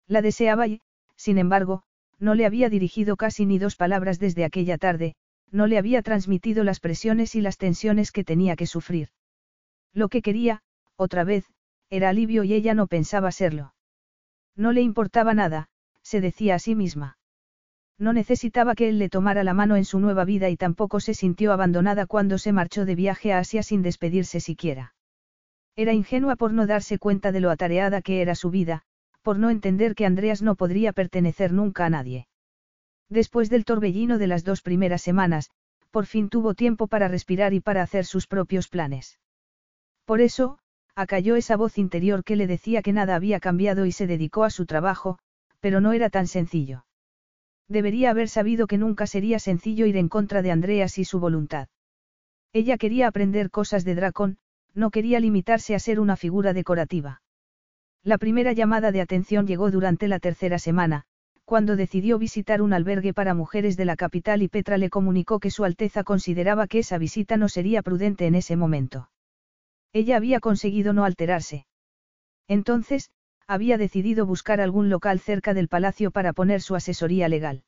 La deseaba y, sin embargo, no le había dirigido casi ni dos palabras desde aquella tarde, no le había transmitido las presiones y las tensiones que tenía que sufrir. Lo que quería, otra vez, era alivio y ella no pensaba serlo. No le importaba nada, se decía a sí misma. No necesitaba que él le tomara la mano en su nueva vida y tampoco se sintió abandonada cuando se marchó de viaje a Asia sin despedirse siquiera. Era ingenua por no darse cuenta de lo atareada que era su vida, por no entender que Andreas no podría pertenecer nunca a nadie. Después del torbellino de las dos primeras semanas, por fin tuvo tiempo para respirar y para hacer sus propios planes. Por eso, acalló esa voz interior que le decía que nada había cambiado y se dedicó a su trabajo, pero no era tan sencillo. Debería haber sabido que nunca sería sencillo ir en contra de Andreas y su voluntad. Ella quería aprender cosas de Dracon, no quería limitarse a ser una figura decorativa. La primera llamada de atención llegó durante la tercera semana, cuando decidió visitar un albergue para mujeres de la capital y Petra le comunicó que Su Alteza consideraba que esa visita no sería prudente en ese momento. Ella había conseguido no alterarse. Entonces, había decidido buscar algún local cerca del palacio para poner su asesoría legal.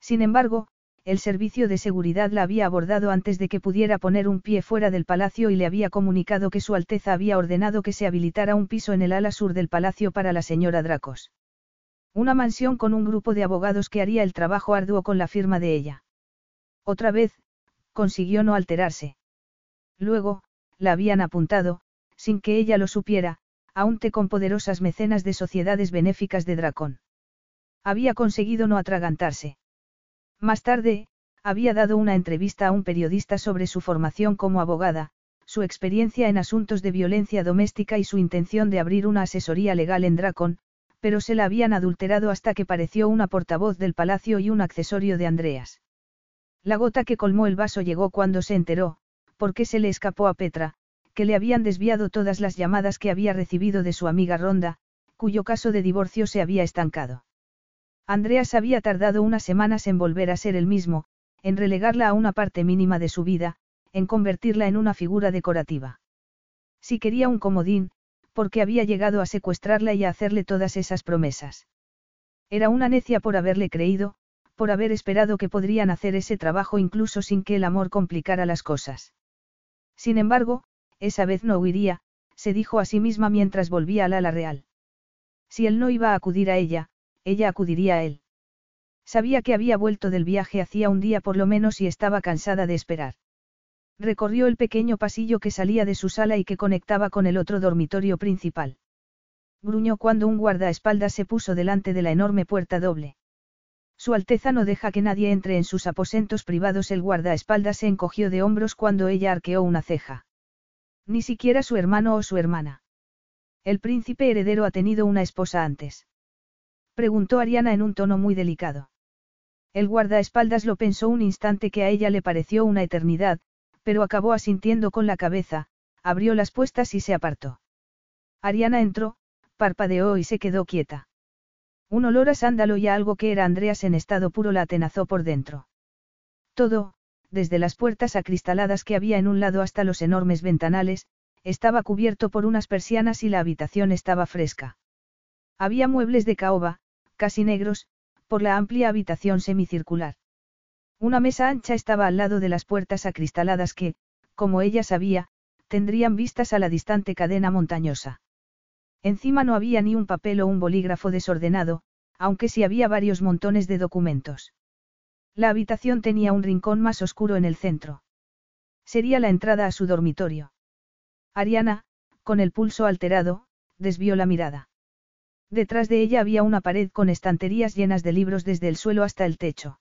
Sin embargo, el servicio de seguridad la había abordado antes de que pudiera poner un pie fuera del palacio y le había comunicado que Su Alteza había ordenado que se habilitara un piso en el ala sur del palacio para la señora Dracos. Una mansión con un grupo de abogados que haría el trabajo arduo con la firma de ella. Otra vez, consiguió no alterarse. Luego, la habían apuntado, sin que ella lo supiera, a un con poderosas mecenas de sociedades benéficas de Dracón. Había conseguido no atragantarse. Más tarde, había dado una entrevista a un periodista sobre su formación como abogada, su experiencia en asuntos de violencia doméstica y su intención de abrir una asesoría legal en Dracon, pero se la habían adulterado hasta que pareció una portavoz del palacio y un accesorio de Andreas. La gota que colmó el vaso llegó cuando se enteró, porque se le escapó a Petra, que le habían desviado todas las llamadas que había recibido de su amiga Ronda, cuyo caso de divorcio se había estancado. Andreas había tardado unas semanas en volver a ser el mismo, en relegarla a una parte mínima de su vida, en convertirla en una figura decorativa. Si quería un comodín, porque había llegado a secuestrarla y a hacerle todas esas promesas. Era una necia por haberle creído, por haber esperado que podrían hacer ese trabajo incluso sin que el amor complicara las cosas. Sin embargo, esa vez no huiría, se dijo a sí misma mientras volvía al ala real. Si él no iba a acudir a ella, ella acudiría a él. Sabía que había vuelto del viaje hacía un día por lo menos y estaba cansada de esperar. Recorrió el pequeño pasillo que salía de su sala y que conectaba con el otro dormitorio principal. Gruñó cuando un guardaespaldas se puso delante de la enorme puerta doble. Su Alteza no deja que nadie entre en sus aposentos privados. El guardaespaldas se encogió de hombros cuando ella arqueó una ceja. Ni siquiera su hermano o su hermana. El príncipe heredero ha tenido una esposa antes. Preguntó Ariana en un tono muy delicado. El guardaespaldas lo pensó un instante que a ella le pareció una eternidad, pero acabó asintiendo con la cabeza, abrió las puestas y se apartó. Ariana entró, parpadeó y se quedó quieta. Un olor a sándalo y a algo que era Andreas en estado puro la atenazó por dentro. Todo, desde las puertas acristaladas que había en un lado hasta los enormes ventanales, estaba cubierto por unas persianas y la habitación estaba fresca. Había muebles de caoba, casi negros, por la amplia habitación semicircular. Una mesa ancha estaba al lado de las puertas acristaladas que, como ella sabía, tendrían vistas a la distante cadena montañosa. Encima no había ni un papel o un bolígrafo desordenado, aunque sí había varios montones de documentos. La habitación tenía un rincón más oscuro en el centro. Sería la entrada a su dormitorio. Ariana, con el pulso alterado, desvió la mirada. Detrás de ella había una pared con estanterías llenas de libros desde el suelo hasta el techo.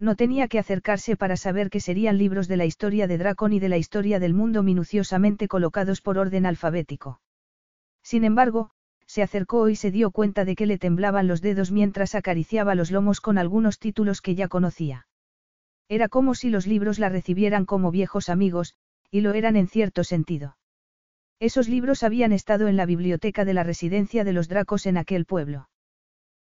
No tenía que acercarse para saber que serían libros de la historia de Dracon y de la historia del mundo minuciosamente colocados por orden alfabético. Sin embargo, se acercó y se dio cuenta de que le temblaban los dedos mientras acariciaba los lomos con algunos títulos que ya conocía. Era como si los libros la recibieran como viejos amigos, y lo eran en cierto sentido. Esos libros habían estado en la biblioteca de la residencia de los Dracos en aquel pueblo.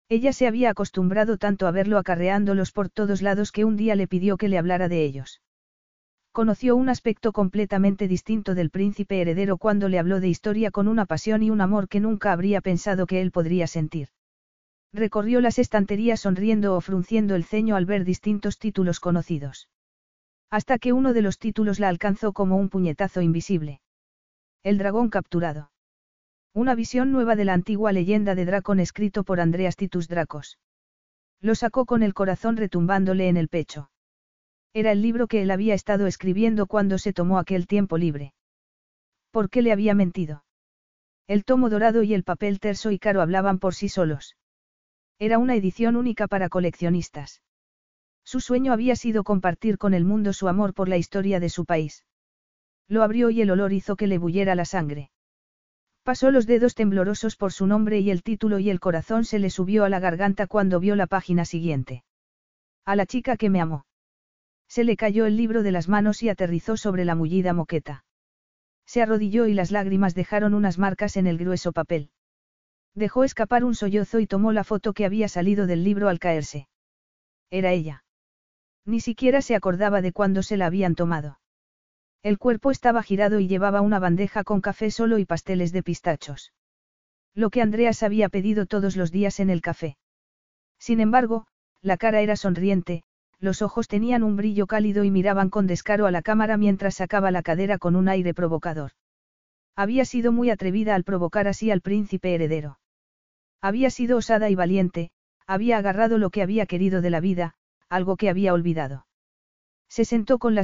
Ella se había acostumbrado tanto a verlo acarreándolos por todos lados que un día le pidió que le hablara de ellos. Conoció un aspecto completamente distinto del príncipe heredero cuando le habló de historia con una pasión y un amor que nunca habría pensado que él podría sentir. Recorrió las estanterías sonriendo o frunciendo el ceño al ver distintos títulos conocidos. Hasta que uno de los títulos la alcanzó como un puñetazo invisible. El dragón capturado. Una visión nueva de la antigua leyenda de Dracon escrito por Andreas Titus Dracos. Lo sacó con el corazón retumbándole en el pecho. Era el libro que él había estado escribiendo cuando se tomó aquel tiempo libre. ¿Por qué le había mentido? El tomo dorado y el papel terso y caro hablaban por sí solos. Era una edición única para coleccionistas. Su sueño había sido compartir con el mundo su amor por la historia de su país. Lo abrió y el olor hizo que le bullera la sangre. Pasó los dedos temblorosos por su nombre y el título y el corazón se le subió a la garganta cuando vio la página siguiente. A la chica que me amó. Se le cayó el libro de las manos y aterrizó sobre la mullida moqueta. Se arrodilló y las lágrimas dejaron unas marcas en el grueso papel. Dejó escapar un sollozo y tomó la foto que había salido del libro al caerse. Era ella. Ni siquiera se acordaba de cuándo se la habían tomado. El cuerpo estaba girado y llevaba una bandeja con café solo y pasteles de pistachos. Lo que Andreas había pedido todos los días en el café. Sin embargo, la cara era sonriente, los ojos tenían un brillo cálido y miraban con descaro a la cámara mientras sacaba la cadera con un aire provocador. Había sido muy atrevida al provocar así al príncipe heredero. Había sido osada y valiente, había agarrado lo que había querido de la vida, algo que había olvidado. Se sentó con la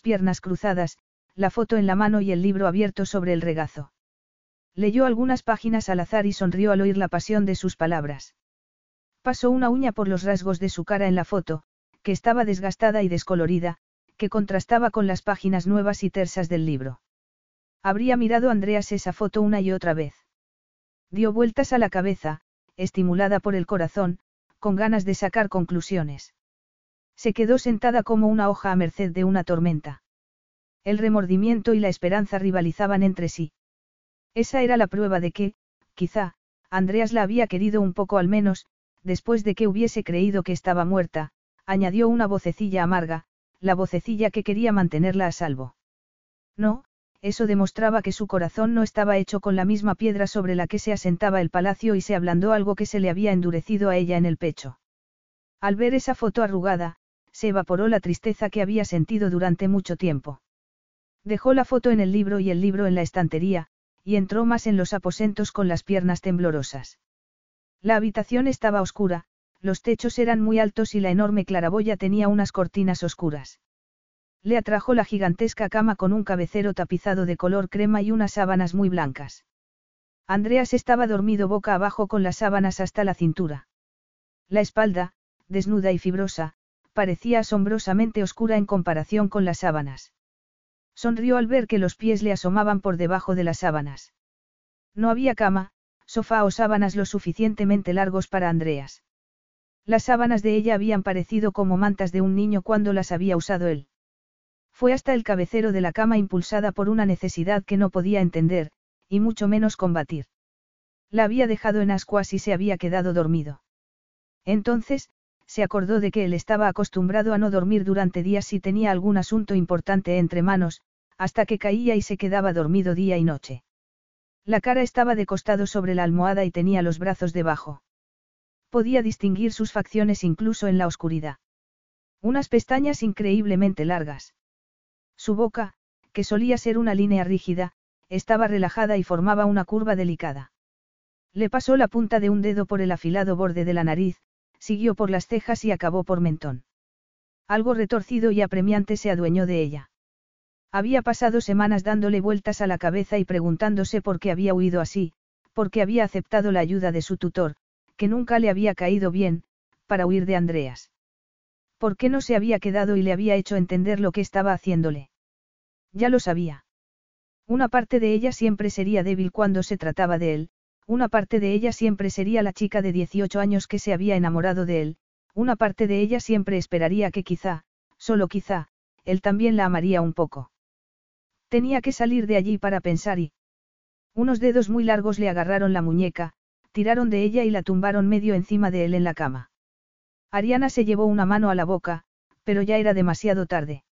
piernas cruzadas, la foto en la mano y el libro abierto sobre el regazo. Leyó algunas páginas al azar y sonrió al oír la pasión de sus palabras. Pasó una uña por los rasgos de su cara en la foto, que estaba desgastada y descolorida, que contrastaba con las páginas nuevas y tersas del libro. Habría mirado Andreas esa foto una y otra vez. Dio vueltas a la cabeza, estimulada por el corazón, con ganas de sacar conclusiones. Se quedó sentada como una hoja a merced de una tormenta. El remordimiento y la esperanza rivalizaban entre sí. Esa era la prueba de que, quizá, Andreas la había querido un poco al menos, después de que hubiese creído que estaba muerta, añadió una vocecilla amarga, la vocecilla que quería mantenerla a salvo. No, eso demostraba que su corazón no estaba hecho con la misma piedra sobre la que se asentaba el palacio y se ablandó algo que se le había endurecido a ella en el pecho. Al ver esa foto arrugada, se evaporó la tristeza que había sentido durante mucho tiempo. Dejó la foto en el libro y el libro en la estantería, y entró más en los aposentos con las piernas temblorosas. La habitación estaba oscura, los techos eran muy altos y la enorme claraboya tenía unas cortinas oscuras. Le atrajo la gigantesca cama con un cabecero tapizado de color crema y unas sábanas muy blancas. Andreas estaba dormido boca abajo con las sábanas hasta la cintura. La espalda, desnuda y fibrosa, parecía asombrosamente oscura en comparación con las sábanas. Sonrió al ver que los pies le asomaban por debajo de las sábanas. No había cama, sofá o sábanas lo suficientemente largos para Andreas. Las sábanas de ella habían parecido como mantas de un niño cuando las había usado él. Fue hasta el cabecero de la cama impulsada por una necesidad que no podía entender, y mucho menos combatir. La había dejado en ascuas y se había quedado dormido. Entonces, se acordó de que él estaba acostumbrado a no dormir durante días si tenía algún asunto importante entre manos, hasta que caía y se quedaba dormido día y noche. La cara estaba de costado sobre la almohada y tenía los brazos debajo. Podía distinguir sus facciones incluso en la oscuridad. Unas pestañas increíblemente largas. Su boca, que solía ser una línea rígida, estaba relajada y formaba una curva delicada. Le pasó la punta de un dedo por el afilado borde de la nariz, siguió por las cejas y acabó por mentón. Algo retorcido y apremiante se adueñó de ella. Había pasado semanas dándole vueltas a la cabeza y preguntándose por qué había huido así, por qué había aceptado la ayuda de su tutor, que nunca le había caído bien, para huir de Andreas. ¿Por qué no se había quedado y le había hecho entender lo que estaba haciéndole? Ya lo sabía. Una parte de ella siempre sería débil cuando se trataba de él, una parte de ella siempre sería la chica de 18 años que se había enamorado de él, una parte de ella siempre esperaría que quizá, solo quizá, él también la amaría un poco. Tenía que salir de allí para pensar y... Unos dedos muy largos le agarraron la muñeca, tiraron de ella y la tumbaron medio encima de él en la cama. Ariana se llevó una mano a la boca, pero ya era demasiado tarde.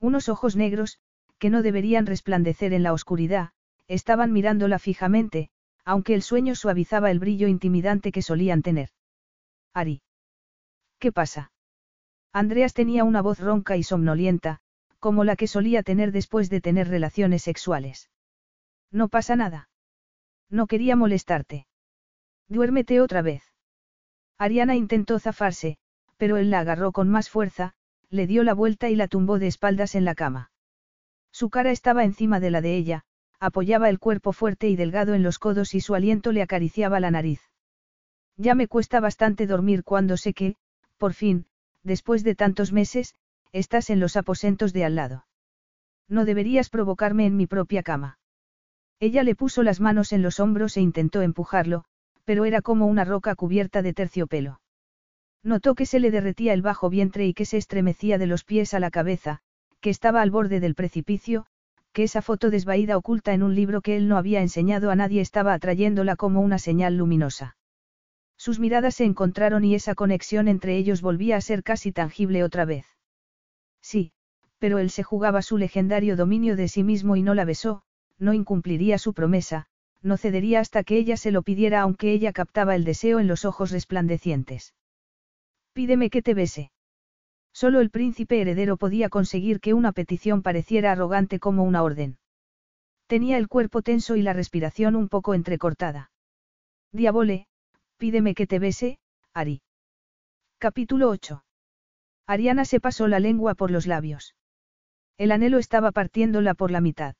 Unos ojos negros, que no deberían resplandecer en la oscuridad, estaban mirándola fijamente, aunque el sueño suavizaba el brillo intimidante que solían tener. Ari. ¿Qué pasa? Andreas tenía una voz ronca y somnolienta, como la que solía tener después de tener relaciones sexuales. No pasa nada. No quería molestarte. Duérmete otra vez. Ariana intentó zafarse, pero él la agarró con más fuerza, le dio la vuelta y la tumbó de espaldas en la cama. Su cara estaba encima de la de ella, apoyaba el cuerpo fuerte y delgado en los codos y su aliento le acariciaba la nariz. Ya me cuesta bastante dormir cuando sé que, por fin, después de tantos meses, estás en los aposentos de al lado. No deberías provocarme en mi propia cama. Ella le puso las manos en los hombros e intentó empujarlo, pero era como una roca cubierta de terciopelo. Notó que se le derretía el bajo vientre y que se estremecía de los pies a la cabeza, que estaba al borde del precipicio, que esa foto desvaída oculta en un libro que él no había enseñado a nadie estaba atrayéndola como una señal luminosa. Sus miradas se encontraron y esa conexión entre ellos volvía a ser casi tangible otra vez. Sí, pero él se jugaba su legendario dominio de sí mismo y no la besó, no incumpliría su promesa, no cedería hasta que ella se lo pidiera aunque ella captaba el deseo en los ojos resplandecientes. Pídeme que te bese. Solo el príncipe heredero podía conseguir que una petición pareciera arrogante como una orden. Tenía el cuerpo tenso y la respiración un poco entrecortada. Diabole, pídeme que te bese, Ari. Capítulo 8. Ariana se pasó la lengua por los labios. El anhelo estaba partiéndola por la mitad.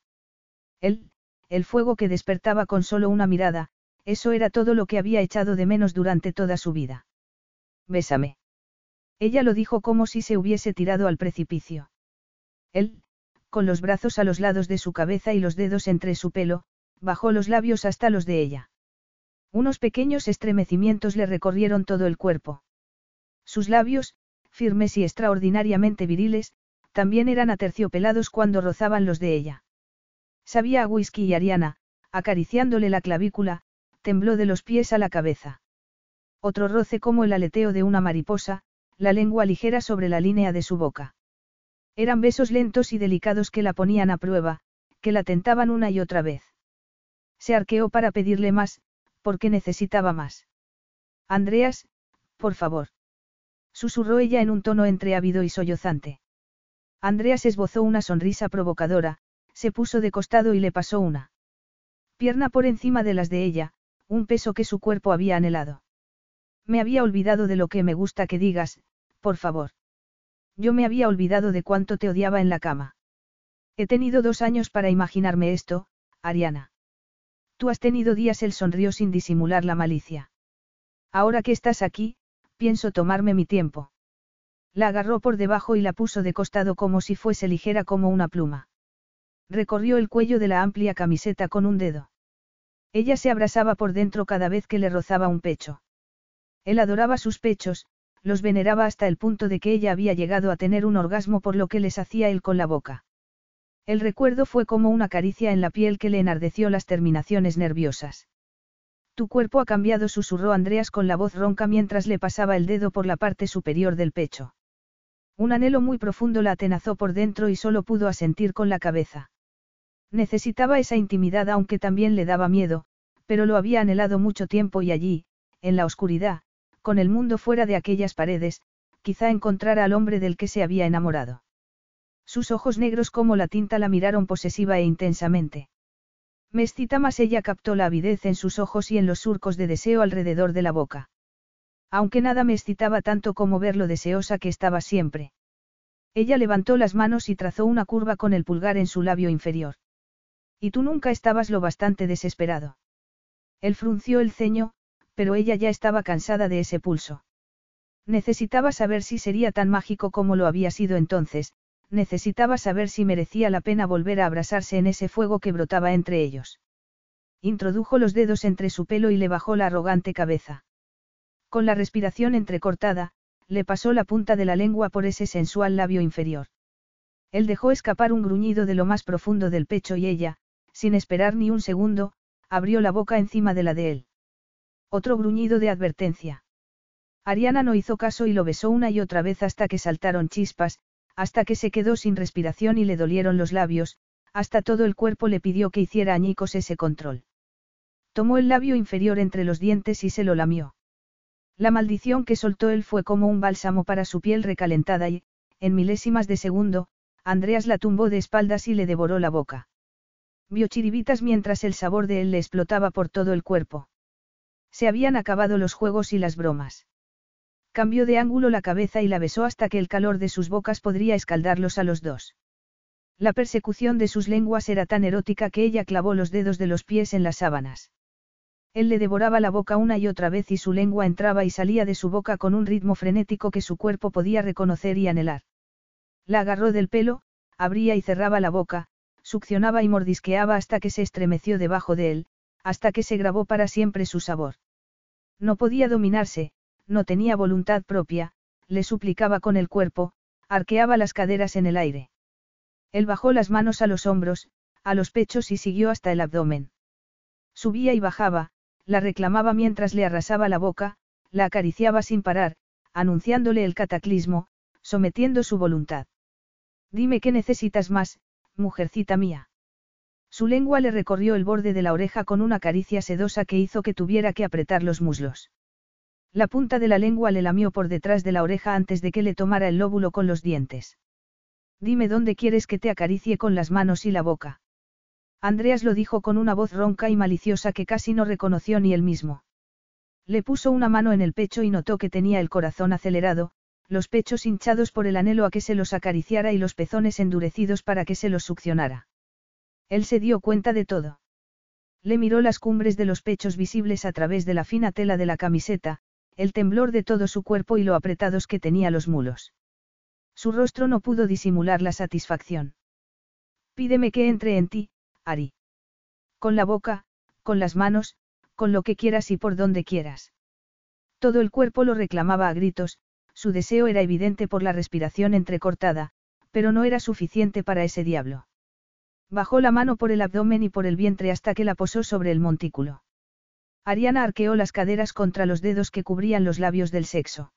Él, el fuego que despertaba con solo una mirada, eso era todo lo que había echado de menos durante toda su vida. Bésame. Ella lo dijo como si se hubiese tirado al precipicio. Él, con los brazos a los lados de su cabeza y los dedos entre su pelo, bajó los labios hasta los de ella. Unos pequeños estremecimientos le recorrieron todo el cuerpo. Sus labios, firmes y extraordinariamente viriles, también eran aterciopelados cuando rozaban los de ella. Sabía a whisky y Ariana, acariciándole la clavícula, tembló de los pies a la cabeza. Otro roce como el aleteo de una mariposa, la lengua ligera sobre la línea de su boca. Eran besos lentos y delicados que la ponían a prueba, que la tentaban una y otra vez. Se arqueó para pedirle más, porque necesitaba más. Andreas, por favor. Susurró ella en un tono entre ávido y sollozante. Andreas esbozó una sonrisa provocadora, se puso de costado y le pasó una pierna por encima de las de ella, un peso que su cuerpo había anhelado. Me había olvidado de lo que me gusta que digas, por favor. Yo me había olvidado de cuánto te odiaba en la cama. He tenido dos años para imaginarme esto, Ariana. Tú has tenido días, él sonrió sin disimular la malicia. Ahora que estás aquí, pienso tomarme mi tiempo. La agarró por debajo y la puso de costado como si fuese ligera como una pluma. Recorrió el cuello de la amplia camiseta con un dedo. Ella se abrasaba por dentro cada vez que le rozaba un pecho. Él adoraba sus pechos, los veneraba hasta el punto de que ella había llegado a tener un orgasmo por lo que les hacía él con la boca. El recuerdo fue como una caricia en la piel que le enardeció las terminaciones nerviosas. Tu cuerpo ha cambiado, susurró Andreas con la voz ronca mientras le pasaba el dedo por la parte superior del pecho. Un anhelo muy profundo la atenazó por dentro y solo pudo asentir con la cabeza. Necesitaba esa intimidad aunque también le daba miedo, pero lo había anhelado mucho tiempo y allí, en la oscuridad, con el mundo fuera de aquellas paredes, quizá encontrara al hombre del que se había enamorado. Sus ojos negros como la tinta la miraron posesiva e intensamente. Mezcita más ella captó la avidez en sus ojos y en los surcos de deseo alrededor de la boca. Aunque nada me excitaba tanto como ver lo deseosa que estaba siempre. Ella levantó las manos y trazó una curva con el pulgar en su labio inferior. Y tú nunca estabas lo bastante desesperado. Él frunció el ceño, pero ella ya estaba cansada de ese pulso. Necesitaba saber si sería tan mágico como lo había sido entonces, necesitaba saber si merecía la pena volver a abrasarse en ese fuego que brotaba entre ellos. Introdujo los dedos entre su pelo y le bajó la arrogante cabeza. Con la respiración entrecortada, le pasó la punta de la lengua por ese sensual labio inferior. Él dejó escapar un gruñido de lo más profundo del pecho y ella, sin esperar ni un segundo, abrió la boca encima de la de él. Otro gruñido de advertencia. Ariana no hizo caso y lo besó una y otra vez hasta que saltaron chispas, hasta que se quedó sin respiración y le dolieron los labios, hasta todo el cuerpo le pidió que hiciera añicos ese control. Tomó el labio inferior entre los dientes y se lo lamió. La maldición que soltó él fue como un bálsamo para su piel recalentada y, en milésimas de segundo, Andreas la tumbó de espaldas y le devoró la boca. Vio chiribitas mientras el sabor de él le explotaba por todo el cuerpo. Se habían acabado los juegos y las bromas. Cambió de ángulo la cabeza y la besó hasta que el calor de sus bocas podría escaldarlos a los dos. La persecución de sus lenguas era tan erótica que ella clavó los dedos de los pies en las sábanas. Él le devoraba la boca una y otra vez y su lengua entraba y salía de su boca con un ritmo frenético que su cuerpo podía reconocer y anhelar. La agarró del pelo, abría y cerraba la boca, succionaba y mordisqueaba hasta que se estremeció debajo de él, hasta que se grabó para siempre su sabor. No podía dominarse, no tenía voluntad propia, le suplicaba con el cuerpo, arqueaba las caderas en el aire. Él bajó las manos a los hombros, a los pechos y siguió hasta el abdomen. Subía y bajaba, la reclamaba mientras le arrasaba la boca, la acariciaba sin parar, anunciándole el cataclismo, sometiendo su voluntad. Dime qué necesitas más, mujercita mía. Su lengua le recorrió el borde de la oreja con una caricia sedosa que hizo que tuviera que apretar los muslos. La punta de la lengua le lamió por detrás de la oreja antes de que le tomara el lóbulo con los dientes. Dime dónde quieres que te acaricie con las manos y la boca. Andreas lo dijo con una voz ronca y maliciosa que casi no reconoció ni él mismo. Le puso una mano en el pecho y notó que tenía el corazón acelerado, los pechos hinchados por el anhelo a que se los acariciara y los pezones endurecidos para que se los succionara. Él se dio cuenta de todo. Le miró las cumbres de los pechos visibles a través de la fina tela de la camiseta, el temblor de todo su cuerpo y lo apretados que tenía los mulos. Su rostro no pudo disimular la satisfacción. Pídeme que entre en ti, Ari. Con la boca, con las manos, con lo que quieras y por donde quieras. Todo el cuerpo lo reclamaba a gritos, su deseo era evidente por la respiración entrecortada, pero no era suficiente para ese diablo. Bajó la mano por el abdomen y por el vientre hasta que la posó sobre el montículo. Ariana arqueó las caderas contra los dedos que cubrían los labios del sexo.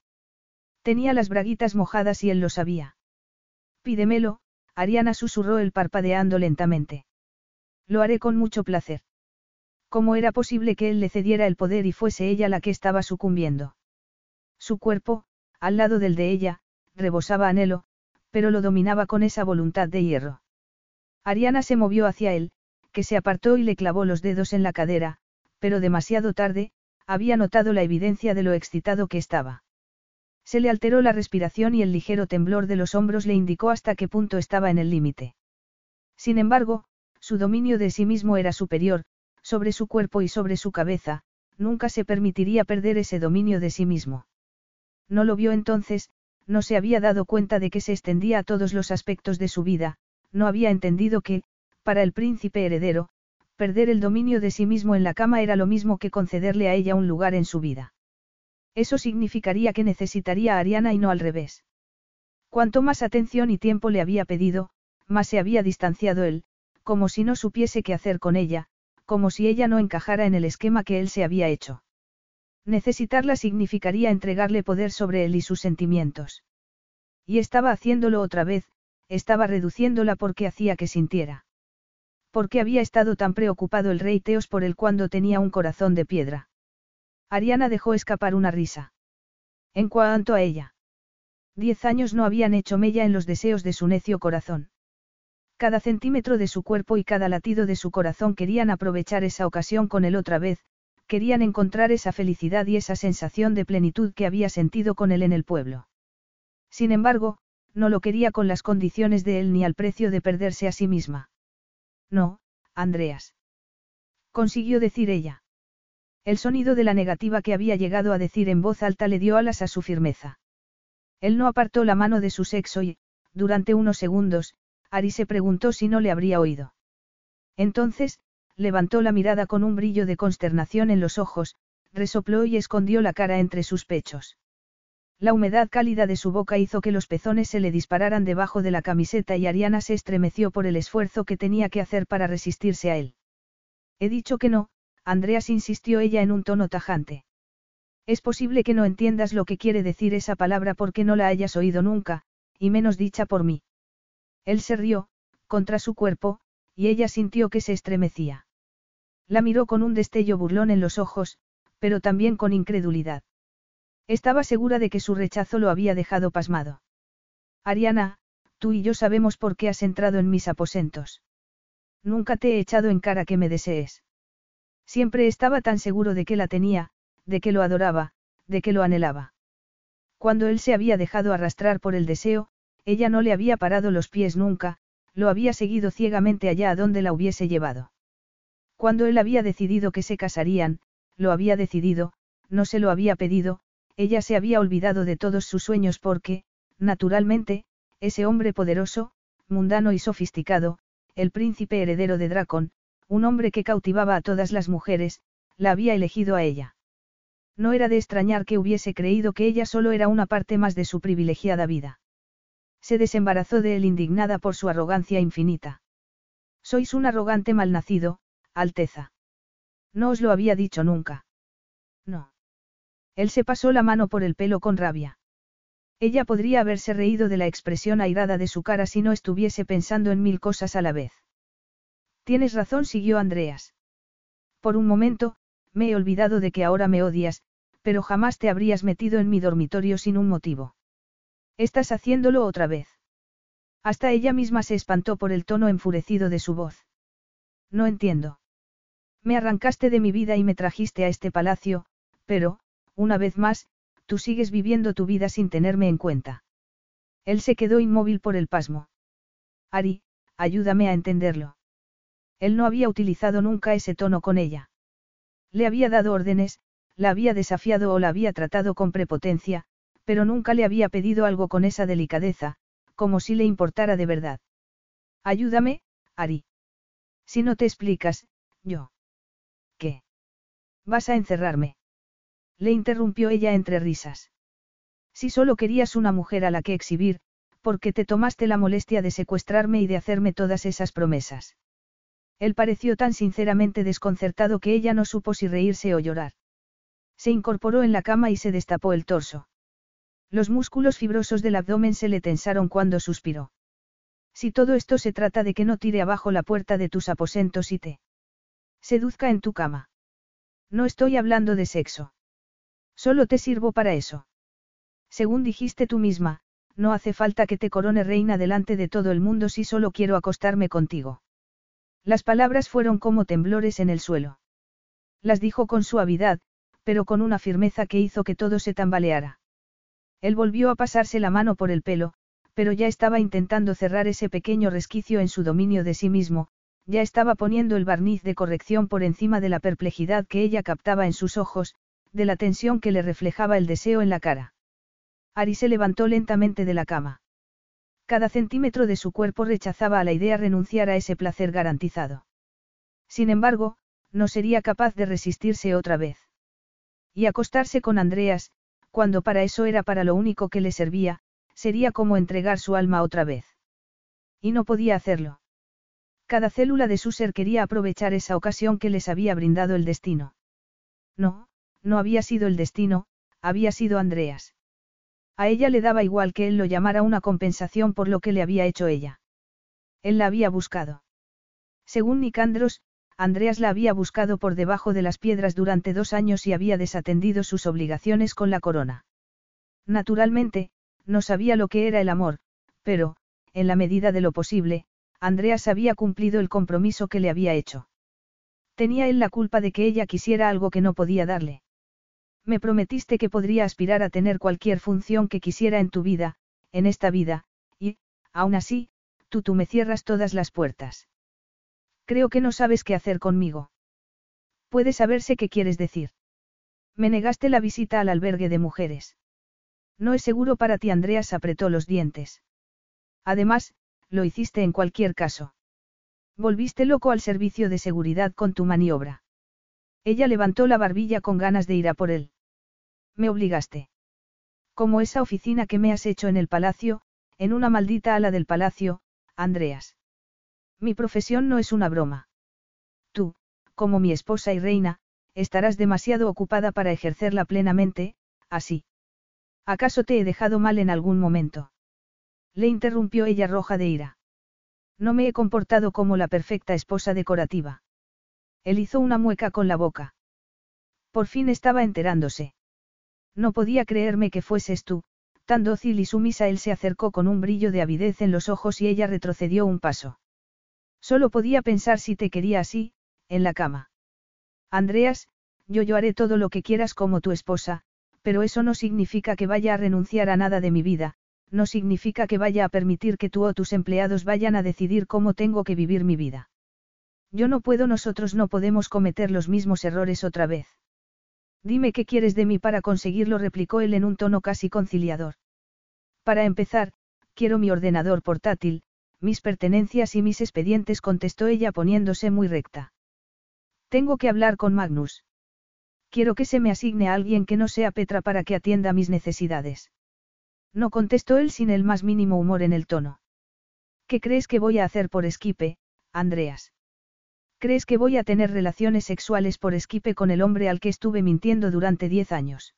Tenía las braguitas mojadas y él lo sabía. Pídemelo, Ariana susurró el parpadeando lentamente. Lo haré con mucho placer. ¿Cómo era posible que él le cediera el poder y fuese ella la que estaba sucumbiendo? Su cuerpo, al lado del de ella, rebosaba anhelo, pero lo dominaba con esa voluntad de hierro. Ariana se movió hacia él, que se apartó y le clavó los dedos en la cadera, pero demasiado tarde, había notado la evidencia de lo excitado que estaba. Se le alteró la respiración y el ligero temblor de los hombros le indicó hasta qué punto estaba en el límite. Sin embargo, su dominio de sí mismo era superior, sobre su cuerpo y sobre su cabeza, nunca se permitiría perder ese dominio de sí mismo. No lo vio entonces, no se había dado cuenta de que se extendía a todos los aspectos de su vida, no había entendido que, para el príncipe heredero, perder el dominio de sí mismo en la cama era lo mismo que concederle a ella un lugar en su vida. Eso significaría que necesitaría a Ariana y no al revés. Cuanto más atención y tiempo le había pedido, más se había distanciado él, como si no supiese qué hacer con ella, como si ella no encajara en el esquema que él se había hecho. Necesitarla significaría entregarle poder sobre él y sus sentimientos. Y estaba haciéndolo otra vez, estaba reduciéndola porque hacía que sintiera. Porque había estado tan preocupado el rey Teos por él cuando tenía un corazón de piedra. Ariana dejó escapar una risa. En cuanto a ella. Diez años no habían hecho mella en los deseos de su necio corazón. Cada centímetro de su cuerpo y cada latido de su corazón querían aprovechar esa ocasión con él otra vez, querían encontrar esa felicidad y esa sensación de plenitud que había sentido con él en el pueblo. Sin embargo, No lo quería con las condiciones de él ni al precio de perderse a sí misma. No, Andreas. Consiguió decir ella. El sonido de la negativa que había llegado a decir en voz alta le dio alas a su firmeza. Él no apartó la mano de su sexo y, durante unos segundos, Ari se preguntó si no le habría oído. Entonces, levantó la mirada con un brillo de consternación en los ojos, resopló y escondió la cara entre sus pechos. La humedad cálida de su boca hizo que los pezones se le dispararan debajo de la camiseta y Ariana se estremeció por el esfuerzo que tenía que hacer para resistirse a él. He dicho que no, Andreas insistió ella en un tono tajante. Es posible que no entiendas lo que quiere decir esa palabra porque no la hayas oído nunca, y menos dicha por mí. Él se rió, contra su cuerpo, y ella sintió que se estremecía. La miró con un destello burlón en los ojos, pero también con incredulidad. Estaba segura de que su rechazo lo había dejado pasmado. Ariana, tú y yo sabemos por qué has entrado en mis aposentos. Nunca te he echado en cara que me desees. Siempre estaba tan seguro de que la tenía, de que lo adoraba, de que lo anhelaba. Cuando él se había dejado arrastrar por el deseo, ella no le había parado los pies nunca, lo había seguido ciegamente allá a donde la hubiese llevado. Cuando él había decidido que se casarían, lo había decidido, no se lo había pedido, ella se había olvidado de todos sus sueños porque, naturalmente, ese hombre poderoso, mundano y sofisticado, el príncipe heredero de Dracon, un hombre que cautivaba a todas las mujeres, la había elegido a ella. No era de extrañar que hubiese creído que ella solo era una parte más de su privilegiada vida. Se desembarazó de él indignada por su arrogancia infinita. Sois un arrogante malnacido, Alteza. No os lo había dicho nunca. No. Él se pasó la mano por el pelo con rabia. Ella podría haberse reído de la expresión airada de su cara si no estuviese pensando en mil cosas a la vez. Tienes razón, siguió Andreas. Por un momento, me he olvidado de que ahora me odias, pero jamás te habrías metido en mi dormitorio sin un motivo. Estás haciéndolo otra vez. Hasta ella misma se espantó por el tono enfurecido de su voz. No entiendo. Me arrancaste de mi vida y me trajiste a este palacio, pero, una vez más, tú sigues viviendo tu vida sin tenerme en cuenta. Él se quedó inmóvil por el pasmo. Ari, ayúdame a entenderlo. Él no había utilizado nunca ese tono con ella. Le había dado órdenes, la había desafiado o la había tratado con prepotencia, pero nunca le había pedido algo con esa delicadeza, como si le importara de verdad. Ayúdame, Ari. Si no te explicas, yo. ¿Qué? ¿Vas a encerrarme? Le interrumpió ella entre risas. Si solo querías una mujer a la que exhibir, ¿por qué te tomaste la molestia de secuestrarme y de hacerme todas esas promesas? Él pareció tan sinceramente desconcertado que ella no supo si reírse o llorar. Se incorporó en la cama y se destapó el torso. Los músculos fibrosos del abdomen se le tensaron cuando suspiró. Si todo esto se trata de que no tire abajo la puerta de tus aposentos y te seduzca en tu cama. No estoy hablando de sexo. Solo te sirvo para eso. Según dijiste tú misma, no hace falta que te corone reina delante de todo el mundo si solo quiero acostarme contigo. Las palabras fueron como temblores en el suelo. Las dijo con suavidad, pero con una firmeza que hizo que todo se tambaleara. Él volvió a pasarse la mano por el pelo, pero ya estaba intentando cerrar ese pequeño resquicio en su dominio de sí mismo, ya estaba poniendo el barniz de corrección por encima de la perplejidad que ella captaba en sus ojos, de la tensión que le reflejaba el deseo en la cara. Ari se levantó lentamente de la cama. Cada centímetro de su cuerpo rechazaba a la idea renunciar a ese placer garantizado. Sin embargo, no sería capaz de resistirse otra vez. Y acostarse con Andreas, cuando para eso era para lo único que le servía, sería como entregar su alma otra vez. Y no podía hacerlo. Cada célula de su ser quería aprovechar esa ocasión que les había brindado el destino. No, no había sido el destino, había sido Andreas. A ella le daba igual que él lo llamara una compensación por lo que le había hecho ella. Él la había buscado. Según Nicandros, Andreas la había buscado por debajo de las piedras durante dos años y había desatendido sus obligaciones con la corona. Naturalmente, no sabía lo que era el amor, pero, en la medida de lo posible, Andreas había cumplido el compromiso que le había hecho. Tenía él la culpa de que ella quisiera algo que no podía darle. Me prometiste que podría aspirar a tener cualquier función que quisiera en tu vida, en esta vida, aún así, tú tú me cierras todas las puertas. Creo que no sabes qué hacer conmigo. Puede saberse qué quieres decir. Me negaste la visita al albergue de mujeres. No es seguro para ti, Andreas apretó los dientes. Además, lo hiciste en cualquier caso. Volviste loco al servicio de seguridad con tu maniobra. Ella levantó la barbilla con ganas de ir a por él. Me obligaste. Como esa oficina que me has hecho en el palacio, en una maldita ala del palacio, Andreas. Mi profesión no es una broma. Tú, como mi esposa y reina, estarás demasiado ocupada para ejercerla plenamente, así. ¿Acaso te he dejado mal en algún momento? Le interrumpió ella roja de ira. No me he comportado como la perfecta esposa decorativa. Él hizo una mueca con la boca. Por fin estaba enterándose. No podía creerme que fueses tú, tan dócil y sumisa. Él se acercó con un brillo de avidez en los ojos y ella retrocedió un paso. Solo podía pensar si te quería así, en la cama. Andreas, yo yo haré todo lo que quieras como tu esposa, pero eso no significa que vaya a renunciar a nada de mi vida, no significa que vaya a permitir que tú o tus empleados vayan a decidir cómo tengo que vivir mi vida. Yo no puedo, nosotros no podemos cometer los mismos errores otra vez. Dime qué quieres de mí para conseguirlo, replicó él en un tono casi conciliador. Para empezar, quiero mi ordenador portátil, mis pertenencias y mis expedientes, contestó ella poniéndose muy recta. Tengo que hablar con Magnus. Quiero que se me asigne a alguien que no sea Petra para que atienda mis necesidades. No contestó él sin el más mínimo humor en el tono. ¿Qué crees que voy a hacer por esquipe, Andreas? ¿Crees que voy a tener relaciones sexuales por esquipe con el hombre al que estuve mintiendo durante diez años?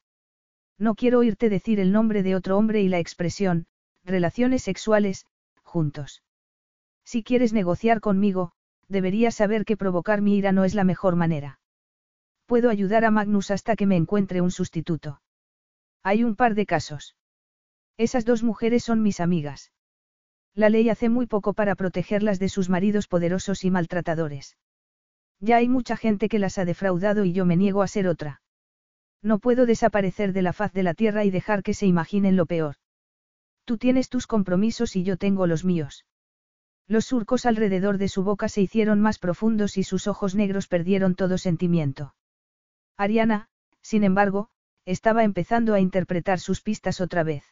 No quiero oírte decir el nombre de otro hombre y la expresión, relaciones sexuales, juntos. Si quieres negociar conmigo, deberías saber que provocar mi ira no es la mejor manera. Puedo ayudar a Magnus hasta que me encuentre un sustituto. Hay un par de casos. Esas dos mujeres son mis amigas. La ley hace muy poco para protegerlas de sus maridos poderosos y maltratadores. Ya hay mucha gente que las ha defraudado y yo me niego a ser otra. No puedo desaparecer de la faz de la tierra y dejar que se imaginen lo peor. Tú tienes tus compromisos y yo tengo los míos. Los surcos alrededor de su boca se hicieron más profundos y sus ojos negros perdieron todo sentimiento. Ariana, sin embargo, estaba empezando a interpretar sus pistas otra vez.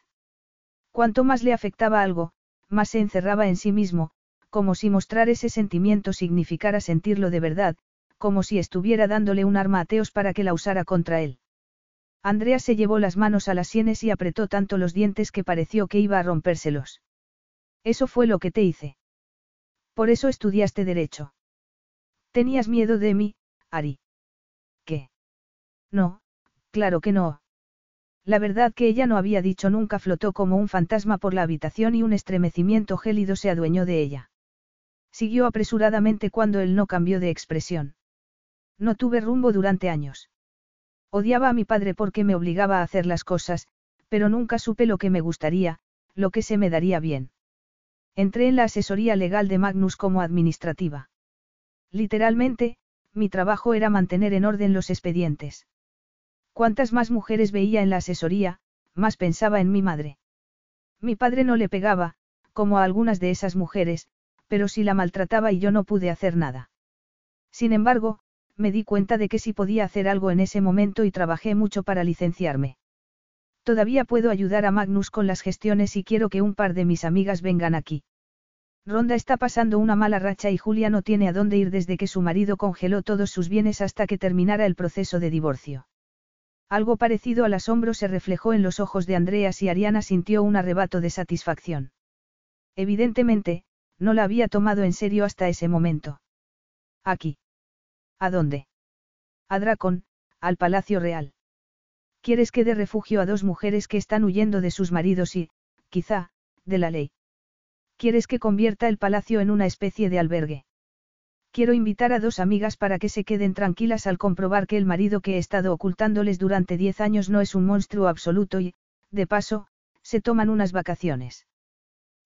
Cuanto más le afectaba algo, más se encerraba en sí mismo, como si mostrar ese sentimiento significara sentirlo de verdad, como si estuviera dándole un arma a Teos para que la usara contra él. Andrea se llevó las manos a las sienes y apretó tanto los dientes que pareció que iba a rompérselos. Eso fue lo que te hice. Por eso estudiaste derecho. Tenías miedo de mí, Ari. ¿Qué? No, claro que no. La verdad que ella no había dicho nunca flotó como un fantasma por la habitación y un estremecimiento gélido se adueñó de ella. Siguió apresuradamente cuando él no cambió de expresión. No tuve rumbo durante años. Odiaba a mi padre porque me obligaba a hacer las cosas, pero nunca supe lo que me gustaría, lo que se me daría bien. Entré en la asesoría legal de Magnus como administrativa. Literalmente, mi trabajo era mantener en orden los expedientes. Cuantas más mujeres veía en la asesoría, más pensaba en mi madre. Mi padre no le pegaba, como a algunas de esas mujeres, pero sí la maltrataba y yo no pude hacer nada. Sin embargo, me di cuenta de que sí podía hacer algo en ese momento y trabajé mucho para licenciarme. Todavía puedo ayudar a Magnus con las gestiones y quiero que un par de mis amigas vengan aquí. Ronda está pasando una mala racha y Julia no tiene a dónde ir desde que su marido congeló todos sus bienes hasta que terminara el proceso de divorcio. Algo parecido al asombro se reflejó en los ojos de Andreas y Ariana sintió un arrebato de satisfacción. Evidentemente, no la había tomado en serio hasta ese momento. Aquí. ¿A dónde? A Dracon, al Palacio Real. ¿Quieres que dé refugio a dos mujeres que están huyendo de sus maridos y, quizá, de la ley? ¿Quieres que convierta el palacio en una especie de albergue? Quiero invitar a dos amigas para que se queden tranquilas al comprobar que el marido que he estado ocultándoles durante diez años no es un monstruo absoluto y, de paso, se toman unas vacaciones.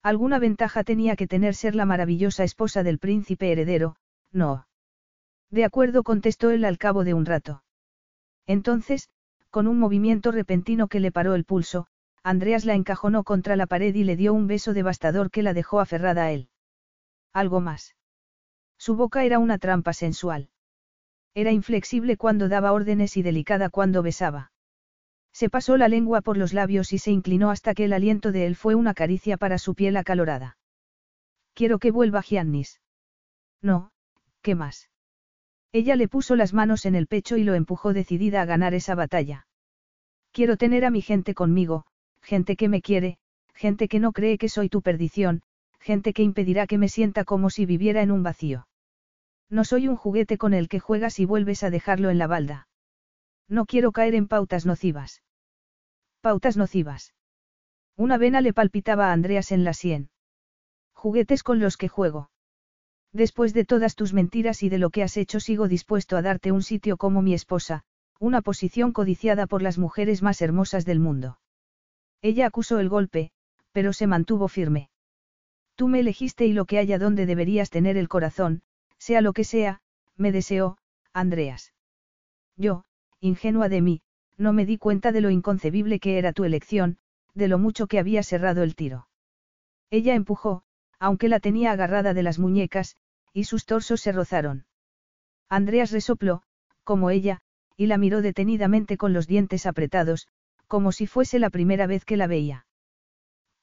Alguna ventaja tenía que tener ser la maravillosa esposa del príncipe heredero, no. De acuerdo contestó él al cabo de un rato. Entonces, con un movimiento repentino que le paró el pulso, Andreas la encajonó contra la pared y le dio un beso devastador que la dejó aferrada a él. Algo más. Su boca era una trampa sensual. Era inflexible cuando daba órdenes y delicada cuando besaba. Se pasó la lengua por los labios y se inclinó hasta que el aliento de él fue una caricia para su piel acalorada. Quiero que vuelva Giannis. No, ¿qué más? Ella le puso las manos en el pecho y lo empujó decidida a ganar esa batalla. Quiero tener a mi gente conmigo, gente que me quiere, gente que no cree que soy tu perdición, gente que impedirá que me sienta como si viviera en un vacío. No soy un juguete con el que juegas y vuelves a dejarlo en la balda. No quiero caer en pautas nocivas. Pautas nocivas. Una vena le palpitaba a Andreas en la sien. Juguetes con los que juego. Después de todas tus mentiras y de lo que has hecho sigo dispuesto a darte un sitio como mi esposa, una posición codiciada por las mujeres más hermosas del mundo. Ella acusó el golpe, pero se mantuvo firme. Tú me elegiste y lo que haya donde deberías tener el corazón, sea lo que sea, me deseó, Andreas. Yo, ingenua de mí, no me di cuenta de lo inconcebible que era tu elección, de lo mucho que había cerrado el tiro. Ella empujó, aunque la tenía agarrada de las muñecas, y sus torsos se rozaron. Andreas resopló, como ella, y la miró detenidamente con los dientes apretados, como si fuese la primera vez que la veía.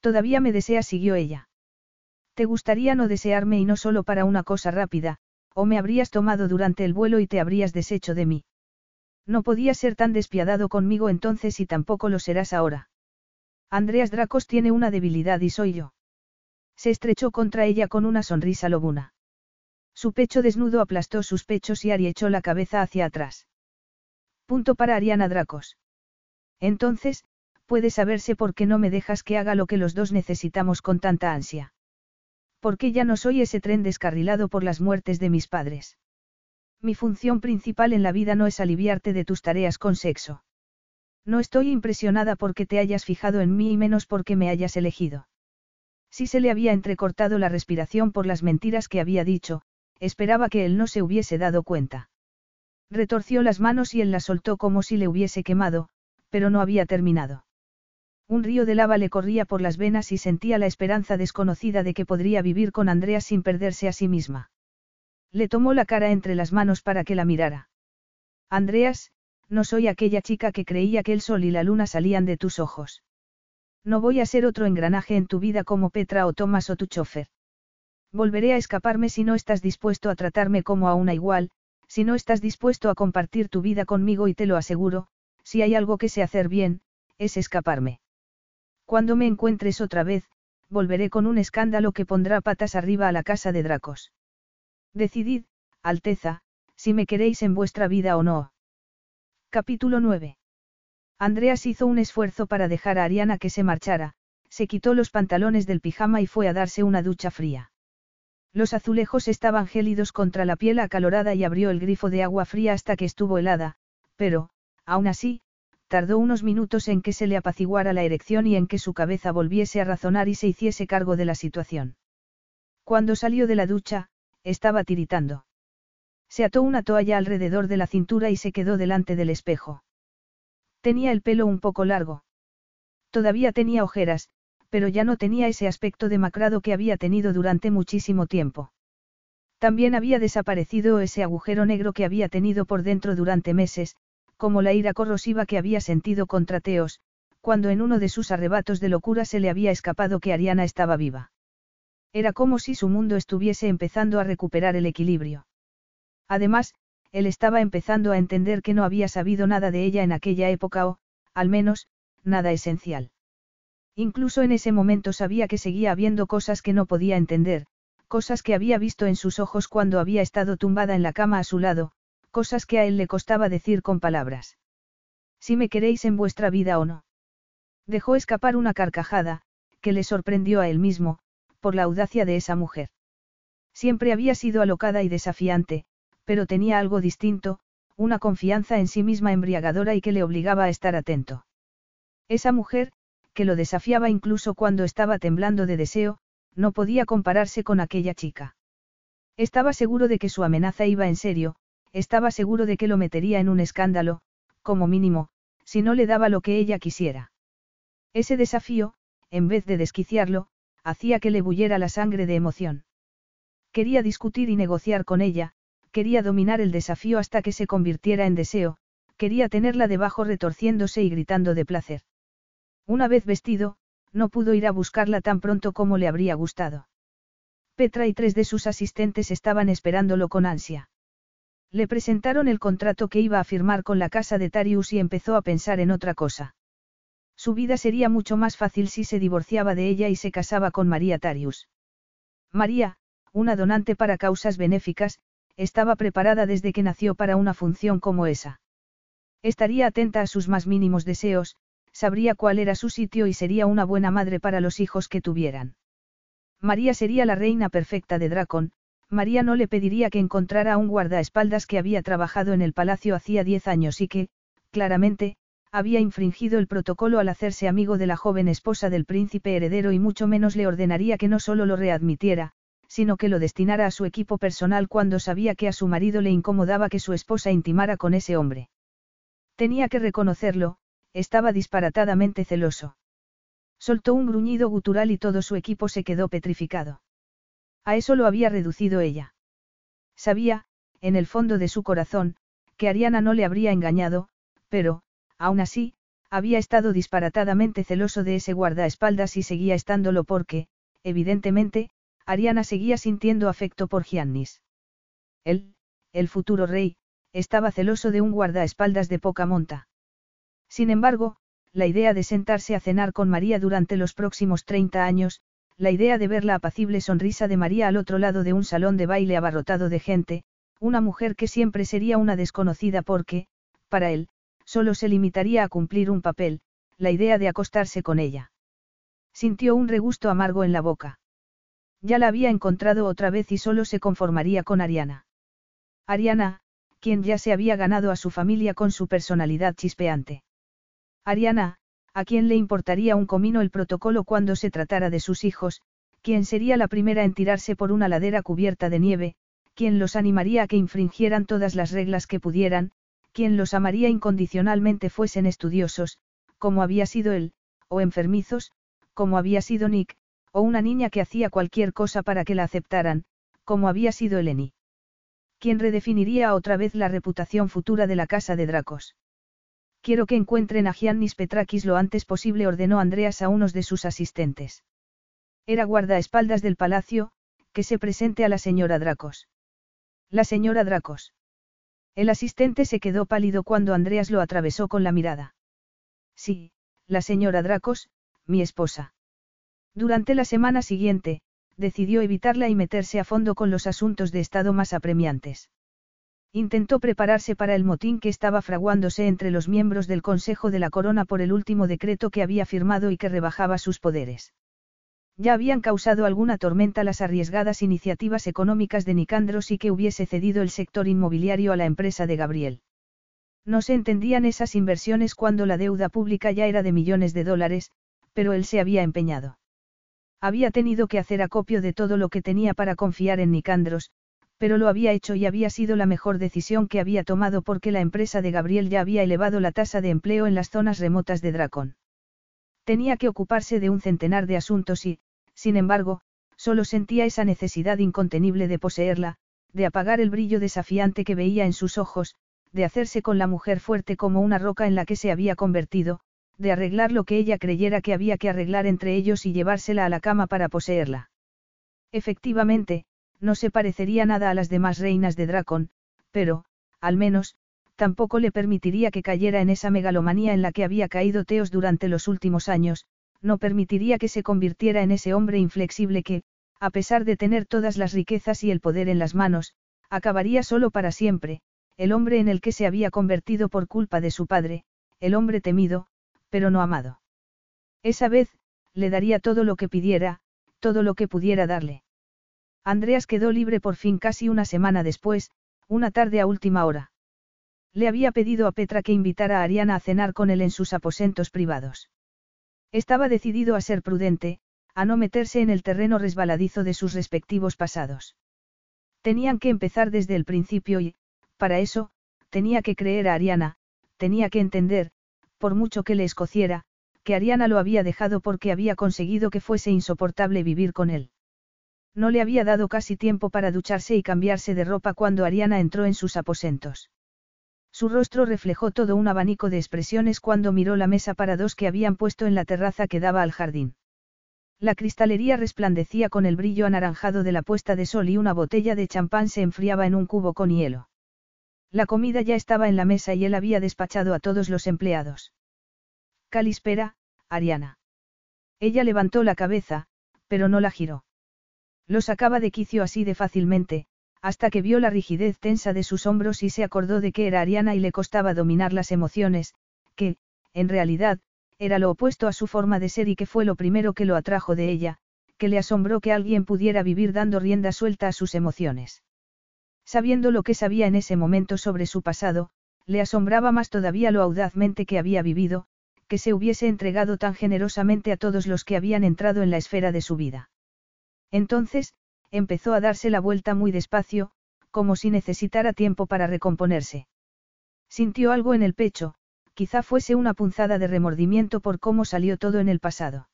Todavía me desea, siguió ella. Te gustaría no desearme y no solo para una cosa rápida, o me habrías tomado durante el vuelo y te habrías deshecho de mí. No podías ser tan despiadado conmigo entonces y tampoco lo serás ahora. Andreas Dracos tiene una debilidad y soy yo. Se estrechó contra ella con una sonrisa lobuna. Su pecho desnudo aplastó sus pechos y Ari echó la cabeza hacia atrás. Punto para Ariana Dracos. Entonces, puede saberse por qué no me dejas que haga lo que los dos necesitamos con tanta ansia. Porque ya no soy ese tren descarrilado por las muertes de mis padres. Mi función principal en la vida no es aliviarte de tus tareas con sexo. No estoy impresionada porque te hayas fijado en mí y menos porque me hayas elegido. Si se le había entrecortado la respiración por las mentiras que había dicho, esperaba que él no se hubiese dado cuenta. Retorció las manos y él las soltó como si le hubiese quemado, pero no había terminado. Un río de lava le corría por las venas y sentía la esperanza desconocida de que podría vivir con Andrea sin perderse a sí misma. Le tomó la cara entre las manos para que la mirara. Andreas, no soy aquella chica que creía que el sol y la luna salían de tus ojos. No voy a ser otro engranaje en tu vida como Petra o Thomas o tu chofer. Volveré a escaparme si no estás dispuesto a tratarme como a una igual, si no estás dispuesto a compartir tu vida conmigo y te lo aseguro, si hay algo que sé hacer bien, es escaparme. Cuando me encuentres otra vez, volveré con un escándalo que pondrá patas arriba a la casa de Dracos. Decidid, Alteza, si me queréis en vuestra vida o no. Capítulo 9. Andreas hizo un esfuerzo para dejar a Ariana que se marchara, se quitó los pantalones del pijama y fue a darse una ducha fría. Los azulejos estaban gélidos contra la piel acalorada y abrió el grifo de agua fría hasta que estuvo helada, pero, aún así, tardó unos minutos en que se le apaciguara la erección y en que su cabeza volviese a razonar y se hiciese cargo de la situación. Cuando salió de la ducha, estaba tiritando. Se ató una toalla alrededor de la cintura y se quedó delante del espejo. Tenía el pelo un poco largo. Todavía tenía ojeras, pero ya no tenía ese aspecto demacrado que había tenido durante muchísimo tiempo. También había desaparecido ese agujero negro que había tenido por dentro durante meses, como la ira corrosiva que había sentido contra Teos, cuando en uno de sus arrebatos de locura se le había escapado que Ariana estaba viva. Era como si su mundo estuviese empezando a recuperar el equilibrio. Además, él estaba empezando a entender que no había sabido nada de ella en aquella época o, al menos, nada esencial. Incluso en ese momento sabía que seguía habiendo cosas que no podía entender, cosas que había visto en sus ojos cuando había estado tumbada en la cama a su lado, cosas que a él le costaba decir con palabras. Si me queréis en vuestra vida o no. Dejó escapar una carcajada, que le sorprendió a él mismo, por la audacia de esa mujer. Siempre había sido alocada y desafiante, pero tenía algo distinto, una confianza en sí misma embriagadora y que le obligaba a estar atento. Esa mujer, que lo desafiaba incluso cuando estaba temblando de deseo, no podía compararse con aquella chica. Estaba seguro de que su amenaza iba en serio, estaba seguro de que lo metería en un escándalo, como mínimo, si no le daba lo que ella quisiera. Ese desafío, en vez de desquiciarlo, hacía que le bullera la sangre de emoción. Quería discutir y negociar con ella, quería dominar el desafío hasta que se convirtiera en deseo, quería tenerla debajo retorciéndose y gritando de placer. Una vez vestido, no pudo ir a buscarla tan pronto como le habría gustado. Petra y tres de sus asistentes estaban esperándolo con ansia. Le presentaron el contrato que iba a firmar con la casa de Tarius y empezó a pensar en otra cosa. Su vida sería mucho más fácil si se divorciaba de ella y se casaba con María Tarius. María, una donante para causas benéficas, estaba preparada desde que nació para una función como esa. Estaría atenta a sus más mínimos deseos, sabría cuál era su sitio y sería una buena madre para los hijos que tuvieran. María sería la reina perfecta de Dracon, María no le pediría que encontrara un guardaespaldas que había trabajado en el palacio hacía diez años y que, claramente, había infringido el protocolo al hacerse amigo de la joven esposa del príncipe heredero y mucho menos le ordenaría que no solo lo readmitiera, sino que lo destinara a su equipo personal cuando sabía que a su marido le incomodaba que su esposa intimara con ese hombre. Tenía que reconocerlo, estaba disparatadamente celoso. Soltó un gruñido gutural y todo su equipo se quedó petrificado. A eso lo había reducido ella. Sabía, en el fondo de su corazón, que Ariana no le habría engañado, pero, aún así, había estado disparatadamente celoso de ese guardaespaldas y seguía estándolo porque, evidentemente, Ariana seguía sintiendo afecto por Giannis. Él, el futuro rey, estaba celoso de un guardaespaldas de poca monta. Sin embargo, la idea de sentarse a cenar con María durante los próximos 30 años, la idea de ver la apacible sonrisa de María al otro lado de un salón de baile abarrotado de gente, una mujer que siempre sería una desconocida porque, para él, solo se limitaría a cumplir un papel, la idea de acostarse con ella. Sintió un regusto amargo en la boca. Ya la había encontrado otra vez y solo se conformaría con Ariana. Ariana, quien ya se había ganado a su familia con su personalidad chispeante. Ariana, a quien le importaría un comino el protocolo cuando se tratara de sus hijos, quien sería la primera en tirarse por una ladera cubierta de nieve, quien los animaría a que infringieran todas las reglas que pudieran, quien los amaría incondicionalmente fuesen estudiosos, como había sido él, o enfermizos, como había sido Nick, o una niña que hacía cualquier cosa para que la aceptaran, como había sido Eleni. Quien redefiniría otra vez la reputación futura de la casa de Dracos. Quiero que encuentren a Giannis Petrakis lo antes posible, ordenó Andreas a unos de sus asistentes. Era guardaespaldas del palacio, que se presente a la señora Dracos. La señora Dracos. El asistente se quedó pálido cuando Andreas lo atravesó con la mirada. Sí, la señora Dracos, mi esposa. Durante la semana siguiente, decidió evitarla y meterse a fondo con los asuntos de Estado más apremiantes. Intentó prepararse para el motín que estaba fraguándose entre los miembros del Consejo de la Corona por el último decreto que había firmado y que rebajaba sus poderes. Ya habían causado alguna tormenta las arriesgadas iniciativas económicas de Nicandros y que hubiese cedido el sector inmobiliario a la empresa de Gabriel. No se entendían esas inversiones cuando la deuda pública ya era de millones de dólares, pero él se había empeñado. Había tenido que hacer acopio de todo lo que tenía para confiar en Nicandros, pero lo había hecho y había sido la mejor decisión que había tomado porque la empresa de Gabriel ya había elevado la tasa de empleo en las zonas remotas de Dracon. Tenía que ocuparse de un centenar de asuntos y, sin embargo, solo sentía esa necesidad incontenible de poseerla, de apagar el brillo desafiante que veía en sus ojos, de hacerse con la mujer fuerte como una roca en la que se había convertido, de arreglar lo que ella creyera que había que arreglar entre ellos y llevársela a la cama para poseerla. Efectivamente, no se parecería nada a las demás reinas de Dracon, pero, al menos, tampoco le permitiría que cayera en esa megalomanía en la que había caído Teos durante los últimos años, no permitiría que se convirtiera en ese hombre inflexible que, a pesar de tener todas las riquezas y el poder en las manos, acabaría solo para siempre, el hombre en el que se había convertido por culpa de su padre, el hombre temido, pero no amado. Esa vez, le daría todo lo que pidiera, todo lo que pudiera darle. Andreas quedó libre por fin casi una semana después, una tarde a última hora. Le había pedido a Petra que invitara a Ariana a cenar con él en sus aposentos privados. Estaba decidido a ser prudente, a no meterse en el terreno resbaladizo de sus respectivos pasados. Tenían que empezar desde el principio y, para eso, tenía que creer a Ariana, tenía que entender, por mucho que le escociera, que Ariana lo había dejado porque había conseguido que fuese insoportable vivir con él. No le había dado casi tiempo para ducharse y cambiarse de ropa cuando Ariana entró en sus aposentos. Su rostro reflejó todo un abanico de expresiones cuando miró la mesa para dos que habían puesto en la terraza que daba al jardín. La cristalería resplandecía con el brillo anaranjado de la puesta de sol y una botella de champán se enfriaba en un cubo con hielo. La comida ya estaba en la mesa y él había despachado a todos los empleados. Calispera, Ariana. Ella levantó la cabeza, pero no la giró. Lo sacaba de quicio así de fácilmente, hasta que vio la rigidez tensa de sus hombros y se acordó de que era Ariana y le costaba dominar las emociones, que, en realidad, era lo opuesto a su forma de ser y que fue lo primero que lo atrajo de ella, que le asombró que alguien pudiera vivir dando rienda suelta a sus emociones. Sabiendo lo que sabía en ese momento sobre su pasado, le asombraba más todavía lo audazmente que había vivido, que se hubiese entregado tan generosamente a todos los que habían entrado en la esfera de su vida. Entonces, empezó a darse la vuelta muy despacio, como si necesitara tiempo para recomponerse. Sintió algo en el pecho, quizá fuese una punzada de remordimiento por cómo salió todo en el pasado.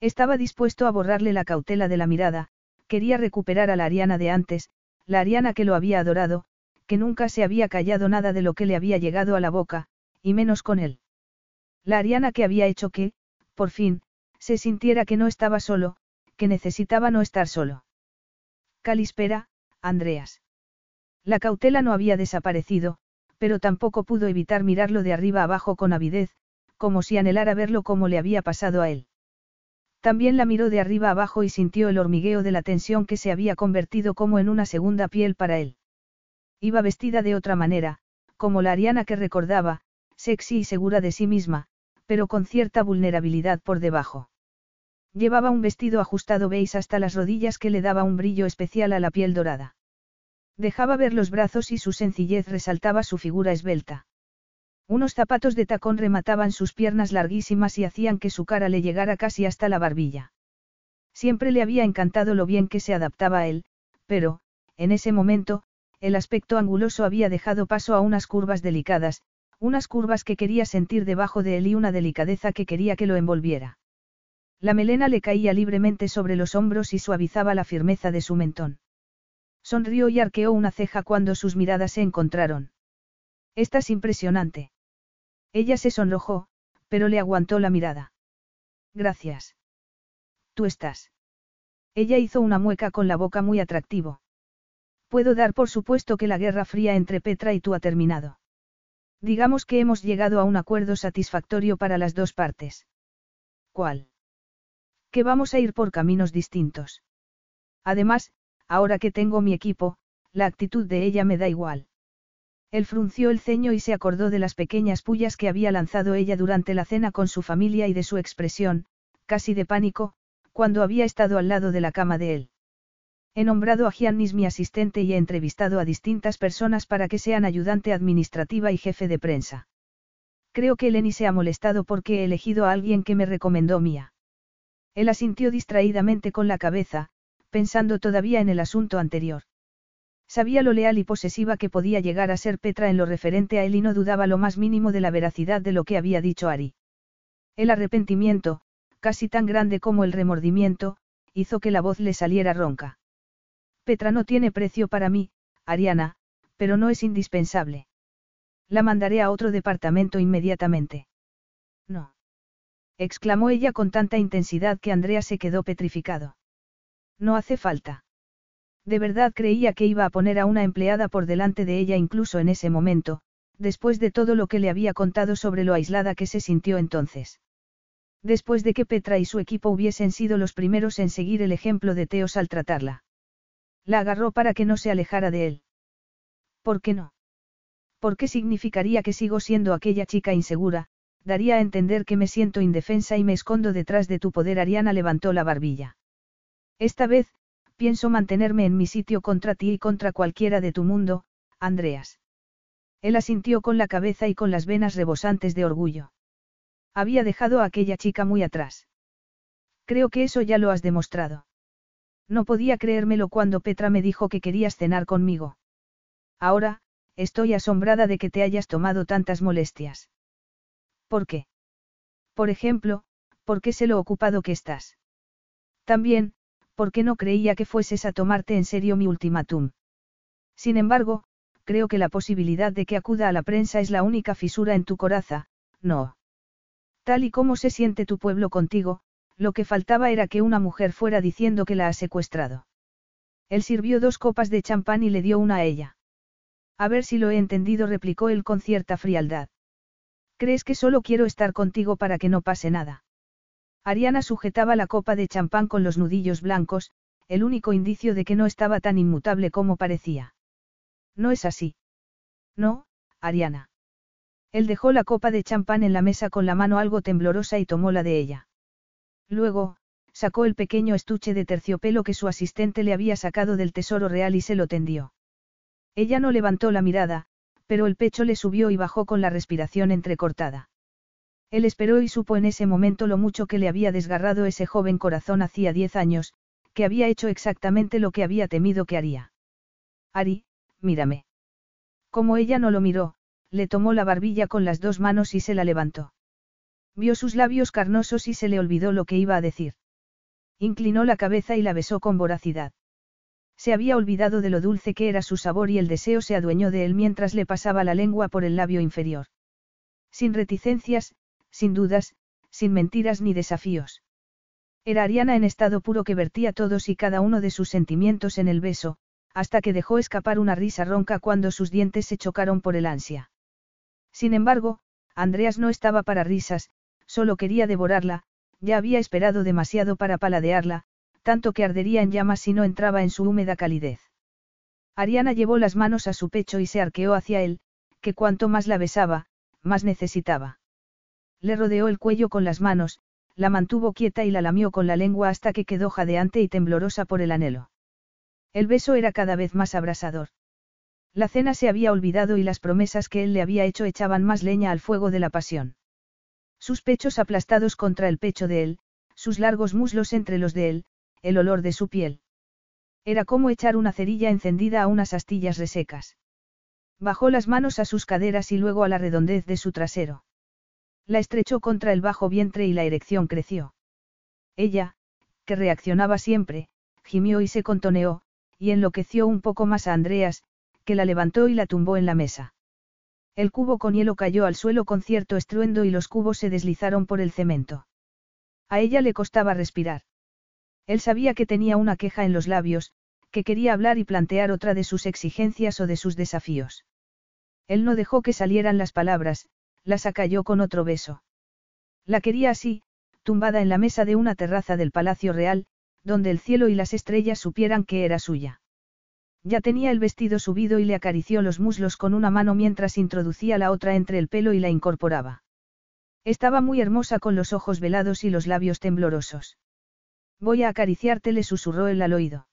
Estaba dispuesto a borrarle la cautela de la mirada, quería recuperar a la Ariana de antes, la Ariana que lo había adorado, que nunca se había callado nada de lo que le había llegado a la boca, y menos con él. La Ariana que había hecho que, por fin, se sintiera que no estaba solo, que necesitaba no estar solo. Calispera, Andreas. La cautela no había desaparecido, pero tampoco pudo evitar mirarlo de arriba abajo con avidez, como si anhelara verlo como le había pasado a él. También la miró de arriba abajo y sintió el hormigueo de la tensión que se había convertido como en una segunda piel para él. Iba vestida de otra manera, como la Ariana que recordaba, sexy y segura de sí misma, pero con cierta vulnerabilidad por debajo. Llevaba un vestido ajustado beige hasta las rodillas que le daba un brillo especial a la piel dorada. Dejaba ver los brazos y su sencillez resaltaba su figura esbelta. Unos zapatos de tacón remataban sus piernas larguísimas y hacían que su cara le llegara casi hasta la barbilla. Siempre le había encantado lo bien que se adaptaba a él, pero, en ese momento, el aspecto anguloso había dejado paso a unas curvas delicadas, unas curvas que quería sentir debajo de él y una delicadeza que quería que lo envolviera. La melena le caía libremente sobre los hombros y suavizaba la firmeza de su mentón. Sonrió y arqueó una ceja cuando sus miradas se encontraron. Estás impresionante. Ella se sonrojó, pero le aguantó la mirada. Gracias. Tú estás. Ella hizo una mueca con la boca muy atractivo. Puedo dar por supuesto que la guerra fría entre Petra y tú ha terminado. Digamos que hemos llegado a un acuerdo satisfactorio para las dos partes. ¿Cuál? Que vamos a ir por caminos distintos. Además, ahora que tengo mi equipo, la actitud de ella me da igual. Él frunció el ceño y se acordó de las pequeñas pullas que había lanzado ella durante la cena con su familia y de su expresión, casi de pánico, cuando había estado al lado de la cama de él. He nombrado a Giannis mi asistente y he entrevistado a distintas personas para que sean ayudante administrativa y jefe de prensa. Creo que Eleni se ha molestado porque he elegido a alguien que me recomendó Mía. Él asintió distraídamente con la cabeza, pensando todavía en el asunto anterior. Sabía lo leal y posesiva que podía llegar a ser Petra en lo referente a él y no dudaba lo más mínimo de la veracidad de lo que había dicho Ari. El arrepentimiento, casi tan grande como el remordimiento, hizo que la voz le saliera ronca. Petra no tiene precio para mí, Ariana, pero no es indispensable. La mandaré a otro departamento inmediatamente. Exclamó ella con tanta intensidad que Andrea se quedó petrificado. No hace falta. De verdad creía que iba a poner a una empleada por delante de ella incluso en ese momento, después de todo lo que le había contado sobre lo aislada que se sintió entonces. Después de que Petra y su equipo hubiesen sido los primeros en seguir el ejemplo de Teos al tratarla. La agarró para que no se alejara de él. ¿Por qué no? ¿Por qué significaría que sigo siendo aquella chica insegura? Daría a entender que me siento indefensa y me escondo detrás de tu poder. Ariana levantó la barbilla. Esta vez, pienso mantenerme en mi sitio contra ti y contra cualquiera de tu mundo, Andreas. Él asintió con la cabeza y con las venas rebosantes de orgullo. Había dejado a aquella chica muy atrás. Creo que eso ya lo has demostrado. No podía creérmelo cuando Petra me dijo que querías cenar conmigo. Ahora, estoy asombrada de que te hayas tomado tantas molestias. ¿Por qué? Por ejemplo, ¿por qué sé lo ocupado que estás? También, ¿por qué no creía que fueses a tomarte en serio mi ultimátum? Sin embargo, creo que la posibilidad de que acuda a la prensa es la única fisura en tu coraza, no. Tal y como se siente tu pueblo contigo, lo que faltaba era que una mujer fuera diciendo que la ha secuestrado. Él sirvió dos copas de champán y le dio una a ella. A ver si lo he entendido, replicó él con cierta frialdad. ¿Crees que solo quiero estar contigo para que no pase nada? Ariana sujetaba la copa de champán con los nudillos blancos, el único indicio de que no estaba tan inmutable como parecía. No es así. No, Ariana. Él dejó la copa de champán en la mesa con la mano algo temblorosa y tomó la de ella. Luego, sacó el pequeño estuche de terciopelo que su asistente le había sacado del tesoro real y se lo tendió. Ella no levantó la mirada, pero el pecho le subió y bajó con la respiración entrecortada. Él esperó y supo en ese momento lo mucho que le había desgarrado ese joven corazón hacía diez años, que había hecho exactamente lo que había temido que haría. Ari, mírame. Como ella no lo miró, le tomó la barbilla con las dos manos y se la levantó. Vio sus labios carnosos y se le olvidó lo que iba a decir. Inclinó la cabeza y la besó con voracidad. Se había olvidado de lo dulce que era su sabor y el deseo se adueñó de él mientras le pasaba la lengua por el labio inferior. Sin reticencias, sin dudas, sin mentiras ni desafíos. Era Ariana en estado puro que vertía todos y cada uno de sus sentimientos en el beso, hasta que dejó escapar una risa ronca cuando sus dientes se chocaron por el ansia. Sin embargo, Andreas no estaba para risas, solo quería devorarla, ya había esperado demasiado para paladearla, tanto que ardería en llamas si no entraba en su húmeda calidez. Ariana llevó las manos a su pecho y se arqueó hacia él, que cuanto más la besaba, más necesitaba. Le rodeó el cuello con las manos, la mantuvo quieta y la lamió con la lengua hasta que quedó jadeante y temblorosa por el anhelo. El beso era cada vez más abrasador. La cena se había olvidado y las promesas que él le había hecho echaban más leña al fuego de la pasión. Sus pechos aplastados contra el pecho de él, sus largos muslos entre los de él, el olor de su piel. Era como echar una cerilla encendida a unas astillas resecas. Bajó las manos a sus caderas y luego a la redondez de su trasero. La estrechó contra el bajo vientre y la erección creció. Ella, que reaccionaba siempre, gimió y se contoneó, y enloqueció un poco más a Andreas, que la levantó y la tumbó en la mesa. El cubo con hielo cayó al suelo con cierto estruendo y los cubos se deslizaron por el cemento. A ella le costaba respirar. Él sabía que tenía una queja en los labios, que quería hablar y plantear otra de sus exigencias o de sus desafíos. Él no dejó que salieran las palabras, las acalló con otro beso. La quería así, tumbada en la mesa de una terraza del Palacio Real, donde el cielo y las estrellas supieran que era suya. Ya tenía el vestido subido y le acarició los muslos con una mano mientras introducía la otra entre el pelo y la incorporaba. Estaba muy hermosa con los ojos velados y los labios temblorosos. Voy a acariciarte, le susurró el al oído.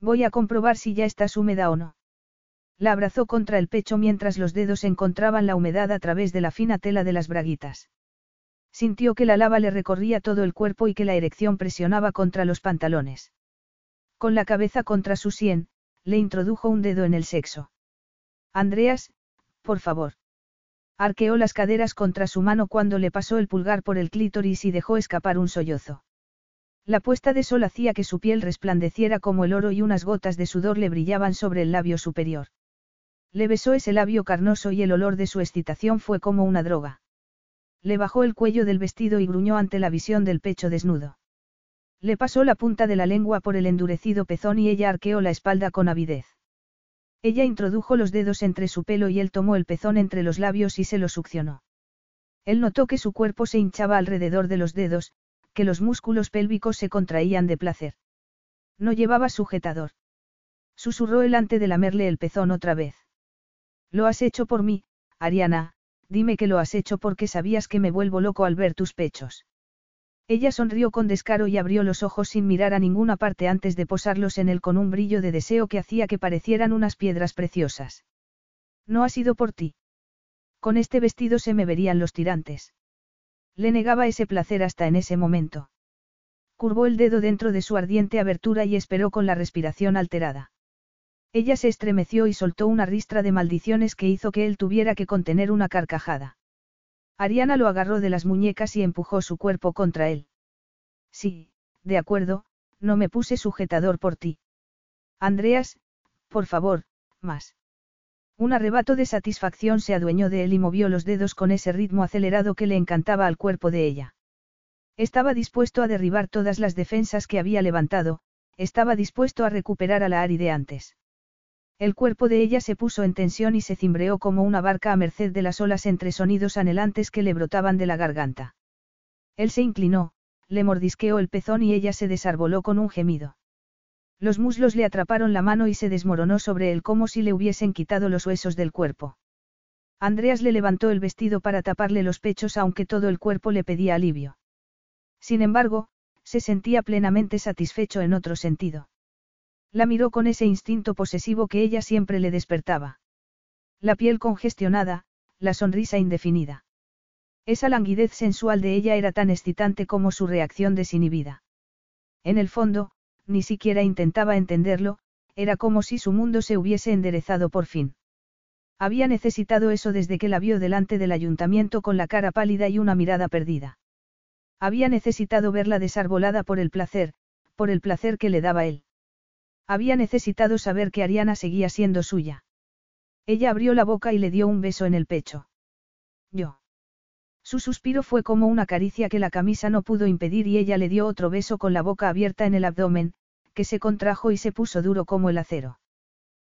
Voy a comprobar si ya estás húmeda o no. La abrazó contra el pecho mientras los dedos encontraban la humedad a través de la fina tela de las braguitas. Sintió que la lava le recorría todo el cuerpo y que la erección presionaba contra los pantalones. Con la cabeza contra su sien, le introdujo un dedo en el sexo. Andreas, por favor. Arqueó las caderas contra su mano cuando le pasó el pulgar por el clítoris y dejó escapar un sollozo. La puesta de sol hacía que su piel resplandeciera como el oro y unas gotas de sudor le brillaban sobre el labio superior. Le besó ese labio carnoso y el olor de su excitación fue como una droga. Le bajó el cuello del vestido y gruñó ante la visión del pecho desnudo. Le pasó la punta de la lengua por el endurecido pezón y ella arqueó la espalda con avidez. Ella introdujo los dedos entre su pelo y él tomó el pezón entre los labios y se lo succionó. Él notó que su cuerpo se hinchaba alrededor de los dedos, que los músculos pélvicos se contraían de placer. No llevaba sujetador. Susurró él antes de lamerle el pezón otra vez. Lo has hecho por mí, Ariana, dime que lo has hecho porque sabías que me vuelvo loco al ver tus pechos. Ella sonrió con descaro y abrió los ojos sin mirar a ninguna parte antes de posarlos en él con un brillo de deseo que hacía que parecieran unas piedras preciosas. No ha sido por ti. Con este vestido se me verían los tirantes. Le negaba ese placer hasta en ese momento. Curvó el dedo dentro de su ardiente abertura y esperó con la respiración alterada. Ella se estremeció y soltó una ristra de maldiciones que hizo que él tuviera que contener una carcajada. Ariana lo agarró de las muñecas y empujó su cuerpo contra él. Sí, de acuerdo, no me puse sujetador por ti. Andreas, por favor, más. Un arrebato de satisfacción se adueñó de él y movió los dedos con ese ritmo acelerado que le encantaba al cuerpo de ella. Estaba dispuesto a derribar todas las defensas que había levantado, estaba dispuesto a recuperar a la Ari de antes. El cuerpo de ella se puso en tensión y se cimbreó como una barca a merced de las olas entre sonidos anhelantes que le brotaban de la garganta. Él se inclinó, le mordisqueó el pezón y ella se desarboló con un gemido. Los muslos le atraparon la mano y se desmoronó sobre él como si le hubiesen quitado los huesos del cuerpo. Andreas le levantó el vestido para taparle los pechos aunque todo el cuerpo le pedía alivio. Sin embargo, se sentía plenamente satisfecho en otro sentido. La miró con ese instinto posesivo que ella siempre le despertaba. La piel congestionada, la sonrisa indefinida. Esa languidez sensual de ella era tan excitante como su reacción desinhibida. En el fondo, ni siquiera intentaba entenderlo, era como si su mundo se hubiese enderezado por fin. Había necesitado eso desde que la vio delante del ayuntamiento con la cara pálida y una mirada perdida. Había necesitado verla desarbolada por el placer, por el placer que le daba él. Había necesitado saber que Ariana seguía siendo suya. Ella abrió la boca y le dio un beso en el pecho. Yo. Su suspiro fue como una caricia que la camisa no pudo impedir y ella le dio otro beso con la boca abierta en el abdomen, que se contrajo y se puso duro como el acero.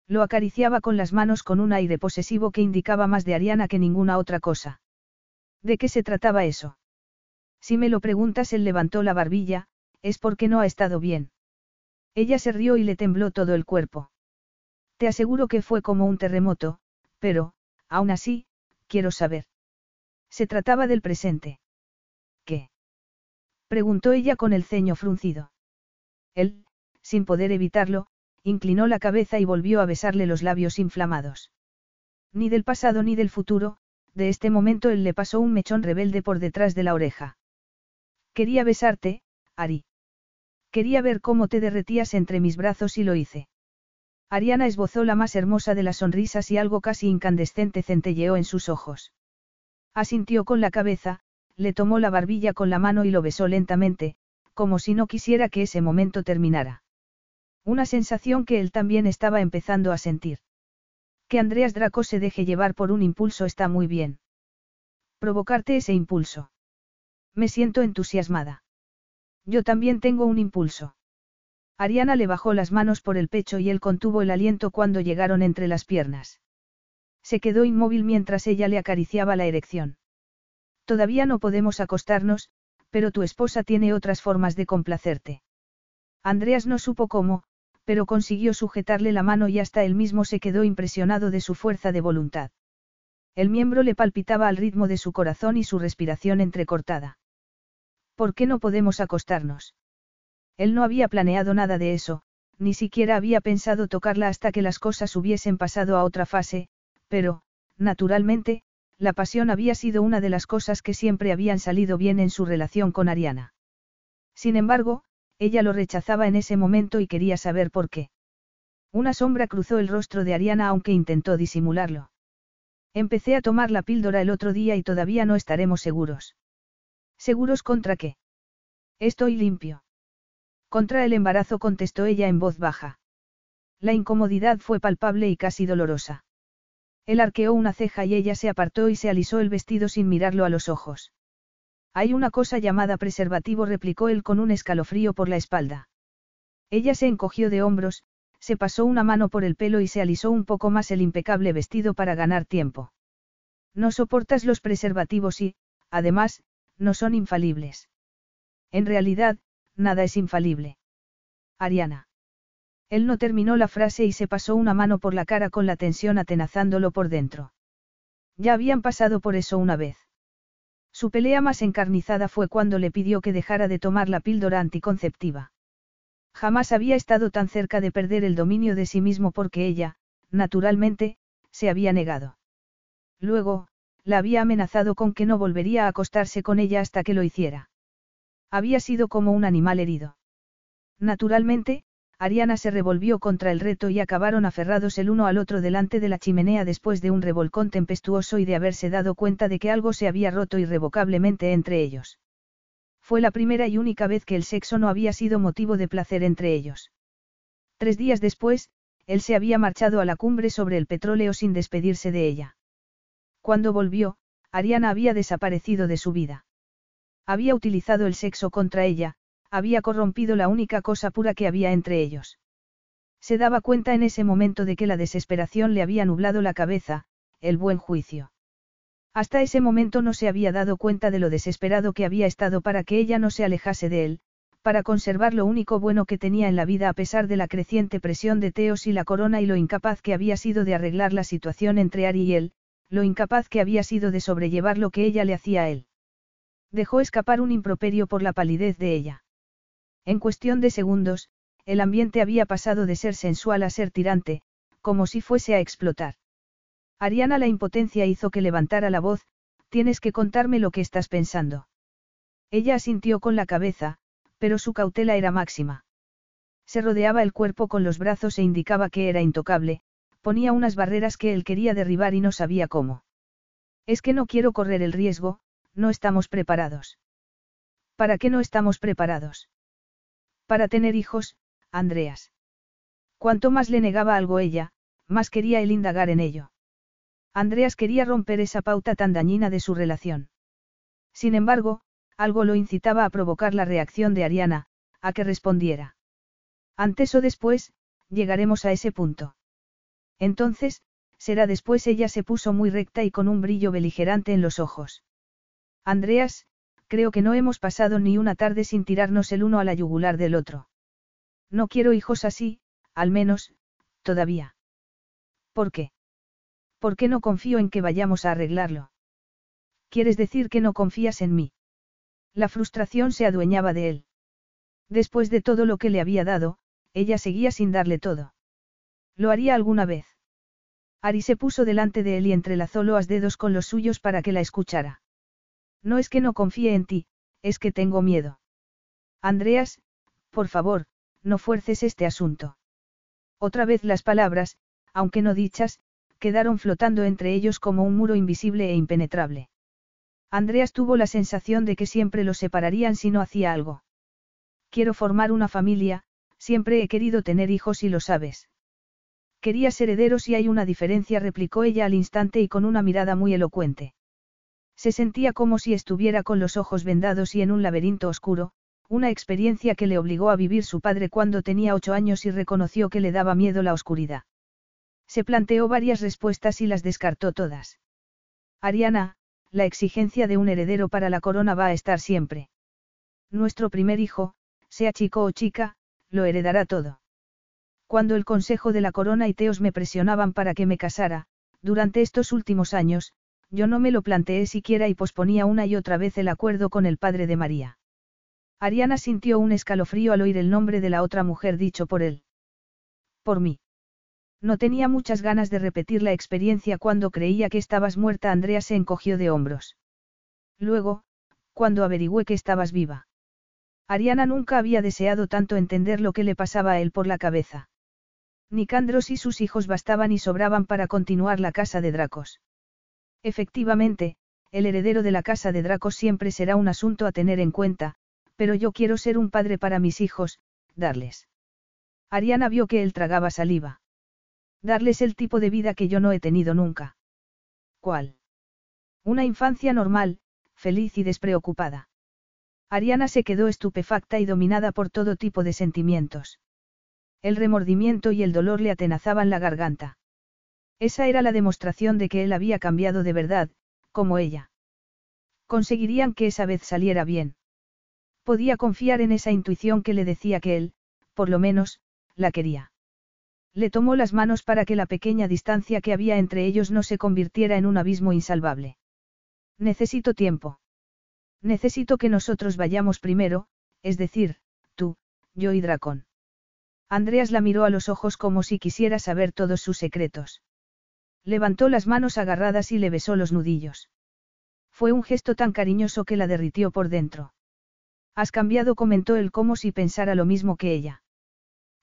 Lo acariciaba con las manos con un aire posesivo que indicaba más de Ariana que ninguna otra cosa. ¿De qué se trataba eso? Si me lo preguntas, él levantó la barbilla, es porque no ha estado bien. Ella se rió y le tembló todo el cuerpo. Te aseguro que fue como un terremoto, pero, aún así, quiero saber. Se trataba del presente. ¿Qué? preguntó ella con el ceño fruncido. Él, sin poder evitarlo, inclinó la cabeza y volvió a besarle los labios inflamados. Ni del pasado ni del futuro, de este momento él le pasó un mechón rebelde por detrás de la oreja. Quería besarte, Ari. Quería ver cómo te derretías entre mis brazos y lo hice. Ariana esbozó la más hermosa de las sonrisas y algo casi incandescente centelleó en sus ojos. Asintió con la cabeza, le tomó la barbilla con la mano y lo besó lentamente, como si no quisiera que ese momento terminara. Una sensación que él también estaba empezando a sentir. Que Andreas Draco se deje llevar por un impulso está muy bien. Provocarte ese impulso. Me siento entusiasmada. Yo también tengo un impulso. Ariana le bajó las manos por el pecho y él contuvo el aliento cuando llegaron entre las piernas. Se quedó inmóvil mientras ella le acariciaba la erección. Todavía no podemos acostarnos, pero tu esposa tiene otras formas de complacerte. Andreas no supo cómo, pero consiguió sujetarle la mano y hasta él mismo se quedó impresionado de su fuerza de voluntad. El miembro le palpitaba al ritmo de su corazón y su respiración entrecortada. ¿Por qué no podemos acostarnos? Él no había planeado nada de eso, ni siquiera había pensado tocarla hasta que las cosas hubiesen pasado a otra fase, pero, naturalmente, la pasión había sido una de las cosas que siempre habían salido bien en su relación con Ariana. Sin embargo, ella lo rechazaba en ese momento y quería saber por qué. Una sombra cruzó el rostro de Ariana aunque intentó disimularlo. Empecé a tomar la píldora el otro día y todavía no estaremos seguros. ¿Seguros contra qué? Estoy limpio. Contra el embarazo contestó ella en voz baja. La incomodidad fue palpable y casi dolorosa. Él arqueó una ceja y ella se apartó y se alisó el vestido sin mirarlo a los ojos. Hay una cosa llamada preservativo, replicó él con un escalofrío por la espalda. Ella se encogió de hombros, se pasó una mano por el pelo y se alisó un poco más el impecable vestido para ganar tiempo. No soportas los preservativos y, además, no son infalibles. En realidad, nada es infalible. Ariana. Él no terminó la frase y se pasó una mano por la cara con la tensión atenazándolo por dentro. Ya habían pasado por eso una vez. Su pelea más encarnizada fue cuando le pidió que dejara de tomar la píldora anticonceptiva. Jamás había estado tan cerca de perder el dominio de sí mismo porque ella, naturalmente, se había negado. Luego, la había amenazado con que no volvería a acostarse con ella hasta que lo hiciera. Había sido como un animal herido. Naturalmente, Ariana se revolvió contra el reto y acabaron aferrados el uno al otro delante de la chimenea después de un revolcón tempestuoso y de haberse dado cuenta de que algo se había roto irrevocablemente entre ellos. Fue la primera y única vez que el sexo no había sido motivo de placer entre ellos. Tres días después, él se había marchado a la cumbre sobre el petróleo sin despedirse de ella. Cuando volvió, Ariana había desaparecido de su vida. Había utilizado el sexo contra ella, había corrompido la única cosa pura que había entre ellos. Se daba cuenta en ese momento de que la desesperación le había nublado la cabeza, el buen juicio. Hasta ese momento no se había dado cuenta de lo desesperado que había estado para que ella no se alejase de él, para conservar lo único bueno que tenía en la vida a pesar de la creciente presión de Teos y la corona y lo incapaz que había sido de arreglar la situación entre Ari y él, lo incapaz que había sido de sobrellevar lo que ella le hacía a él. Dejó escapar un improperio por la palidez de ella. En cuestión de segundos, el ambiente había pasado de ser sensual a ser tirante, como si fuese a explotar. Ariana la impotencia hizo que levantara la voz, tienes que contarme lo que estás pensando. Ella asintió con la cabeza, pero su cautela era máxima. Se rodeaba el cuerpo con los brazos e indicaba que era intocable, ponía unas barreras que él quería derribar y no sabía cómo. Es que no quiero correr el riesgo, no estamos preparados. ¿Para qué no estamos preparados? Para tener hijos, Andreas. Cuanto más le negaba algo ella, más quería él indagar en ello. Andreas quería romper esa pauta tan dañina de su relación. Sin embargo, algo lo incitaba a provocar la reacción de Ariana, a que respondiera. Antes o después, llegaremos a ese punto. Entonces, será después ella se puso muy recta y con un brillo beligerante en los ojos. Andreas, Creo que no hemos pasado ni una tarde sin tirarnos el uno a la yugular del otro. No quiero hijos así, al menos, todavía. ¿Por qué? ¿Por qué no confío en que vayamos a arreglarlo? ¿Quieres decir que no confías en mí? La frustración se adueñaba de él. Después de todo lo que le había dado, ella seguía sin darle todo. ¿Lo haría alguna vez? Ari se puso delante de él y entrelazó los dedos con los suyos para que la escuchara. No es que no confíe en ti, es que tengo miedo. Andreas, por favor, no fuerces este asunto. Otra vez las palabras, aunque no dichas, quedaron flotando entre ellos como un muro invisible e impenetrable. Andreas tuvo la sensación de que siempre los separarían si no hacía algo. Quiero formar una familia, siempre he querido tener hijos y lo sabes. Querías herederos y hay una diferencia, replicó ella al instante y con una mirada muy elocuente. Se sentía como si estuviera con los ojos vendados y en un laberinto oscuro, una experiencia que le obligó a vivir su padre cuando tenía ocho años y reconoció que le daba miedo la oscuridad. Se planteó varias respuestas y las descartó todas. Ariana, la exigencia de un heredero para la corona va a estar siempre. Nuestro primer hijo, sea chico o chica, lo heredará todo. Cuando el Consejo de la Corona y Teos me presionaban para que me casara, durante estos últimos años, yo no me lo planteé siquiera y posponía una y otra vez el acuerdo con el padre de María. Ariana sintió un escalofrío al oír el nombre de la otra mujer dicho por él. Por mí. No tenía muchas ganas de repetir la experiencia cuando creía que estabas muerta. Andrea se encogió de hombros. Luego, cuando averigüé que estabas viva. Ariana nunca había deseado tanto entender lo que le pasaba a él por la cabeza. Nicandros y sus hijos bastaban y sobraban para continuar la casa de Dracos. Efectivamente, el heredero de la casa de Dracos siempre será un asunto a tener en cuenta, pero yo quiero ser un padre para mis hijos, darles. Ariana vio que él tragaba saliva. Darles el tipo de vida que yo no he tenido nunca. ¿Cuál? Una infancia normal, feliz y despreocupada. Ariana se quedó estupefacta y dominada por todo tipo de sentimientos. El remordimiento y el dolor le atenazaban la garganta. Esa era la demostración de que él había cambiado de verdad, como ella. Conseguirían que esa vez saliera bien. Podía confiar en esa intuición que le decía que él, por lo menos, la quería. Le tomó las manos para que la pequeña distancia que había entre ellos no se convirtiera en un abismo insalvable. Necesito tiempo. Necesito que nosotros vayamos primero, es decir, tú, yo y Dracón. Andreas la miró a los ojos como si quisiera saber todos sus secretos. Levantó las manos agarradas y le besó los nudillos. Fue un gesto tan cariñoso que la derritió por dentro. Has cambiado, comentó él como si pensara lo mismo que ella.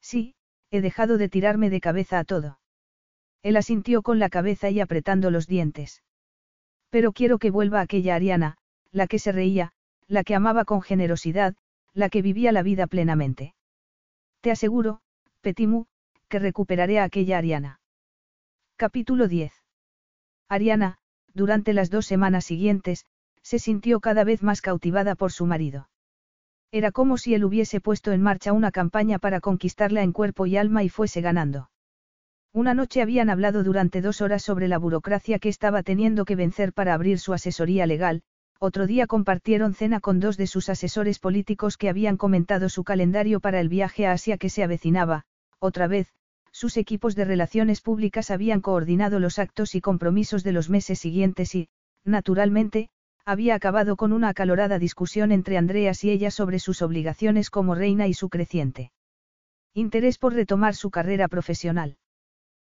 Sí, he dejado de tirarme de cabeza a todo. Él asintió con la cabeza y apretando los dientes. Pero quiero que vuelva aquella Ariana, la que se reía, la que amaba con generosidad, la que vivía la vida plenamente. Te aseguro, Petimu, que recuperaré a aquella Ariana. Capítulo 10. Ariana, durante las dos semanas siguientes, se sintió cada vez más cautivada por su marido. Era como si él hubiese puesto en marcha una campaña para conquistarla en cuerpo y alma y fuese ganando. Una noche habían hablado durante dos horas sobre la burocracia que estaba teniendo que vencer para abrir su asesoría legal, otro día compartieron cena con dos de sus asesores políticos que habían comentado su calendario para el viaje a Asia que se avecinaba, otra vez, sus equipos de relaciones públicas habían coordinado los actos y compromisos de los meses siguientes y, naturalmente, había acabado con una acalorada discusión entre Andreas y ella sobre sus obligaciones como reina y su creciente interés por retomar su carrera profesional.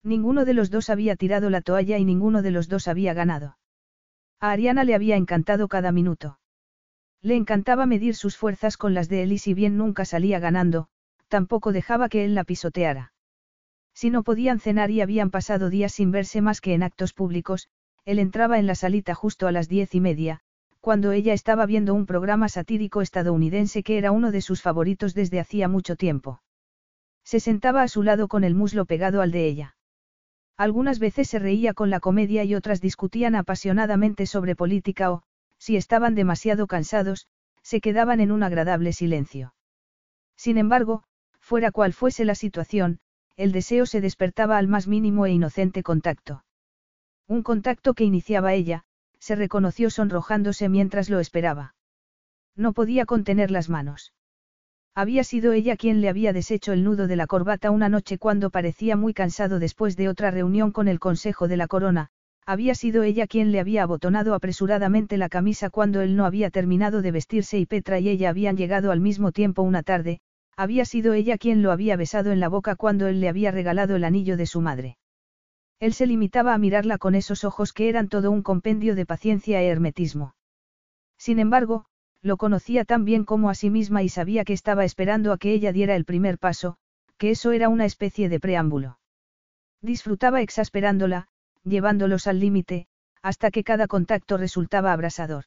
Ninguno de los dos había tirado la toalla y ninguno de los dos había ganado. A Ariana le había encantado cada minuto. Le encantaba medir sus fuerzas con las de él y si bien nunca salía ganando, tampoco dejaba que él la pisoteara. Si no podían cenar y habían pasado días sin verse más que en actos públicos, él entraba en la salita justo a las diez y media, cuando ella estaba viendo un programa satírico estadounidense que era uno de sus favoritos desde hacía mucho tiempo. Se sentaba a su lado con el muslo pegado al de ella. Algunas veces se reía con la comedia y otras discutían apasionadamente sobre política o, si estaban demasiado cansados, se quedaban en un agradable silencio. Sin embargo, fuera cual fuese la situación, el deseo se despertaba al más mínimo e inocente contacto. Un contacto que iniciaba ella, se reconoció sonrojándose mientras lo esperaba. No podía contener las manos. Había sido ella quien le había deshecho el nudo de la corbata una noche cuando parecía muy cansado después de otra reunión con el Consejo de la Corona, había sido ella quien le había abotonado apresuradamente la camisa cuando él no había terminado de vestirse y Petra y ella habían llegado al mismo tiempo una tarde, había sido ella quien lo había besado en la boca cuando él le había regalado el anillo de su madre. Él se limitaba a mirarla con esos ojos que eran todo un compendio de paciencia e hermetismo. Sin embargo, lo conocía tan bien como a sí misma y sabía que estaba esperando a que ella diera el primer paso, que eso era una especie de preámbulo. Disfrutaba exasperándola, llevándolos al límite, hasta que cada contacto resultaba abrasador.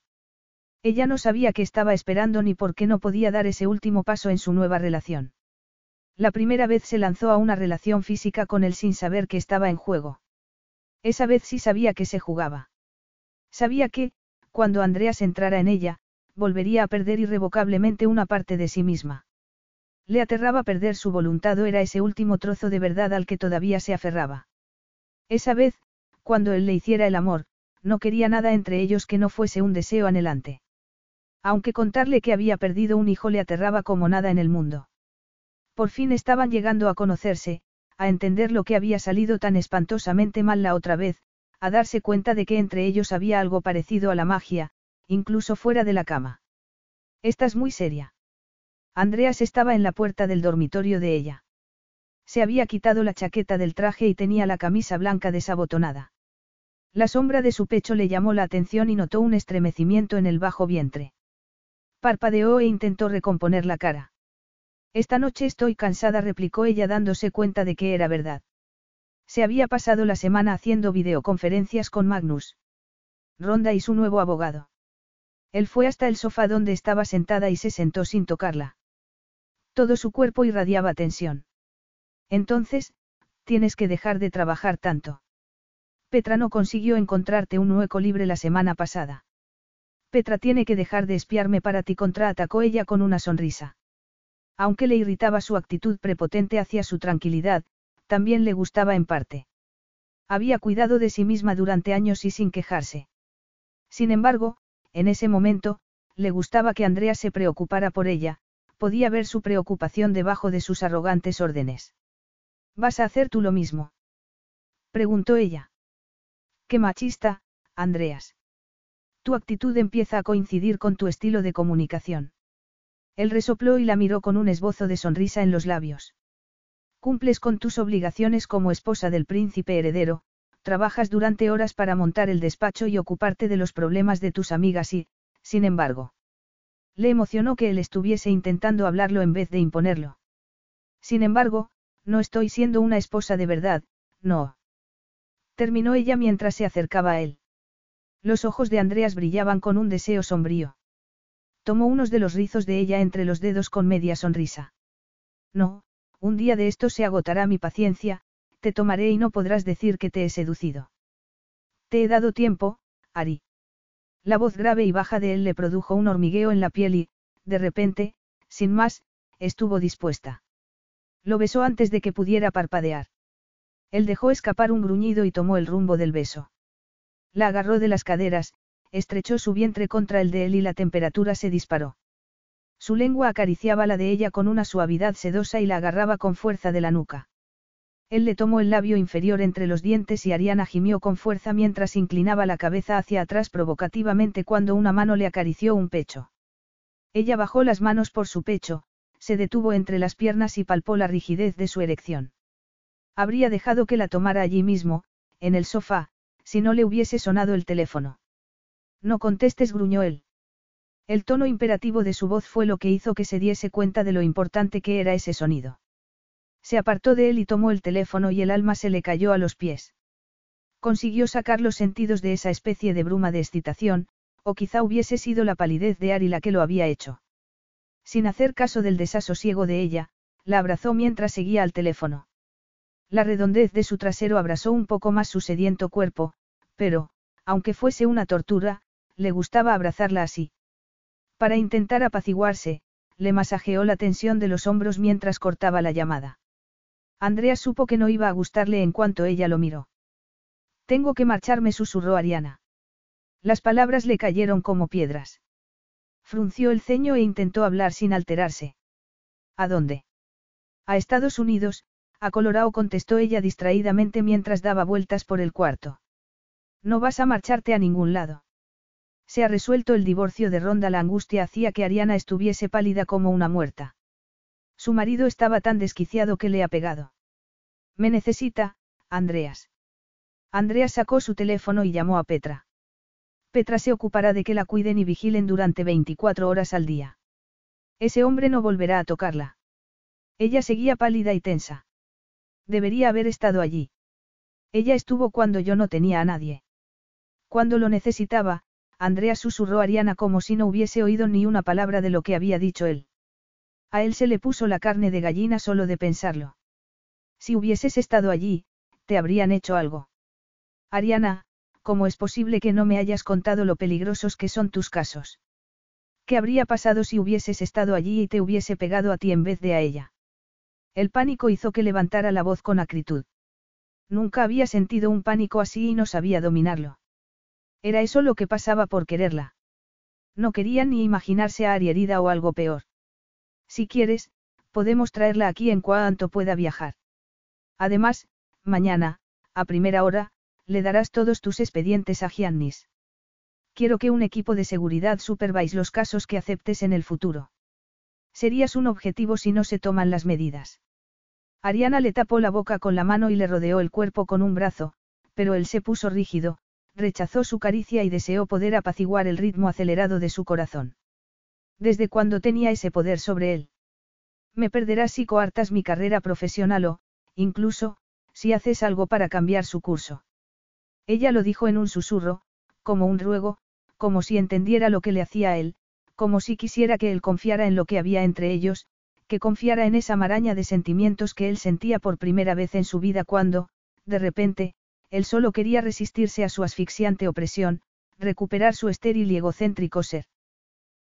Ella no sabía qué estaba esperando ni por qué no podía dar ese último paso en su nueva relación. La primera vez se lanzó a una relación física con él sin saber que estaba en juego. Esa vez sí sabía que se jugaba. Sabía que, cuando Andreas entrara en ella, volvería a perder irrevocablemente una parte de sí misma. Le aterraba perder su voluntad o era ese último trozo de verdad al que todavía se aferraba. Esa vez, cuando él le hiciera el amor, no quería nada entre ellos que no fuese un deseo anhelante. Aunque contarle que había perdido un hijo le aterraba como nada en el mundo. Por fin estaban llegando a conocerse, a entender lo que había salido tan espantosamente mal la otra vez, a darse cuenta de que entre ellos había algo parecido a la magia, incluso fuera de la cama. Estás muy seria. Andreas estaba en la puerta del dormitorio de ella. Se había quitado la chaqueta del traje y tenía la camisa blanca desabotonada. La sombra de su pecho le llamó la atención y notó un estremecimiento en el bajo vientre. Parpadeó e intentó recomponer la cara. Esta noche estoy cansada, replicó ella dándose cuenta de que era verdad. Se había pasado la semana haciendo videoconferencias con Magnus. Ronda y su nuevo abogado. Él fue hasta el sofá donde estaba sentada y se sentó sin tocarla. Todo su cuerpo irradiaba tensión. Entonces, tienes que dejar de trabajar tanto. Petra no consiguió encontrarte un hueco libre la semana pasada. Petra tiene que dejar de espiarme para ti, contraatacó ella con una sonrisa. Aunque le irritaba su actitud prepotente hacia su tranquilidad, también le gustaba en parte. Había cuidado de sí misma durante años y sin quejarse. Sin embargo, en ese momento, le gustaba que Andrea se preocupara por ella, podía ver su preocupación debajo de sus arrogantes órdenes. ¿Vas a hacer tú lo mismo? preguntó ella. Qué machista, Andreas. Tu actitud empieza a coincidir con tu estilo de comunicación. Él resopló y la miró con un esbozo de sonrisa en los labios. Cumples con tus obligaciones como esposa del príncipe heredero, trabajas durante horas para montar el despacho y ocuparte de los problemas de tus amigas y, sin embargo, le emocionó que él estuviese intentando hablarlo en vez de imponerlo. Sin embargo, no estoy siendo una esposa de verdad, no. Terminó ella mientras se acercaba a él. Los ojos de Andreas brillaban con un deseo sombrío. Tomó unos de los rizos de ella entre los dedos con media sonrisa. No, un día de esto se agotará mi paciencia, te tomaré y no podrás decir que te he seducido. Te he dado tiempo, Ari. La voz grave y baja de él le produjo un hormigueo en la piel y, de repente, sin más, estuvo dispuesta. Lo besó antes de que pudiera parpadear. Él dejó escapar un gruñido y tomó el rumbo del beso. La agarró de las caderas, estrechó su vientre contra el de él y la temperatura se disparó. Su lengua acariciaba la de ella con una suavidad sedosa y la agarraba con fuerza de la nuca. Él le tomó el labio inferior entre los dientes y Ariana gimió con fuerza mientras inclinaba la cabeza hacia atrás provocativamente cuando una mano le acarició un pecho. Ella bajó las manos por su pecho, se detuvo entre las piernas y palpó la rigidez de su erección. Habría dejado que la tomara allí mismo, en el sofá, si no le hubiese sonado el teléfono. No contestes, gruñó él. El tono imperativo de su voz fue lo que hizo que se diese cuenta de lo importante que era ese sonido. Se apartó de él y tomó el teléfono y el alma se le cayó a los pies. Consiguió sacar los sentidos de esa especie de bruma de excitación, o quizá hubiese sido la palidez de Ari la que lo había hecho. Sin hacer caso del desasosiego de ella, la abrazó mientras seguía al teléfono. La redondez de su trasero abrazó un poco más su sediento cuerpo, pero, aunque fuese una tortura, le gustaba abrazarla así. Para intentar apaciguarse, le masajeó la tensión de los hombros mientras cortaba la llamada. Andrea supo que no iba a gustarle en cuanto ella lo miró. Tengo que marcharme, susurró Ariana. Las palabras le cayeron como piedras. Frunció el ceño e intentó hablar sin alterarse. ¿A dónde? A Estados Unidos, a Colorado contestó ella distraídamente mientras daba vueltas por el cuarto. No vas a marcharte a ningún lado. Se ha resuelto el divorcio de Ronda. La angustia hacía que Ariana estuviese pálida como una muerta. Su marido estaba tan desquiciado que le ha pegado. Me necesita, Andreas. Andreas sacó su teléfono y llamó a Petra. Petra se ocupará de que la cuiden y vigilen durante 24 horas al día. Ese hombre no volverá a tocarla. Ella seguía pálida y tensa. Debería haber estado allí. Ella estuvo cuando yo no tenía a nadie. Cuando lo necesitaba, Andrea susurró a Ariana como si no hubiese oído ni una palabra de lo que había dicho él. A él se le puso la carne de gallina solo de pensarlo. Si hubieses estado allí, te habrían hecho algo. Ariana, ¿cómo es posible que no me hayas contado lo peligrosos que son tus casos? ¿Qué habría pasado si hubieses estado allí y te hubiese pegado a ti en vez de a ella? El pánico hizo que levantara la voz con acritud. Nunca había sentido un pánico así y no sabía dominarlo. Era eso lo que pasaba por quererla. No quería ni imaginarse a Ari herida o algo peor. Si quieres, podemos traerla aquí en cuanto pueda viajar. Además, mañana, a primera hora, le darás todos tus expedientes a Giannis. Quiero que un equipo de seguridad supervise los casos que aceptes en el futuro. Serías un objetivo si no se toman las medidas. Ariana le tapó la boca con la mano y le rodeó el cuerpo con un brazo, pero él se puso rígido, rechazó su caricia y deseó poder apaciguar el ritmo acelerado de su corazón. ¿Desde cuándo tenía ese poder sobre él? Me perderás si coartas mi carrera profesional o, incluso, si haces algo para cambiar su curso. Ella lo dijo en un susurro, como un ruego, como si entendiera lo que le hacía a él, como si quisiera que él confiara en lo que había entre ellos, que confiara en esa maraña de sentimientos que él sentía por primera vez en su vida cuando, de repente, él solo quería resistirse a su asfixiante opresión, recuperar su estéril y egocéntrico ser.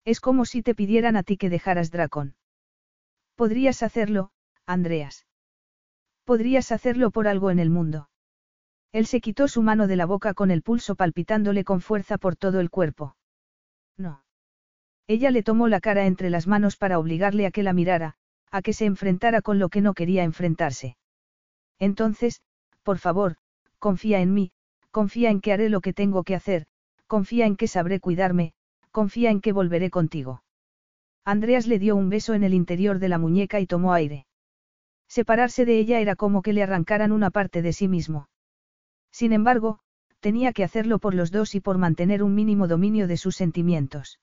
Es como si te pidieran a ti que dejaras Dracon. Podrías hacerlo, Andreas. Podrías hacerlo por algo en el mundo. Él se quitó su mano de la boca con el pulso palpitándole con fuerza por todo el cuerpo. No. Ella le tomó la cara entre las manos para obligarle a que la mirara, a que se enfrentara con lo que no quería enfrentarse. Entonces, por favor, confía en mí, confía en que haré lo que tengo que hacer, confía en que sabré cuidarme, confía en que volveré contigo. Andreas le dio un beso en el interior de la muñeca y tomó aire. Separarse de ella era como que le arrancaran una parte de sí mismo. Sin embargo, tenía que hacerlo por los dos y por mantener un mínimo dominio de sus sentimientos.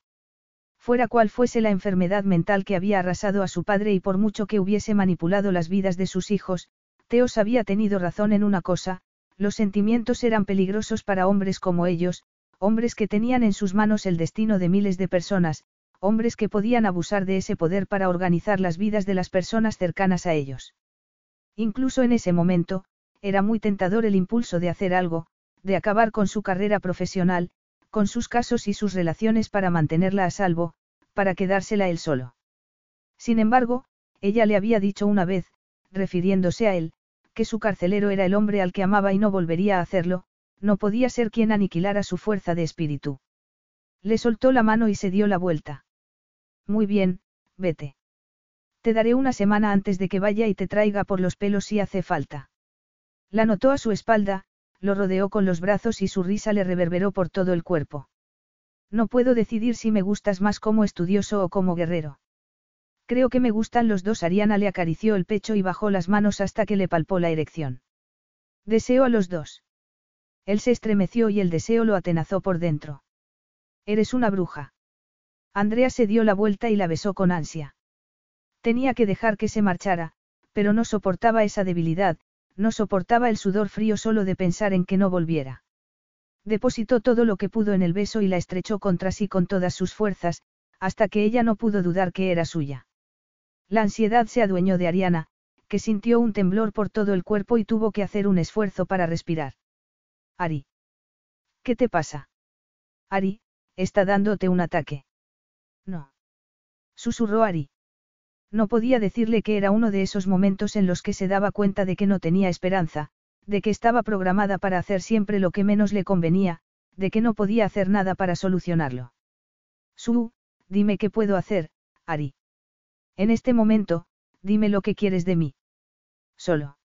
Fuera cual fuese la enfermedad mental que había arrasado a su padre y por mucho que hubiese manipulado las vidas de sus hijos, Teos había tenido razón en una cosa, los sentimientos eran peligrosos para hombres como ellos, hombres que tenían en sus manos el destino de miles de personas, hombres que podían abusar de ese poder para organizar las vidas de las personas cercanas a ellos. Incluso en ese momento, era muy tentador el impulso de hacer algo, de acabar con su carrera profesional, con sus casos y sus relaciones para mantenerla a salvo, para quedársela él solo. Sin embargo, ella le había dicho una vez, refiriéndose a él, que su carcelero era el hombre al que amaba y no volvería a hacerlo, no podía ser quien aniquilara su fuerza de espíritu. Le soltó la mano y se dio la vuelta. Muy bien, vete. Te daré una semana antes de que vaya y te traiga por los pelos si hace falta. La notó a su espalda, lo rodeó con los brazos y su risa le reverberó por todo el cuerpo. No puedo decidir si me gustas más como estudioso o como guerrero. Creo que me gustan los dos. Ariana le acarició el pecho y bajó las manos hasta que le palpó la erección. Deseo a los dos. Él se estremeció y el deseo lo atenazó por dentro. Eres una bruja. Andrea se dio la vuelta y la besó con ansia. Tenía que dejar que se marchara, pero no soportaba esa debilidad, no soportaba el sudor frío solo de pensar en que no volviera. Depositó todo lo que pudo en el beso y la estrechó contra sí con todas sus fuerzas, hasta que ella no pudo dudar que era suya. La ansiedad se adueñó de Ariana, que sintió un temblor por todo el cuerpo y tuvo que hacer un esfuerzo para respirar. Ari. ¿Qué te pasa? Ari, está dándote un ataque. No. Susurró Ari. No podía decirle que era uno de esos momentos en los que se daba cuenta de que no tenía esperanza, de que estaba programada para hacer siempre lo que menos le convenía, de que no podía hacer nada para solucionarlo. Su, dime qué puedo hacer, Ari. En este momento, dime lo que quieres de mí. Solo.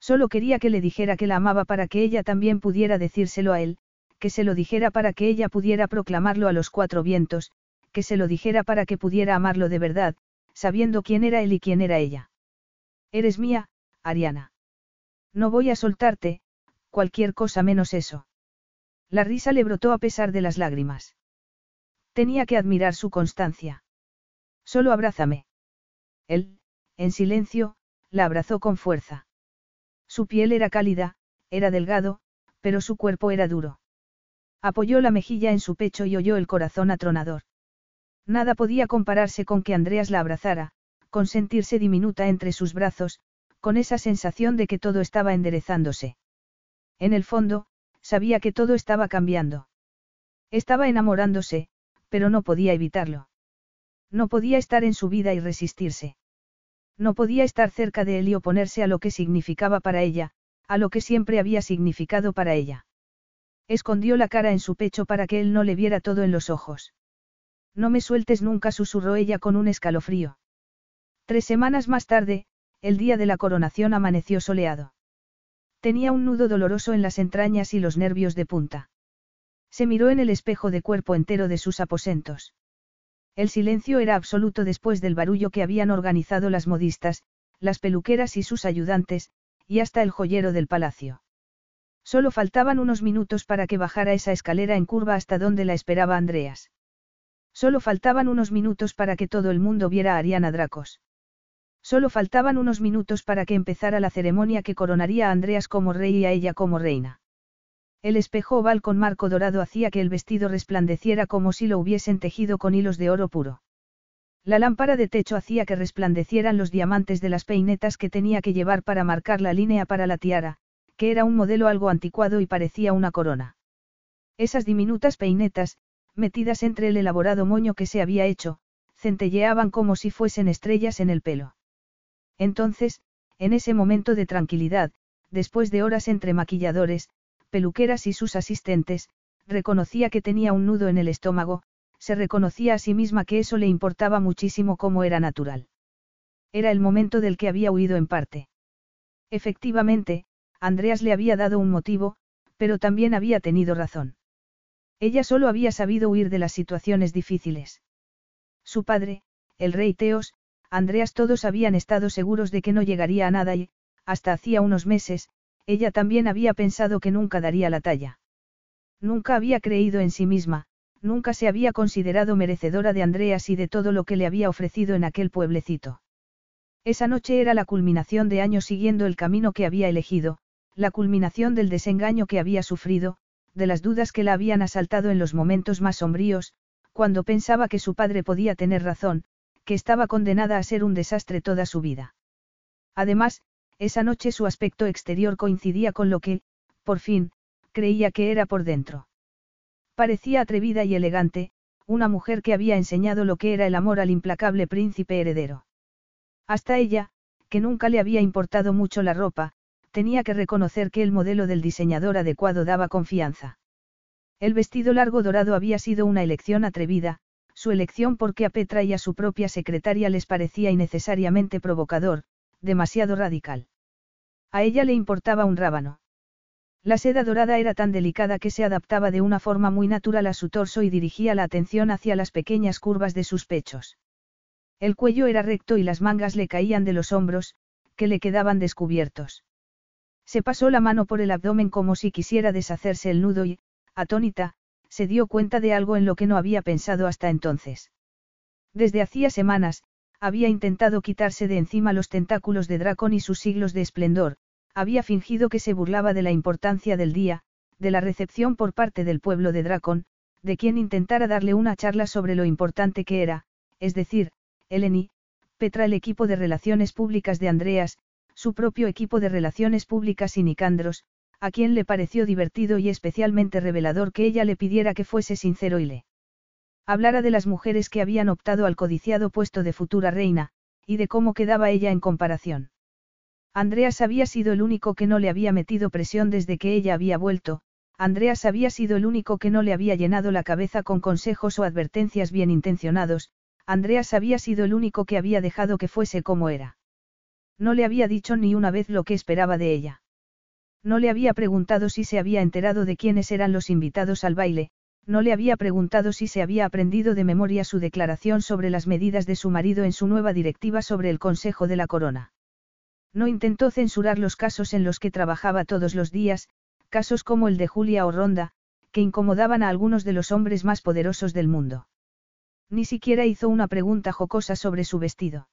Solo quería que le dijera que la amaba para que ella también pudiera decírselo a él, que se lo dijera para que ella pudiera proclamarlo a los cuatro vientos, que se lo dijera para que pudiera amarlo de verdad, sabiendo quién era él y quién era ella. Eres mía, Ariana. No voy a soltarte, cualquier cosa menos eso. La risa le brotó a pesar de las lágrimas. Tenía que admirar su constancia. Solo abrázame. Él, en silencio, la abrazó con fuerza. Su piel era cálida, era delgado, pero su cuerpo era duro. Apoyó la mejilla en su pecho y oyó el corazón atronador. Nada podía compararse con que Andreas la abrazara, con sentirse diminuta entre sus brazos, con esa sensación de que todo estaba enderezándose. En el fondo, sabía que todo estaba cambiando. Estaba enamorándose, pero no podía evitarlo. No podía estar en su vida y resistirse. No podía estar cerca de él y oponerse a lo que significaba para ella, a lo que siempre había significado para ella. Escondió la cara en su pecho para que él no le viera todo en los ojos. No me sueltes nunca, susurró ella con un escalofrío. Tres semanas más tarde, el día de la coronación amaneció soleado. Tenía un nudo doloroso en las entrañas y los nervios de punta. Se miró en el espejo de cuerpo entero de sus aposentos. El silencio era absoluto después del barullo que habían organizado las modistas, las peluqueras y sus ayudantes, y hasta el joyero del palacio. Solo faltaban unos minutos para que bajara esa escalera en curva hasta donde la esperaba Andreas. Solo faltaban unos minutos para que todo el mundo viera a Ariana Dracos. Solo faltaban unos minutos para que empezara la ceremonia que coronaría a Andreas como rey y a ella como reina. El espejo oval con marco dorado hacía que el vestido resplandeciera como si lo hubiesen tejido con hilos de oro puro. La lámpara de techo hacía que resplandecieran los diamantes de las peinetas que tenía que llevar para marcar la línea para la tiara, que era un modelo algo anticuado y parecía una corona. Esas diminutas peinetas, metidas entre el elaborado moño que se había hecho, centelleaban como si fuesen estrellas en el pelo. Entonces, en ese momento de tranquilidad, después de horas entre maquilladores, peluqueras y sus asistentes, reconocía que tenía un nudo en el estómago, se reconocía a sí misma que eso le importaba muchísimo como era natural. Era el momento del que había huido en parte. Efectivamente, Andreas le había dado un motivo, pero también había tenido razón. Ella solo había sabido huir de las situaciones difíciles. Su padre, el rey Teos, Andreas todos habían estado seguros de que no llegaría a nada y, hasta hacía unos meses, ella también había pensado que nunca daría la talla. Nunca había creído en sí misma, nunca se había considerado merecedora de Andreas y de todo lo que le había ofrecido en aquel pueblecito. Esa noche era la culminación de años siguiendo el camino que había elegido, la culminación del desengaño que había sufrido, de las dudas que la habían asaltado en los momentos más sombríos, cuando pensaba que su padre podía tener razón, que estaba condenada a ser un desastre toda su vida. Además, esa noche su aspecto exterior coincidía con lo que, por fin, creía que era por dentro. Parecía atrevida y elegante, una mujer que había enseñado lo que era el amor al implacable príncipe heredero. Hasta ella, que nunca le había importado mucho la ropa, tenía que reconocer que el modelo del diseñador adecuado daba confianza. El vestido largo dorado había sido una elección atrevida, su elección porque a Petra y a su propia secretaria les parecía innecesariamente provocador, demasiado radical. A ella le importaba un rábano. La seda dorada era tan delicada que se adaptaba de una forma muy natural a su torso y dirigía la atención hacia las pequeñas curvas de sus pechos. El cuello era recto y las mangas le caían de los hombros, que le quedaban descubiertos. Se pasó la mano por el abdomen como si quisiera deshacerse el nudo y, atónita, se dio cuenta de algo en lo que no había pensado hasta entonces. Desde hacía semanas, había intentado quitarse de encima los tentáculos de Dracon y sus siglos de esplendor, había fingido que se burlaba de la importancia del día, de la recepción por parte del pueblo de Dracon, de quien intentara darle una charla sobre lo importante que era, es decir, Eleni, Petra el equipo de relaciones públicas de Andreas, su propio equipo de relaciones públicas y Nicandros, a quien le pareció divertido y especialmente revelador que ella le pidiera que fuese sincero y le hablara de las mujeres que habían optado al codiciado puesto de futura reina, y de cómo quedaba ella en comparación. Andreas había sido el único que no le había metido presión desde que ella había vuelto, Andreas había sido el único que no le había llenado la cabeza con consejos o advertencias bien intencionados, Andreas había sido el único que había dejado que fuese como era. No le había dicho ni una vez lo que esperaba de ella. No le había preguntado si se había enterado de quiénes eran los invitados al baile, no le había preguntado si se había aprendido de memoria su declaración sobre las medidas de su marido en su nueva directiva sobre el Consejo de la Corona. No intentó censurar los casos en los que trabajaba todos los días, casos como el de Julia o Ronda, que incomodaban a algunos de los hombres más poderosos del mundo. Ni siquiera hizo una pregunta jocosa sobre su vestido.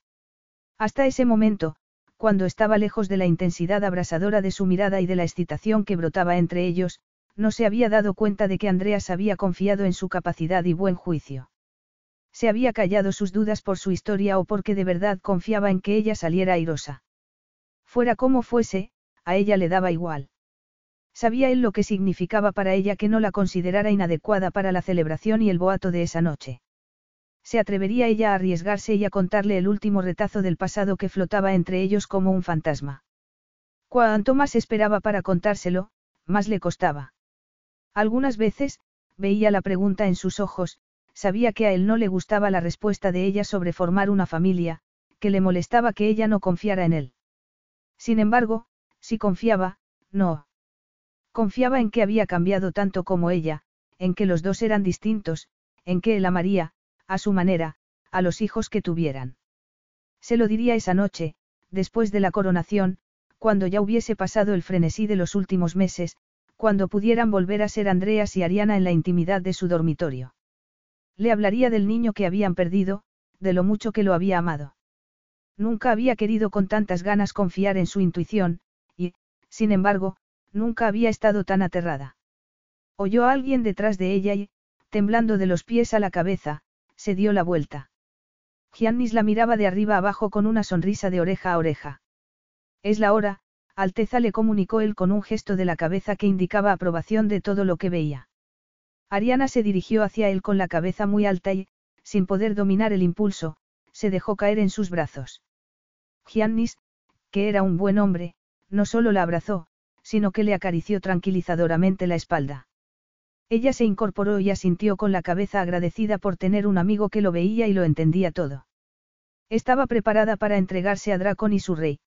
Hasta ese momento, cuando estaba lejos de la intensidad abrasadora de su mirada y de la excitación que brotaba entre ellos, no se había dado cuenta de que Andreas había confiado en su capacidad y buen juicio. Se había callado sus dudas por su historia o porque de verdad confiaba en que ella saliera airosa. Fuera como fuese, a ella le daba igual. Sabía él lo que significaba para ella que no la considerara inadecuada para la celebración y el boato de esa noche. ¿Se atrevería ella a arriesgarse y a contarle el último retazo del pasado que flotaba entre ellos como un fantasma? Cuanto más esperaba para contárselo, más le costaba. Algunas veces, veía la pregunta en sus ojos, sabía que a él no le gustaba la respuesta de ella sobre formar una familia, que le molestaba que ella no confiara en él. Sin embargo, si confiaba, no. Confiaba en que había cambiado tanto como ella, en que los dos eran distintos, en que él amaría, a su manera, a los hijos que tuvieran. Se lo diría esa noche, después de la coronación, cuando ya hubiese pasado el frenesí de los últimos meses, cuando pudieran volver a ser Andreas y Ariana en la intimidad de su dormitorio. Le hablaría del niño que habían perdido, de lo mucho que lo había amado. Nunca había querido con tantas ganas confiar en su intuición, y, sin embargo, nunca había estado tan aterrada. Oyó a alguien detrás de ella y, temblando de los pies a la cabeza, se dio la vuelta. Giannis la miraba de arriba abajo con una sonrisa de oreja a oreja. Es la hora, Alteza le comunicó él con un gesto de la cabeza que indicaba aprobación de todo lo que veía. Ariana se dirigió hacia él con la cabeza muy alta y, sin poder dominar el impulso, se dejó caer en sus brazos. Giannis, que era un buen hombre, no solo la abrazó, sino que le acarició tranquilizadoramente la espalda. Ella se incorporó y asintió con la cabeza agradecida por tener un amigo que lo veía y lo entendía todo. Estaba preparada para entregarse a Dracon y su rey.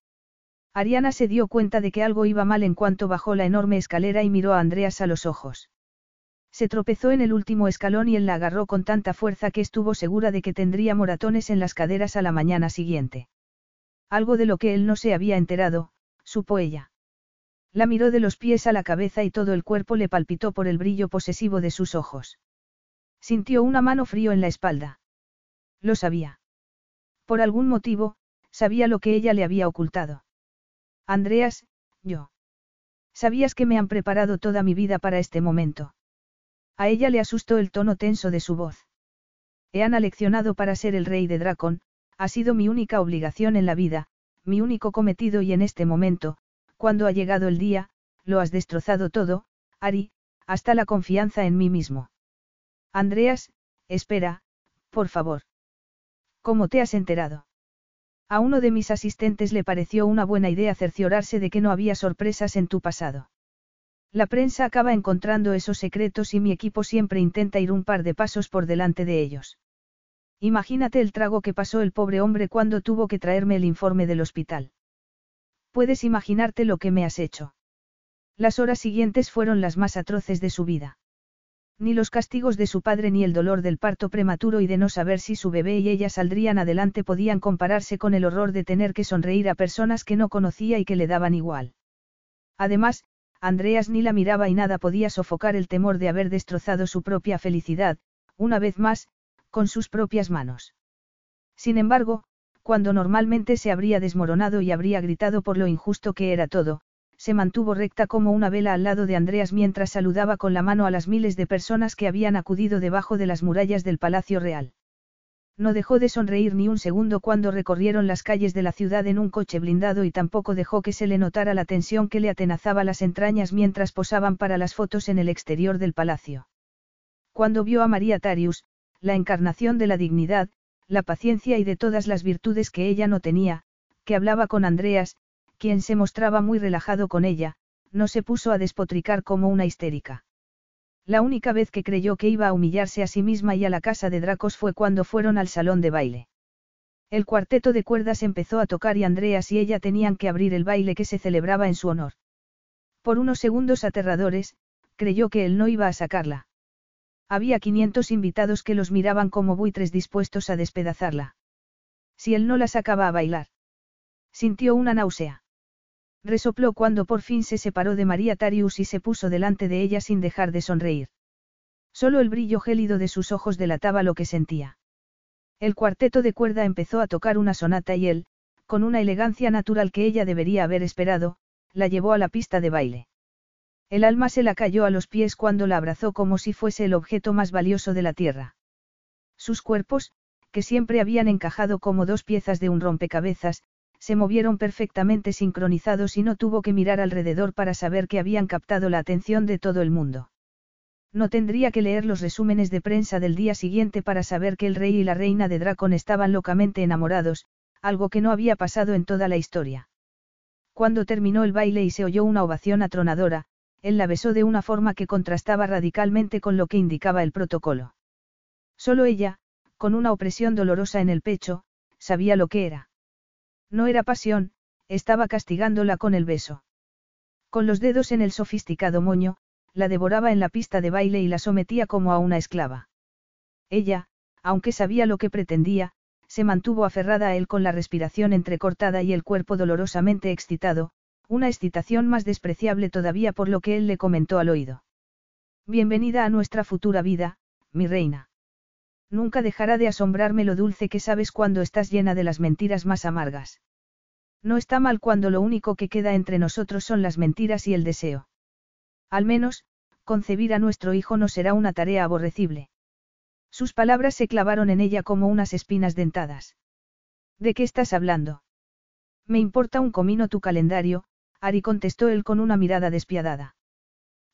Ariana se dio cuenta de que algo iba mal en cuanto bajó la enorme escalera y miró a Andreas a los ojos. Se tropezó en el último escalón y él la agarró con tanta fuerza que estuvo segura de que tendría moratones en las caderas a la mañana siguiente. Algo de lo que él no se había enterado, supo ella. La miró de los pies a la cabeza y todo el cuerpo le palpitó por el brillo posesivo de sus ojos. Sintió una mano frío en la espalda. Lo sabía. Por algún motivo, sabía lo que ella le había ocultado. Andreas, yo. Sabías que me han preparado toda mi vida para este momento. A ella le asustó el tono tenso de su voz. He han aleccionado para ser el rey de Dracon, ha sido mi única obligación en la vida, mi único cometido y en este momento, cuando ha llegado el día, lo has destrozado todo, Ari, hasta la confianza en mí mismo. Andreas, espera, por favor. ¿Cómo te has enterado? A uno de mis asistentes le pareció una buena idea cerciorarse de que no había sorpresas en tu pasado. La prensa acaba encontrando esos secretos y mi equipo siempre intenta ir un par de pasos por delante de ellos. Imagínate el trago que pasó el pobre hombre cuando tuvo que traerme el informe del hospital. Puedes imaginarte lo que me has hecho. Las horas siguientes fueron las más atroces de su vida. Ni los castigos de su padre ni el dolor del parto prematuro y de no saber si su bebé y ella saldrían adelante podían compararse con el horror de tener que sonreír a personas que no conocía y que le daban igual. Además, Andreas ni la miraba y nada podía sofocar el temor de haber destrozado su propia felicidad, una vez más, con sus propias manos. Sin embargo, cuando normalmente se habría desmoronado y habría gritado por lo injusto que era todo, se mantuvo recta como una vela al lado de Andreas mientras saludaba con la mano a las miles de personas que habían acudido debajo de las murallas del Palacio Real. No dejó de sonreír ni un segundo cuando recorrieron las calles de la ciudad en un coche blindado y tampoco dejó que se le notara la tensión que le atenazaba las entrañas mientras posaban para las fotos en el exterior del palacio. Cuando vio a María Tarius, la encarnación de la dignidad, la paciencia y de todas las virtudes que ella no tenía, que hablaba con Andreas, quien se mostraba muy relajado con ella, no se puso a despotricar como una histérica. La única vez que creyó que iba a humillarse a sí misma y a la casa de Dracos fue cuando fueron al salón de baile. El cuarteto de cuerdas empezó a tocar y Andreas y ella tenían que abrir el baile que se celebraba en su honor. Por unos segundos aterradores, creyó que él no iba a sacarla. Había 500 invitados que los miraban como buitres dispuestos a despedazarla. Si él no la sacaba a bailar. Sintió una náusea. Resopló cuando por fin se separó de María Tarius y se puso delante de ella sin dejar de sonreír. Solo el brillo gélido de sus ojos delataba lo que sentía. El cuarteto de cuerda empezó a tocar una sonata y él, con una elegancia natural que ella debería haber esperado, la llevó a la pista de baile. El alma se la cayó a los pies cuando la abrazó como si fuese el objeto más valioso de la tierra. Sus cuerpos, que siempre habían encajado como dos piezas de un rompecabezas, se movieron perfectamente sincronizados y no tuvo que mirar alrededor para saber que habían captado la atención de todo el mundo. No tendría que leer los resúmenes de prensa del día siguiente para saber que el rey y la reina de Dracon estaban locamente enamorados, algo que no había pasado en toda la historia. Cuando terminó el baile y se oyó una ovación atronadora, él la besó de una forma que contrastaba radicalmente con lo que indicaba el protocolo. Solo ella, con una opresión dolorosa en el pecho, sabía lo que era. No era pasión, estaba castigándola con el beso. Con los dedos en el sofisticado moño, la devoraba en la pista de baile y la sometía como a una esclava. Ella, aunque sabía lo que pretendía, se mantuvo aferrada a él con la respiración entrecortada y el cuerpo dolorosamente excitado, una excitación más despreciable todavía por lo que él le comentó al oído. Bienvenida a nuestra futura vida, mi reina. Nunca dejará de asombrarme lo dulce que sabes cuando estás llena de las mentiras más amargas. No está mal cuando lo único que queda entre nosotros son las mentiras y el deseo. Al menos, concebir a nuestro hijo no será una tarea aborrecible. Sus palabras se clavaron en ella como unas espinas dentadas. ¿De qué estás hablando? Me importa un comino tu calendario, Ari contestó él con una mirada despiadada.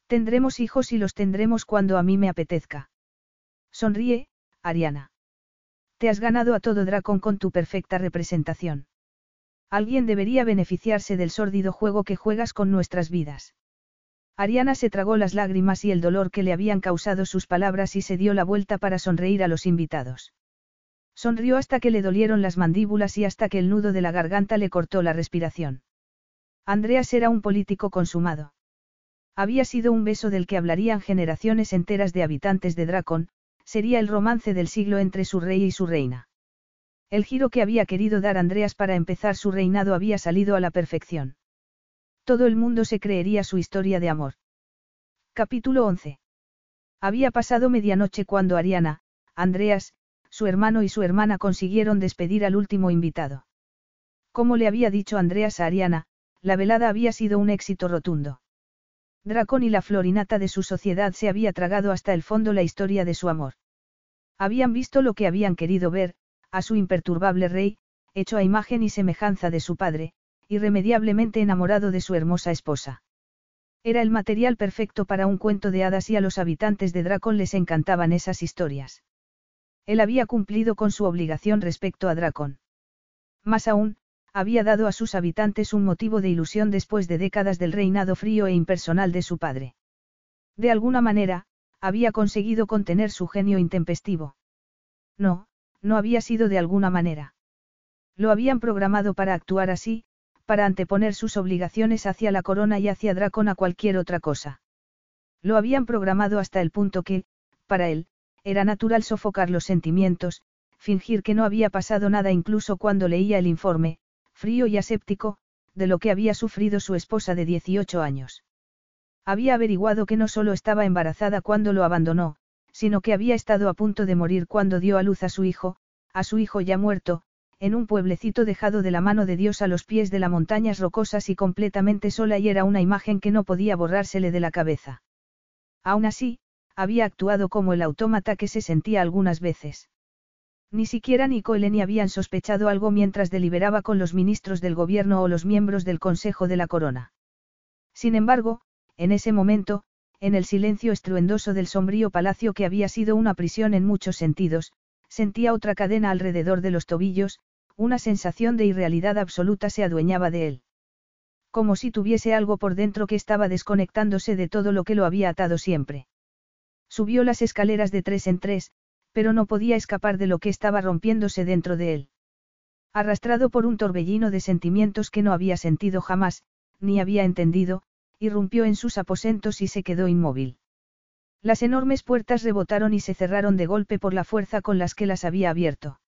Tendremos hijos y los tendremos cuando a mí me apetezca. Sonríe, Ariana. Te has ganado a todo Dracon con tu perfecta representación. Alguien debería beneficiarse del sórdido juego que juegas con nuestras vidas. Ariana se tragó las lágrimas y el dolor que le habían causado sus palabras y se dio la vuelta para sonreír a los invitados. Sonrió hasta que le dolieron las mandíbulas y hasta que el nudo de la garganta le cortó la respiración. Andreas era un político consumado. Había sido un beso del que hablarían generaciones enteras de habitantes de Dracon, sería el romance del siglo entre su rey y su reina. El giro que había querido dar Andreas para empezar su reinado había salido a la perfección. Todo el mundo se creería su historia de amor. Capítulo 11. Había pasado medianoche cuando Ariana, Andreas, su hermano y su hermana consiguieron despedir al último invitado. Como le había dicho Andreas a Ariana, la velada había sido un éxito rotundo. Dracón y la florinata de su sociedad se había tragado hasta el fondo la historia de su amor. Habían visto lo que habían querido ver, a su imperturbable rey, hecho a imagen y semejanza de su padre, irremediablemente enamorado de su hermosa esposa. Era el material perfecto para un cuento de hadas y a los habitantes de Dracon les encantaban esas historias. Él había cumplido con su obligación respecto a Dracon. Más aún, había dado a sus habitantes un motivo de ilusión después de décadas del reinado frío e impersonal de su padre. De alguna manera, había conseguido contener su genio intempestivo. No, no había sido de alguna manera. Lo habían programado para actuar así, para anteponer sus obligaciones hacia la corona y hacia Dracon a cualquier otra cosa. Lo habían programado hasta el punto que, para él, era natural sofocar los sentimientos, fingir que no había pasado nada incluso cuando leía el informe, frío y aséptico, de lo que había sufrido su esposa de 18 años. Había averiguado que no solo estaba embarazada cuando lo abandonó, sino que había estado a punto de morir cuando dio a luz a su hijo, a su hijo ya muerto, en un pueblecito dejado de la mano de Dios a los pies de las montañas rocosas y completamente sola y era una imagen que no podía borrársele de la cabeza. Aún así, había actuado como el autómata que se sentía algunas veces. Ni siquiera Nico y Eleni habían sospechado algo mientras deliberaba con los ministros del gobierno o los miembros del Consejo de la Corona. Sin embargo, en ese momento, en el silencio estruendoso del sombrío palacio que había sido una prisión en muchos sentidos, sentía otra cadena alrededor de los tobillos, una sensación de irrealidad absoluta se adueñaba de él. Como si tuviese algo por dentro que estaba desconectándose de todo lo que lo había atado siempre. Subió las escaleras de tres en tres, pero no podía escapar de lo que estaba rompiéndose dentro de él. Arrastrado por un torbellino de sentimientos que no había sentido jamás, ni había entendido, irrumpió en sus aposentos y se quedó inmóvil. Las enormes puertas rebotaron y se cerraron de golpe por la fuerza con las que las había abierto.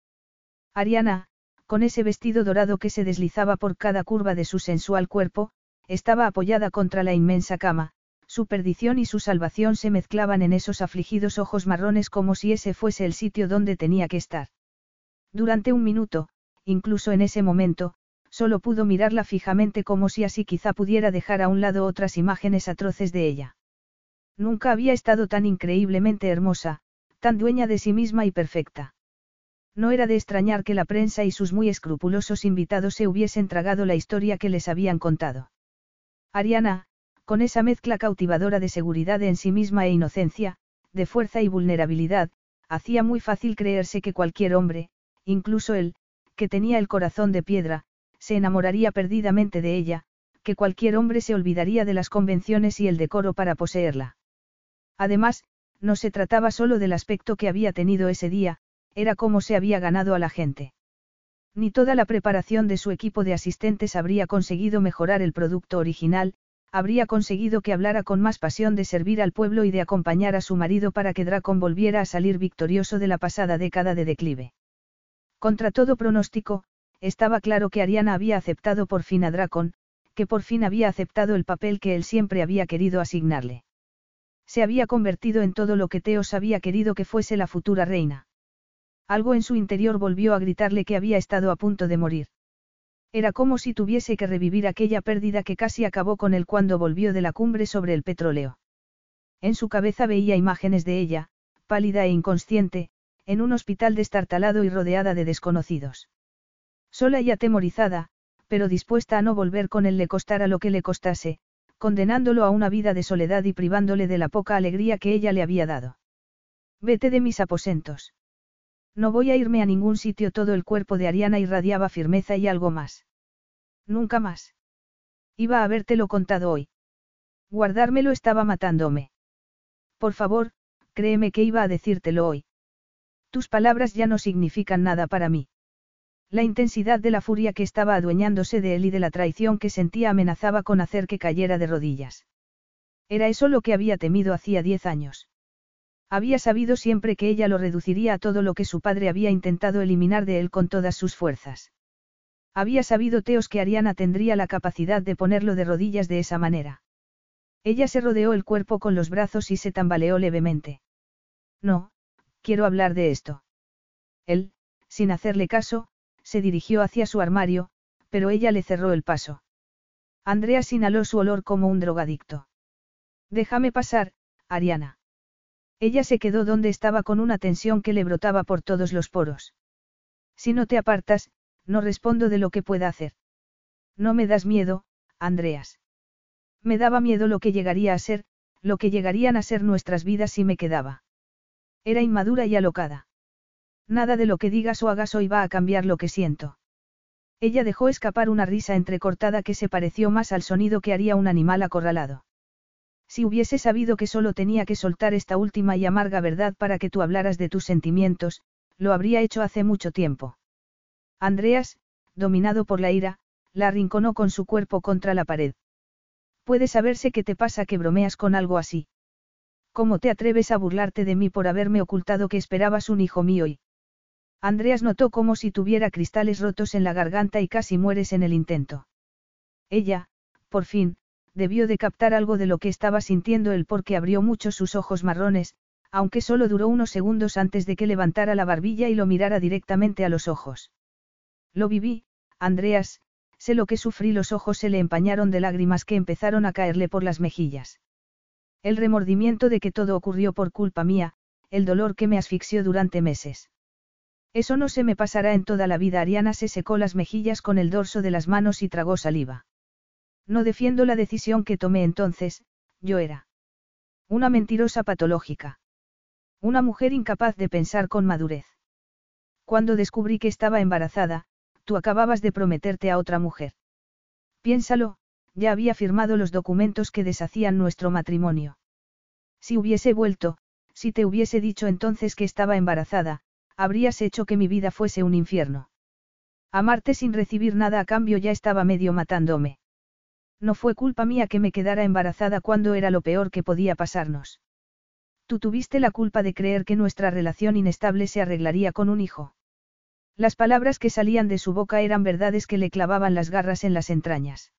Ariana, con ese vestido dorado que se deslizaba por cada curva de su sensual cuerpo, estaba apoyada contra la inmensa cama, su perdición y su salvación se mezclaban en esos afligidos ojos marrones como si ese fuese el sitio donde tenía que estar. Durante un minuto, incluso en ese momento, solo pudo mirarla fijamente como si así quizá pudiera dejar a un lado otras imágenes atroces de ella. Nunca había estado tan increíblemente hermosa, tan dueña de sí misma y perfecta. No era de extrañar que la prensa y sus muy escrupulosos invitados se hubiesen tragado la historia que les habían contado. Ariana, con esa mezcla cautivadora de seguridad en sí misma e inocencia, de fuerza y vulnerabilidad, hacía muy fácil creerse que cualquier hombre, incluso él, que tenía el corazón de piedra, se enamoraría perdidamente de ella, que cualquier hombre se olvidaría de las convenciones y el decoro para poseerla. Además, no se trataba solo del aspecto que había tenido ese día, era como se había ganado a la gente. Ni toda la preparación de su equipo de asistentes habría conseguido mejorar el producto original, habría conseguido que hablara con más pasión de servir al pueblo y de acompañar a su marido para que Dracon volviera a salir victorioso de la pasada década de declive. Contra todo pronóstico, estaba claro que Ariana había aceptado por fin a Dracon, que por fin había aceptado el papel que él siempre había querido asignarle. Se había convertido en todo lo que Teos había querido que fuese la futura reina. Algo en su interior volvió a gritarle que había estado a punto de morir. Era como si tuviese que revivir aquella pérdida que casi acabó con él cuando volvió de la cumbre sobre el petróleo. En su cabeza veía imágenes de ella, pálida e inconsciente, en un hospital destartalado y rodeada de desconocidos. Sola y atemorizada, pero dispuesta a no volver con él le costara lo que le costase, condenándolo a una vida de soledad y privándole de la poca alegría que ella le había dado. Vete de mis aposentos. No voy a irme a ningún sitio. Todo el cuerpo de Ariana irradiaba firmeza y algo más. Nunca más. Iba a habértelo contado hoy. Guardármelo estaba matándome. Por favor, créeme que iba a decírtelo hoy. Tus palabras ya no significan nada para mí. La intensidad de la furia que estaba adueñándose de él y de la traición que sentía amenazaba con hacer que cayera de rodillas. Era eso lo que había temido hacía diez años. Había sabido siempre que ella lo reduciría a todo lo que su padre había intentado eliminar de él con todas sus fuerzas. Había sabido Teos que Ariana tendría la capacidad de ponerlo de rodillas de esa manera. Ella se rodeó el cuerpo con los brazos y se tambaleó levemente. No, quiero hablar de esto. Él, sin hacerle caso, se dirigió hacia su armario, pero ella le cerró el paso. Andreas inhaló su olor como un drogadicto. Déjame pasar, Ariana. Ella se quedó donde estaba con una tensión que le brotaba por todos los poros. Si no te apartas, no respondo de lo que pueda hacer. No me das miedo, Andreas. Me daba miedo lo que llegaría a ser, lo que llegarían a ser nuestras vidas si me quedaba. Era inmadura y alocada. Nada de lo que digas o hagas hoy va a cambiar lo que siento. Ella dejó escapar una risa entrecortada que se pareció más al sonido que haría un animal acorralado. Si hubiese sabido que solo tenía que soltar esta última y amarga verdad para que tú hablaras de tus sentimientos, lo habría hecho hace mucho tiempo. Andreas, dominado por la ira, la arrinconó con su cuerpo contra la pared. Puede saberse qué te pasa que bromeas con algo así. ¿Cómo te atreves a burlarte de mí por haberme ocultado que esperabas un hijo mío y... Andreas notó como si tuviera cristales rotos en la garganta y casi mueres en el intento. Ella, por fin, debió de captar algo de lo que estaba sintiendo él porque abrió mucho sus ojos marrones, aunque solo duró unos segundos antes de que levantara la barbilla y lo mirara directamente a los ojos. Lo viví, Andreas, sé lo que sufrí, los ojos se le empañaron de lágrimas que empezaron a caerle por las mejillas. El remordimiento de que todo ocurrió por culpa mía, el dolor que me asfixió durante meses. Eso no se me pasará en toda la vida. Ariana se secó las mejillas con el dorso de las manos y tragó saliva. No defiendo la decisión que tomé entonces, yo era. Una mentirosa patológica. Una mujer incapaz de pensar con madurez. Cuando descubrí que estaba embarazada, tú acababas de prometerte a otra mujer. Piénsalo, ya había firmado los documentos que deshacían nuestro matrimonio. Si hubiese vuelto, si te hubiese dicho entonces que estaba embarazada, habrías hecho que mi vida fuese un infierno. Amarte sin recibir nada a cambio ya estaba medio matándome. No fue culpa mía que me quedara embarazada cuando era lo peor que podía pasarnos. Tú tuviste la culpa de creer que nuestra relación inestable se arreglaría con un hijo. Las palabras que salían de su boca eran verdades que le clavaban las garras en las entrañas.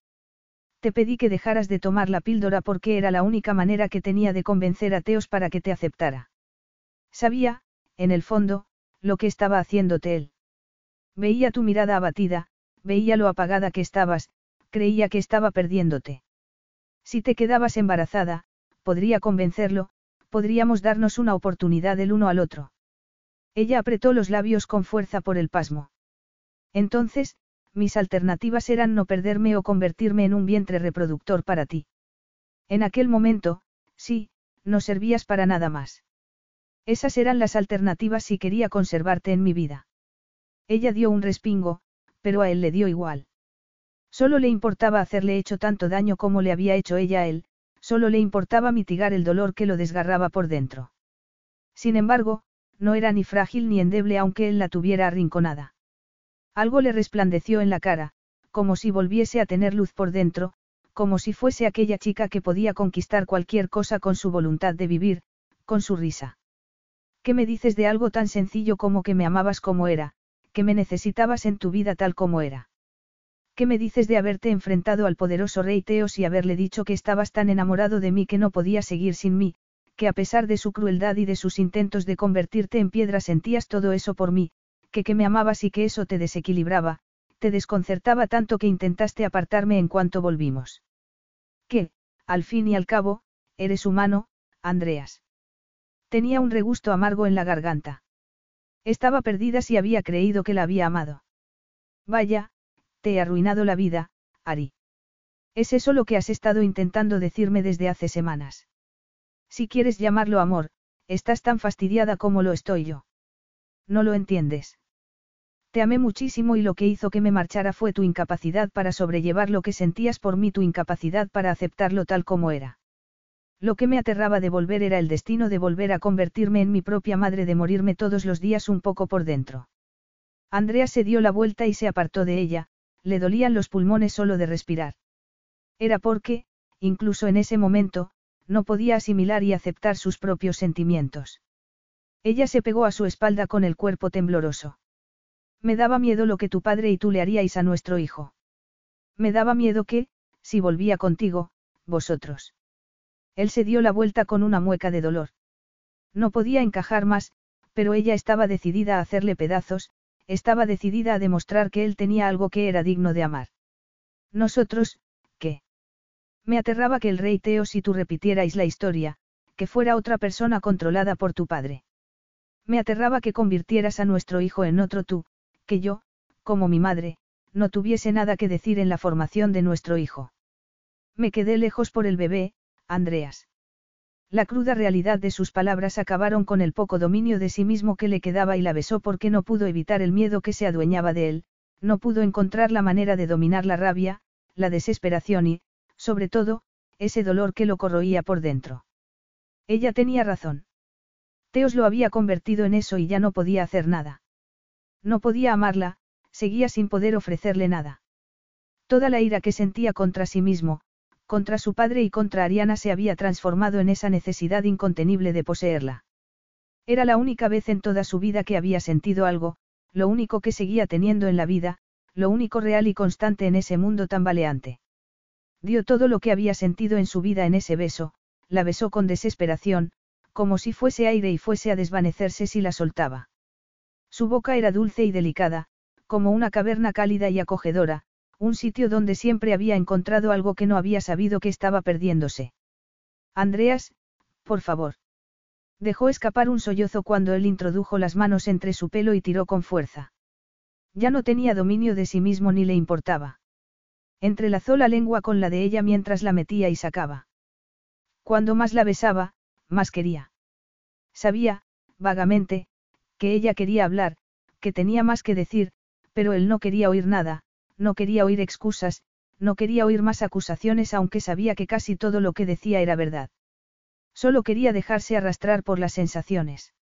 Te pedí que dejaras de tomar la píldora porque era la única manera que tenía de convencer a Teos para que te aceptara. Sabía, en el fondo, lo que estaba haciéndote él. Veía tu mirada abatida, veía lo apagada que estabas, creía que estaba perdiéndote. Si te quedabas embarazada, podría convencerlo, podríamos darnos una oportunidad el uno al otro. Ella apretó los labios con fuerza por el pasmo. Entonces, mis alternativas eran no perderme o convertirme en un vientre reproductor para ti. En aquel momento, sí, no servías para nada más. Esas eran las alternativas si quería conservarte en mi vida. Ella dio un respingo, pero a él le dio igual. Solo le importaba hacerle hecho tanto daño como le había hecho ella a él, solo le importaba mitigar el dolor que lo desgarraba por dentro. Sin embargo, no era ni frágil ni endeble aunque él la tuviera arrinconada. Algo le resplandeció en la cara, como si volviese a tener luz por dentro, como si fuese aquella chica que podía conquistar cualquier cosa con su voluntad de vivir, con su risa. ¿Qué me dices de algo tan sencillo como que me amabas como era, que me necesitabas en tu vida tal como era? ¿Qué me dices de haberte enfrentado al poderoso rey Teos y haberle dicho que estabas tan enamorado de mí que no podía seguir sin mí, que a pesar de su crueldad y de sus intentos de convertirte en piedra sentías todo eso por mí, que que me amabas y que eso te desequilibraba, te desconcertaba tanto que intentaste apartarme en cuanto volvimos? Que, al fin y al cabo, eres humano, Andreas. Tenía un regusto amargo en la garganta. Estaba perdida si había creído que la había amado. Vaya, te arruinado la vida, Ari. Es eso lo que has estado intentando decirme desde hace semanas. Si quieres llamarlo amor, estás tan fastidiada como lo estoy yo. No lo entiendes. Te amé muchísimo y lo que hizo que me marchara fue tu incapacidad para sobrellevar lo que sentías por mí, tu incapacidad para aceptarlo tal como era. Lo que me aterraba de volver era el destino de volver a convertirme en mi propia madre, de morirme todos los días un poco por dentro. Andrea se dio la vuelta y se apartó de ella, le dolían los pulmones solo de respirar. Era porque, incluso en ese momento, no podía asimilar y aceptar sus propios sentimientos. Ella se pegó a su espalda con el cuerpo tembloroso. Me daba miedo lo que tu padre y tú le haríais a nuestro hijo. Me daba miedo que, si volvía contigo, vosotros. Él se dio la vuelta con una mueca de dolor. No podía encajar más, pero ella estaba decidida a hacerle pedazos, estaba decidida a demostrar que él tenía algo que era digno de amar. Nosotros, ¿qué? Me aterraba que el rey Teo si tú repitierais la historia, que fuera otra persona controlada por tu padre. Me aterraba que convirtieras a nuestro hijo en otro tú, que yo, como mi madre, no tuviese nada que decir en la formación de nuestro hijo. Me quedé lejos por el bebé, Andreas. La cruda realidad de sus palabras acabaron con el poco dominio de sí mismo que le quedaba y la besó porque no pudo evitar el miedo que se adueñaba de él, no pudo encontrar la manera de dominar la rabia, la desesperación y, sobre todo, ese dolor que lo corroía por dentro. Ella tenía razón. Teos lo había convertido en eso y ya no podía hacer nada. No podía amarla, seguía sin poder ofrecerle nada. Toda la ira que sentía contra sí mismo, contra su padre y contra Ariana se había transformado en esa necesidad incontenible de poseerla. Era la única vez en toda su vida que había sentido algo, lo único que seguía teniendo en la vida, lo único real y constante en ese mundo tambaleante. Dio todo lo que había sentido en su vida en ese beso, la besó con desesperación, como si fuese aire y fuese a desvanecerse si la soltaba. Su boca era dulce y delicada, como una caverna cálida y acogedora, un sitio donde siempre había encontrado algo que no había sabido que estaba perdiéndose. Andreas, por favor. Dejó escapar un sollozo cuando él introdujo las manos entre su pelo y tiró con fuerza. Ya no tenía dominio de sí mismo ni le importaba. Entrelazó la lengua con la de ella mientras la metía y sacaba. Cuando más la besaba, más quería. Sabía, vagamente, que ella quería hablar, que tenía más que decir, pero él no quería oír nada, no quería oír excusas, no quería oír más acusaciones aunque sabía que casi todo lo que decía era verdad. Solo quería dejarse arrastrar por las sensaciones.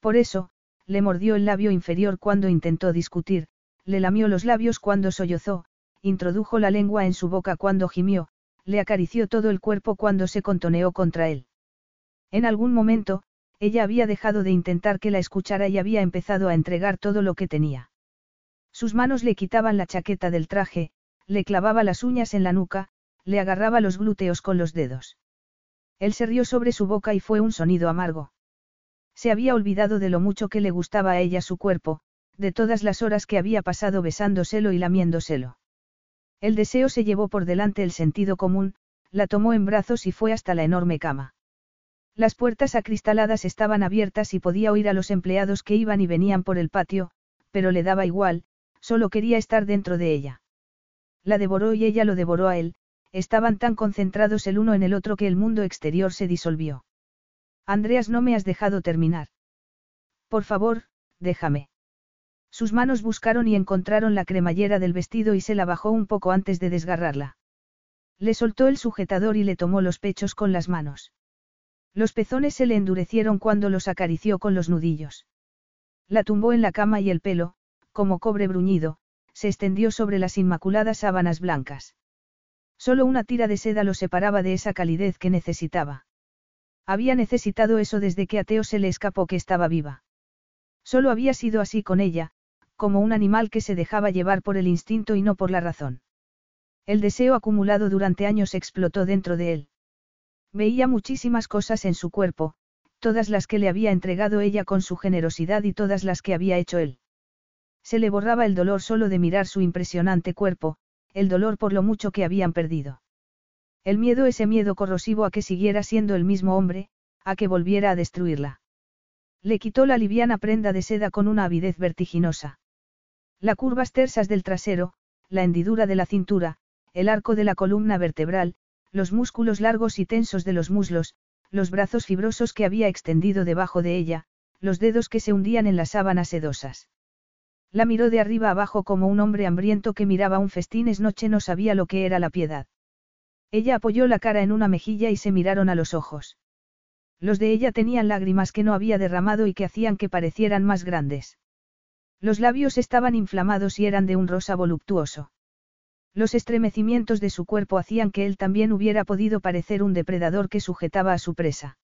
Por eso, le mordió el labio inferior cuando intentó discutir, le lamió los labios cuando sollozó, introdujo la lengua en su boca cuando gimió, le acarició todo el cuerpo cuando se contoneó contra él. En algún momento, ella había dejado de intentar que la escuchara y había empezado a entregar todo lo que tenía. Sus manos le quitaban la chaqueta del traje, le clavaba las uñas en la nuca, le agarraba los glúteos con los dedos. Él se rió sobre su boca y fue un sonido amargo. Se había olvidado de lo mucho que le gustaba a ella su cuerpo, de todas las horas que había pasado besándoselo y lamiéndoselo. El deseo se llevó por delante el sentido común, la tomó en brazos y fue hasta la enorme cama. Las puertas acristaladas estaban abiertas y podía oír a los empleados que iban y venían por el patio, pero le daba igual, solo quería estar dentro de ella. La devoró y ella lo devoró a él, estaban tan concentrados el uno en el otro que el mundo exterior se disolvió. Andreas, no me has dejado terminar. Por favor, déjame. Sus manos buscaron y encontraron la cremallera del vestido y se la bajó un poco antes de desgarrarla. Le soltó el sujetador y le tomó los pechos con las manos. Los pezones se le endurecieron cuando los acarició con los nudillos. La tumbó en la cama y el pelo, como cobre bruñido, se extendió sobre las inmaculadas sábanas blancas. Solo una tira de seda lo separaba de esa calidez que necesitaba. Había necesitado eso desde que a se le escapó que estaba viva. Solo había sido así con ella, como un animal que se dejaba llevar por el instinto y no por la razón. El deseo acumulado durante años explotó dentro de él. Veía muchísimas cosas en su cuerpo, todas las que le había entregado ella con su generosidad y todas las que había hecho él. Se le borraba el dolor solo de mirar su impresionante cuerpo, el dolor por lo mucho que habían perdido. El miedo ese miedo corrosivo a que siguiera siendo el mismo hombre, a que volviera a destruirla. Le quitó la liviana prenda de seda con una avidez vertiginosa. Las curvas tersas del trasero, la hendidura de la cintura, el arco de la columna vertebral, los músculos largos y tensos de los muslos, los brazos fibrosos que había extendido debajo de ella, los dedos que se hundían en las sábanas sedosas. La miró de arriba abajo como un hombre hambriento que miraba un festín es noche no sabía lo que era la piedad. Ella apoyó la cara en una mejilla y se miraron a los ojos. Los de ella tenían lágrimas que no había derramado y que hacían que parecieran más grandes. Los labios estaban inflamados y eran de un rosa voluptuoso. Los estremecimientos de su cuerpo hacían que él también hubiera podido parecer un depredador que sujetaba a su presa.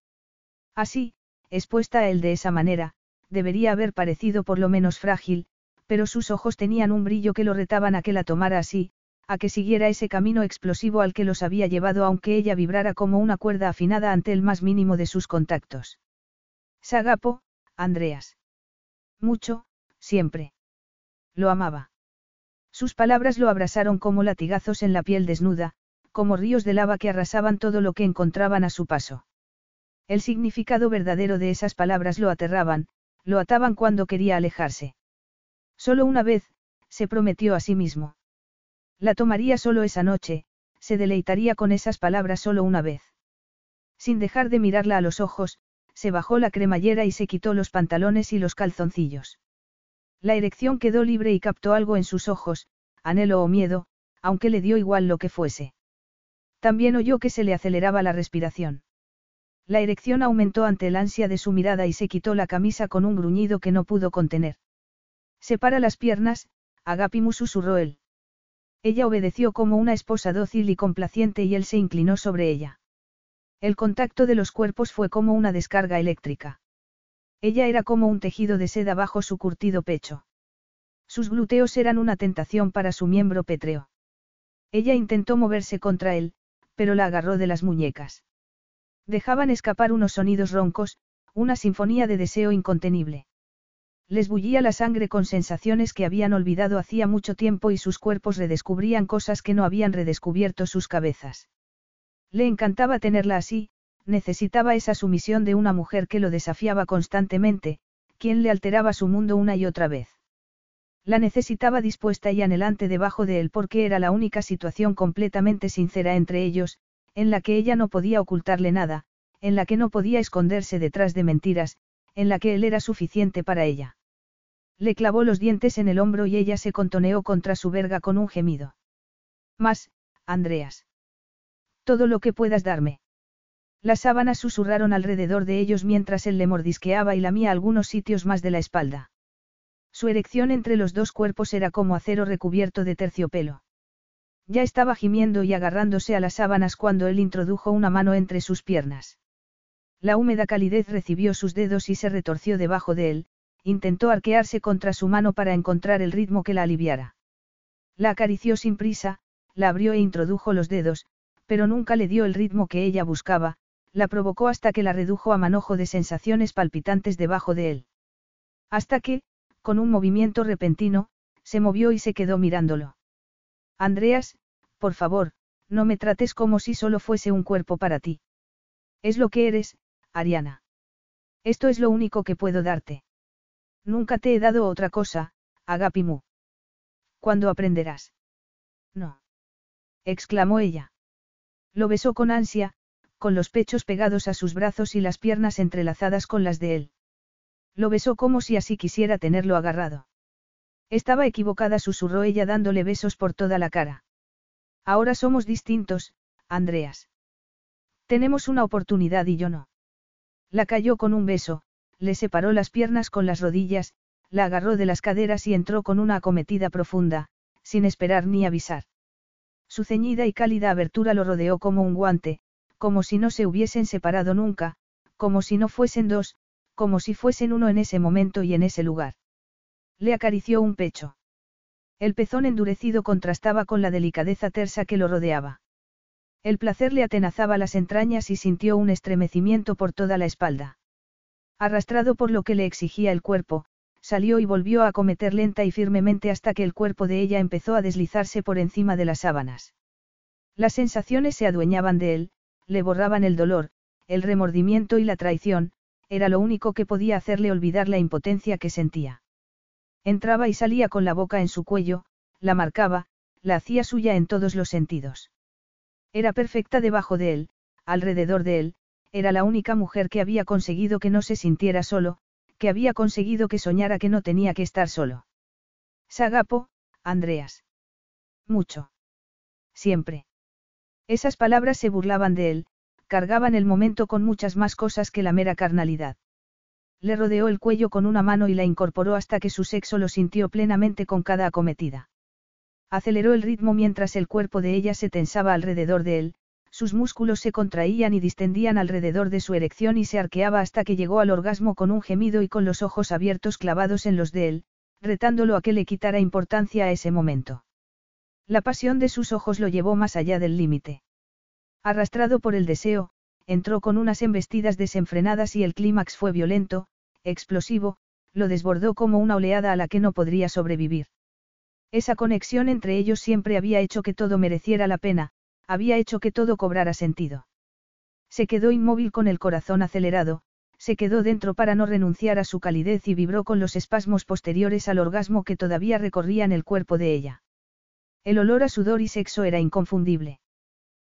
Así, expuesta a él de esa manera, debería haber parecido por lo menos frágil, pero sus ojos tenían un brillo que lo retaban a que la tomara así, a que siguiera ese camino explosivo al que los había llevado aunque ella vibrara como una cuerda afinada ante el más mínimo de sus contactos. Sagapo, Andreas. Mucho, siempre. Lo amaba. Sus palabras lo abrasaron como latigazos en la piel desnuda, como ríos de lava que arrasaban todo lo que encontraban a su paso. El significado verdadero de esas palabras lo aterraban, lo ataban cuando quería alejarse. Solo una vez, se prometió a sí mismo. La tomaría solo esa noche, se deleitaría con esas palabras solo una vez. Sin dejar de mirarla a los ojos, se bajó la cremallera y se quitó los pantalones y los calzoncillos. La erección quedó libre y captó algo en sus ojos, anhelo o miedo, aunque le dio igual lo que fuese. También oyó que se le aceleraba la respiración. La erección aumentó ante el ansia de su mirada y se quitó la camisa con un gruñido que no pudo contener. Separa las piernas, Agapimu susurró él. Ella obedeció como una esposa dócil y complaciente y él se inclinó sobre ella. El contacto de los cuerpos fue como una descarga eléctrica. Ella era como un tejido de seda bajo su curtido pecho. Sus gluteos eran una tentación para su miembro pétreo. Ella intentó moverse contra él, pero la agarró de las muñecas. Dejaban escapar unos sonidos roncos, una sinfonía de deseo incontenible. Les bullía la sangre con sensaciones que habían olvidado hacía mucho tiempo y sus cuerpos redescubrían cosas que no habían redescubierto sus cabezas. Le encantaba tenerla así, necesitaba esa sumisión de una mujer que lo desafiaba constantemente, quien le alteraba su mundo una y otra vez. La necesitaba dispuesta y anhelante debajo de él porque era la única situación completamente sincera entre ellos, en la que ella no podía ocultarle nada, en la que no podía esconderse detrás de mentiras, en la que él era suficiente para ella. Le clavó los dientes en el hombro y ella se contoneó contra su verga con un gemido. Más, Andreas. Todo lo que puedas darme. Las sábanas susurraron alrededor de ellos mientras él le mordisqueaba y lamía algunos sitios más de la espalda. Su erección entre los dos cuerpos era como acero recubierto de terciopelo. Ya estaba gimiendo y agarrándose a las sábanas cuando él introdujo una mano entre sus piernas. La húmeda calidez recibió sus dedos y se retorció debajo de él, intentó arquearse contra su mano para encontrar el ritmo que la aliviara. La acarició sin prisa, la abrió e introdujo los dedos, pero nunca le dio el ritmo que ella buscaba, la provocó hasta que la redujo a manojo de sensaciones palpitantes debajo de él. Hasta que, con un movimiento repentino, se movió y se quedó mirándolo. Andreas, por favor, no me trates como si solo fuese un cuerpo para ti. Es lo que eres, Ariana. Esto es lo único que puedo darte. Nunca te he dado otra cosa, Agapimu. ¿Cuándo aprenderás? No. exclamó ella. Lo besó con ansia, con los pechos pegados a sus brazos y las piernas entrelazadas con las de él. Lo besó como si así quisiera tenerlo agarrado. Estaba equivocada, susurró ella dándole besos por toda la cara. Ahora somos distintos, Andreas. Tenemos una oportunidad y yo no. La cayó con un beso, le separó las piernas con las rodillas, la agarró de las caderas y entró con una acometida profunda, sin esperar ni avisar. Su ceñida y cálida abertura lo rodeó como un guante, como si no se hubiesen separado nunca, como si no fuesen dos, como si fuesen uno en ese momento y en ese lugar. Le acarició un pecho. El pezón endurecido contrastaba con la delicadeza tersa que lo rodeaba. El placer le atenazaba las entrañas y sintió un estremecimiento por toda la espalda. Arrastrado por lo que le exigía el cuerpo, salió y volvió a acometer lenta y firmemente hasta que el cuerpo de ella empezó a deslizarse por encima de las sábanas. Las sensaciones se adueñaban de él, le borraban el dolor, el remordimiento y la traición, era lo único que podía hacerle olvidar la impotencia que sentía. Entraba y salía con la boca en su cuello, la marcaba, la hacía suya en todos los sentidos. Era perfecta debajo de él, alrededor de él, era la única mujer que había conseguido que no se sintiera solo, que había conseguido que soñara que no tenía que estar solo. Sagapo, Andreas. Mucho. Siempre. Esas palabras se burlaban de él, cargaban el momento con muchas más cosas que la mera carnalidad. Le rodeó el cuello con una mano y la incorporó hasta que su sexo lo sintió plenamente con cada acometida. Aceleró el ritmo mientras el cuerpo de ella se tensaba alrededor de él, sus músculos se contraían y distendían alrededor de su erección y se arqueaba hasta que llegó al orgasmo con un gemido y con los ojos abiertos clavados en los de él, retándolo a que le quitara importancia a ese momento. La pasión de sus ojos lo llevó más allá del límite. Arrastrado por el deseo, entró con unas embestidas desenfrenadas y el clímax fue violento, explosivo, lo desbordó como una oleada a la que no podría sobrevivir. Esa conexión entre ellos siempre había hecho que todo mereciera la pena, había hecho que todo cobrara sentido. Se quedó inmóvil con el corazón acelerado, se quedó dentro para no renunciar a su calidez y vibró con los espasmos posteriores al orgasmo que todavía recorrían el cuerpo de ella. El olor a sudor y sexo era inconfundible.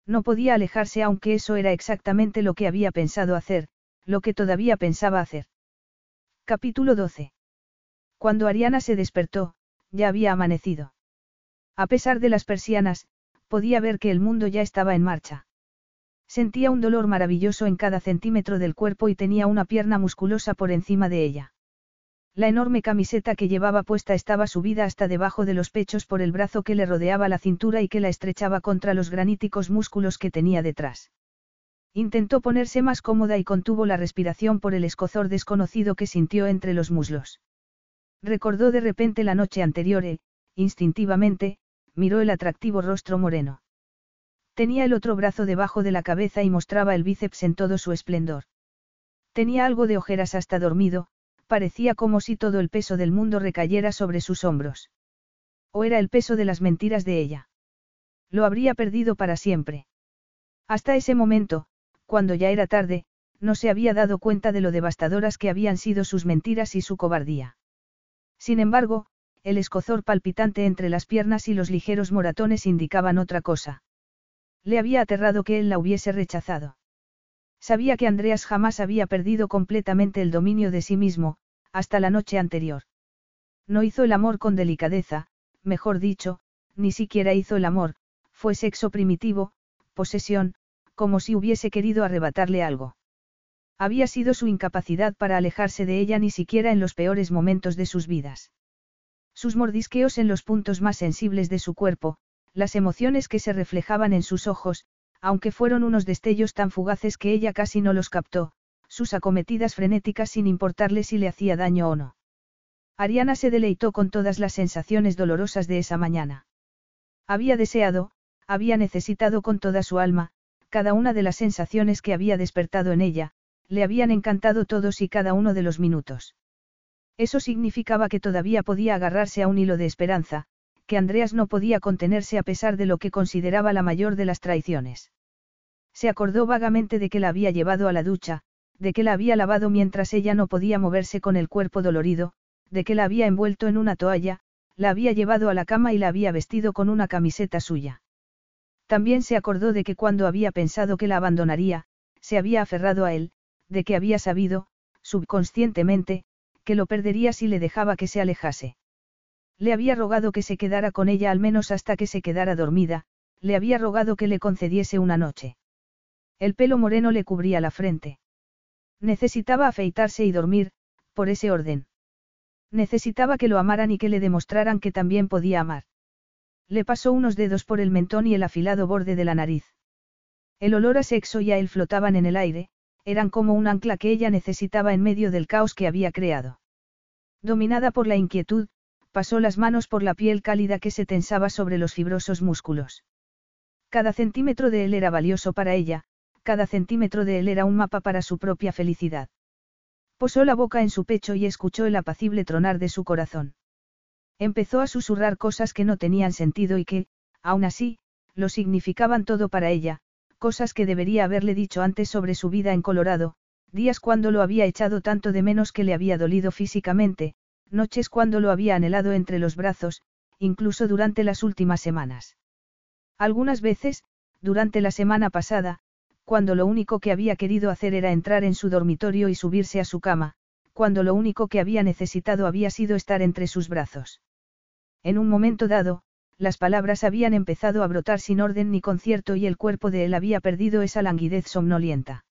No podía alejarse aunque eso era exactamente lo que había pensado hacer, lo que todavía pensaba hacer. Capítulo 12. Cuando Ariana se despertó, ya había amanecido. A pesar de las persianas, podía ver que el mundo ya estaba en marcha. Sentía un dolor maravilloso en cada centímetro del cuerpo y tenía una pierna musculosa por encima de ella. La enorme camiseta que llevaba puesta estaba subida hasta debajo de los pechos por el brazo que le rodeaba la cintura y que la estrechaba contra los graníticos músculos que tenía detrás. Intentó ponerse más cómoda y contuvo la respiración por el escozor desconocido que sintió entre los muslos. Recordó de repente la noche anterior e, instintivamente, miró el atractivo rostro moreno. Tenía el otro brazo debajo de la cabeza y mostraba el bíceps en todo su esplendor. Tenía algo de ojeras hasta dormido, parecía como si todo el peso del mundo recayera sobre sus hombros. O era el peso de las mentiras de ella. Lo habría perdido para siempre. Hasta ese momento, cuando ya era tarde, no se había dado cuenta de lo devastadoras que habían sido sus mentiras y su cobardía. Sin embargo, el escozor palpitante entre las piernas y los ligeros moratones indicaban otra cosa. Le había aterrado que él la hubiese rechazado. Sabía que Andreas jamás había perdido completamente el dominio de sí mismo, hasta la noche anterior. No hizo el amor con delicadeza, mejor dicho, ni siquiera hizo el amor, fue sexo primitivo, posesión, como si hubiese querido arrebatarle algo. Había sido su incapacidad para alejarse de ella ni siquiera en los peores momentos de sus vidas. Sus mordisqueos en los puntos más sensibles de su cuerpo, las emociones que se reflejaban en sus ojos, aunque fueron unos destellos tan fugaces que ella casi no los captó, sus acometidas frenéticas sin importarle si le hacía daño o no. Ariana se deleitó con todas las sensaciones dolorosas de esa mañana. Había deseado, había necesitado con toda su alma, cada una de las sensaciones que había despertado en ella, le habían encantado todos y cada uno de los minutos. Eso significaba que todavía podía agarrarse a un hilo de esperanza, que Andreas no podía contenerse a pesar de lo que consideraba la mayor de las traiciones. Se acordó vagamente de que la había llevado a la ducha, de que la había lavado mientras ella no podía moverse con el cuerpo dolorido, de que la había envuelto en una toalla, la había llevado a la cama y la había vestido con una camiseta suya. También se acordó de que cuando había pensado que la abandonaría, se había aferrado a él, de que había sabido, subconscientemente, que lo perdería si le dejaba que se alejase. Le había rogado que se quedara con ella al menos hasta que se quedara dormida, le había rogado que le concediese una noche. El pelo moreno le cubría la frente. Necesitaba afeitarse y dormir, por ese orden. Necesitaba que lo amaran y que le demostraran que también podía amar. Le pasó unos dedos por el mentón y el afilado borde de la nariz. El olor a sexo y a él flotaban en el aire, eran como un ancla que ella necesitaba en medio del caos que había creado. Dominada por la inquietud, pasó las manos por la piel cálida que se tensaba sobre los fibrosos músculos. Cada centímetro de él era valioso para ella, cada centímetro de él era un mapa para su propia felicidad. Posó la boca en su pecho y escuchó el apacible tronar de su corazón. Empezó a susurrar cosas que no tenían sentido y que, aún así, lo significaban todo para ella, cosas que debería haberle dicho antes sobre su vida en Colorado, días cuando lo había echado tanto de menos que le había dolido físicamente, noches cuando lo había anhelado entre los brazos, incluso durante las últimas semanas. Algunas veces, durante la semana pasada, cuando lo único que había querido hacer era entrar en su dormitorio y subirse a su cama, cuando lo único que había necesitado había sido estar entre sus brazos. En un momento dado, las palabras habían empezado a brotar sin orden ni concierto y el cuerpo de él había perdido esa languidez somnolienta.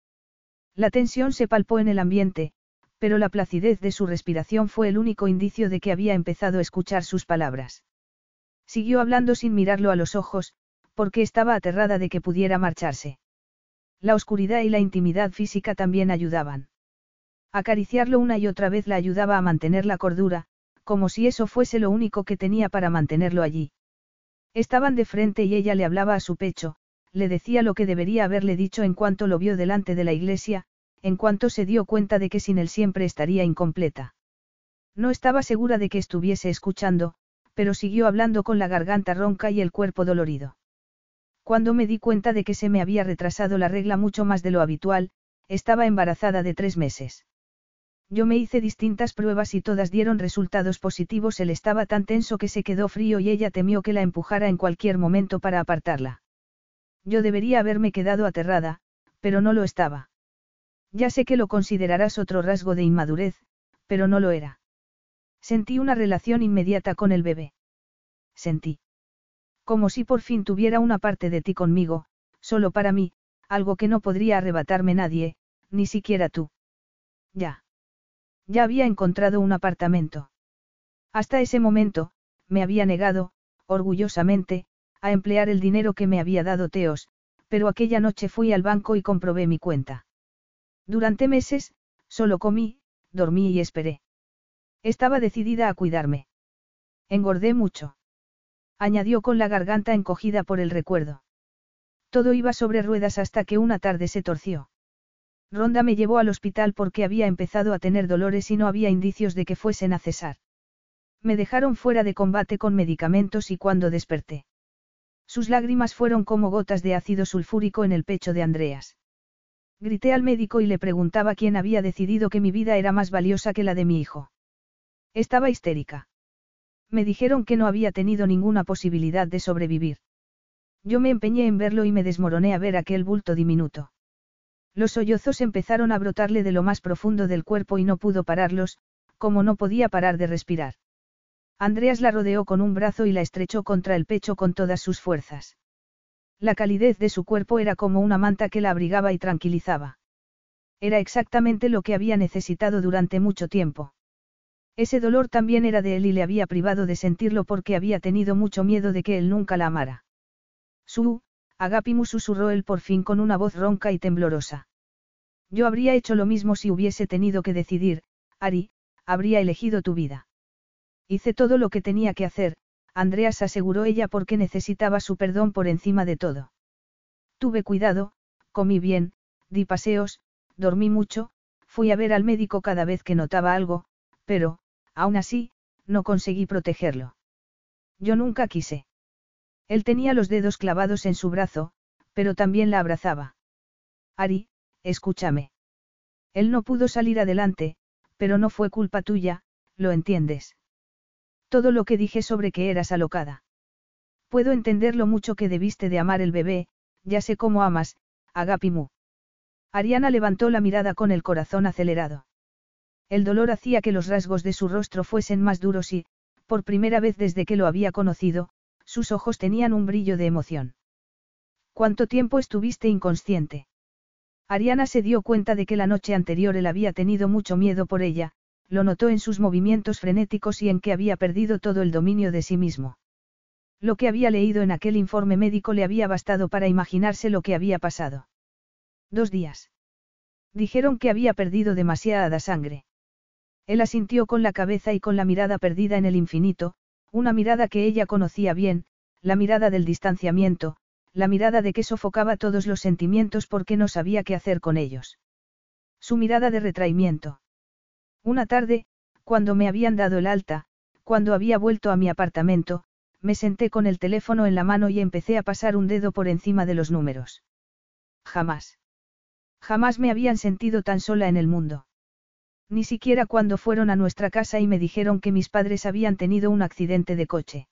La tensión se palpó en el ambiente, pero la placidez de su respiración fue el único indicio de que había empezado a escuchar sus palabras. Siguió hablando sin mirarlo a los ojos, porque estaba aterrada de que pudiera marcharse. La oscuridad y la intimidad física también ayudaban. Acariciarlo una y otra vez la ayudaba a mantener la cordura, como si eso fuese lo único que tenía para mantenerlo allí. Estaban de frente y ella le hablaba a su pecho, le decía lo que debería haberle dicho en cuanto lo vio delante de la iglesia, en cuanto se dio cuenta de que sin él siempre estaría incompleta. No estaba segura de que estuviese escuchando, pero siguió hablando con la garganta ronca y el cuerpo dolorido. Cuando me di cuenta de que se me había retrasado la regla mucho más de lo habitual, estaba embarazada de tres meses. Yo me hice distintas pruebas y todas dieron resultados positivos. Él estaba tan tenso que se quedó frío y ella temió que la empujara en cualquier momento para apartarla. Yo debería haberme quedado aterrada, pero no lo estaba. Ya sé que lo considerarás otro rasgo de inmadurez, pero no lo era. Sentí una relación inmediata con el bebé. Sentí. Como si por fin tuviera una parte de ti conmigo, solo para mí, algo que no podría arrebatarme nadie, ni siquiera tú. Ya. Ya había encontrado un apartamento. Hasta ese momento, me había negado, orgullosamente, a emplear el dinero que me había dado Teos, pero aquella noche fui al banco y comprobé mi cuenta. Durante meses, solo comí, dormí y esperé. Estaba decidida a cuidarme. Engordé mucho añadió con la garganta encogida por el recuerdo. Todo iba sobre ruedas hasta que una tarde se torció. Ronda me llevó al hospital porque había empezado a tener dolores y no había indicios de que fuesen a cesar. Me dejaron fuera de combate con medicamentos y cuando desperté. Sus lágrimas fueron como gotas de ácido sulfúrico en el pecho de Andreas. Grité al médico y le preguntaba quién había decidido que mi vida era más valiosa que la de mi hijo. Estaba histérica. Me dijeron que no había tenido ninguna posibilidad de sobrevivir. Yo me empeñé en verlo y me desmoroné a ver aquel bulto diminuto. Los sollozos empezaron a brotarle de lo más profundo del cuerpo y no pudo pararlos, como no podía parar de respirar. Andreas la rodeó con un brazo y la estrechó contra el pecho con todas sus fuerzas. La calidez de su cuerpo era como una manta que la abrigaba y tranquilizaba. Era exactamente lo que había necesitado durante mucho tiempo. Ese dolor también era de él y le había privado de sentirlo porque había tenido mucho miedo de que él nunca la amara. Su, Agapimu susurró él por fin con una voz ronca y temblorosa. Yo habría hecho lo mismo si hubiese tenido que decidir, Ari, habría elegido tu vida. Hice todo lo que tenía que hacer, Andreas aseguró ella porque necesitaba su perdón por encima de todo. Tuve cuidado, comí bien, di paseos, dormí mucho, fui a ver al médico cada vez que notaba algo, pero, Aún así, no conseguí protegerlo. Yo nunca quise. Él tenía los dedos clavados en su brazo, pero también la abrazaba. Ari, escúchame. Él no pudo salir adelante, pero no fue culpa tuya, lo entiendes. Todo lo que dije sobre que eras alocada. Puedo entender lo mucho que debiste de amar el bebé, ya sé cómo amas, Agapimu. Ariana levantó la mirada con el corazón acelerado. El dolor hacía que los rasgos de su rostro fuesen más duros y, por primera vez desde que lo había conocido, sus ojos tenían un brillo de emoción. ¿Cuánto tiempo estuviste inconsciente? Ariana se dio cuenta de que la noche anterior él había tenido mucho miedo por ella, lo notó en sus movimientos frenéticos y en que había perdido todo el dominio de sí mismo. Lo que había leído en aquel informe médico le había bastado para imaginarse lo que había pasado. Dos días. Dijeron que había perdido demasiada sangre. Él asintió con la cabeza y con la mirada perdida en el infinito, una mirada que ella conocía bien, la mirada del distanciamiento, la mirada de que sofocaba todos los sentimientos porque no sabía qué hacer con ellos. Su mirada de retraimiento. Una tarde, cuando me habían dado el alta, cuando había vuelto a mi apartamento, me senté con el teléfono en la mano y empecé a pasar un dedo por encima de los números. Jamás. Jamás me habían sentido tan sola en el mundo. Ni siquiera cuando fueron a nuestra casa y me dijeron que mis padres habían tenido un accidente de coche.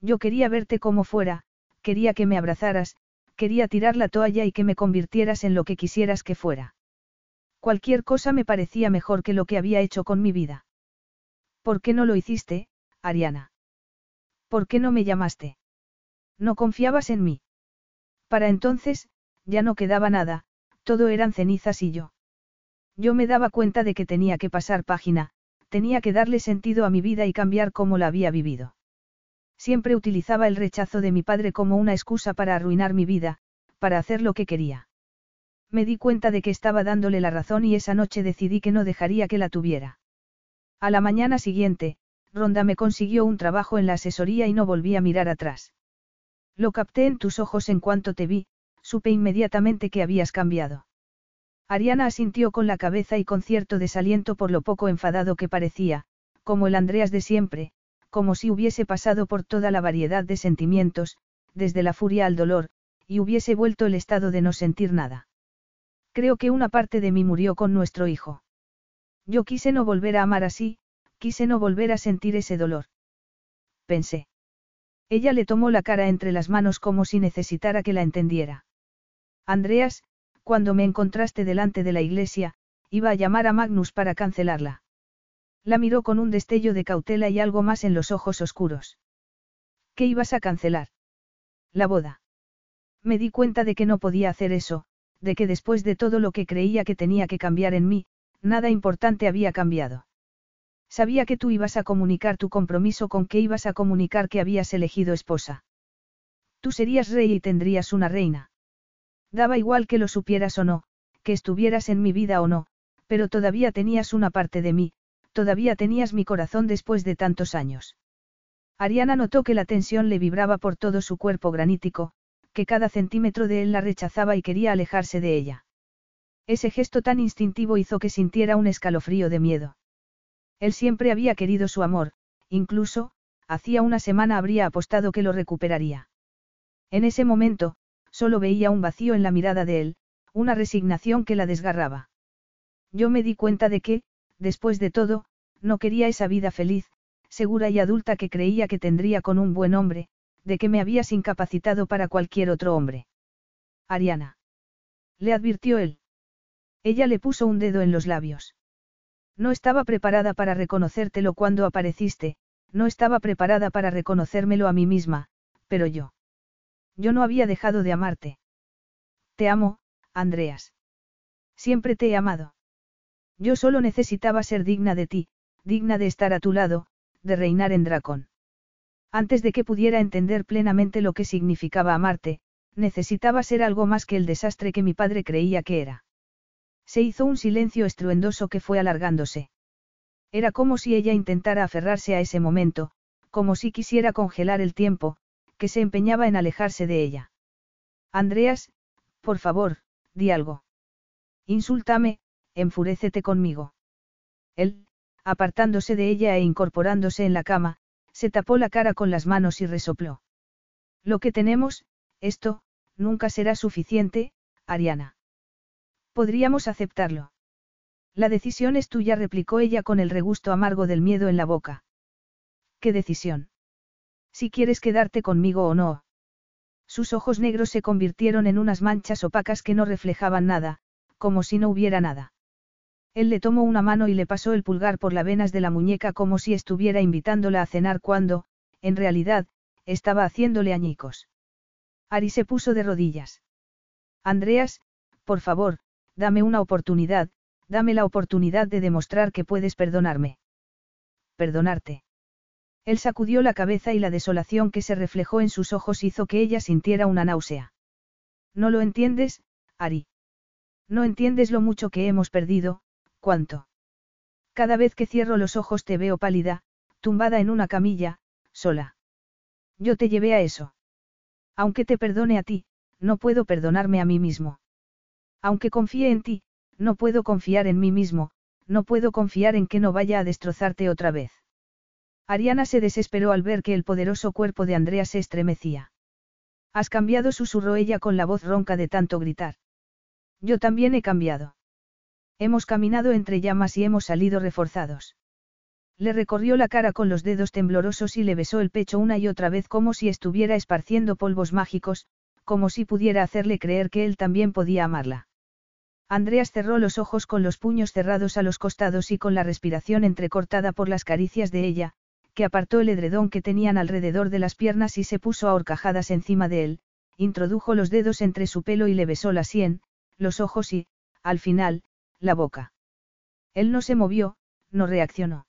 Yo quería verte como fuera, quería que me abrazaras, quería tirar la toalla y que me convirtieras en lo que quisieras que fuera. Cualquier cosa me parecía mejor que lo que había hecho con mi vida. ¿Por qué no lo hiciste, Ariana? ¿Por qué no me llamaste? No confiabas en mí. Para entonces, ya no quedaba nada, todo eran cenizas y yo. Yo me daba cuenta de que tenía que pasar página, tenía que darle sentido a mi vida y cambiar cómo la había vivido. Siempre utilizaba el rechazo de mi padre como una excusa para arruinar mi vida, para hacer lo que quería. Me di cuenta de que estaba dándole la razón y esa noche decidí que no dejaría que la tuviera. A la mañana siguiente, Ronda me consiguió un trabajo en la asesoría y no volví a mirar atrás. Lo capté en tus ojos en cuanto te vi, supe inmediatamente que habías cambiado. Ariana asintió con la cabeza y con cierto desaliento por lo poco enfadado que parecía, como el Andreas de siempre, como si hubiese pasado por toda la variedad de sentimientos, desde la furia al dolor, y hubiese vuelto el estado de no sentir nada. Creo que una parte de mí murió con nuestro hijo. Yo quise no volver a amar así, quise no volver a sentir ese dolor. Pensé. Ella le tomó la cara entre las manos como si necesitara que la entendiera. Andreas, cuando me encontraste delante de la iglesia, iba a llamar a Magnus para cancelarla. La miró con un destello de cautela y algo más en los ojos oscuros. ¿Qué ibas a cancelar? La boda. Me di cuenta de que no podía hacer eso, de que después de todo lo que creía que tenía que cambiar en mí, nada importante había cambiado. Sabía que tú ibas a comunicar tu compromiso con que ibas a comunicar que habías elegido esposa. Tú serías rey y tendrías una reina. Daba igual que lo supieras o no, que estuvieras en mi vida o no, pero todavía tenías una parte de mí, todavía tenías mi corazón después de tantos años. Ariana notó que la tensión le vibraba por todo su cuerpo granítico, que cada centímetro de él la rechazaba y quería alejarse de ella. Ese gesto tan instintivo hizo que sintiera un escalofrío de miedo. Él siempre había querido su amor, incluso, hacía una semana habría apostado que lo recuperaría. En ese momento, solo veía un vacío en la mirada de él, una resignación que la desgarraba. Yo me di cuenta de que, después de todo, no quería esa vida feliz, segura y adulta que creía que tendría con un buen hombre, de que me habías incapacitado para cualquier otro hombre. Ariana. Le advirtió él. Ella le puso un dedo en los labios. No estaba preparada para reconocértelo cuando apareciste, no estaba preparada para reconocérmelo a mí misma, pero yo. Yo no había dejado de amarte. Te amo, Andreas. Siempre te he amado. Yo solo necesitaba ser digna de ti, digna de estar a tu lado, de reinar en Dracón. Antes de que pudiera entender plenamente lo que significaba amarte, necesitaba ser algo más que el desastre que mi padre creía que era. Se hizo un silencio estruendoso que fue alargándose. Era como si ella intentara aferrarse a ese momento, como si quisiera congelar el tiempo, que se empeñaba en alejarse de ella. Andreas, por favor, di algo. Insúltame, enfurécete conmigo. Él, apartándose de ella e incorporándose en la cama, se tapó la cara con las manos y resopló. Lo que tenemos, esto, nunca será suficiente, Ariana. Podríamos aceptarlo. La decisión es tuya, replicó ella con el regusto amargo del miedo en la boca. ¿Qué decisión? Si quieres quedarte conmigo o no. Sus ojos negros se convirtieron en unas manchas opacas que no reflejaban nada, como si no hubiera nada. Él le tomó una mano y le pasó el pulgar por las venas de la muñeca como si estuviera invitándola a cenar cuando, en realidad, estaba haciéndole añicos. Ari se puso de rodillas. Andreas, por favor, dame una oportunidad, dame la oportunidad de demostrar que puedes perdonarme. Perdonarte. Él sacudió la cabeza y la desolación que se reflejó en sus ojos hizo que ella sintiera una náusea. No lo entiendes, Ari. No entiendes lo mucho que hemos perdido, cuánto. Cada vez que cierro los ojos te veo pálida, tumbada en una camilla, sola. Yo te llevé a eso. Aunque te perdone a ti, no puedo perdonarme a mí mismo. Aunque confíe en ti, no puedo confiar en mí mismo, no puedo confiar en que no vaya a destrozarte otra vez. Ariana se desesperó al ver que el poderoso cuerpo de Andrea se estremecía. Has cambiado, susurró ella con la voz ronca de tanto gritar. Yo también he cambiado. Hemos caminado entre llamas y hemos salido reforzados. Le recorrió la cara con los dedos temblorosos y le besó el pecho una y otra vez como si estuviera esparciendo polvos mágicos, como si pudiera hacerle creer que él también podía amarla. Andreas cerró los ojos con los puños cerrados a los costados y con la respiración entrecortada por las caricias de ella, que apartó el edredón que tenían alrededor de las piernas y se puso a horcajadas encima de él, introdujo los dedos entre su pelo y le besó la sien, los ojos y, al final, la boca. Él no se movió, no reaccionó.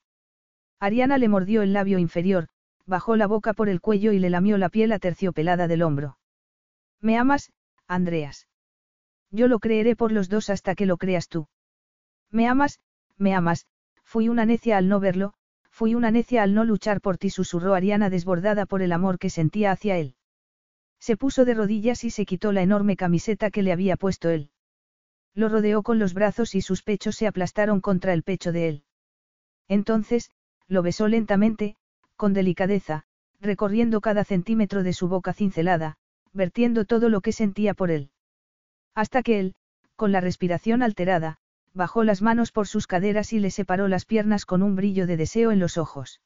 Ariana le mordió el labio inferior, bajó la boca por el cuello y le lamió la piel aterciopelada del hombro. ¿Me amas, Andreas? Yo lo creeré por los dos hasta que lo creas tú. Me amas, me amas, fui una necia al no verlo, fui una necia al no luchar por ti, susurró Ariana desbordada por el amor que sentía hacia él. Se puso de rodillas y se quitó la enorme camiseta que le había puesto él. Lo rodeó con los brazos y sus pechos se aplastaron contra el pecho de él. Entonces, lo besó lentamente, con delicadeza, recorriendo cada centímetro de su boca cincelada, vertiendo todo lo que sentía por él. Hasta que él, con la respiración alterada, bajó las manos por sus caderas y le separó las piernas con un brillo de deseo en los ojos.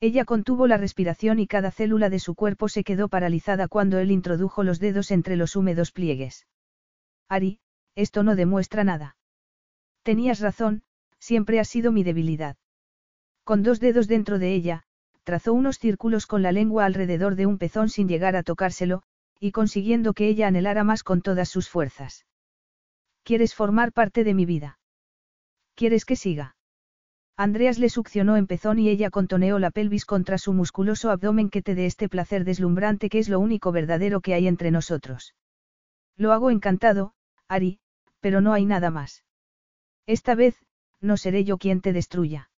Ella contuvo la respiración y cada célula de su cuerpo se quedó paralizada cuando él introdujo los dedos entre los húmedos pliegues. Ari, esto no demuestra nada. Tenías razón, siempre ha sido mi debilidad. Con dos dedos dentro de ella, trazó unos círculos con la lengua alrededor de un pezón sin llegar a tocárselo, y consiguiendo que ella anhelara más con todas sus fuerzas. ¿Quieres formar parte de mi vida? ¿Quieres que siga? Andreas le succionó en pezón y ella contoneó la pelvis contra su musculoso abdomen que te dé este placer deslumbrante que es lo único verdadero que hay entre nosotros. Lo hago encantado, Ari, pero no hay nada más. Esta vez, no seré yo quien te destruya.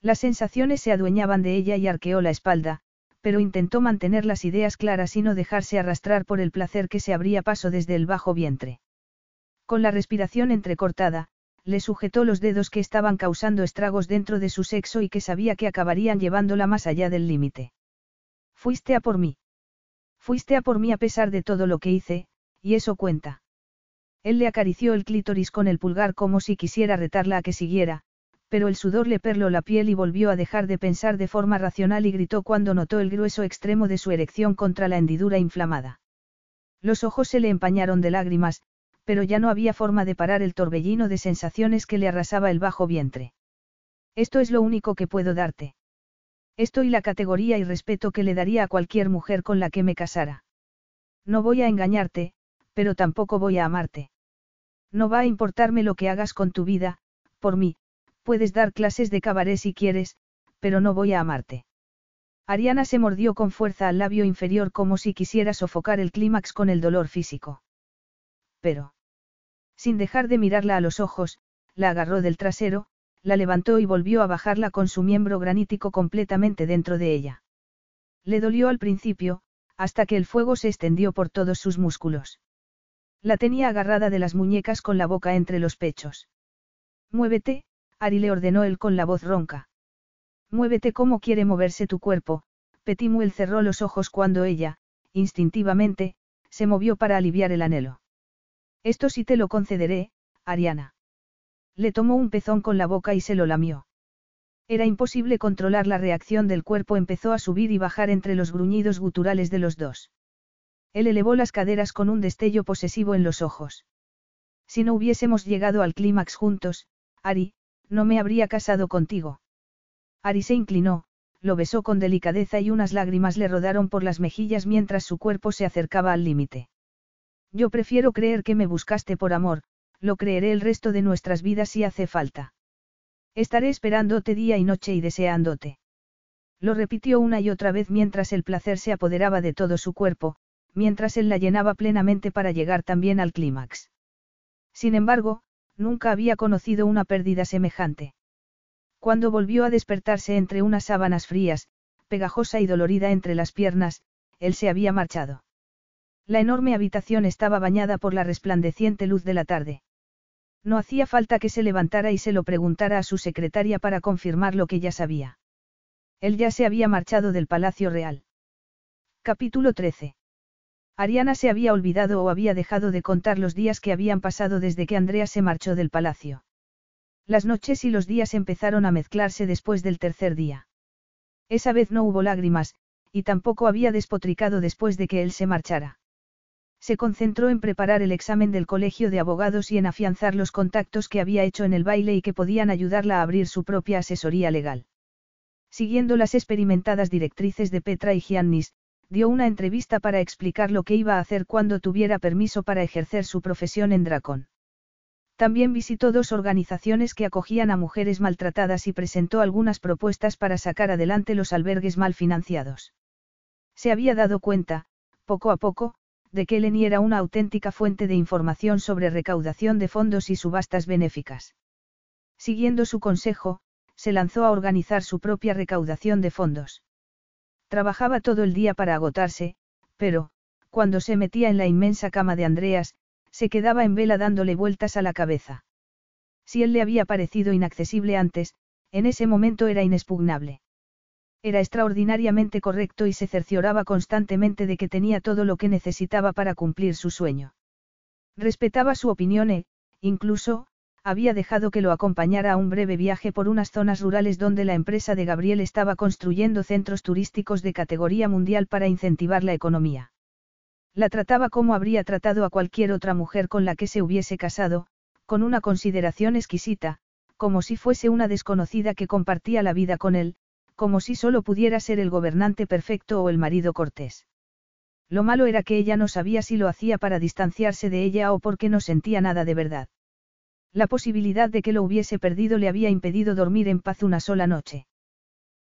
Las sensaciones se adueñaban de ella y arqueó la espalda, pero intentó mantener las ideas claras y no dejarse arrastrar por el placer que se abría paso desde el bajo vientre. Con la respiración entrecortada, le sujetó los dedos que estaban causando estragos dentro de su sexo y que sabía que acabarían llevándola más allá del límite. Fuiste a por mí. Fuiste a por mí a pesar de todo lo que hice, y eso cuenta. Él le acarició el clítoris con el pulgar como si quisiera retarla a que siguiera, pero el sudor le perló la piel y volvió a dejar de pensar de forma racional y gritó cuando notó el grueso extremo de su erección contra la hendidura inflamada. Los ojos se le empañaron de lágrimas, pero ya no había forma de parar el torbellino de sensaciones que le arrasaba el bajo vientre. Esto es lo único que puedo darte. Esto y la categoría y respeto que le daría a cualquier mujer con la que me casara. No voy a engañarte, pero tampoco voy a amarte. No va a importarme lo que hagas con tu vida, por mí, puedes dar clases de cabaret si quieres, pero no voy a amarte. Ariana se mordió con fuerza al labio inferior como si quisiera sofocar el clímax con el dolor físico pero... Sin dejar de mirarla a los ojos, la agarró del trasero, la levantó y volvió a bajarla con su miembro granítico completamente dentro de ella. Le dolió al principio, hasta que el fuego se extendió por todos sus músculos. La tenía agarrada de las muñecas con la boca entre los pechos. Muévete, Ari le ordenó él con la voz ronca. Muévete como quiere moverse tu cuerpo, Petimuel cerró los ojos cuando ella, instintivamente, se movió para aliviar el anhelo. Esto sí te lo concederé, Ariana. Le tomó un pezón con la boca y se lo lamió. Era imposible controlar la reacción del cuerpo, empezó a subir y bajar entre los gruñidos guturales de los dos. Él elevó las caderas con un destello posesivo en los ojos. Si no hubiésemos llegado al clímax juntos, Ari, no me habría casado contigo. Ari se inclinó, lo besó con delicadeza y unas lágrimas le rodaron por las mejillas mientras su cuerpo se acercaba al límite. Yo prefiero creer que me buscaste por amor, lo creeré el resto de nuestras vidas si hace falta. Estaré esperándote día y noche y deseándote. Lo repitió una y otra vez mientras el placer se apoderaba de todo su cuerpo, mientras él la llenaba plenamente para llegar también al clímax. Sin embargo, nunca había conocido una pérdida semejante. Cuando volvió a despertarse entre unas sábanas frías, pegajosa y dolorida entre las piernas, él se había marchado. La enorme habitación estaba bañada por la resplandeciente luz de la tarde. No hacía falta que se levantara y se lo preguntara a su secretaria para confirmar lo que ya sabía. Él ya se había marchado del Palacio Real. Capítulo 13. Ariana se había olvidado o había dejado de contar los días que habían pasado desde que Andrea se marchó del palacio. Las noches y los días empezaron a mezclarse después del tercer día. Esa vez no hubo lágrimas, y tampoco había despotricado después de que él se marchara. Se concentró en preparar el examen del colegio de abogados y en afianzar los contactos que había hecho en el baile y que podían ayudarla a abrir su propia asesoría legal. Siguiendo las experimentadas directrices de Petra y Giannis, dio una entrevista para explicar lo que iba a hacer cuando tuviera permiso para ejercer su profesión en Dracon. También visitó dos organizaciones que acogían a mujeres maltratadas y presentó algunas propuestas para sacar adelante los albergues mal financiados. Se había dado cuenta, poco a poco, de que Eleni era una auténtica fuente de información sobre recaudación de fondos y subastas benéficas. Siguiendo su consejo, se lanzó a organizar su propia recaudación de fondos. Trabajaba todo el día para agotarse, pero, cuando se metía en la inmensa cama de Andreas, se quedaba en vela dándole vueltas a la cabeza. Si él le había parecido inaccesible antes, en ese momento era inexpugnable. Era extraordinariamente correcto y se cercioraba constantemente de que tenía todo lo que necesitaba para cumplir su sueño. Respetaba su opinión e, incluso, había dejado que lo acompañara a un breve viaje por unas zonas rurales donde la empresa de Gabriel estaba construyendo centros turísticos de categoría mundial para incentivar la economía. La trataba como habría tratado a cualquier otra mujer con la que se hubiese casado, con una consideración exquisita, como si fuese una desconocida que compartía la vida con él, como si solo pudiera ser el gobernante perfecto o el marido cortés. Lo malo era que ella no sabía si lo hacía para distanciarse de ella o porque no sentía nada de verdad. La posibilidad de que lo hubiese perdido le había impedido dormir en paz una sola noche.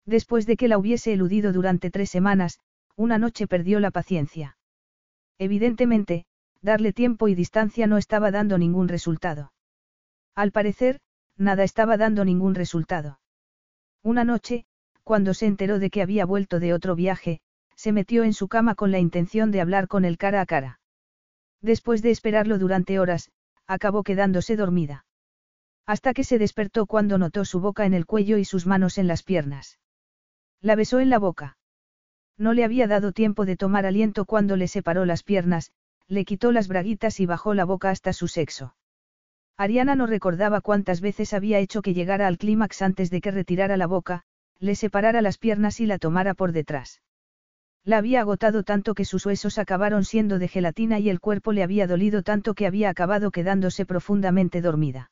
Después de que la hubiese eludido durante tres semanas, una noche perdió la paciencia. Evidentemente, darle tiempo y distancia no estaba dando ningún resultado. Al parecer, nada estaba dando ningún resultado. Una noche, cuando se enteró de que había vuelto de otro viaje, se metió en su cama con la intención de hablar con él cara a cara. Después de esperarlo durante horas, acabó quedándose dormida. Hasta que se despertó cuando notó su boca en el cuello y sus manos en las piernas. La besó en la boca. No le había dado tiempo de tomar aliento cuando le separó las piernas, le quitó las braguitas y bajó la boca hasta su sexo. Ariana no recordaba cuántas veces había hecho que llegara al clímax antes de que retirara la boca, le separara las piernas y la tomara por detrás. La había agotado tanto que sus huesos acabaron siendo de gelatina y el cuerpo le había dolido tanto que había acabado quedándose profundamente dormida.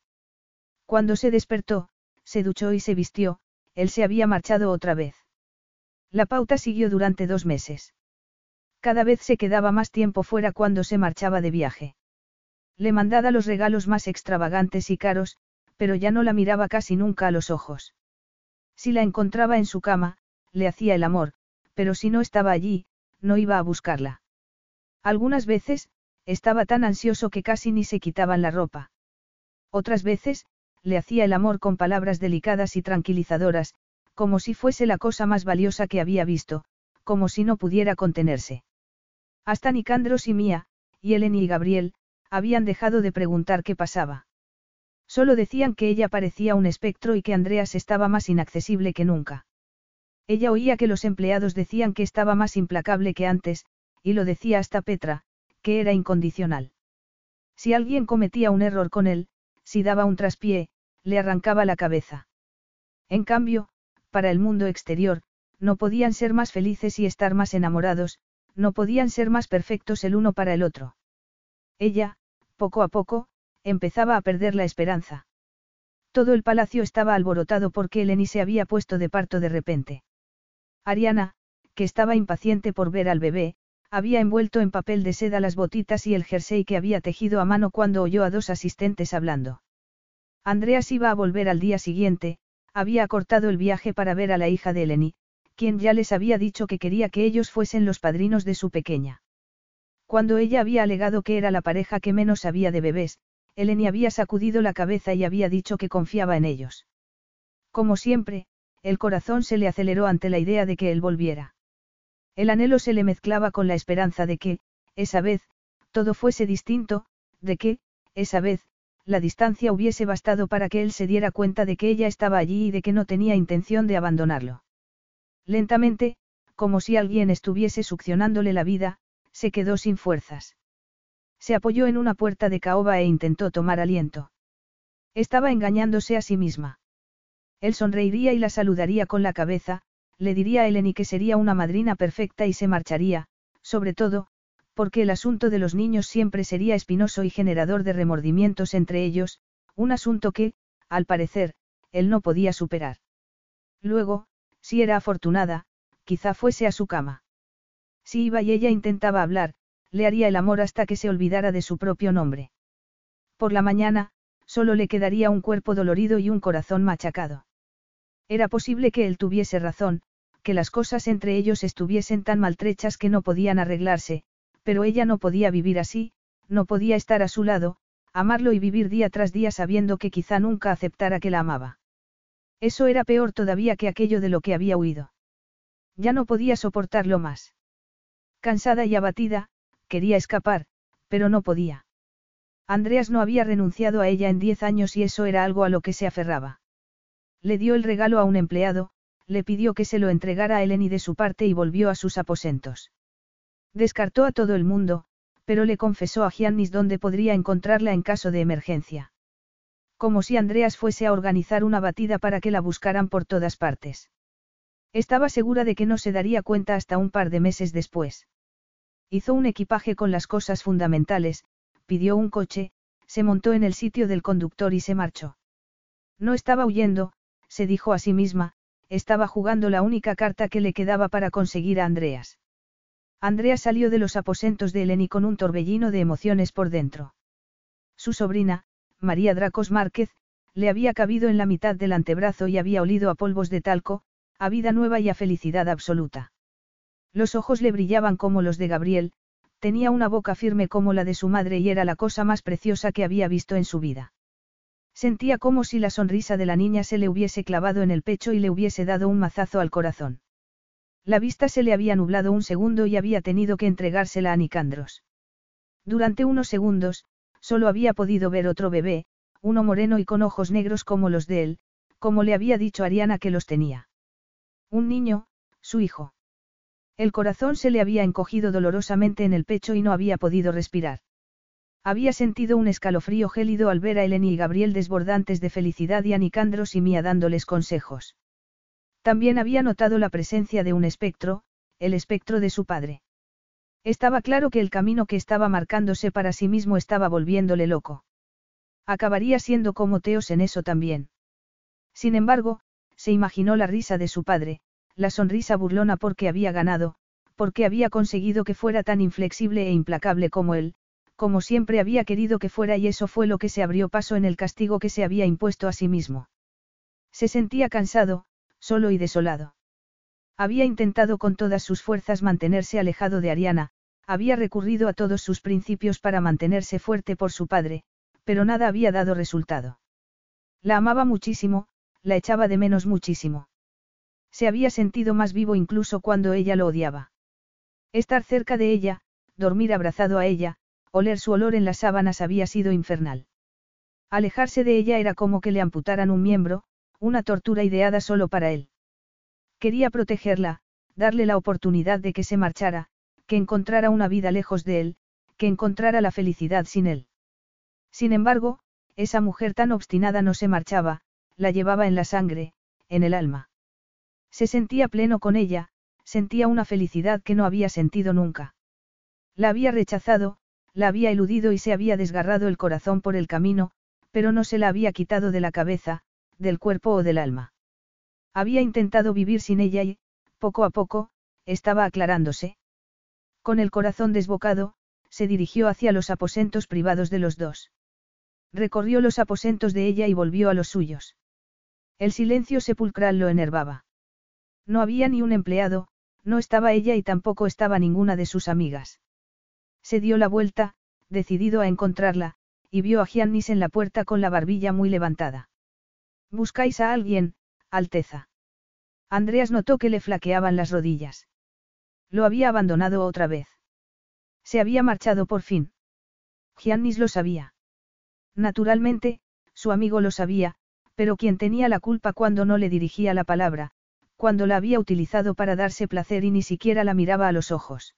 Cuando se despertó, se duchó y se vistió, él se había marchado otra vez. La pauta siguió durante dos meses. Cada vez se quedaba más tiempo fuera cuando se marchaba de viaje. Le mandaba los regalos más extravagantes y caros, pero ya no la miraba casi nunca a los ojos. Si la encontraba en su cama, le hacía el amor, pero si no estaba allí, no iba a buscarla. Algunas veces, estaba tan ansioso que casi ni se quitaban la ropa. Otras veces, le hacía el amor con palabras delicadas y tranquilizadoras, como si fuese la cosa más valiosa que había visto, como si no pudiera contenerse. Hasta Nicandros y Mía, y Eleni y Gabriel, habían dejado de preguntar qué pasaba. Solo decían que ella parecía un espectro y que Andreas estaba más inaccesible que nunca. Ella oía que los empleados decían que estaba más implacable que antes, y lo decía hasta Petra, que era incondicional. Si alguien cometía un error con él, si daba un traspié, le arrancaba la cabeza. En cambio, para el mundo exterior, no podían ser más felices y estar más enamorados, no podían ser más perfectos el uno para el otro. Ella, poco a poco, empezaba a perder la esperanza. Todo el palacio estaba alborotado porque Eleni se había puesto de parto de repente. Ariana, que estaba impaciente por ver al bebé, había envuelto en papel de seda las botitas y el jersey que había tejido a mano cuando oyó a dos asistentes hablando. Andreas iba a volver al día siguiente, había acortado el viaje para ver a la hija de Eleni, quien ya les había dicho que quería que ellos fuesen los padrinos de su pequeña. Cuando ella había alegado que era la pareja que menos sabía de bebés, Eleni había sacudido la cabeza y había dicho que confiaba en ellos. Como siempre, el corazón se le aceleró ante la idea de que él volviera. El anhelo se le mezclaba con la esperanza de que, esa vez, todo fuese distinto, de que, esa vez, la distancia hubiese bastado para que él se diera cuenta de que ella estaba allí y de que no tenía intención de abandonarlo. Lentamente, como si alguien estuviese succionándole la vida, se quedó sin fuerzas. Se apoyó en una puerta de caoba e intentó tomar aliento. Estaba engañándose a sí misma. Él sonreiría y la saludaría con la cabeza, le diría a Eleni que sería una madrina perfecta y se marcharía, sobre todo, porque el asunto de los niños siempre sería espinoso y generador de remordimientos entre ellos, un asunto que, al parecer, él no podía superar. Luego, si era afortunada, quizá fuese a su cama. Si iba y ella intentaba hablar, le haría el amor hasta que se olvidara de su propio nombre. Por la mañana, solo le quedaría un cuerpo dolorido y un corazón machacado. Era posible que él tuviese razón, que las cosas entre ellos estuviesen tan maltrechas que no podían arreglarse, pero ella no podía vivir así, no podía estar a su lado, amarlo y vivir día tras día sabiendo que quizá nunca aceptara que la amaba. Eso era peor todavía que aquello de lo que había huido. Ya no podía soportarlo más. Cansada y abatida, quería escapar, pero no podía. Andreas no había renunciado a ella en diez años y eso era algo a lo que se aferraba. Le dio el regalo a un empleado, le pidió que se lo entregara a Eleni de su parte y volvió a sus aposentos. Descartó a todo el mundo, pero le confesó a Giannis dónde podría encontrarla en caso de emergencia. Como si Andreas fuese a organizar una batida para que la buscaran por todas partes. Estaba segura de que no se daría cuenta hasta un par de meses después. Hizo un equipaje con las cosas fundamentales, pidió un coche, se montó en el sitio del conductor y se marchó. No estaba huyendo, se dijo a sí misma, estaba jugando la única carta que le quedaba para conseguir a Andreas. Andreas salió de los aposentos de Eleni con un torbellino de emociones por dentro. Su sobrina, María Dracos Márquez, le había cabido en la mitad del antebrazo y había olido a polvos de talco, a vida nueva y a felicidad absoluta. Los ojos le brillaban como los de Gabriel, tenía una boca firme como la de su madre y era la cosa más preciosa que había visto en su vida. Sentía como si la sonrisa de la niña se le hubiese clavado en el pecho y le hubiese dado un mazazo al corazón. La vista se le había nublado un segundo y había tenido que entregársela a Nicandros. Durante unos segundos, solo había podido ver otro bebé, uno moreno y con ojos negros como los de él, como le había dicho Ariana que los tenía. Un niño, su hijo. El corazón se le había encogido dolorosamente en el pecho y no había podido respirar. Había sentido un escalofrío gélido al ver a Eleni y Gabriel desbordantes de felicidad y a Nicandros y Mía dándoles consejos. También había notado la presencia de un espectro, el espectro de su padre. Estaba claro que el camino que estaba marcándose para sí mismo estaba volviéndole loco. Acabaría siendo como Teos en eso también. Sin embargo, se imaginó la risa de su padre, la sonrisa burlona porque había ganado, porque había conseguido que fuera tan inflexible e implacable como él, como siempre había querido que fuera y eso fue lo que se abrió paso en el castigo que se había impuesto a sí mismo. Se sentía cansado, solo y desolado. Había intentado con todas sus fuerzas mantenerse alejado de Ariana, había recurrido a todos sus principios para mantenerse fuerte por su padre, pero nada había dado resultado. La amaba muchísimo, la echaba de menos muchísimo. Se había sentido más vivo incluso cuando ella lo odiaba. Estar cerca de ella, dormir abrazado a ella, oler su olor en las sábanas había sido infernal. Alejarse de ella era como que le amputaran un miembro, una tortura ideada solo para él. Quería protegerla, darle la oportunidad de que se marchara, que encontrara una vida lejos de él, que encontrara la felicidad sin él. Sin embargo, esa mujer tan obstinada no se marchaba, la llevaba en la sangre, en el alma. Se sentía pleno con ella, sentía una felicidad que no había sentido nunca. La había rechazado, la había eludido y se había desgarrado el corazón por el camino, pero no se la había quitado de la cabeza, del cuerpo o del alma. Había intentado vivir sin ella y, poco a poco, estaba aclarándose. Con el corazón desbocado, se dirigió hacia los aposentos privados de los dos. Recorrió los aposentos de ella y volvió a los suyos. El silencio sepulcral lo enervaba. No había ni un empleado, no estaba ella y tampoco estaba ninguna de sus amigas. Se dio la vuelta, decidido a encontrarla, y vio a Giannis en la puerta con la barbilla muy levantada. ¿Buscáis a alguien, Alteza? Andreas notó que le flaqueaban las rodillas. Lo había abandonado otra vez. Se había marchado por fin. Giannis lo sabía. Naturalmente, su amigo lo sabía, pero quien tenía la culpa cuando no le dirigía la palabra, cuando la había utilizado para darse placer y ni siquiera la miraba a los ojos.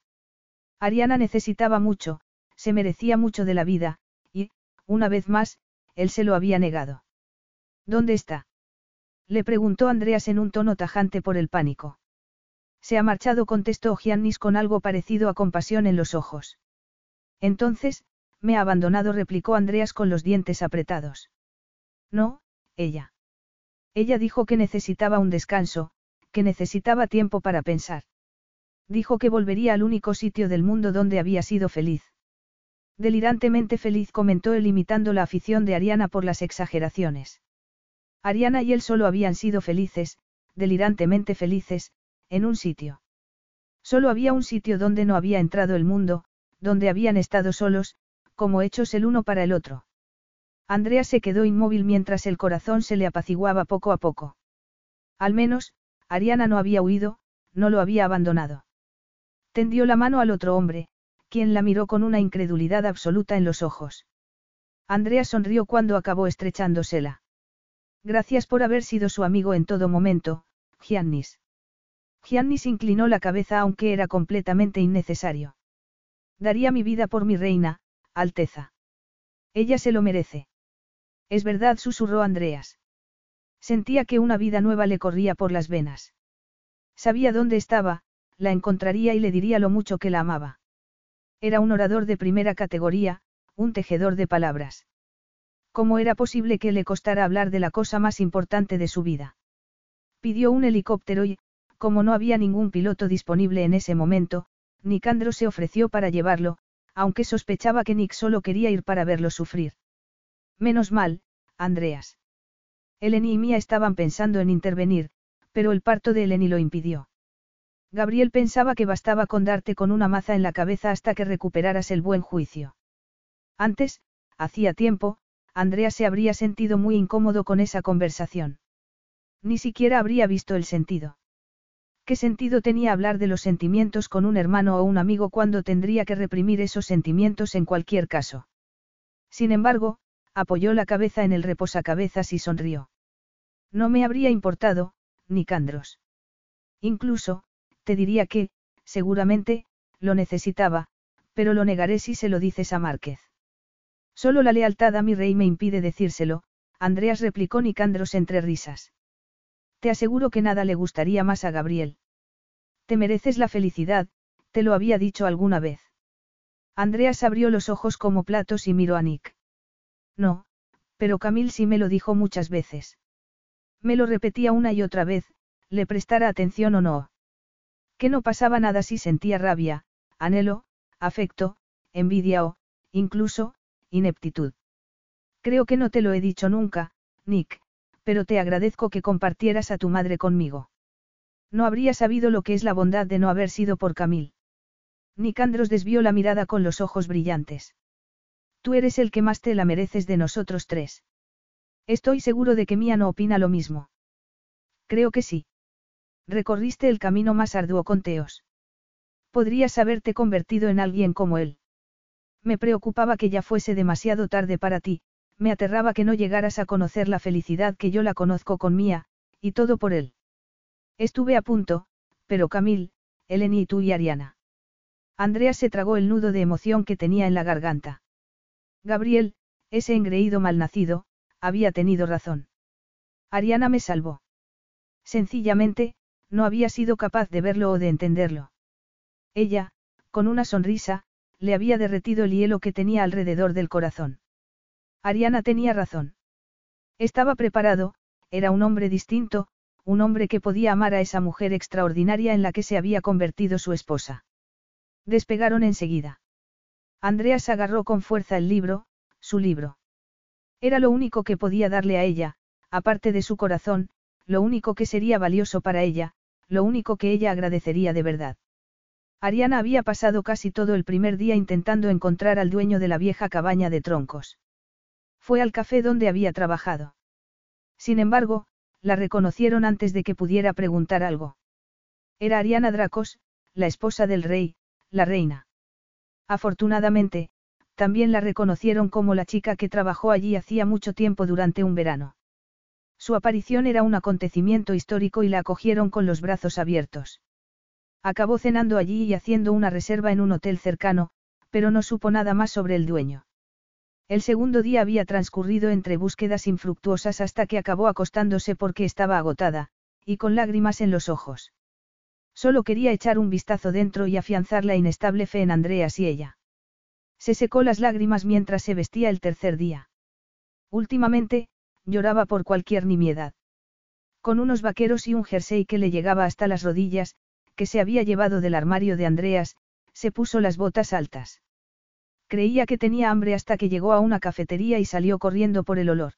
Ariana necesitaba mucho, se merecía mucho de la vida, y, una vez más, él se lo había negado. ¿Dónde está? Le preguntó Andreas en un tono tajante por el pánico. Se ha marchado, contestó Giannis con algo parecido a compasión en los ojos. Entonces, me ha abandonado, replicó Andreas con los dientes apretados. No, ella. Ella dijo que necesitaba un descanso, que necesitaba tiempo para pensar. Dijo que volvería al único sitio del mundo donde había sido feliz. Delirantemente feliz comentó él imitando la afición de Ariana por las exageraciones. Ariana y él solo habían sido felices, delirantemente felices, en un sitio. Solo había un sitio donde no había entrado el mundo, donde habían estado solos, como hechos el uno para el otro. Andrea se quedó inmóvil mientras el corazón se le apaciguaba poco a poco. Al menos, Ariana no había huido, no lo había abandonado. Tendió la mano al otro hombre, quien la miró con una incredulidad absoluta en los ojos. Andrea sonrió cuando acabó estrechándosela. Gracias por haber sido su amigo en todo momento, Giannis. Giannis inclinó la cabeza aunque era completamente innecesario. Daría mi vida por mi reina, Alteza. Ella se lo merece. Es verdad, susurró Andreas. Sentía que una vida nueva le corría por las venas. Sabía dónde estaba, la encontraría y le diría lo mucho que la amaba. Era un orador de primera categoría, un tejedor de palabras. ¿Cómo era posible que le costara hablar de la cosa más importante de su vida? Pidió un helicóptero y, como no había ningún piloto disponible en ese momento, Nicandro se ofreció para llevarlo, aunque sospechaba que Nick solo quería ir para verlo sufrir. Menos mal, Andreas. Eleni y Mía estaban pensando en intervenir, pero el parto de Eleni lo impidió. Gabriel pensaba que bastaba con darte con una maza en la cabeza hasta que recuperaras el buen juicio. Antes, hacía tiempo, Andrea se habría sentido muy incómodo con esa conversación. Ni siquiera habría visto el sentido. ¿Qué sentido tenía hablar de los sentimientos con un hermano o un amigo cuando tendría que reprimir esos sentimientos en cualquier caso? Sin embargo, apoyó la cabeza en el reposacabezas y sonrió. No me habría importado, ni Candros. Incluso, te diría que, seguramente, lo necesitaba, pero lo negaré si se lo dices a Márquez. Solo la lealtad a mi rey me impide decírselo, Andreas replicó Nicandros entre risas. Te aseguro que nada le gustaría más a Gabriel. Te mereces la felicidad, te lo había dicho alguna vez. Andreas abrió los ojos como platos y miró a Nick. No, pero Camil sí me lo dijo muchas veces. Me lo repetía una y otra vez, le prestara atención o no. Que no pasaba nada si sentía rabia, anhelo, afecto, envidia o, incluso, ineptitud. Creo que no te lo he dicho nunca, Nick, pero te agradezco que compartieras a tu madre conmigo. No habría sabido lo que es la bondad de no haber sido por Camil. Nicandros desvió la mirada con los ojos brillantes. Tú eres el que más te la mereces de nosotros tres. Estoy seguro de que Mía no opina lo mismo. Creo que sí. Recorriste el camino más arduo con Teos. Podrías haberte convertido en alguien como él. Me preocupaba que ya fuese demasiado tarde para ti, me aterraba que no llegaras a conocer la felicidad que yo la conozco con Mía, y todo por él. Estuve a punto, pero Camil, Eleni y tú y Ariana. Andrea se tragó el nudo de emoción que tenía en la garganta. Gabriel, ese engreído malnacido, había tenido razón. Ariana me salvó. Sencillamente, no había sido capaz de verlo o de entenderlo. Ella, con una sonrisa, le había derretido el hielo que tenía alrededor del corazón. Ariana tenía razón. Estaba preparado, era un hombre distinto, un hombre que podía amar a esa mujer extraordinaria en la que se había convertido su esposa. Despegaron enseguida. Andreas agarró con fuerza el libro, su libro. Era lo único que podía darle a ella, aparte de su corazón, lo único que sería valioso para ella, lo único que ella agradecería de verdad. Ariana había pasado casi todo el primer día intentando encontrar al dueño de la vieja cabaña de troncos. Fue al café donde había trabajado. Sin embargo, la reconocieron antes de que pudiera preguntar algo. Era Ariana Dracos, la esposa del rey, la reina. Afortunadamente, también la reconocieron como la chica que trabajó allí hacía mucho tiempo durante un verano. Su aparición era un acontecimiento histórico y la acogieron con los brazos abiertos. Acabó cenando allí y haciendo una reserva en un hotel cercano, pero no supo nada más sobre el dueño. El segundo día había transcurrido entre búsquedas infructuosas hasta que acabó acostándose porque estaba agotada, y con lágrimas en los ojos. Solo quería echar un vistazo dentro y afianzar la inestable fe en Andreas y ella. Se secó las lágrimas mientras se vestía el tercer día. Últimamente, lloraba por cualquier nimiedad. Con unos vaqueros y un jersey que le llegaba hasta las rodillas, que se había llevado del armario de Andreas, se puso las botas altas. Creía que tenía hambre hasta que llegó a una cafetería y salió corriendo por el olor.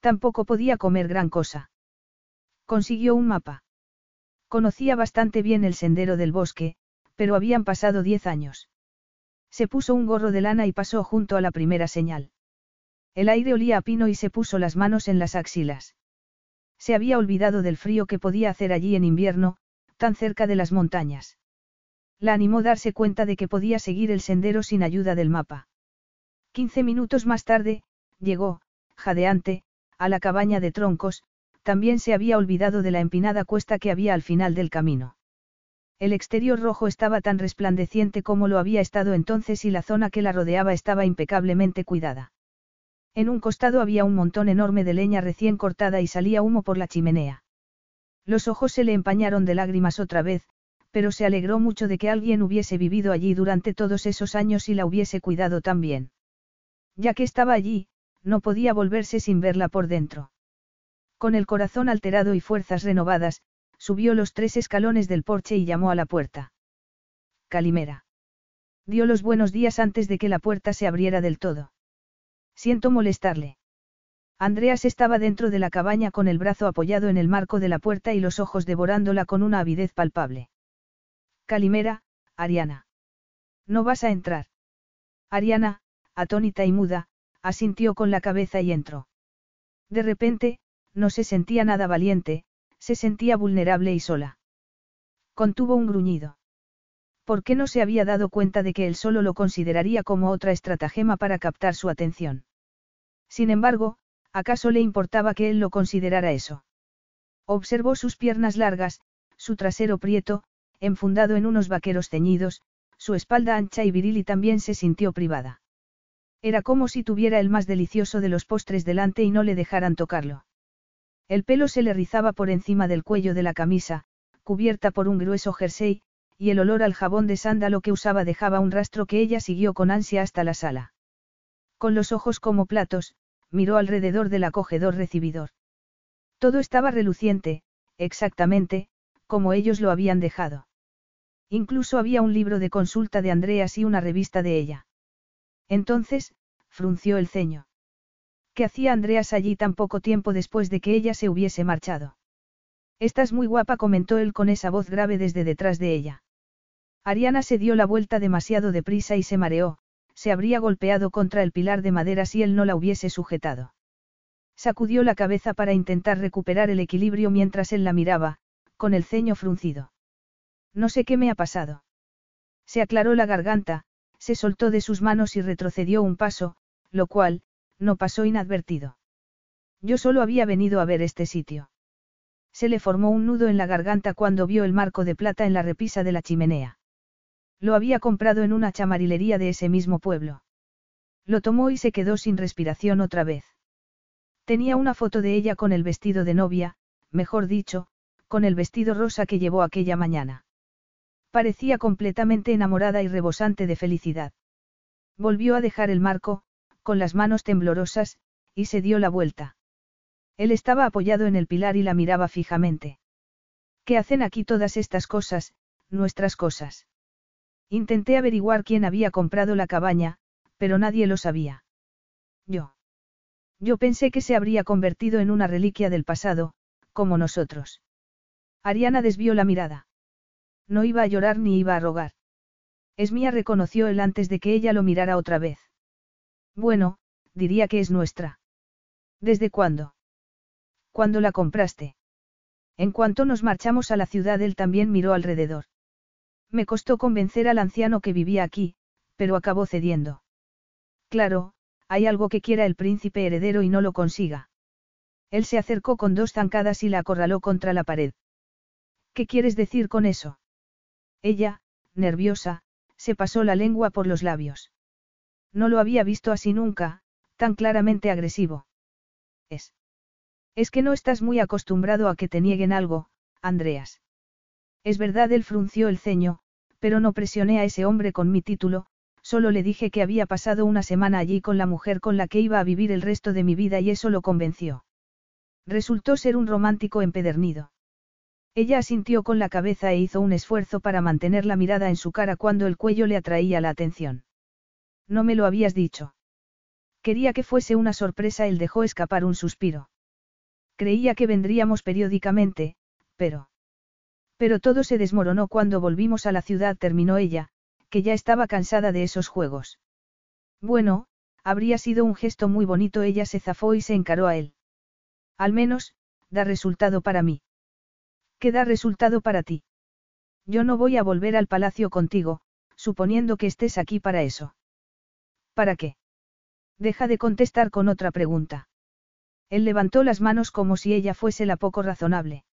Tampoco podía comer gran cosa. Consiguió un mapa. Conocía bastante bien el sendero del bosque, pero habían pasado diez años. Se puso un gorro de lana y pasó junto a la primera señal. El aire olía a pino y se puso las manos en las axilas. Se había olvidado del frío que podía hacer allí en invierno, tan cerca de las montañas. La animó darse cuenta de que podía seguir el sendero sin ayuda del mapa. Quince minutos más tarde, llegó, jadeante, a la cabaña de troncos, también se había olvidado de la empinada cuesta que había al final del camino. El exterior rojo estaba tan resplandeciente como lo había estado entonces y la zona que la rodeaba estaba impecablemente cuidada. En un costado había un montón enorme de leña recién cortada y salía humo por la chimenea. Los ojos se le empañaron de lágrimas otra vez, pero se alegró mucho de que alguien hubiese vivido allí durante todos esos años y la hubiese cuidado tan bien. Ya que estaba allí, no podía volverse sin verla por dentro. Con el corazón alterado y fuerzas renovadas, subió los tres escalones del porche y llamó a la puerta. Calimera. Dio los buenos días antes de que la puerta se abriera del todo. Siento molestarle. Andreas estaba dentro de la cabaña con el brazo apoyado en el marco de la puerta y los ojos devorándola con una avidez palpable. Calimera, Ariana. No vas a entrar. Ariana, atónita y muda, asintió con la cabeza y entró. De repente, no se sentía nada valiente, se sentía vulnerable y sola. Contuvo un gruñido. ¿Por qué no se había dado cuenta de que él solo lo consideraría como otra estratagema para captar su atención? Sin embargo, ¿acaso le importaba que él lo considerara eso? Observó sus piernas largas, su trasero prieto, enfundado en unos vaqueros ceñidos, su espalda ancha y viril y también se sintió privada. Era como si tuviera el más delicioso de los postres delante y no le dejaran tocarlo. El pelo se le rizaba por encima del cuello de la camisa, cubierta por un grueso jersey, y el olor al jabón de sándalo que usaba dejaba un rastro que ella siguió con ansia hasta la sala. Con los ojos como platos, miró alrededor del acogedor recibidor. Todo estaba reluciente, exactamente, como ellos lo habían dejado. Incluso había un libro de consulta de Andreas y una revista de ella. Entonces, frunció el ceño. ¿Qué hacía Andreas allí tan poco tiempo después de que ella se hubiese marchado? Estás muy guapa, comentó él con esa voz grave desde detrás de ella. Ariana se dio la vuelta demasiado deprisa y se mareó, se habría golpeado contra el pilar de madera si él no la hubiese sujetado. Sacudió la cabeza para intentar recuperar el equilibrio mientras él la miraba, con el ceño fruncido. No sé qué me ha pasado. Se aclaró la garganta, se soltó de sus manos y retrocedió un paso, lo cual, no pasó inadvertido. Yo solo había venido a ver este sitio. Se le formó un nudo en la garganta cuando vio el marco de plata en la repisa de la chimenea. Lo había comprado en una chamarilería de ese mismo pueblo. Lo tomó y se quedó sin respiración otra vez. Tenía una foto de ella con el vestido de novia, mejor dicho, con el vestido rosa que llevó aquella mañana. Parecía completamente enamorada y rebosante de felicidad. Volvió a dejar el marco, con las manos temblorosas, y se dio la vuelta. Él estaba apoyado en el pilar y la miraba fijamente. ¿Qué hacen aquí todas estas cosas, nuestras cosas? Intenté averiguar quién había comprado la cabaña, pero nadie lo sabía. Yo. Yo pensé que se habría convertido en una reliquia del pasado, como nosotros. Ariana desvió la mirada. No iba a llorar ni iba a rogar. Es mía, reconoció él antes de que ella lo mirara otra vez. Bueno, diría que es nuestra. ¿Desde cuándo? ¿Cuándo la compraste? En cuanto nos marchamos a la ciudad, él también miró alrededor. Me costó convencer al anciano que vivía aquí, pero acabó cediendo. Claro, hay algo que quiera el príncipe heredero y no lo consiga. Él se acercó con dos zancadas y la acorraló contra la pared. ¿Qué quieres decir con eso? Ella, nerviosa, se pasó la lengua por los labios. No lo había visto así nunca, tan claramente agresivo. Es. Es que no estás muy acostumbrado a que te nieguen algo, Andreas. Es verdad, él frunció el ceño, pero no presioné a ese hombre con mi título, solo le dije que había pasado una semana allí con la mujer con la que iba a vivir el resto de mi vida y eso lo convenció. Resultó ser un romántico empedernido. Ella asintió con la cabeza e hizo un esfuerzo para mantener la mirada en su cara cuando el cuello le atraía la atención. No me lo habías dicho. Quería que fuese una sorpresa, él dejó escapar un suspiro. Creía que vendríamos periódicamente, pero... Pero todo se desmoronó cuando volvimos a la ciudad, terminó ella, que ya estaba cansada de esos juegos. Bueno, habría sido un gesto muy bonito, ella se zafó y se encaró a él. Al menos, da resultado para mí. ¿Qué da resultado para ti? Yo no voy a volver al palacio contigo, suponiendo que estés aquí para eso. ¿Para qué? Deja de contestar con otra pregunta. Él levantó las manos como si ella fuese la poco razonable.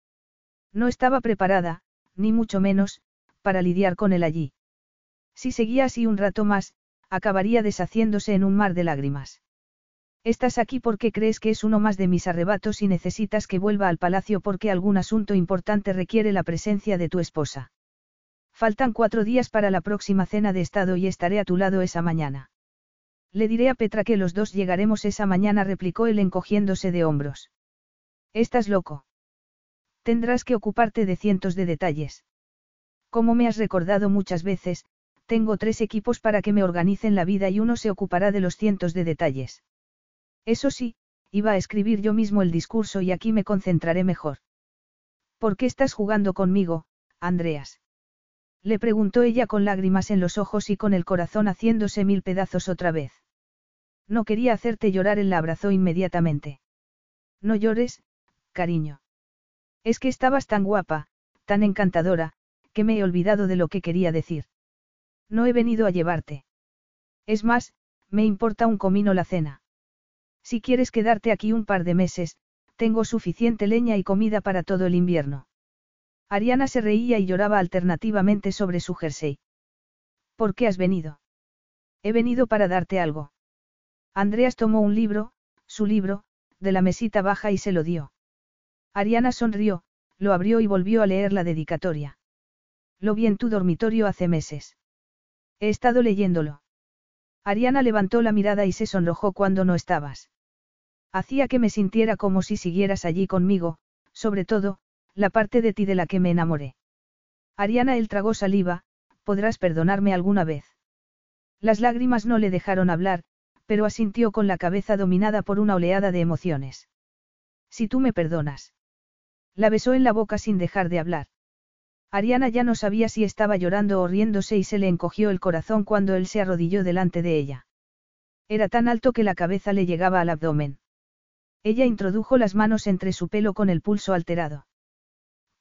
No estaba preparada, ni mucho menos, para lidiar con él allí. Si seguía así un rato más, acabaría deshaciéndose en un mar de lágrimas. Estás aquí porque crees que es uno más de mis arrebatos y necesitas que vuelva al palacio porque algún asunto importante requiere la presencia de tu esposa. Faltan cuatro días para la próxima cena de Estado y estaré a tu lado esa mañana. Le diré a Petra que los dos llegaremos esa mañana, replicó él encogiéndose de hombros. Estás loco. Tendrás que ocuparte de cientos de detalles. Como me has recordado muchas veces, tengo tres equipos para que me organicen la vida y uno se ocupará de los cientos de detalles. Eso sí, iba a escribir yo mismo el discurso y aquí me concentraré mejor. ¿Por qué estás jugando conmigo, Andreas? Le preguntó ella con lágrimas en los ojos y con el corazón haciéndose mil pedazos otra vez. No quería hacerte llorar, él la abrazó inmediatamente. No llores, cariño. Es que estabas tan guapa, tan encantadora, que me he olvidado de lo que quería decir. No he venido a llevarte. Es más, me importa un comino la cena. Si quieres quedarte aquí un par de meses, tengo suficiente leña y comida para todo el invierno. Ariana se reía y lloraba alternativamente sobre su jersey. ¿Por qué has venido? He venido para darte algo. Andreas tomó un libro, su libro, de la mesita baja y se lo dio. Ariana sonrió, lo abrió y volvió a leer la dedicatoria. Lo vi en tu dormitorio hace meses. He estado leyéndolo. Ariana levantó la mirada y se sonrojó cuando no estabas. Hacía que me sintiera como si siguieras allí conmigo, sobre todo, la parte de ti de la que me enamoré. Ariana él tragó saliva, podrás perdonarme alguna vez. Las lágrimas no le dejaron hablar, pero asintió con la cabeza dominada por una oleada de emociones. Si tú me perdonas. La besó en la boca sin dejar de hablar. Ariana ya no sabía si estaba llorando o riéndose y se le encogió el corazón cuando él se arrodilló delante de ella. Era tan alto que la cabeza le llegaba al abdomen. Ella introdujo las manos entre su pelo con el pulso alterado.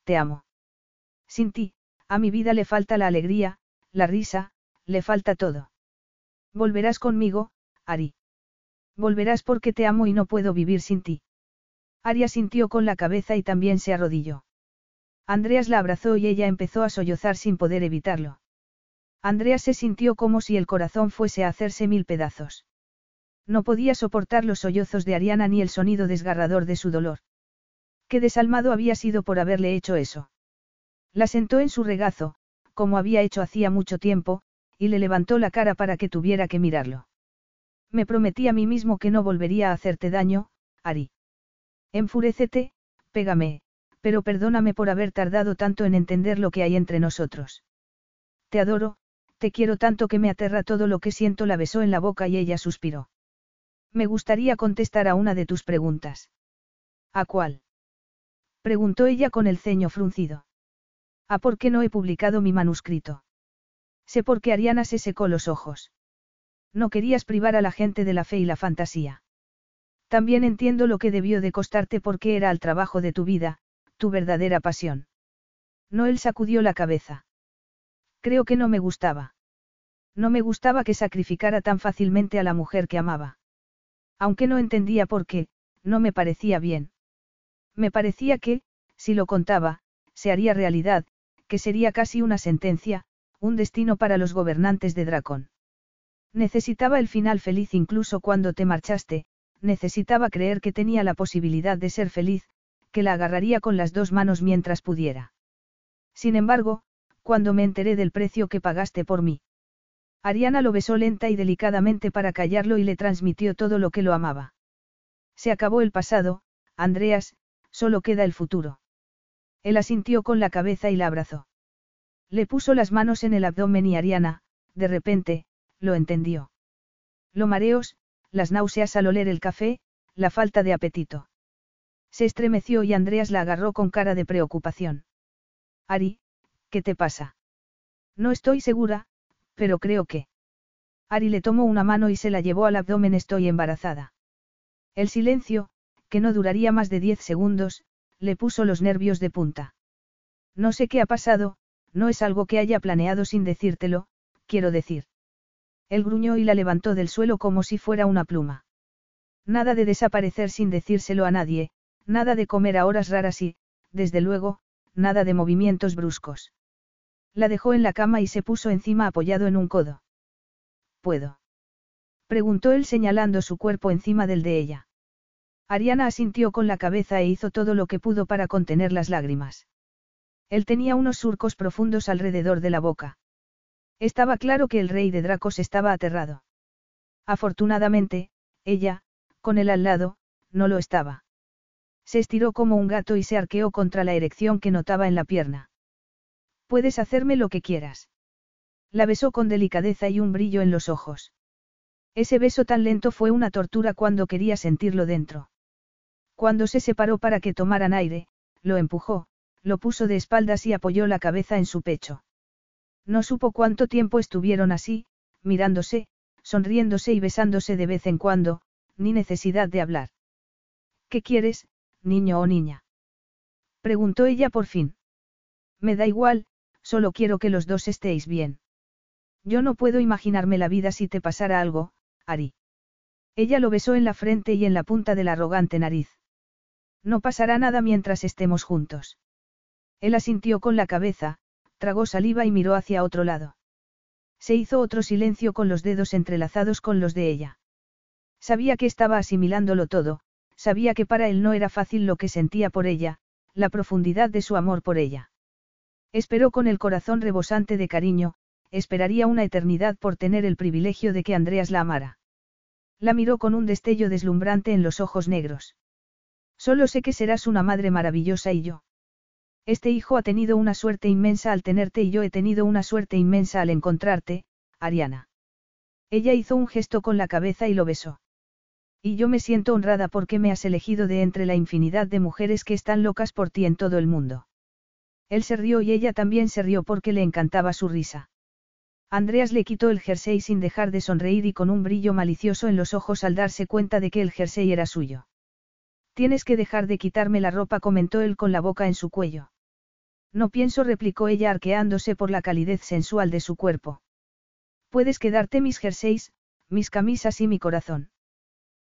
Te amo. Sin ti, a mi vida le falta la alegría, la risa, le falta todo. Volverás conmigo, Ari. Volverás porque te amo y no puedo vivir sin ti. Ari sintió con la cabeza y también se arrodilló. Andreas la abrazó y ella empezó a sollozar sin poder evitarlo. Andreas se sintió como si el corazón fuese a hacerse mil pedazos. No podía soportar los sollozos de Ariana ni el sonido desgarrador de su dolor. Qué desalmado había sido por haberle hecho eso. La sentó en su regazo, como había hecho hacía mucho tiempo, y le levantó la cara para que tuviera que mirarlo. Me prometí a mí mismo que no volvería a hacerte daño, Ari. Enfurécete, pégame, pero perdóname por haber tardado tanto en entender lo que hay entre nosotros. Te adoro, te quiero tanto que me aterra todo lo que siento, la besó en la boca y ella suspiró. Me gustaría contestar a una de tus preguntas. ¿A cuál? Preguntó ella con el ceño fruncido. ¿A por qué no he publicado mi manuscrito? Sé por qué Ariana se secó los ojos. No querías privar a la gente de la fe y la fantasía. También entiendo lo que debió de costarte porque era el trabajo de tu vida, tu verdadera pasión. Noel sacudió la cabeza. Creo que no me gustaba. No me gustaba que sacrificara tan fácilmente a la mujer que amaba. Aunque no entendía por qué, no me parecía bien. Me parecía que, si lo contaba, se haría realidad, que sería casi una sentencia, un destino para los gobernantes de Dracón. Necesitaba el final feliz incluso cuando te marchaste, necesitaba creer que tenía la posibilidad de ser feliz, que la agarraría con las dos manos mientras pudiera. Sin embargo, cuando me enteré del precio que pagaste por mí. Ariana lo besó lenta y delicadamente para callarlo y le transmitió todo lo que lo amaba. Se acabó el pasado, Andreas, solo queda el futuro. Él asintió con la cabeza y la abrazó. Le puso las manos en el abdomen y Ariana, de repente, lo entendió. Lo mareos, las náuseas al oler el café, la falta de apetito. Se estremeció y Andreas la agarró con cara de preocupación. Ari, ¿qué te pasa? No estoy segura, pero creo que. Ari le tomó una mano y se la llevó al abdomen. Estoy embarazada. El silencio, que no duraría más de diez segundos, le puso los nervios de punta. No sé qué ha pasado, no es algo que haya planeado sin decírtelo, quiero decir. Él gruñó y la levantó del suelo como si fuera una pluma. Nada de desaparecer sin decírselo a nadie, nada de comer a horas raras y, desde luego, nada de movimientos bruscos. La dejó en la cama y se puso encima apoyado en un codo. ¿Puedo? Preguntó él señalando su cuerpo encima del de ella. Ariana asintió con la cabeza e hizo todo lo que pudo para contener las lágrimas. Él tenía unos surcos profundos alrededor de la boca. Estaba claro que el rey de Dracos estaba aterrado. Afortunadamente, ella, con él al lado, no lo estaba. Se estiró como un gato y se arqueó contra la erección que notaba en la pierna. Puedes hacerme lo que quieras. La besó con delicadeza y un brillo en los ojos. Ese beso tan lento fue una tortura cuando quería sentirlo dentro. Cuando se separó para que tomaran aire, lo empujó, lo puso de espaldas y apoyó la cabeza en su pecho. No supo cuánto tiempo estuvieron así, mirándose, sonriéndose y besándose de vez en cuando, ni necesidad de hablar. ¿Qué quieres, niño o niña? Preguntó ella por fin. Me da igual, solo quiero que los dos estéis bien. Yo no puedo imaginarme la vida si te pasara algo, Ari. Ella lo besó en la frente y en la punta de la arrogante nariz. No pasará nada mientras estemos juntos. Él asintió con la cabeza, tragó saliva y miró hacia otro lado. Se hizo otro silencio con los dedos entrelazados con los de ella. Sabía que estaba asimilándolo todo, sabía que para él no era fácil lo que sentía por ella, la profundidad de su amor por ella. Esperó con el corazón rebosante de cariño, esperaría una eternidad por tener el privilegio de que Andreas la amara. La miró con un destello deslumbrante en los ojos negros. Solo sé que serás una madre maravillosa y yo. Este hijo ha tenido una suerte inmensa al tenerte y yo he tenido una suerte inmensa al encontrarte, Ariana. Ella hizo un gesto con la cabeza y lo besó. Y yo me siento honrada porque me has elegido de entre la infinidad de mujeres que están locas por ti en todo el mundo. Él se rió y ella también se rió porque le encantaba su risa. Andreas le quitó el jersey sin dejar de sonreír y con un brillo malicioso en los ojos al darse cuenta de que el jersey era suyo. Tienes que dejar de quitarme la ropa, comentó él con la boca en su cuello. No pienso, replicó ella arqueándose por la calidez sensual de su cuerpo. Puedes quedarte mis jerseys, mis camisas y mi corazón.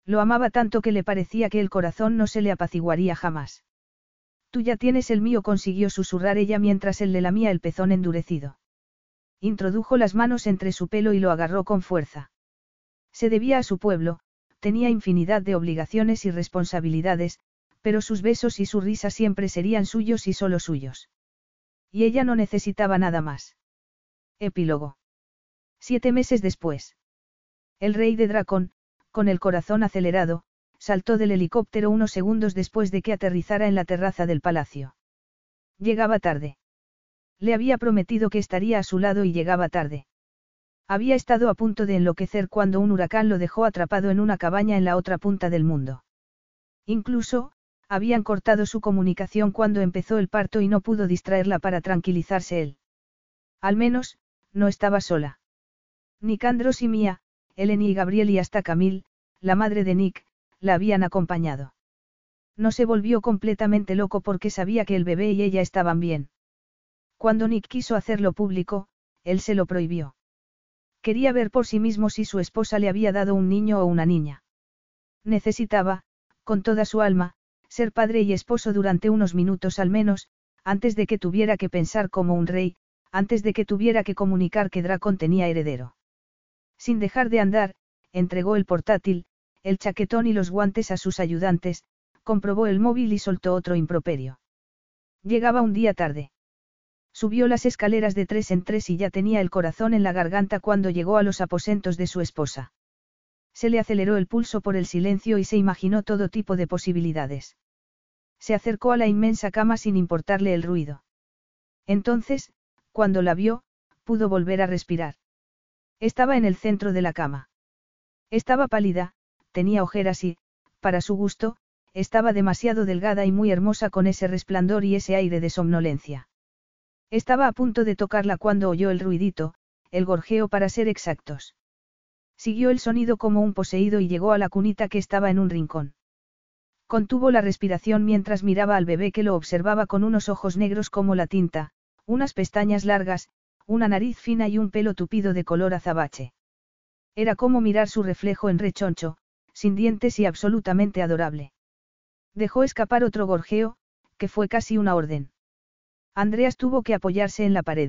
Lo amaba tanto que le parecía que el corazón no se le apaciguaría jamás. Tú ya tienes el mío, consiguió susurrar ella mientras él le lamía el pezón endurecido. Introdujo las manos entre su pelo y lo agarró con fuerza. Se debía a su pueblo, tenía infinidad de obligaciones y responsabilidades, pero sus besos y su risa siempre serían suyos y solo suyos. Y ella no necesitaba nada más. Epílogo. Siete meses después. El rey de Dracón, con el corazón acelerado, saltó del helicóptero unos segundos después de que aterrizara en la terraza del palacio. Llegaba tarde. Le había prometido que estaría a su lado y llegaba tarde. Había estado a punto de enloquecer cuando un huracán lo dejó atrapado en una cabaña en la otra punta del mundo. Incluso, habían cortado su comunicación cuando empezó el parto y no pudo distraerla para tranquilizarse él. Al menos, no estaba sola. Nicandros y Mía, Eleni y Gabriel y hasta Camille, la madre de Nick, la habían acompañado. No se volvió completamente loco porque sabía que el bebé y ella estaban bien. Cuando Nick quiso hacerlo público, él se lo prohibió. Quería ver por sí mismo si su esposa le había dado un niño o una niña. Necesitaba, con toda su alma, ser padre y esposo durante unos minutos al menos, antes de que tuviera que pensar como un rey, antes de que tuviera que comunicar que Dracon tenía heredero. Sin dejar de andar, entregó el portátil, el chaquetón y los guantes a sus ayudantes, comprobó el móvil y soltó otro improperio. Llegaba un día tarde. Subió las escaleras de tres en tres y ya tenía el corazón en la garganta cuando llegó a los aposentos de su esposa. Se le aceleró el pulso por el silencio y se imaginó todo tipo de posibilidades. Se acercó a la inmensa cama sin importarle el ruido. Entonces, cuando la vio, pudo volver a respirar. Estaba en el centro de la cama. Estaba pálida, tenía ojeras y, para su gusto, estaba demasiado delgada y muy hermosa con ese resplandor y ese aire de somnolencia. Estaba a punto de tocarla cuando oyó el ruidito, el gorjeo para ser exactos. Siguió el sonido como un poseído y llegó a la cunita que estaba en un rincón. Contuvo la respiración mientras miraba al bebé que lo observaba con unos ojos negros como la tinta, unas pestañas largas, una nariz fina y un pelo tupido de color azabache. Era como mirar su reflejo en rechoncho, sin dientes y absolutamente adorable. Dejó escapar otro gorjeo, que fue casi una orden. Andreas tuvo que apoyarse en la pared.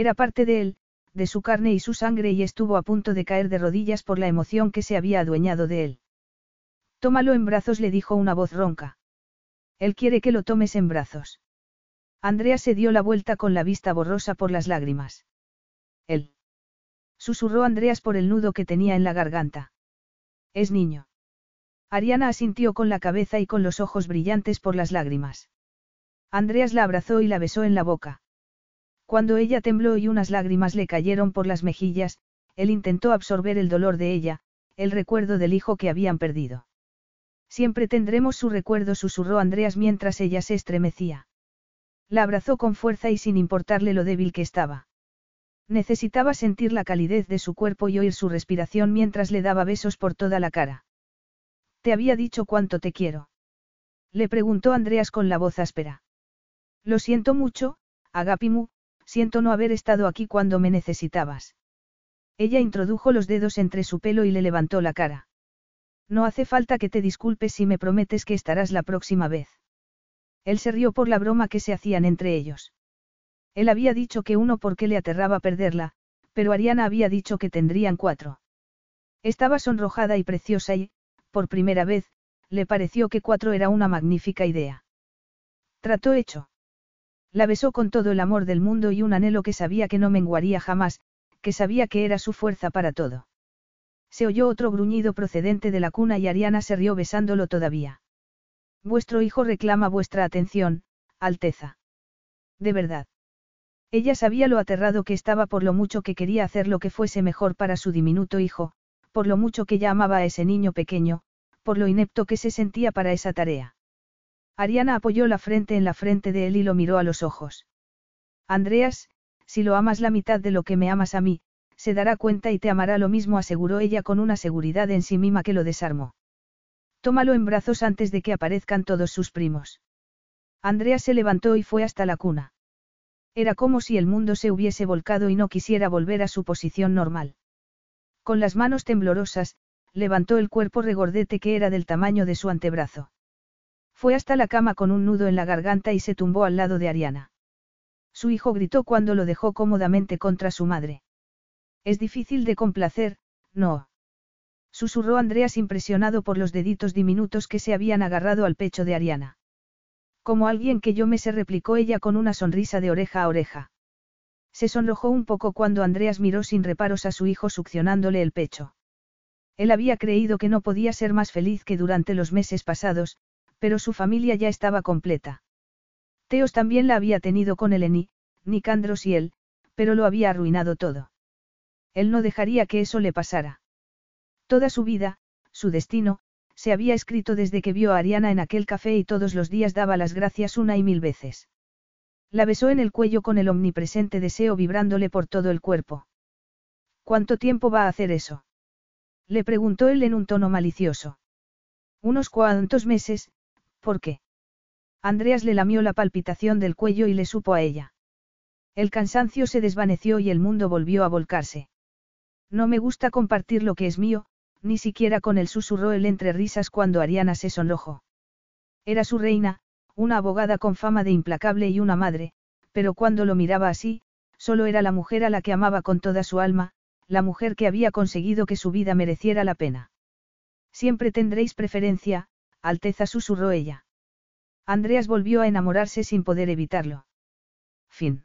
Era parte de él, de su carne y su sangre y estuvo a punto de caer de rodillas por la emoción que se había adueñado de él. Tómalo en brazos, le dijo una voz ronca. Él quiere que lo tomes en brazos. Andrea se dio la vuelta con la vista borrosa por las lágrimas. Él. Susurró Andreas por el nudo que tenía en la garganta. Es niño. Ariana asintió con la cabeza y con los ojos brillantes por las lágrimas. Andreas la abrazó y la besó en la boca. Cuando ella tembló y unas lágrimas le cayeron por las mejillas, él intentó absorber el dolor de ella, el recuerdo del hijo que habían perdido. Siempre tendremos su recuerdo, susurró Andreas mientras ella se estremecía. La abrazó con fuerza y sin importarle lo débil que estaba. Necesitaba sentir la calidez de su cuerpo y oír su respiración mientras le daba besos por toda la cara. ¿Te había dicho cuánto te quiero? Le preguntó Andreas con la voz áspera. Lo siento mucho, Agapimu, siento no haber estado aquí cuando me necesitabas. Ella introdujo los dedos entre su pelo y le levantó la cara. No hace falta que te disculpes si me prometes que estarás la próxima vez. Él se rió por la broma que se hacían entre ellos. Él había dicho que uno porque le aterraba perderla, pero Ariana había dicho que tendrían cuatro. Estaba sonrojada y preciosa y, por primera vez, le pareció que cuatro era una magnífica idea. Trató hecho. La besó con todo el amor del mundo y un anhelo que sabía que no menguaría jamás, que sabía que era su fuerza para todo. Se oyó otro gruñido procedente de la cuna y Ariana se rió besándolo todavía. Vuestro hijo reclama vuestra atención, Alteza. De verdad. Ella sabía lo aterrado que estaba por lo mucho que quería hacer lo que fuese mejor para su diminuto hijo, por lo mucho que ya amaba a ese niño pequeño, por lo inepto que se sentía para esa tarea. Ariana apoyó la frente en la frente de él y lo miró a los ojos. Andreas, si lo amas la mitad de lo que me amas a mí, se dará cuenta y te amará lo mismo, aseguró ella con una seguridad en sí misma que lo desarmó. Tómalo en brazos antes de que aparezcan todos sus primos. Andrea se levantó y fue hasta la cuna. Era como si el mundo se hubiese volcado y no quisiera volver a su posición normal. Con las manos temblorosas, levantó el cuerpo regordete que era del tamaño de su antebrazo. Fue hasta la cama con un nudo en la garganta y se tumbó al lado de Ariana. Su hijo gritó cuando lo dejó cómodamente contra su madre. Es difícil de complacer, no. Susurró Andreas impresionado por los deditos diminutos que se habían agarrado al pecho de Ariana. Como alguien que yo me se replicó ella con una sonrisa de oreja a oreja. Se sonrojó un poco cuando Andreas miró sin reparos a su hijo succionándole el pecho. Él había creído que no podía ser más feliz que durante los meses pasados, pero su familia ya estaba completa. Teos también la había tenido con Eleni, Nicandros y él, pero lo había arruinado todo. Él no dejaría que eso le pasara. Toda su vida, su destino, se había escrito desde que vio a Ariana en aquel café y todos los días daba las gracias una y mil veces. La besó en el cuello con el omnipresente deseo vibrándole por todo el cuerpo. ¿Cuánto tiempo va a hacer eso? Le preguntó él en un tono malicioso. Unos cuantos meses, ¿Por qué? Andreas le lamió la palpitación del cuello y le supo a ella. El cansancio se desvaneció y el mundo volvió a volcarse. No me gusta compartir lo que es mío, ni siquiera con él susurró él entre risas cuando Ariana se sonrojó. Era su reina, una abogada con fama de implacable y una madre, pero cuando lo miraba así, solo era la mujer a la que amaba con toda su alma, la mujer que había conseguido que su vida mereciera la pena. Siempre tendréis preferencia, Alteza susurró ella. Andreas volvió a enamorarse sin poder evitarlo. Fin.